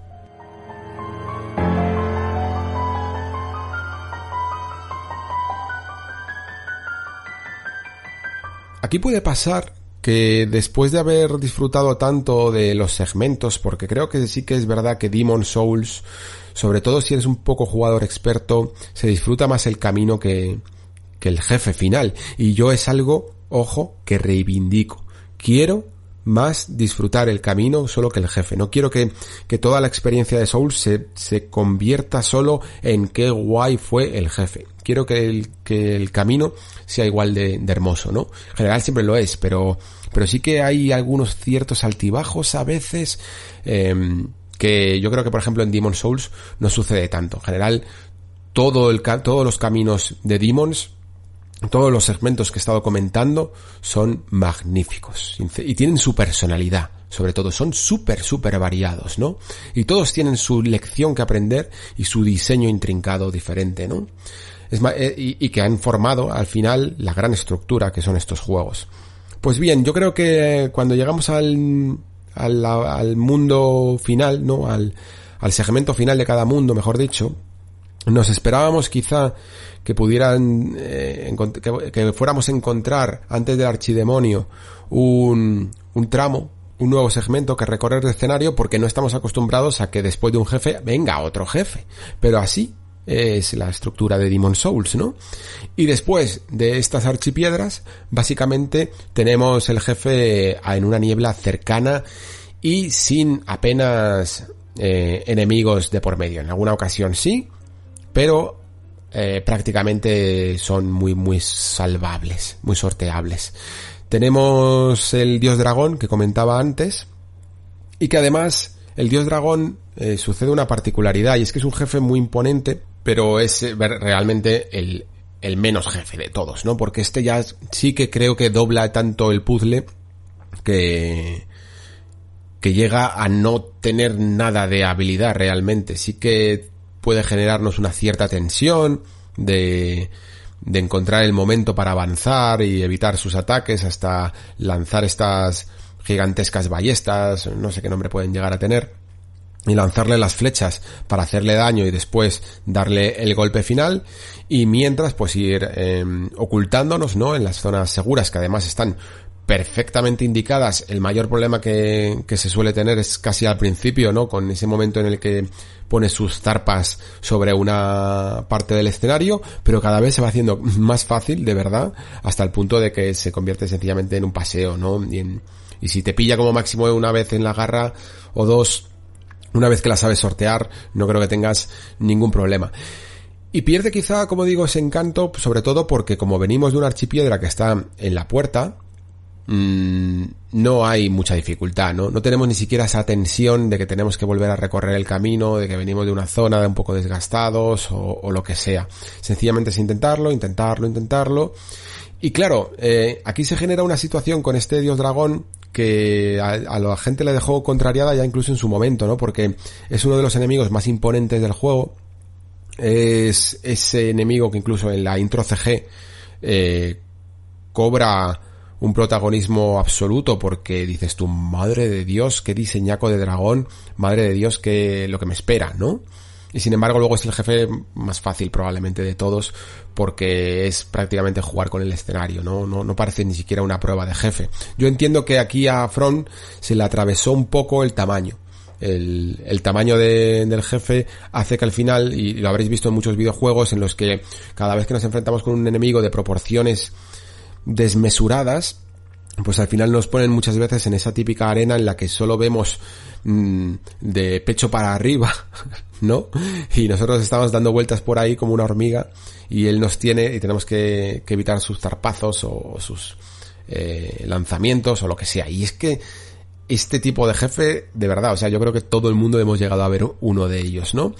Aquí puede pasar que después de haber disfrutado tanto de los segmentos, porque creo que sí que es verdad que Demon Souls, sobre todo si eres un poco jugador experto, se disfruta más el camino que, que el jefe final. Y yo es algo, ojo, que reivindico. Quiero más disfrutar el camino solo que el jefe. No quiero que, que toda la experiencia de Souls se, se convierta solo en qué guay fue el jefe. Quiero que el, que el camino sea igual de, de hermoso, ¿no? En general siempre lo es, pero, pero sí que hay algunos ciertos altibajos a veces, em, que yo creo que por ejemplo en Demon Souls no sucede tanto. En general, todos los caminos de Demons todos los segmentos que he estado comentando son magníficos y tienen su personalidad, sobre todo son súper, súper variados, ¿no? Y todos tienen su lección que aprender y su diseño intrincado diferente, ¿no? Es eh, y, que han formado al final la gran estructura que son estos juegos. Pues bien, yo creo que cuando llegamos al, al, al mundo final, ¿no? Al, al segmento final de cada mundo, mejor dicho, nos esperábamos quizá que pudieran, eh, que, fuéramos a encontrar antes del archidemonio un, un tramo, un nuevo segmento que recorrer el escenario porque no estamos acostumbrados a que después de un jefe venga otro jefe. Pero así es la estructura de Demon Souls, ¿no? Y después de estas archipiedras, básicamente tenemos el jefe en una niebla cercana y sin apenas eh, enemigos de por medio. En alguna ocasión sí, pero eh, prácticamente son muy, muy salvables, muy sorteables. Tenemos el dios dragón que comentaba antes y que además el dios dragón eh, sucede una particularidad y es que es un jefe muy imponente, pero es eh, realmente el, el menos jefe de todos, ¿no? Porque este ya sí que creo que dobla tanto el puzzle que que llega a no tener nada de habilidad realmente. Sí que puede generarnos una cierta tensión de, de encontrar el momento para avanzar y evitar sus ataques hasta lanzar estas gigantescas ballestas, no sé qué nombre pueden llegar a tener, y lanzarle las flechas para hacerle daño y después darle el golpe final y mientras pues ir em, ocultándonos no en las zonas seguras que además están perfectamente indicadas. El mayor problema que, que, se suele tener es casi al principio, ¿no? Con ese momento en el que pone sus zarpas sobre una parte del escenario, pero cada vez se va haciendo más fácil, de verdad, hasta el punto de que se convierte sencillamente en un paseo, ¿no? Y, y si te pilla como máximo una vez en la garra o dos, una vez que la sabes sortear, no creo que tengas ningún problema. Y pierde quizá, como digo, ese encanto, sobre todo porque como venimos de una archipiedra que está en la puerta, Mm, no hay mucha dificultad, ¿no? No tenemos ni siquiera esa tensión de que tenemos que volver a recorrer el camino, de que venimos de una zona de un poco desgastados o, lo que sea. Sencillamente es intentarlo, intentarlo, intentarlo. Y claro, eh, aquí se genera una situación con este dios dragón que a, la gente le dejó contrariada ya incluso en su momento, ¿no? Porque es uno de los enemigos más imponentes del juego Es ese enemigo que incluso en la intro CG eh, cobra un protagonismo absoluto porque dices tú, madre de Dios, qué diseñaco de dragón, madre de Dios, qué lo que me espera, ¿no? Y sin embargo luego es el jefe más fácil probablemente de todos porque es prácticamente jugar con el escenario, ¿no? No, no parece ni siquiera una prueba de jefe. Yo entiendo que aquí a Front se le atravesó un poco el tamaño. El, el tamaño de, del jefe hace que al final, y lo habréis visto en muchos videojuegos en los que cada vez que nos enfrentamos con un enemigo de proporciones desmesuradas, pues al final nos ponen muchas veces en esa típica arena en la que solo vemos mm, de pecho para arriba, ¿no? Y nosotros estamos dando vueltas por ahí como una hormiga y él nos tiene y tenemos que, evitar sus zarpazos o, sus eh, lanzamientos o lo que sea. Y es que este tipo de jefe, de verdad, o sea, yo creo que todo el mundo hemos llegado a ver uno de ellos, ¿no?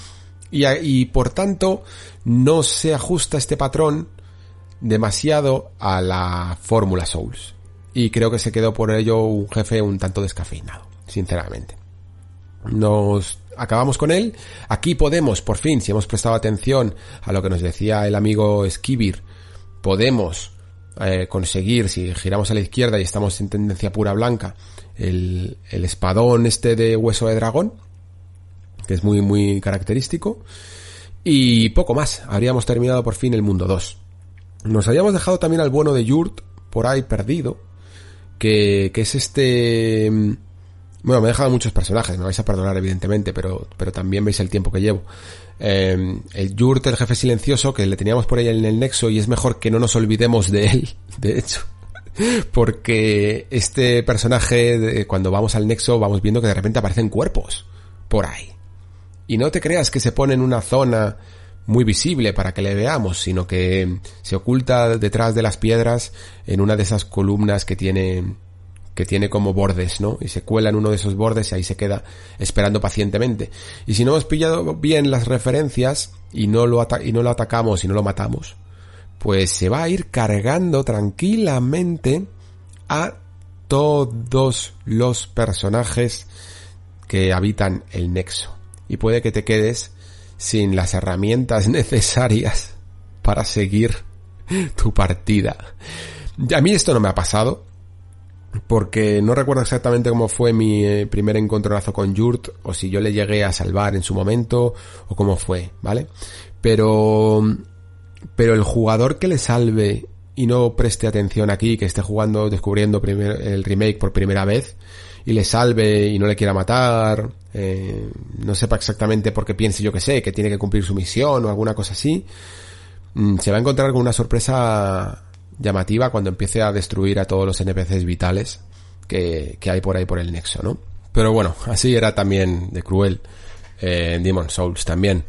Y, y por tanto, no se ajusta este patrón demasiado a la fórmula Souls. Y creo que se quedó por ello un jefe un tanto descafeinado, sinceramente. Nos acabamos con él. Aquí podemos, por fin, si hemos prestado atención a lo que nos decía el amigo Skibir, podemos eh, conseguir, si giramos a la izquierda y estamos en tendencia pura blanca, el, el espadón este de hueso de dragón, que es muy, muy característico. Y poco más, habríamos terminado por fin el mundo 2. Nos habíamos dejado también al bueno de Yurt por ahí perdido, que, que es este... Mm, bueno, me he dejado muchos personajes, me vais a perdonar evidentemente, pero, pero también veis el tiempo que llevo. Eh, el Yurt, el jefe silencioso, que le teníamos por ahí en el nexo y es mejor que no nos olvidemos de él, de hecho. Porque este personaje, cuando vamos al nexo, vamos viendo que de repente aparecen cuerpos por ahí. Y no te creas que se pone en una zona muy visible para que le veamos, sino que se oculta detrás de las piedras en una de esas columnas que tiene que tiene como bordes, ¿no? Y se cuela en uno de esos bordes y ahí se queda esperando pacientemente. Y si no hemos pillado bien las referencias y no lo, y no lo atacamos y no lo matamos, pues se va a ir cargando tranquilamente a todos los personajes que habitan el nexo. Y puede que te quedes sin las herramientas necesarias para seguir tu partida. A mí esto no me ha pasado, porque no recuerdo exactamente cómo fue mi eh, primer encontronazo con Yurt, o si yo le llegué a salvar en su momento, o cómo fue, ¿vale? Pero, pero el jugador que le salve y no preste atención aquí, que esté jugando, descubriendo el remake por primera vez, y le salve y no le quiera matar, eh, no sepa exactamente por qué piense yo que sé, que tiene que cumplir su misión o alguna cosa así, mm, se va a encontrar con una sorpresa llamativa cuando empiece a destruir a todos los NPCs vitales que, que hay por ahí por el nexo, ¿no? Pero bueno, así era también de cruel eh, en Demon Souls también.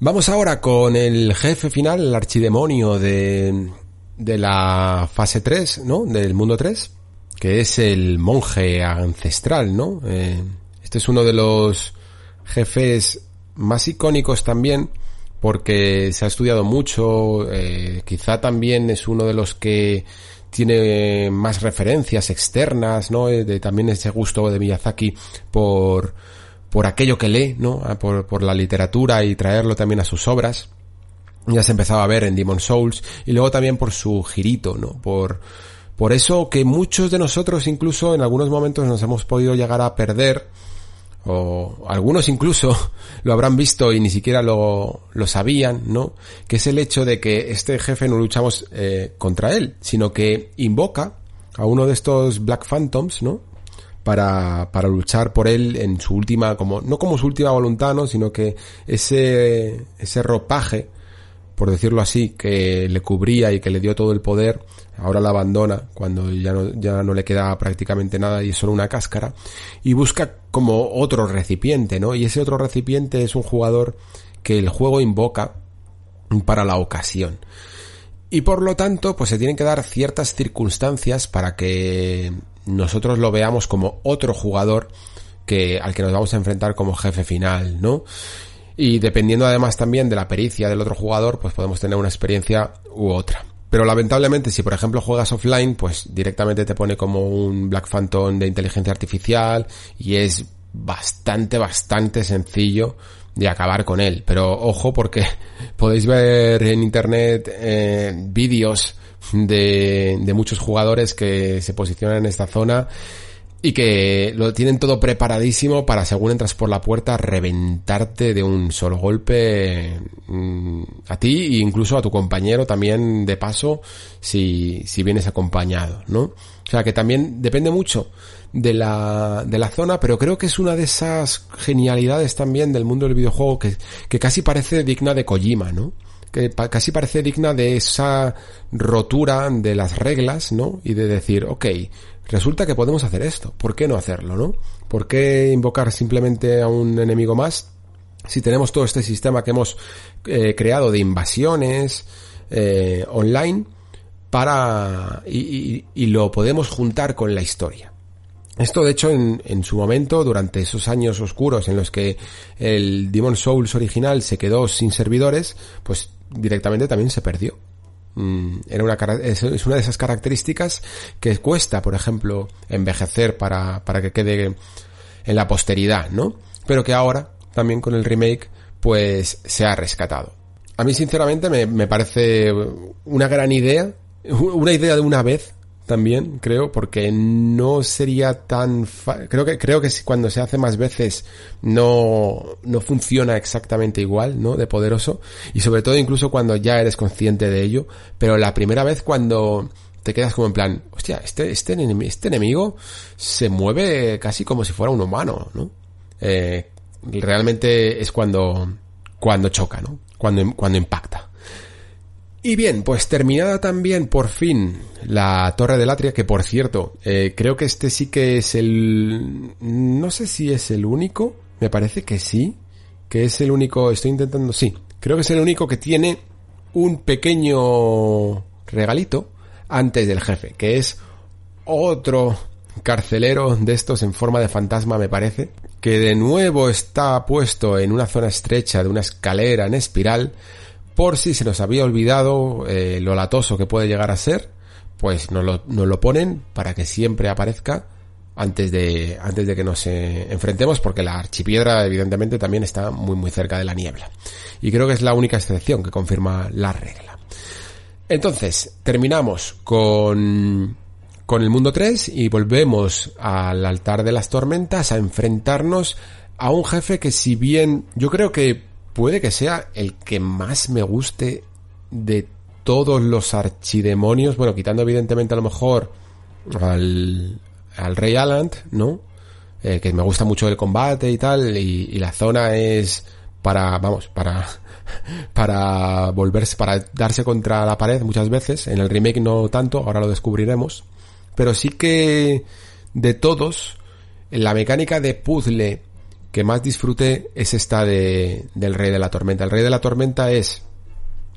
Vamos ahora con el jefe final, el archidemonio de, de la fase 3, ¿no? Del mundo 3, que es el monje ancestral, ¿no? Eh, este es uno de los jefes más icónicos también porque se ha estudiado mucho, eh, quizá también es uno de los que tiene más referencias externas, ¿no? Eh, de, también ese gusto de Miyazaki por, por aquello que lee, ¿no? Ah, por, la literatura y traerlo también a sus obras. Ya se empezaba a ver en Demon Souls y luego también por su girito, ¿no? Por, por eso que muchos de nosotros incluso en algunos momentos nos hemos podido llegar a perder o algunos incluso lo habrán visto y ni siquiera lo, lo sabían, ¿no? Que es el hecho de que este jefe no luchamos eh, contra él, sino que invoca a uno de estos Black Phantoms, ¿no? Para, para luchar por él en su última, como, no como su última voluntad, ¿no? Sino que ese, ese ropaje, por decirlo así, que le cubría y que le dio todo el poder, ahora la abandona cuando ya no, ya no le queda prácticamente nada y es solo una cáscara y busca como otro recipiente, ¿no? Y ese otro recipiente es un jugador que el juego invoca para la ocasión. Y por lo tanto, pues se tienen que dar ciertas circunstancias para que nosotros lo veamos como otro jugador que al que nos vamos a enfrentar como jefe final, ¿no? Y dependiendo además también de la pericia del otro jugador, pues podemos tener una experiencia u otra. Pero lamentablemente, si por ejemplo juegas offline, pues directamente te pone como un Black Phantom de inteligencia artificial y es bastante, bastante sencillo de acabar con él. Pero ojo porque podéis ver en internet eh, vídeos de, de muchos jugadores que se posicionan en esta zona y que lo tienen todo preparadísimo para según entras por la puerta reventarte de un solo golpe mm, a ti e incluso a tu compañero también de paso si, si vienes acompañado, ¿no? O sea que también depende mucho de la, de la zona, pero creo que es una de esas genialidades también del mundo del videojuego que, que casi parece digna de Kojima, ¿no? que casi parece digna de esa rotura de las reglas, ¿no? Y de decir, ok, resulta que podemos hacer esto, ¿por qué no hacerlo, no? ¿Por qué invocar simplemente a un enemigo más si tenemos todo este sistema que hemos eh, creado de invasiones eh, online para y, y, lo podemos juntar con la historia? Esto, de hecho, en, en, su momento, durante esos años oscuros en los que el Demon Souls original se quedó sin servidores, pues directamente también se perdió. Mm, era una, es una de esas características que cuesta, por ejemplo, envejecer para, para que quede en la posteridad, ¿no? Pero que ahora, también con el remake, pues se ha rescatado. A mí, sinceramente, me, me parece una gran idea, una idea de una vez, también, creo, porque no sería tan creo que creo que cuando se hace más veces no no funciona exactamente igual, ¿no? De poderoso y sobre todo incluso cuando ya eres consciente de ello, pero la primera vez cuando te quedas como en plan, hostia, este este este enemigo se mueve casi como si fuera un humano, ¿no? Eh, realmente es cuando cuando choca, ¿no? Cuando cuando impacta. Y bien, pues terminada también por fin la Torre del Atria, que por cierto, eh, creo que este sí que es el... No sé si es el único, me parece que sí, que es el único, estoy intentando, sí, creo que es el único que tiene un pequeño regalito antes del jefe, que es otro carcelero de estos en forma de fantasma, me parece, que de nuevo está puesto en una zona estrecha de una escalera en espiral, por si se nos había olvidado eh, lo latoso que puede llegar a ser, pues nos lo, nos lo ponen para que siempre aparezca antes de, antes de que nos eh, enfrentemos, porque la archipiedra evidentemente también está muy muy cerca de la niebla. Y creo que es la única excepción que confirma la regla. Entonces, terminamos con, con el mundo 3 y volvemos al altar de las tormentas a enfrentarnos a un jefe que si bien yo creo que puede que sea el que más me guste de todos los archidemonios, bueno, quitando evidentemente a lo mejor al, al Rey Aland, ¿no? Eh, que me gusta mucho el combate y tal, y, y, la zona es para, vamos, para, para volverse, para darse contra la pared muchas veces, en el remake no tanto, ahora lo descubriremos, pero sí que de todos, la mecánica de puzzle que más disfruté es esta de, del Rey de la Tormenta. El Rey de la Tormenta es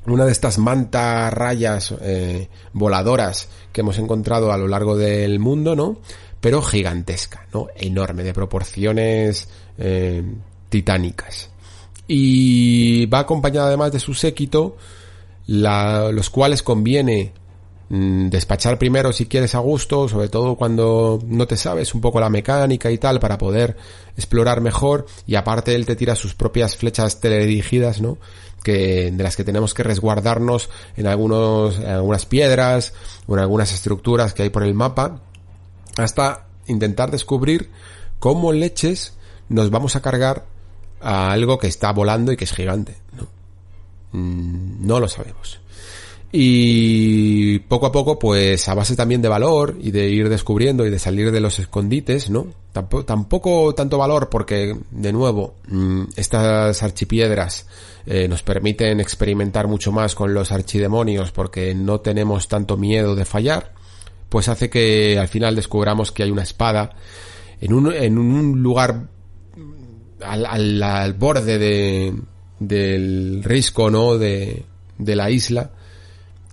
una de estas mantas rayas eh, voladoras que hemos encontrado a lo largo del mundo, ¿no? Pero gigantesca, ¿no? Enorme, de proporciones eh, titánicas. Y va acompañada además de su séquito, los cuales conviene despachar primero si quieres a gusto, sobre todo cuando no te sabes un poco la mecánica y tal, para poder explorar mejor, y aparte él te tira sus propias flechas teledirigidas, ¿no? Que, de las que tenemos que resguardarnos en algunos, en algunas piedras, o en algunas estructuras que hay por el mapa, hasta intentar descubrir cómo leches nos vamos a cargar a algo que está volando y que es gigante, ¿no? Mm, no lo sabemos. Y poco a poco, pues a base también de valor y de ir descubriendo y de salir de los escondites, ¿no? Tampoco, tanto valor porque, de nuevo, mm, estas archipiedras eh, nos permiten experimentar mucho más con los archidemonios porque no tenemos tanto miedo de fallar, pues hace que al final descubramos que hay una espada en un, en un lugar al, al, al borde de, del risco, ¿no? De, de la isla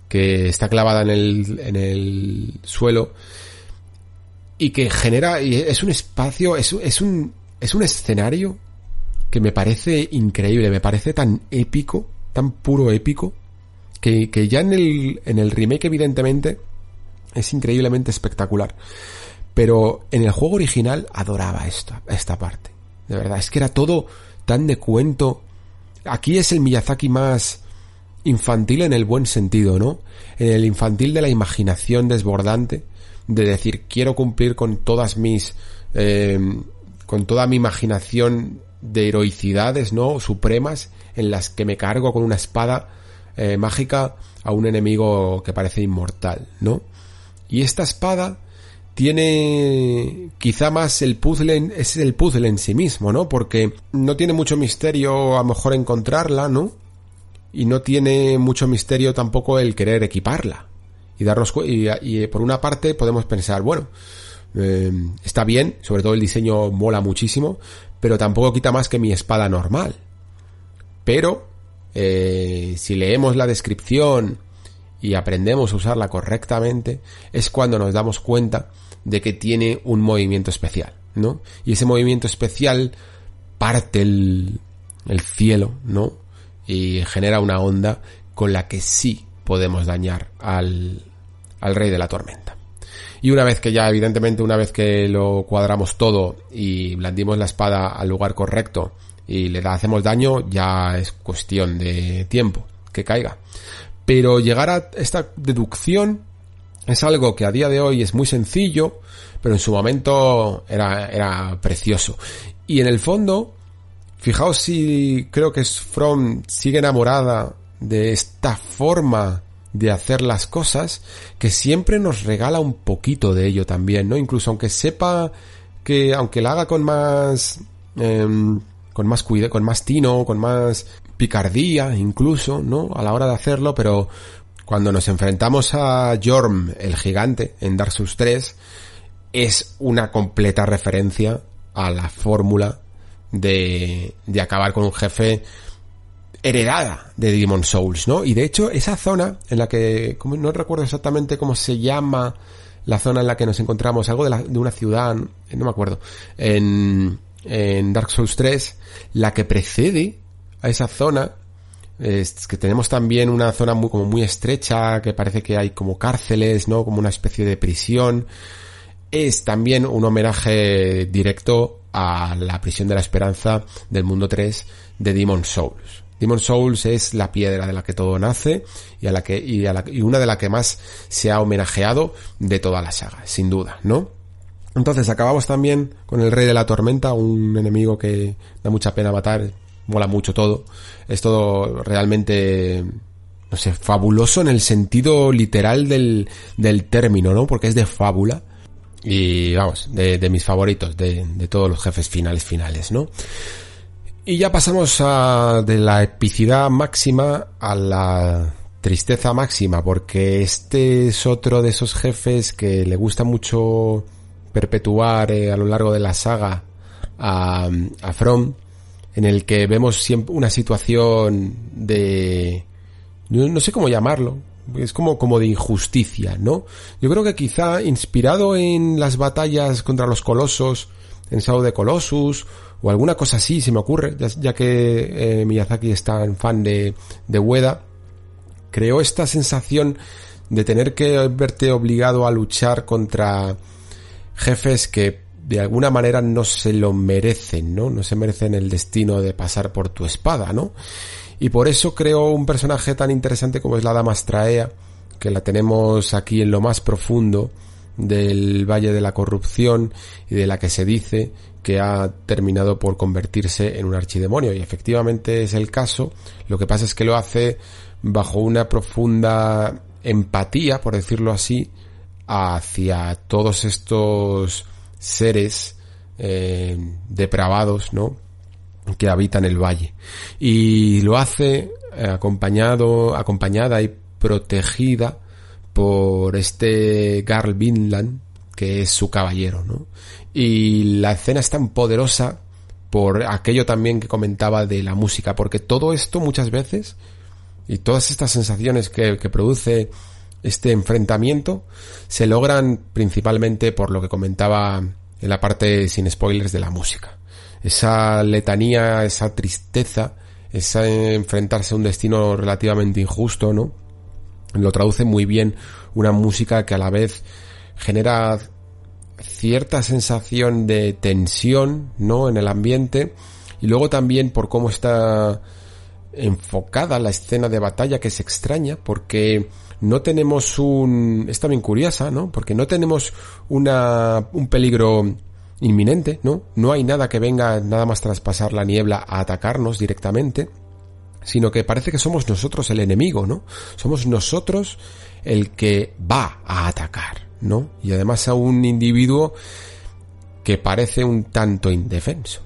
que está clavada en el, en el suelo y que genera, y es un espacio, es, es un, es un escenario que me parece increíble, me parece tan épico, tan puro épico, que, que ya en el, en el remake evidentemente es increíblemente espectacular. Pero en el juego original adoraba esta, esta parte. De verdad, es que era todo tan de cuento. Aquí es el Miyazaki más infantil en el buen sentido, ¿no? En el infantil de la imaginación desbordante, de decir, quiero cumplir con todas mis, eh, con toda mi imaginación de heroicidades, ¿no? Supremas, en las que me cargo con una espada eh, mágica a un enemigo que parece inmortal, ¿no? Y esta espada tiene quizá más el puzzle, es el puzzle en sí mismo, ¿no? Porque no tiene mucho misterio a lo mejor encontrarla, ¿no? Y no tiene mucho misterio tampoco el querer equiparla. Y darnos y, y por una parte podemos pensar, bueno, eh, está bien, sobre todo el diseño mola muchísimo, pero tampoco quita más que mi espada normal. Pero, eh, si leemos la descripción y aprendemos a usarla correctamente, es cuando nos damos cuenta de que tiene un movimiento especial, ¿no? Y ese movimiento especial parte el, el cielo, ¿no? Y genera una onda con la que sí podemos dañar al, al rey de la tormenta. Y una vez que ya, evidentemente, una vez que lo cuadramos todo y blandimos la espada al lugar correcto y le hacemos daño, ya es cuestión de tiempo que caiga. Pero llegar a esta deducción es algo que a día de hoy es muy sencillo, pero en su momento era, era precioso. Y en el fondo, fijaos si creo que From sigue enamorada de esta forma de hacer las cosas que siempre nos regala un poquito de ello también, ¿no? Incluso aunque sepa que, aunque la haga con más, em, con más cuidado, con más tino, con más picardía incluso, ¿no? A la hora de hacerlo, pero cuando nos enfrentamos a Jorm, el gigante, en Dark Souls 3, es una completa referencia a la fórmula de, de acabar con un jefe heredada de Demon Souls, ¿no? Y de hecho, esa zona en la que, no recuerdo exactamente cómo se llama la zona en la que nos encontramos, algo de, de una ciudad, no me acuerdo, en, en Dark Souls 3, la que precede a esa zona, es que tenemos también una zona muy, como muy estrecha, que parece que hay como cárceles, ¿no? Como una especie de prisión. Es también un homenaje directo a la prisión de la esperanza del mundo 3 de Demon Souls. Demon Souls es la piedra de la que todo nace y a la que y, a la, y una de las que más se ha homenajeado de toda la saga, sin duda, ¿no? Entonces acabamos también con el Rey de la Tormenta, un enemigo que da mucha pena matar, mola mucho todo, es todo realmente no sé, fabuloso en el sentido literal del, del término, ¿no? Porque es de fábula. Y vamos, de, mis favoritos, de, de todos los jefes finales finales, ¿no? Y ya pasamos a, de la epicidad máxima a la tristeza máxima, porque este es otro de esos jefes que le gusta mucho perpetuar eh, a lo largo de la saga a, a From, en el que vemos siempre una situación de... No sé cómo llamarlo, es como, como de injusticia, ¿no? Yo creo que quizá inspirado en las batallas contra los colosos, en Sao de Colossus, o alguna cosa así se me ocurre, ya, que eh, Miyazaki es tan fan de, de Ueda, creó esta sensación de tener que verte obligado a luchar contra jefes que de alguna manera no se lo merecen, ¿no? No se merecen el destino de pasar por tu espada, ¿no? Y por eso creó un personaje tan interesante como es la Dama Straea, que la tenemos aquí en lo más profundo del Valle de la Corrupción y de la que se dice que ha terminado por convertirse en un archidemonio. Y efectivamente es el caso. Lo que pasa es que lo hace bajo una profunda empatía, por decirlo así, hacia todos estos seres eh, depravados, ¿no? Que habitan el valle. Y lo hace eh, acompañado, acompañada y protegida por este Garl Vinland, que es su caballero, ¿no? Y la escena es tan poderosa por aquello también que comentaba de la música, porque todo esto muchas veces y todas estas sensaciones que, que produce este enfrentamiento se logran principalmente por lo que comentaba en la parte sin spoilers de la música. Esa letanía, esa tristeza, esa enfrentarse a un destino relativamente injusto, ¿no? Lo traduce muy bien una música que a la vez genera cierta sensación de tensión, ¿no? En el ambiente y luego también por cómo está enfocada la escena de batalla que es extraña porque no tenemos un es también curiosa, ¿no? Porque no tenemos una un peligro inminente, ¿no? No hay nada que venga nada más traspasar la niebla a atacarnos directamente, sino que parece que somos nosotros el enemigo, ¿no? Somos nosotros el que va a atacar, ¿no? Y además a un individuo que parece un tanto indefenso.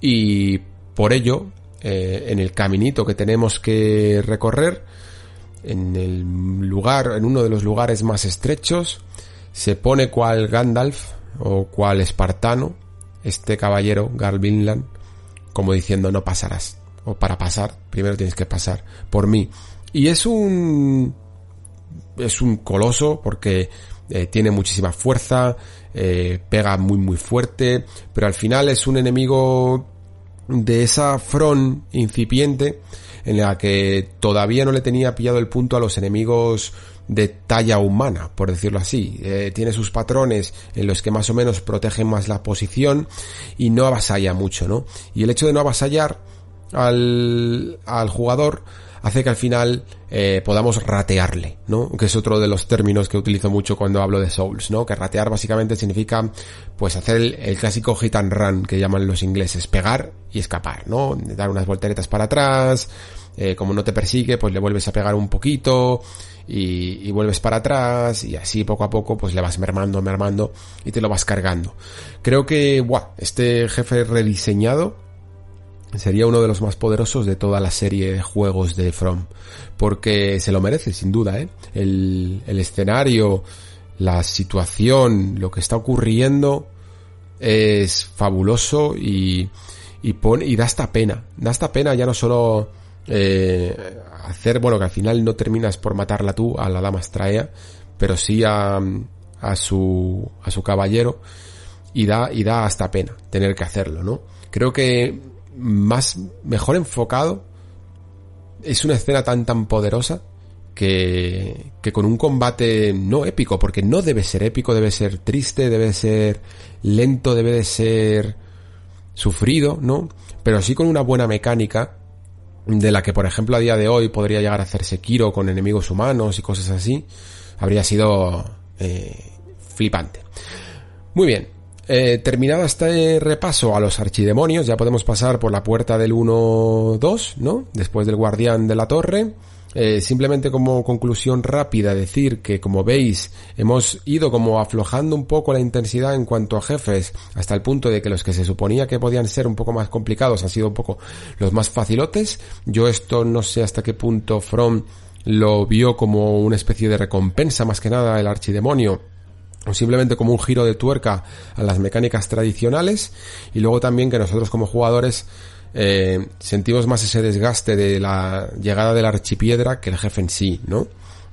Y por ello eh, en el caminito que tenemos que recorrer, en el lugar, en uno de los lugares más estrechos, se pone cual Gandalf o cual espartano, este caballero, Garvinland, como diciendo no pasarás. O para pasar, primero tienes que pasar por mí. Y es un, es un coloso porque eh, tiene muchísima fuerza, eh, pega muy muy fuerte, pero al final es un enemigo de esa front incipiente en la que todavía no le tenía pillado el punto a los enemigos de talla humana, por decirlo así. Eh, tiene sus patrones en los que más o menos protegen más la posición y no avasalla mucho, ¿no? Y el hecho de no avasallar al, al jugador hace que al final eh, podamos ratearle, ¿no? Que es otro de los términos que utilizo mucho cuando hablo de Souls, ¿no? Que ratear básicamente significa, pues, hacer el, clásico hit and run que llaman los ingleses, pegar y escapar, ¿no? Dar unas volteretas para atrás, eh, como no te persigue, pues le vuelves a pegar un poquito y, y, vuelves para atrás y así poco a poco pues le vas mermando, mermando y te lo vas cargando. Creo que, buah, este jefe rediseñado sería uno de los más poderosos de toda la serie de juegos de From. Porque se lo merece, sin duda, ¿eh? El, el escenario, la situación, lo que está ocurriendo es fabuloso y, y, pone, y da esta pena. Da esta pena ya no solo eh, hacer, bueno, que al final no terminas por matarla tú a la dama Straea, pero sí a, a su, a su caballero y da, y da hasta pena tener que hacerlo, ¿no? Creo que más, mejor enfocado. Es una escena tan tan poderosa que, que con un combate no épico, porque no debe ser épico, debe ser triste, debe ser lento, debe de ser sufrido, ¿no? Pero sí con una buena mecánica, de la que por ejemplo a día de hoy podría llegar a hacerse Kiro con enemigos humanos y cosas así, habría sido eh, flipante. Muy bien, eh, terminado este repaso a los archidemonios, ya podemos pasar por la puerta del 1-2, ¿no? Después del guardián de la torre. Eh, simplemente como conclusión rápida decir que como veis hemos ido como aflojando un poco la intensidad en cuanto a jefes hasta el punto de que los que se suponía que podían ser un poco más complicados han sido un poco los más facilotes. Yo esto no sé hasta qué punto From lo vio como una especie de recompensa más que nada el archidemonio o simplemente como un giro de tuerca a las mecánicas tradicionales y luego también que nosotros como jugadores eh, sentimos más ese desgaste de la llegada de la archipiedra que el jefe en sí, ¿no?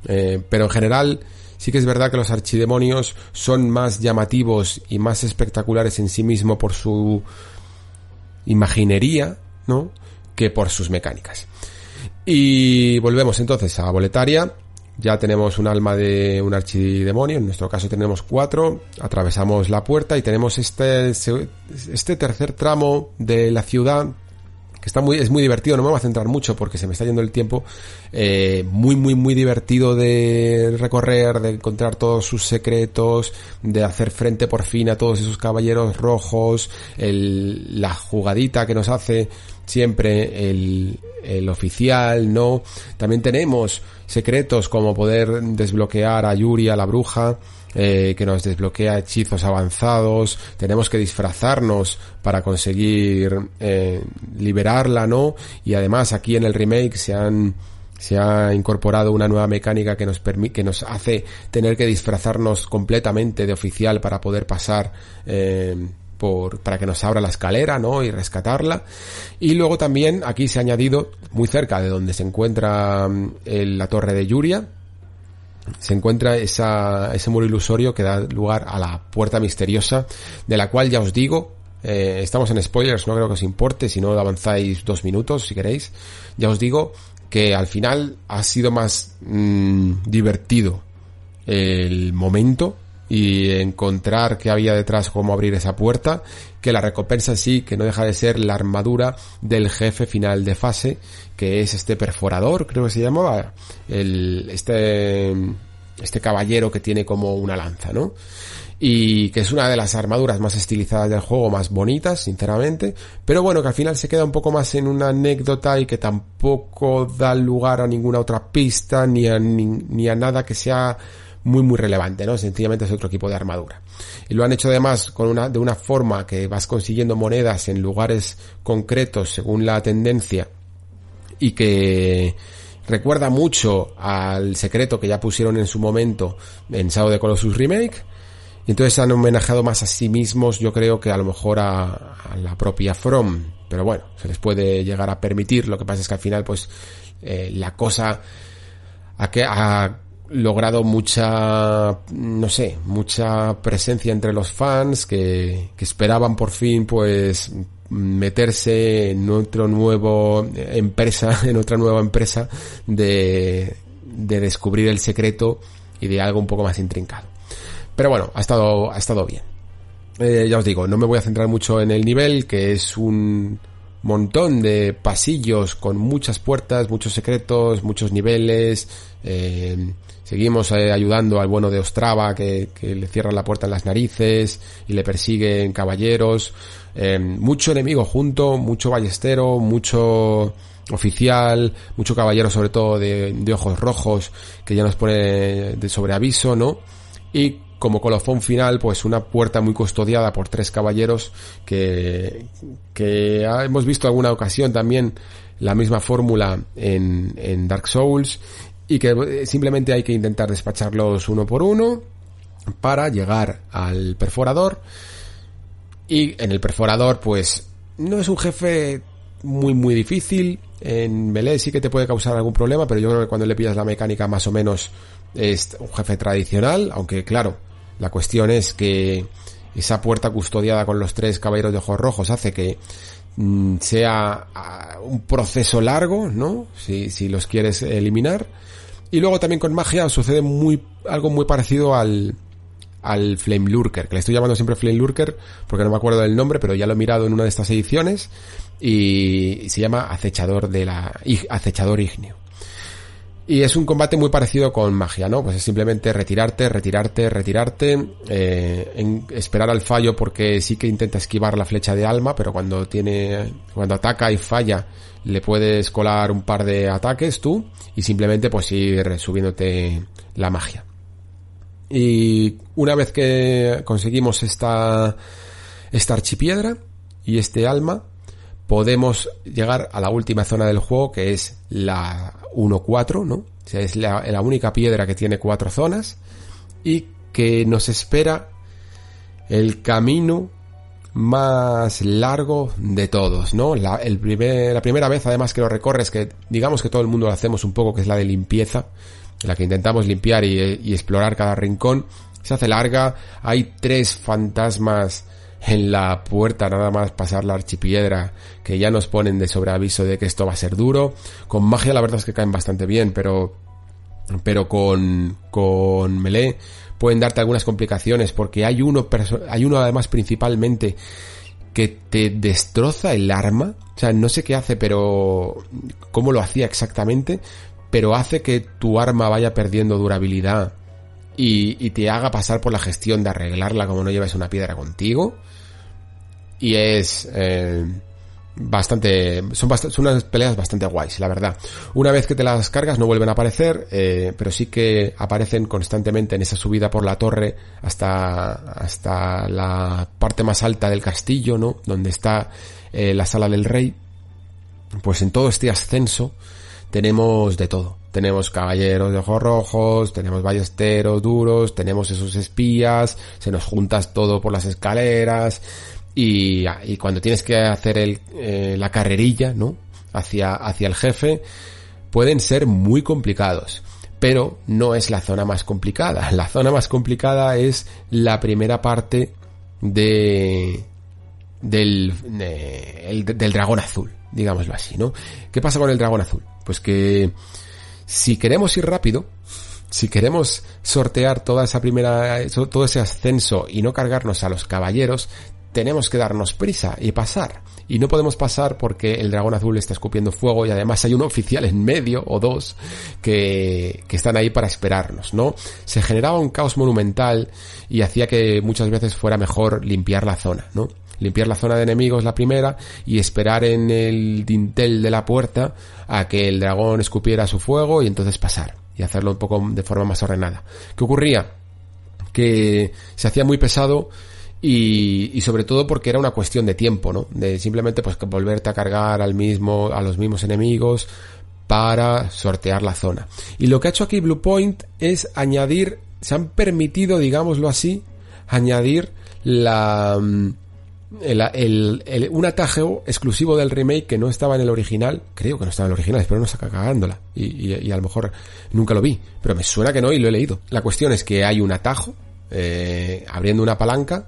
Eh, pero en general sí que es verdad que los archidemonios son más llamativos y más espectaculares en sí mismo por su imaginería, ¿no? Que por sus mecánicas. Y volvemos entonces a Boletaria ya tenemos un alma de un archidemonio, en nuestro caso tenemos cuatro, atravesamos la puerta y tenemos este, este tercer tramo de la ciudad que está muy, es muy divertido, no me voy a centrar mucho porque se me está yendo el tiempo, eh, muy, muy, muy divertido de recorrer, de encontrar todos sus secretos, de hacer frente por fin a todos esos caballeros rojos, el, la jugadita que nos hace siempre el, el oficial, ¿no? También tenemos secretos como poder desbloquear a Yuri, a la bruja, eh, que nos desbloquea hechizos avanzados, tenemos que disfrazarnos para conseguir eh, liberarla, ¿no? Y además aquí en el remake se han se ha incorporado una nueva mecánica que nos permite, que nos hace tener que disfrazarnos completamente de oficial para poder pasar eh, por, para que nos abra la escalera, ¿no? Y rescatarla. Y luego también aquí se ha añadido, muy cerca de donde se encuentra mm, la torre de Yuria, se encuentra esa, ese muro ilusorio que da lugar a la puerta misteriosa, de la cual ya os digo, eh, estamos en spoilers, no creo que os importe, si no avanzáis dos minutos, si queréis, ya os digo que al final ha sido más mm, divertido el momento y encontrar qué había detrás, cómo abrir esa puerta, que la recompensa sí, que no deja de ser la armadura del jefe final de fase, que es este perforador, creo que se llamaba, el, este, este caballero que tiene como una lanza, ¿no? y que es una de las armaduras más estilizadas del juego, más bonitas, sinceramente, pero bueno, que al final se queda un poco más en una anécdota y que tampoco da lugar a ninguna otra pista ni a, ni, a nada que sea muy muy relevante, ¿no? Sencillamente es otro tipo de armadura. Y lo han hecho además con una, de una forma que vas consiguiendo monedas en lugares concretos según la tendencia y que recuerda mucho al secreto que ya pusieron en su momento en Shadow de Colossus Remake y entonces han homenajado más a sí mismos, yo creo que a lo mejor a, la propia From. Pero bueno, se les puede llegar a permitir. Lo que pasa es que al final, pues, eh, la cosa ha, que, ha logrado mucha, no sé, mucha presencia entre los fans que, que esperaban por fin, pues, meterse en otro nuevo empresa, en otra nueva empresa de, de descubrir el secreto y de algo un poco más intrincado. Pero bueno, ha estado, ha estado bien. Eh, ya os digo, no me voy a centrar mucho en el nivel, que es un montón de pasillos con muchas puertas, muchos secretos, muchos niveles. Eh, seguimos eh, ayudando al bueno de Ostrava que, le cierra la puerta en las narices y le persiguen caballeros. mucho enemigo junto, mucho ballestero, mucho oficial, mucho caballero sobre todo de, de ojos rojos que ya nos pone de sobreaviso, ¿no? Y como colofón final, pues una puerta muy custodiada por tres caballeros que, que hemos visto alguna ocasión también la misma fórmula en Dark Souls y que eh, simplemente hay que intentar despacharlos uno por uno para llegar al perforador y en el perforador pues no es un jefe muy muy difícil en melee sí que te puede causar algún problema pero yo creo que cuando le pillas la mecánica más o menos es un jefe tradicional aunque claro la cuestión es que esa puerta custodiada con los tres caballeros de ojos rojos hace que mm, sea ah, un proceso largo, ¿no? Si, si los quieres eliminar. Y luego también con magia sucede muy, algo muy parecido al, al Flame Lurker, que le estoy llamando siempre Flame Lurker porque no me acuerdo del nombre, pero ya lo he mirado en una de estas ediciones y se llama Acechador de la, Acechador Igneo. Y es un combate muy parecido con magia, ¿no? Pues es simplemente retirarte, retirarte, retirarte, eh, en esperar al fallo porque sí que intenta esquivar la flecha de alma, pero cuando tiene, cuando ataca y falla, le puedes colar un par de ataques tú y simplemente pues ir subiéndote la magia. Y una vez que conseguimos esta, esta archipiedra y este alma, podemos llegar a la última zona del juego que es la 1-4, ¿no? O sea, es la, la, única piedra que tiene cuatro zonas y que nos espera el camino más largo de todos, ¿no? La, la primera vez además que lo recorres, que digamos que todo el mundo lo hacemos un poco, que es la de limpieza, la que intentamos limpiar y, y explorar cada rincón, se hace larga, hay tres fantasmas en la puerta nada más pasar la archipiedra que ya nos ponen de sobreaviso de que esto va a ser duro. Con magia la verdad es que caen bastante bien, pero pero con con melee pueden darte algunas complicaciones porque hay uno hay uno además principalmente que te destroza el arma, o sea, no sé qué hace, pero cómo lo hacía exactamente, pero hace que tu arma vaya perdiendo durabilidad y, te haga pasar por la gestión de arreglarla como no llevas una piedra contigo. Y es eh, bastante son, bastante, son unas peleas bastante guays la verdad. Una vez que te las cargas no vuelven a aparecer eh, pero sí que aparecen constantemente en esa subida por la torre hasta hasta la parte más alta del castillo no donde está eh, la sala del rey. Pues en todo este ascenso tenemos de todo. Tenemos caballeros de ojos rojos, tenemos ballesteros duros, tenemos esos espías, se nos juntas todo por las escaleras, y, cuando tienes que hacer el, eh, la carrerilla, ¿no? Hacia, hacia el jefe, pueden ser muy complicados. Pero no es la zona más complicada. La zona más complicada es la primera parte de, del, de, el, del dragón azul, digámoslo así, ¿no? ¿Qué pasa con el dragón azul? Pues que si queremos ir rápido, si queremos sortear toda esa primera, todo ese ascenso y no cargarnos a los caballeros, tenemos que darnos prisa y pasar. Y no podemos pasar porque el dragón azul está escupiendo fuego y además hay un oficial en medio o dos que, que están ahí para esperarnos, ¿no? Se generaba un caos monumental y hacía que muchas veces fuera mejor limpiar la zona, ¿no? limpiar la zona de enemigos la primera y esperar en el dintel de la puerta a que el dragón escupiera su fuego y entonces pasar y hacerlo un poco de forma más ordenada. ¿Qué ocurría? Que se hacía muy pesado y, y, sobre todo porque era una cuestión de tiempo, ¿no? De simplemente pues volverte a cargar al mismo, a los mismos enemigos para sortear la zona. Y lo que ha hecho aquí Bluepoint es añadir, se han permitido, digámoslo así, añadir la, mm, el, un atajo exclusivo del remake que no estaba en el original, creo que no estaba en el original, espero no saca cagándola, y, y, a lo mejor nunca lo vi, pero me suena que no y lo he leído. La cuestión es que hay un atajo, eh, abriendo una palanca,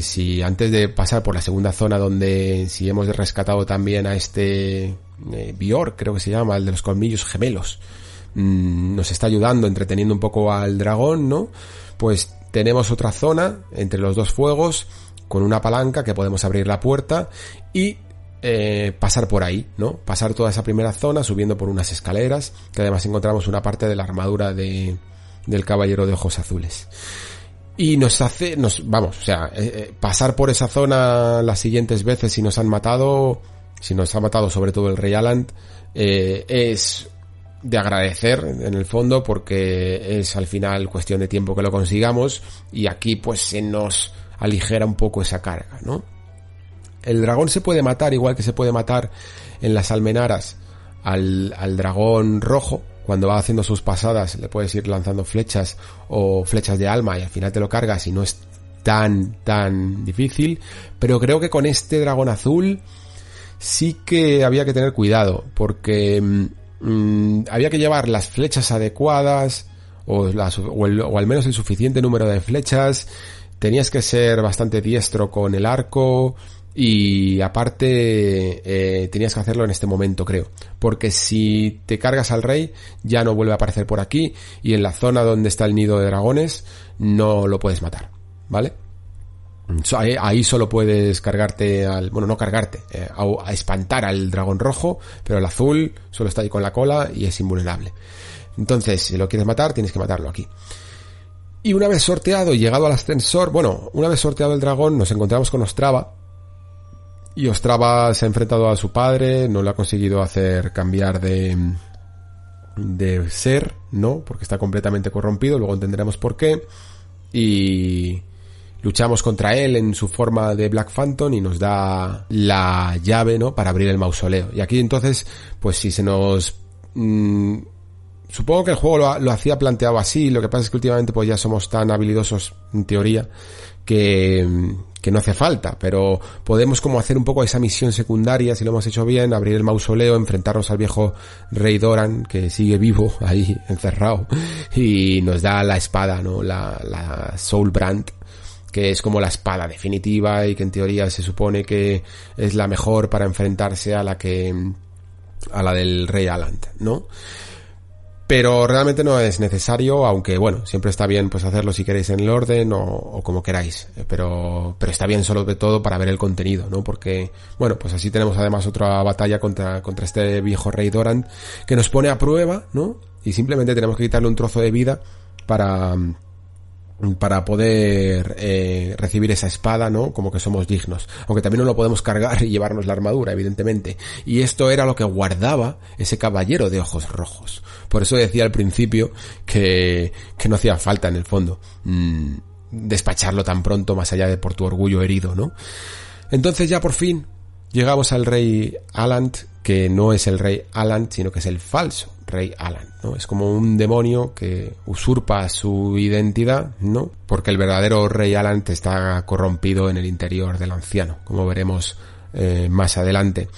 si antes de pasar por la segunda zona donde si hemos rescatado también a este eh, Bior, creo que se llama, el de los colmillos gemelos, mm, nos está ayudando, entreteniendo un poco al dragón, ¿no? Pues tenemos otra zona entre los dos fuegos con una palanca que podemos abrir la puerta y eh, pasar por ahí, ¿no? Pasar toda esa primera zona subiendo por unas escaleras, que además encontramos una parte de la armadura de, del caballero de ojos azules. Y nos hace, nos, vamos, o sea, eh, eh, pasar por esa zona las siguientes veces si nos han matado, si nos ha matado sobre todo el Rey Alan, es de agradecer en el fondo porque es al final cuestión de tiempo que lo consigamos y aquí pues se nos aligera un poco esa carga, ¿no? El dragón se puede matar igual que se puede matar en las almenaras al, al dragón rojo, cuando va haciendo sus pasadas le puedes ir lanzando flechas o flechas de alma y al final te lo cargas y no es tan tan difícil. Pero creo que con este dragón azul sí que había que tener cuidado porque mm, había que llevar las flechas adecuadas o al menos el suficiente número de flechas. Tenías que ser bastante diestro con el arco y aparte eh, tenías que hacerlo en este momento creo. Porque si te cargas al rey ya no vuelve a aparecer por aquí y en la zona donde está el nido de dragones no lo puedes matar vale ahí, solo puedes cargarte al bueno no cargarte eh, a, espantar al dragón rojo pero el azul solo está ahí con la cola y es invulnerable. Entonces si lo quieres matar tienes que matarlo aquí. Y una vez sorteado y llegado al ascensor, bueno, una vez sorteado el dragón, nos encontramos con Ostrava. Y Ostrava se ha enfrentado a su padre, no le ha conseguido hacer cambiar de, de ser, ¿no? Porque está completamente corrompido, luego entenderemos por qué. Y luchamos contra él en su forma de Black Phantom y nos da la llave, ¿no? Para abrir el mausoleo. Y aquí entonces, pues si se nos mm, supongo que el juego lo, hacía planteado así, lo que pasa es que últimamente pues ya somos tan habilidosos en teoría que, que no hace falta, pero podemos como hacer un poco esa misión secundaria, si lo hemos hecho bien, abrir el mausoleo, enfrentarnos al viejo rey Doran, que sigue vivo ahí, encerrado, y nos da la espada, ¿no? La, la Soul Brand, que es como la espada definitiva y que en teoría se supone que es la mejor para enfrentarse a la que, a la del rey Alant, ¿no? Pero realmente no es necesario, aunque bueno, siempre está bien pues hacerlo si queréis en el orden o, como queráis, pero, pero está bien solo de todo para ver el contenido, ¿no? Porque, bueno, pues así tenemos además otra batalla contra, contra este viejo rey Doran que nos pone a prueba, ¿no? Y simplemente tenemos que quitarle un trozo de vida para, para poder eh, recibir esa espada, ¿no? Como que somos dignos. Aunque también no lo podemos cargar y llevarnos la armadura, evidentemente. Y esto era lo que guardaba ese caballero de ojos rojos. Por eso decía al principio que, que no hacía falta en el fondo mm, despacharlo tan pronto más allá de por tu orgullo herido, ¿no? Entonces ya por fin llegamos al rey Alant, que no es el rey Alant, sino que es el falso rey Alan, ¿no? Es como un demonio que usurpa su identidad, ¿no? Porque el verdadero rey Alan está corrompido en el interior del anciano, como veremos eh, más adelante.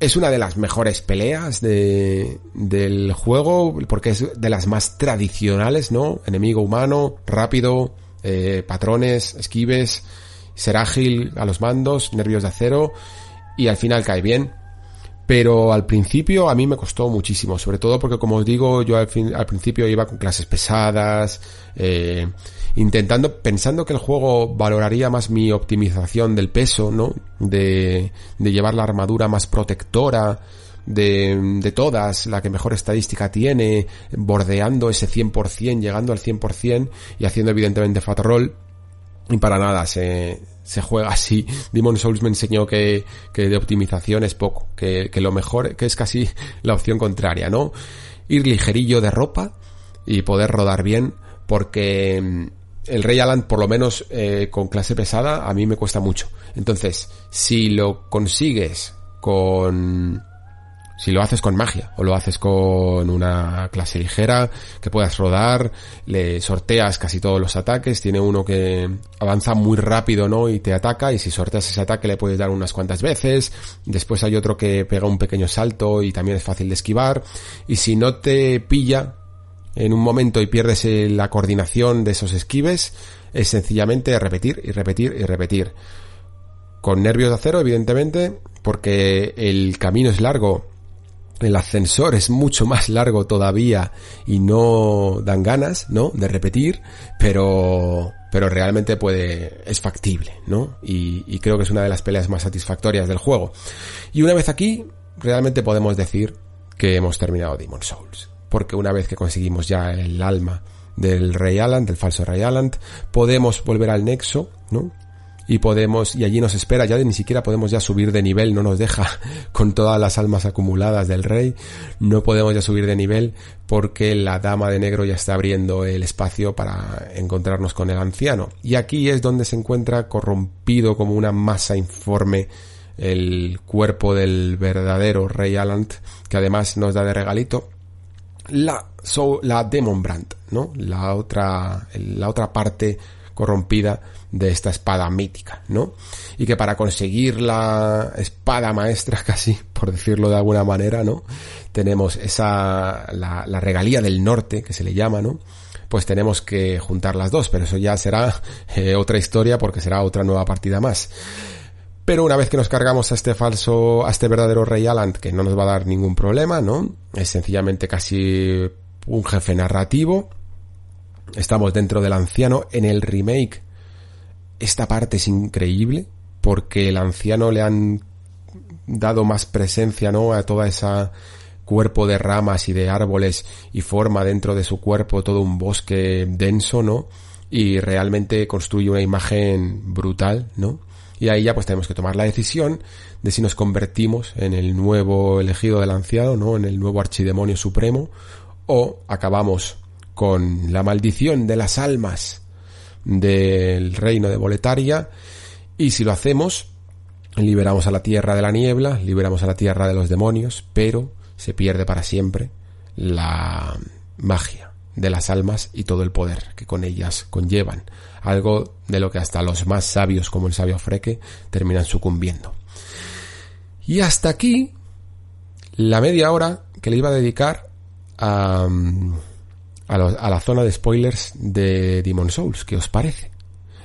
Es una de las mejores peleas de, del juego, porque es de las más tradicionales, ¿no? Enemigo humano, rápido, eh, patrones, esquives, ser ágil a los mandos, nervios de acero, y al final cae bien Pero al principio a mí me costó muchísimo, sobre todo porque como os digo, yo al, fin, al principio iba con clases pesadas, eh, intentando, pensando que el juego valoraría más mi optimización del peso, ¿no? De, de llevar la armadura más protectora, de, de, todas, la que mejor estadística tiene, bordeando ese 100%, llegando al 100% y haciendo evidentemente fat roll. Y para nada, se, se juega así. Demon Souls me enseñó que, que de optimización es poco, que, que lo mejor, que es casi la opción contraria, ¿no? Ir ligerillo de ropa y poder rodar bien, porque mm, el Rey Alan, por lo menos eh, con clase pesada, a mí me cuesta mucho. Entonces, si lo consigues con si lo haces con magia o lo haces con una clase ligera que puedas rodar, le sorteas casi todos los ataques, tiene uno que avanza muy rápido, ¿no? Y te ataca y si sorteas ese ataque le puedes dar unas cuantas veces, después hay otro que pega un pequeño salto y también es fácil de esquivar y si no te pilla en un momento y pierdes la coordinación de esos esquives, es sencillamente repetir y repetir y repetir. Con nervios de acero, evidentemente, porque el camino es largo el ascensor es mucho más largo todavía y no dan ganas, ¿no? De repetir, pero, pero realmente puede, es factible, ¿no? Y, creo que es una de las peleas más satisfactorias del juego. Y una vez aquí, realmente podemos decir que hemos terminado Demon Souls. Porque una vez que conseguimos ya el alma del Rey Alan, del falso Rey Alan, podemos volver al Nexo, ¿no? Y podemos, y allí nos espera, ya ni siquiera podemos ya subir de nivel, no nos deja con todas las almas acumuladas del rey, no podemos ya subir de nivel porque la dama de negro ya está abriendo el espacio para encontrarnos con el anciano. Y aquí es donde se encuentra corrompido como una masa informe el cuerpo del verdadero rey Alant, que además nos da de regalito la, la Demon Brand, ¿no? La otra, la otra parte corrompida de esta espada mítica, ¿no? Y que para conseguir la espada maestra, casi, por decirlo de alguna manera, ¿no? Tenemos esa, la, regalía del norte, que se le llama, ¿no? Pues tenemos que juntar las dos, pero eso ya será eh, otra historia porque será otra nueva partida más. Pero una vez que nos cargamos a este falso, a este verdadero Rey Aland, que no nos va a dar ningún problema, ¿no? Es sencillamente casi un jefe narrativo, Estamos dentro del anciano. En el remake, esta parte es increíble porque el anciano le han dado más presencia, ¿no? A toda esa cuerpo de ramas y de árboles y forma dentro de su cuerpo todo un bosque denso, ¿no? Y realmente construye una imagen brutal, ¿no? Y ahí ya pues tenemos que tomar la decisión de si nos convertimos en el nuevo elegido del anciano, ¿no? En el nuevo archidemonio supremo o acabamos con la maldición de las almas del reino de Boletaria y si lo hacemos liberamos a la tierra de la niebla, liberamos a la tierra de los demonios, pero se pierde para siempre la magia de las almas y todo el poder que con ellas conllevan, algo de lo que hasta los más sabios como el sabio Freque terminan sucumbiendo. Y hasta aquí la media hora que le iba a dedicar a, a, la zona de spoilers de Demon Souls. ¿Qué os parece?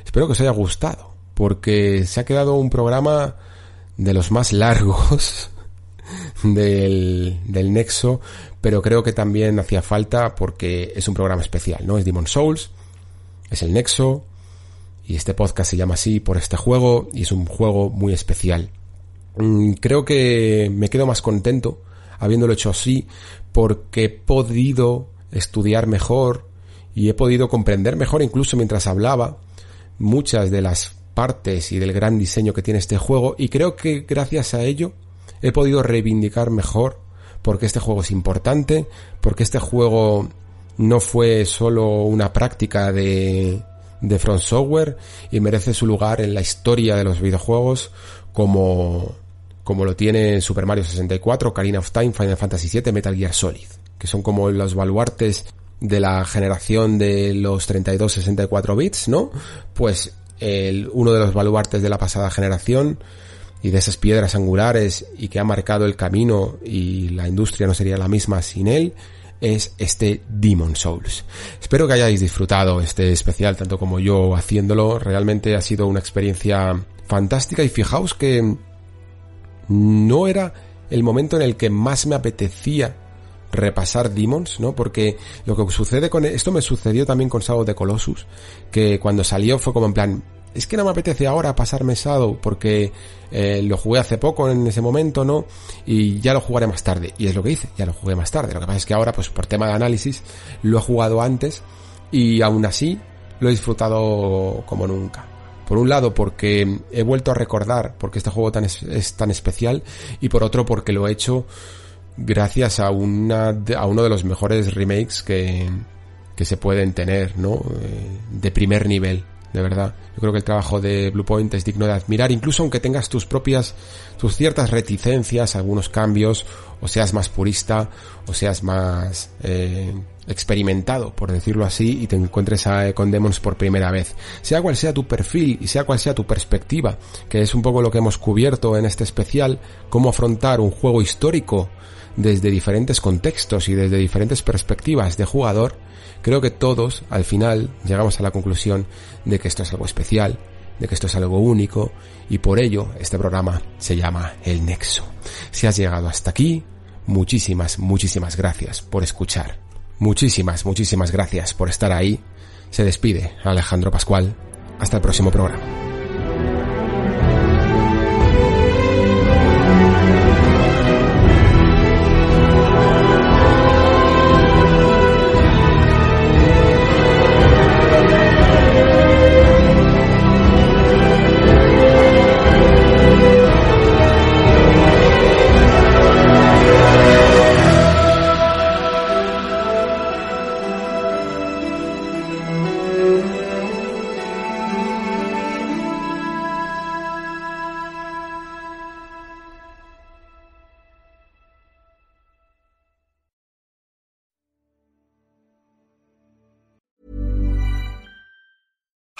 Espero que os haya gustado, porque se ha quedado un programa de los más largos del, del Nexo, pero creo que también hacía falta porque es un programa especial, ¿no? Es Demon Souls, es el Nexo, y este podcast se llama así por este juego, y es un juego muy especial. Mm, creo que me quedo más contento habiéndolo hecho así, porque he podido estudiar mejor y he podido comprender mejor incluso mientras hablaba muchas de las partes y del gran diseño que tiene este juego. Y creo que gracias a ello he podido reivindicar mejor porque este juego es importante, porque este juego no fue solo una práctica de, de Front Software y merece su lugar en la historia de los videojuegos como, como lo tiene Super Mario 64, Karina of Time, Final Fantasy VII, Metal Gear Solid que son como los baluartes de la generación de los 32-64 bits, ¿no? Pues el, uno de los baluartes de la pasada generación y de esas piedras angulares y que ha marcado el camino y la industria no sería la misma sin él, es este Demon Souls. Espero que hayáis disfrutado este especial tanto como yo haciéndolo. Realmente ha sido una experiencia fantástica y fijaos que no era el momento en el que más me apetecía repasar Demons, ¿no? Porque lo que sucede con esto me sucedió también con Shadow de Colossus, que cuando salió fue como en plan, es que no me apetece ahora pasarme Shadow porque eh, lo jugué hace poco en ese momento, ¿no? Y ya lo jugaré más tarde. Y es lo que hice, ya lo jugué más tarde. Lo que pasa es que ahora, pues por tema de análisis, lo he jugado antes y aún así lo he disfrutado como nunca. Por un lado porque he vuelto a recordar porque este juego tan es, tan especial y por otro porque lo he hecho gracias a una a uno de los mejores remakes que, que se pueden tener, ¿no? Eh, de primer nivel, de verdad. Yo creo que el trabajo de Bluepoint es digno de admirar, incluso aunque tengas tus propias, tus ciertas reticencias, algunos cambios, o seas más purista, o seas más eh, experimentado, por decirlo así, y te encuentres a, con Demons por primera vez. Sea cual sea tu perfil y sea cual sea tu perspectiva, que es un poco lo que hemos cubierto en este especial, cómo afrontar un juego histórico desde diferentes contextos y desde diferentes perspectivas de jugador, creo que todos al final llegamos a la conclusión de que esto es algo especial, de que esto es algo único y por ello este programa se llama El Nexo. Si has llegado hasta aquí, muchísimas, muchísimas gracias por escuchar. Muchísimas, muchísimas gracias por estar ahí. Se despide Alejandro Pascual. Hasta el próximo programa.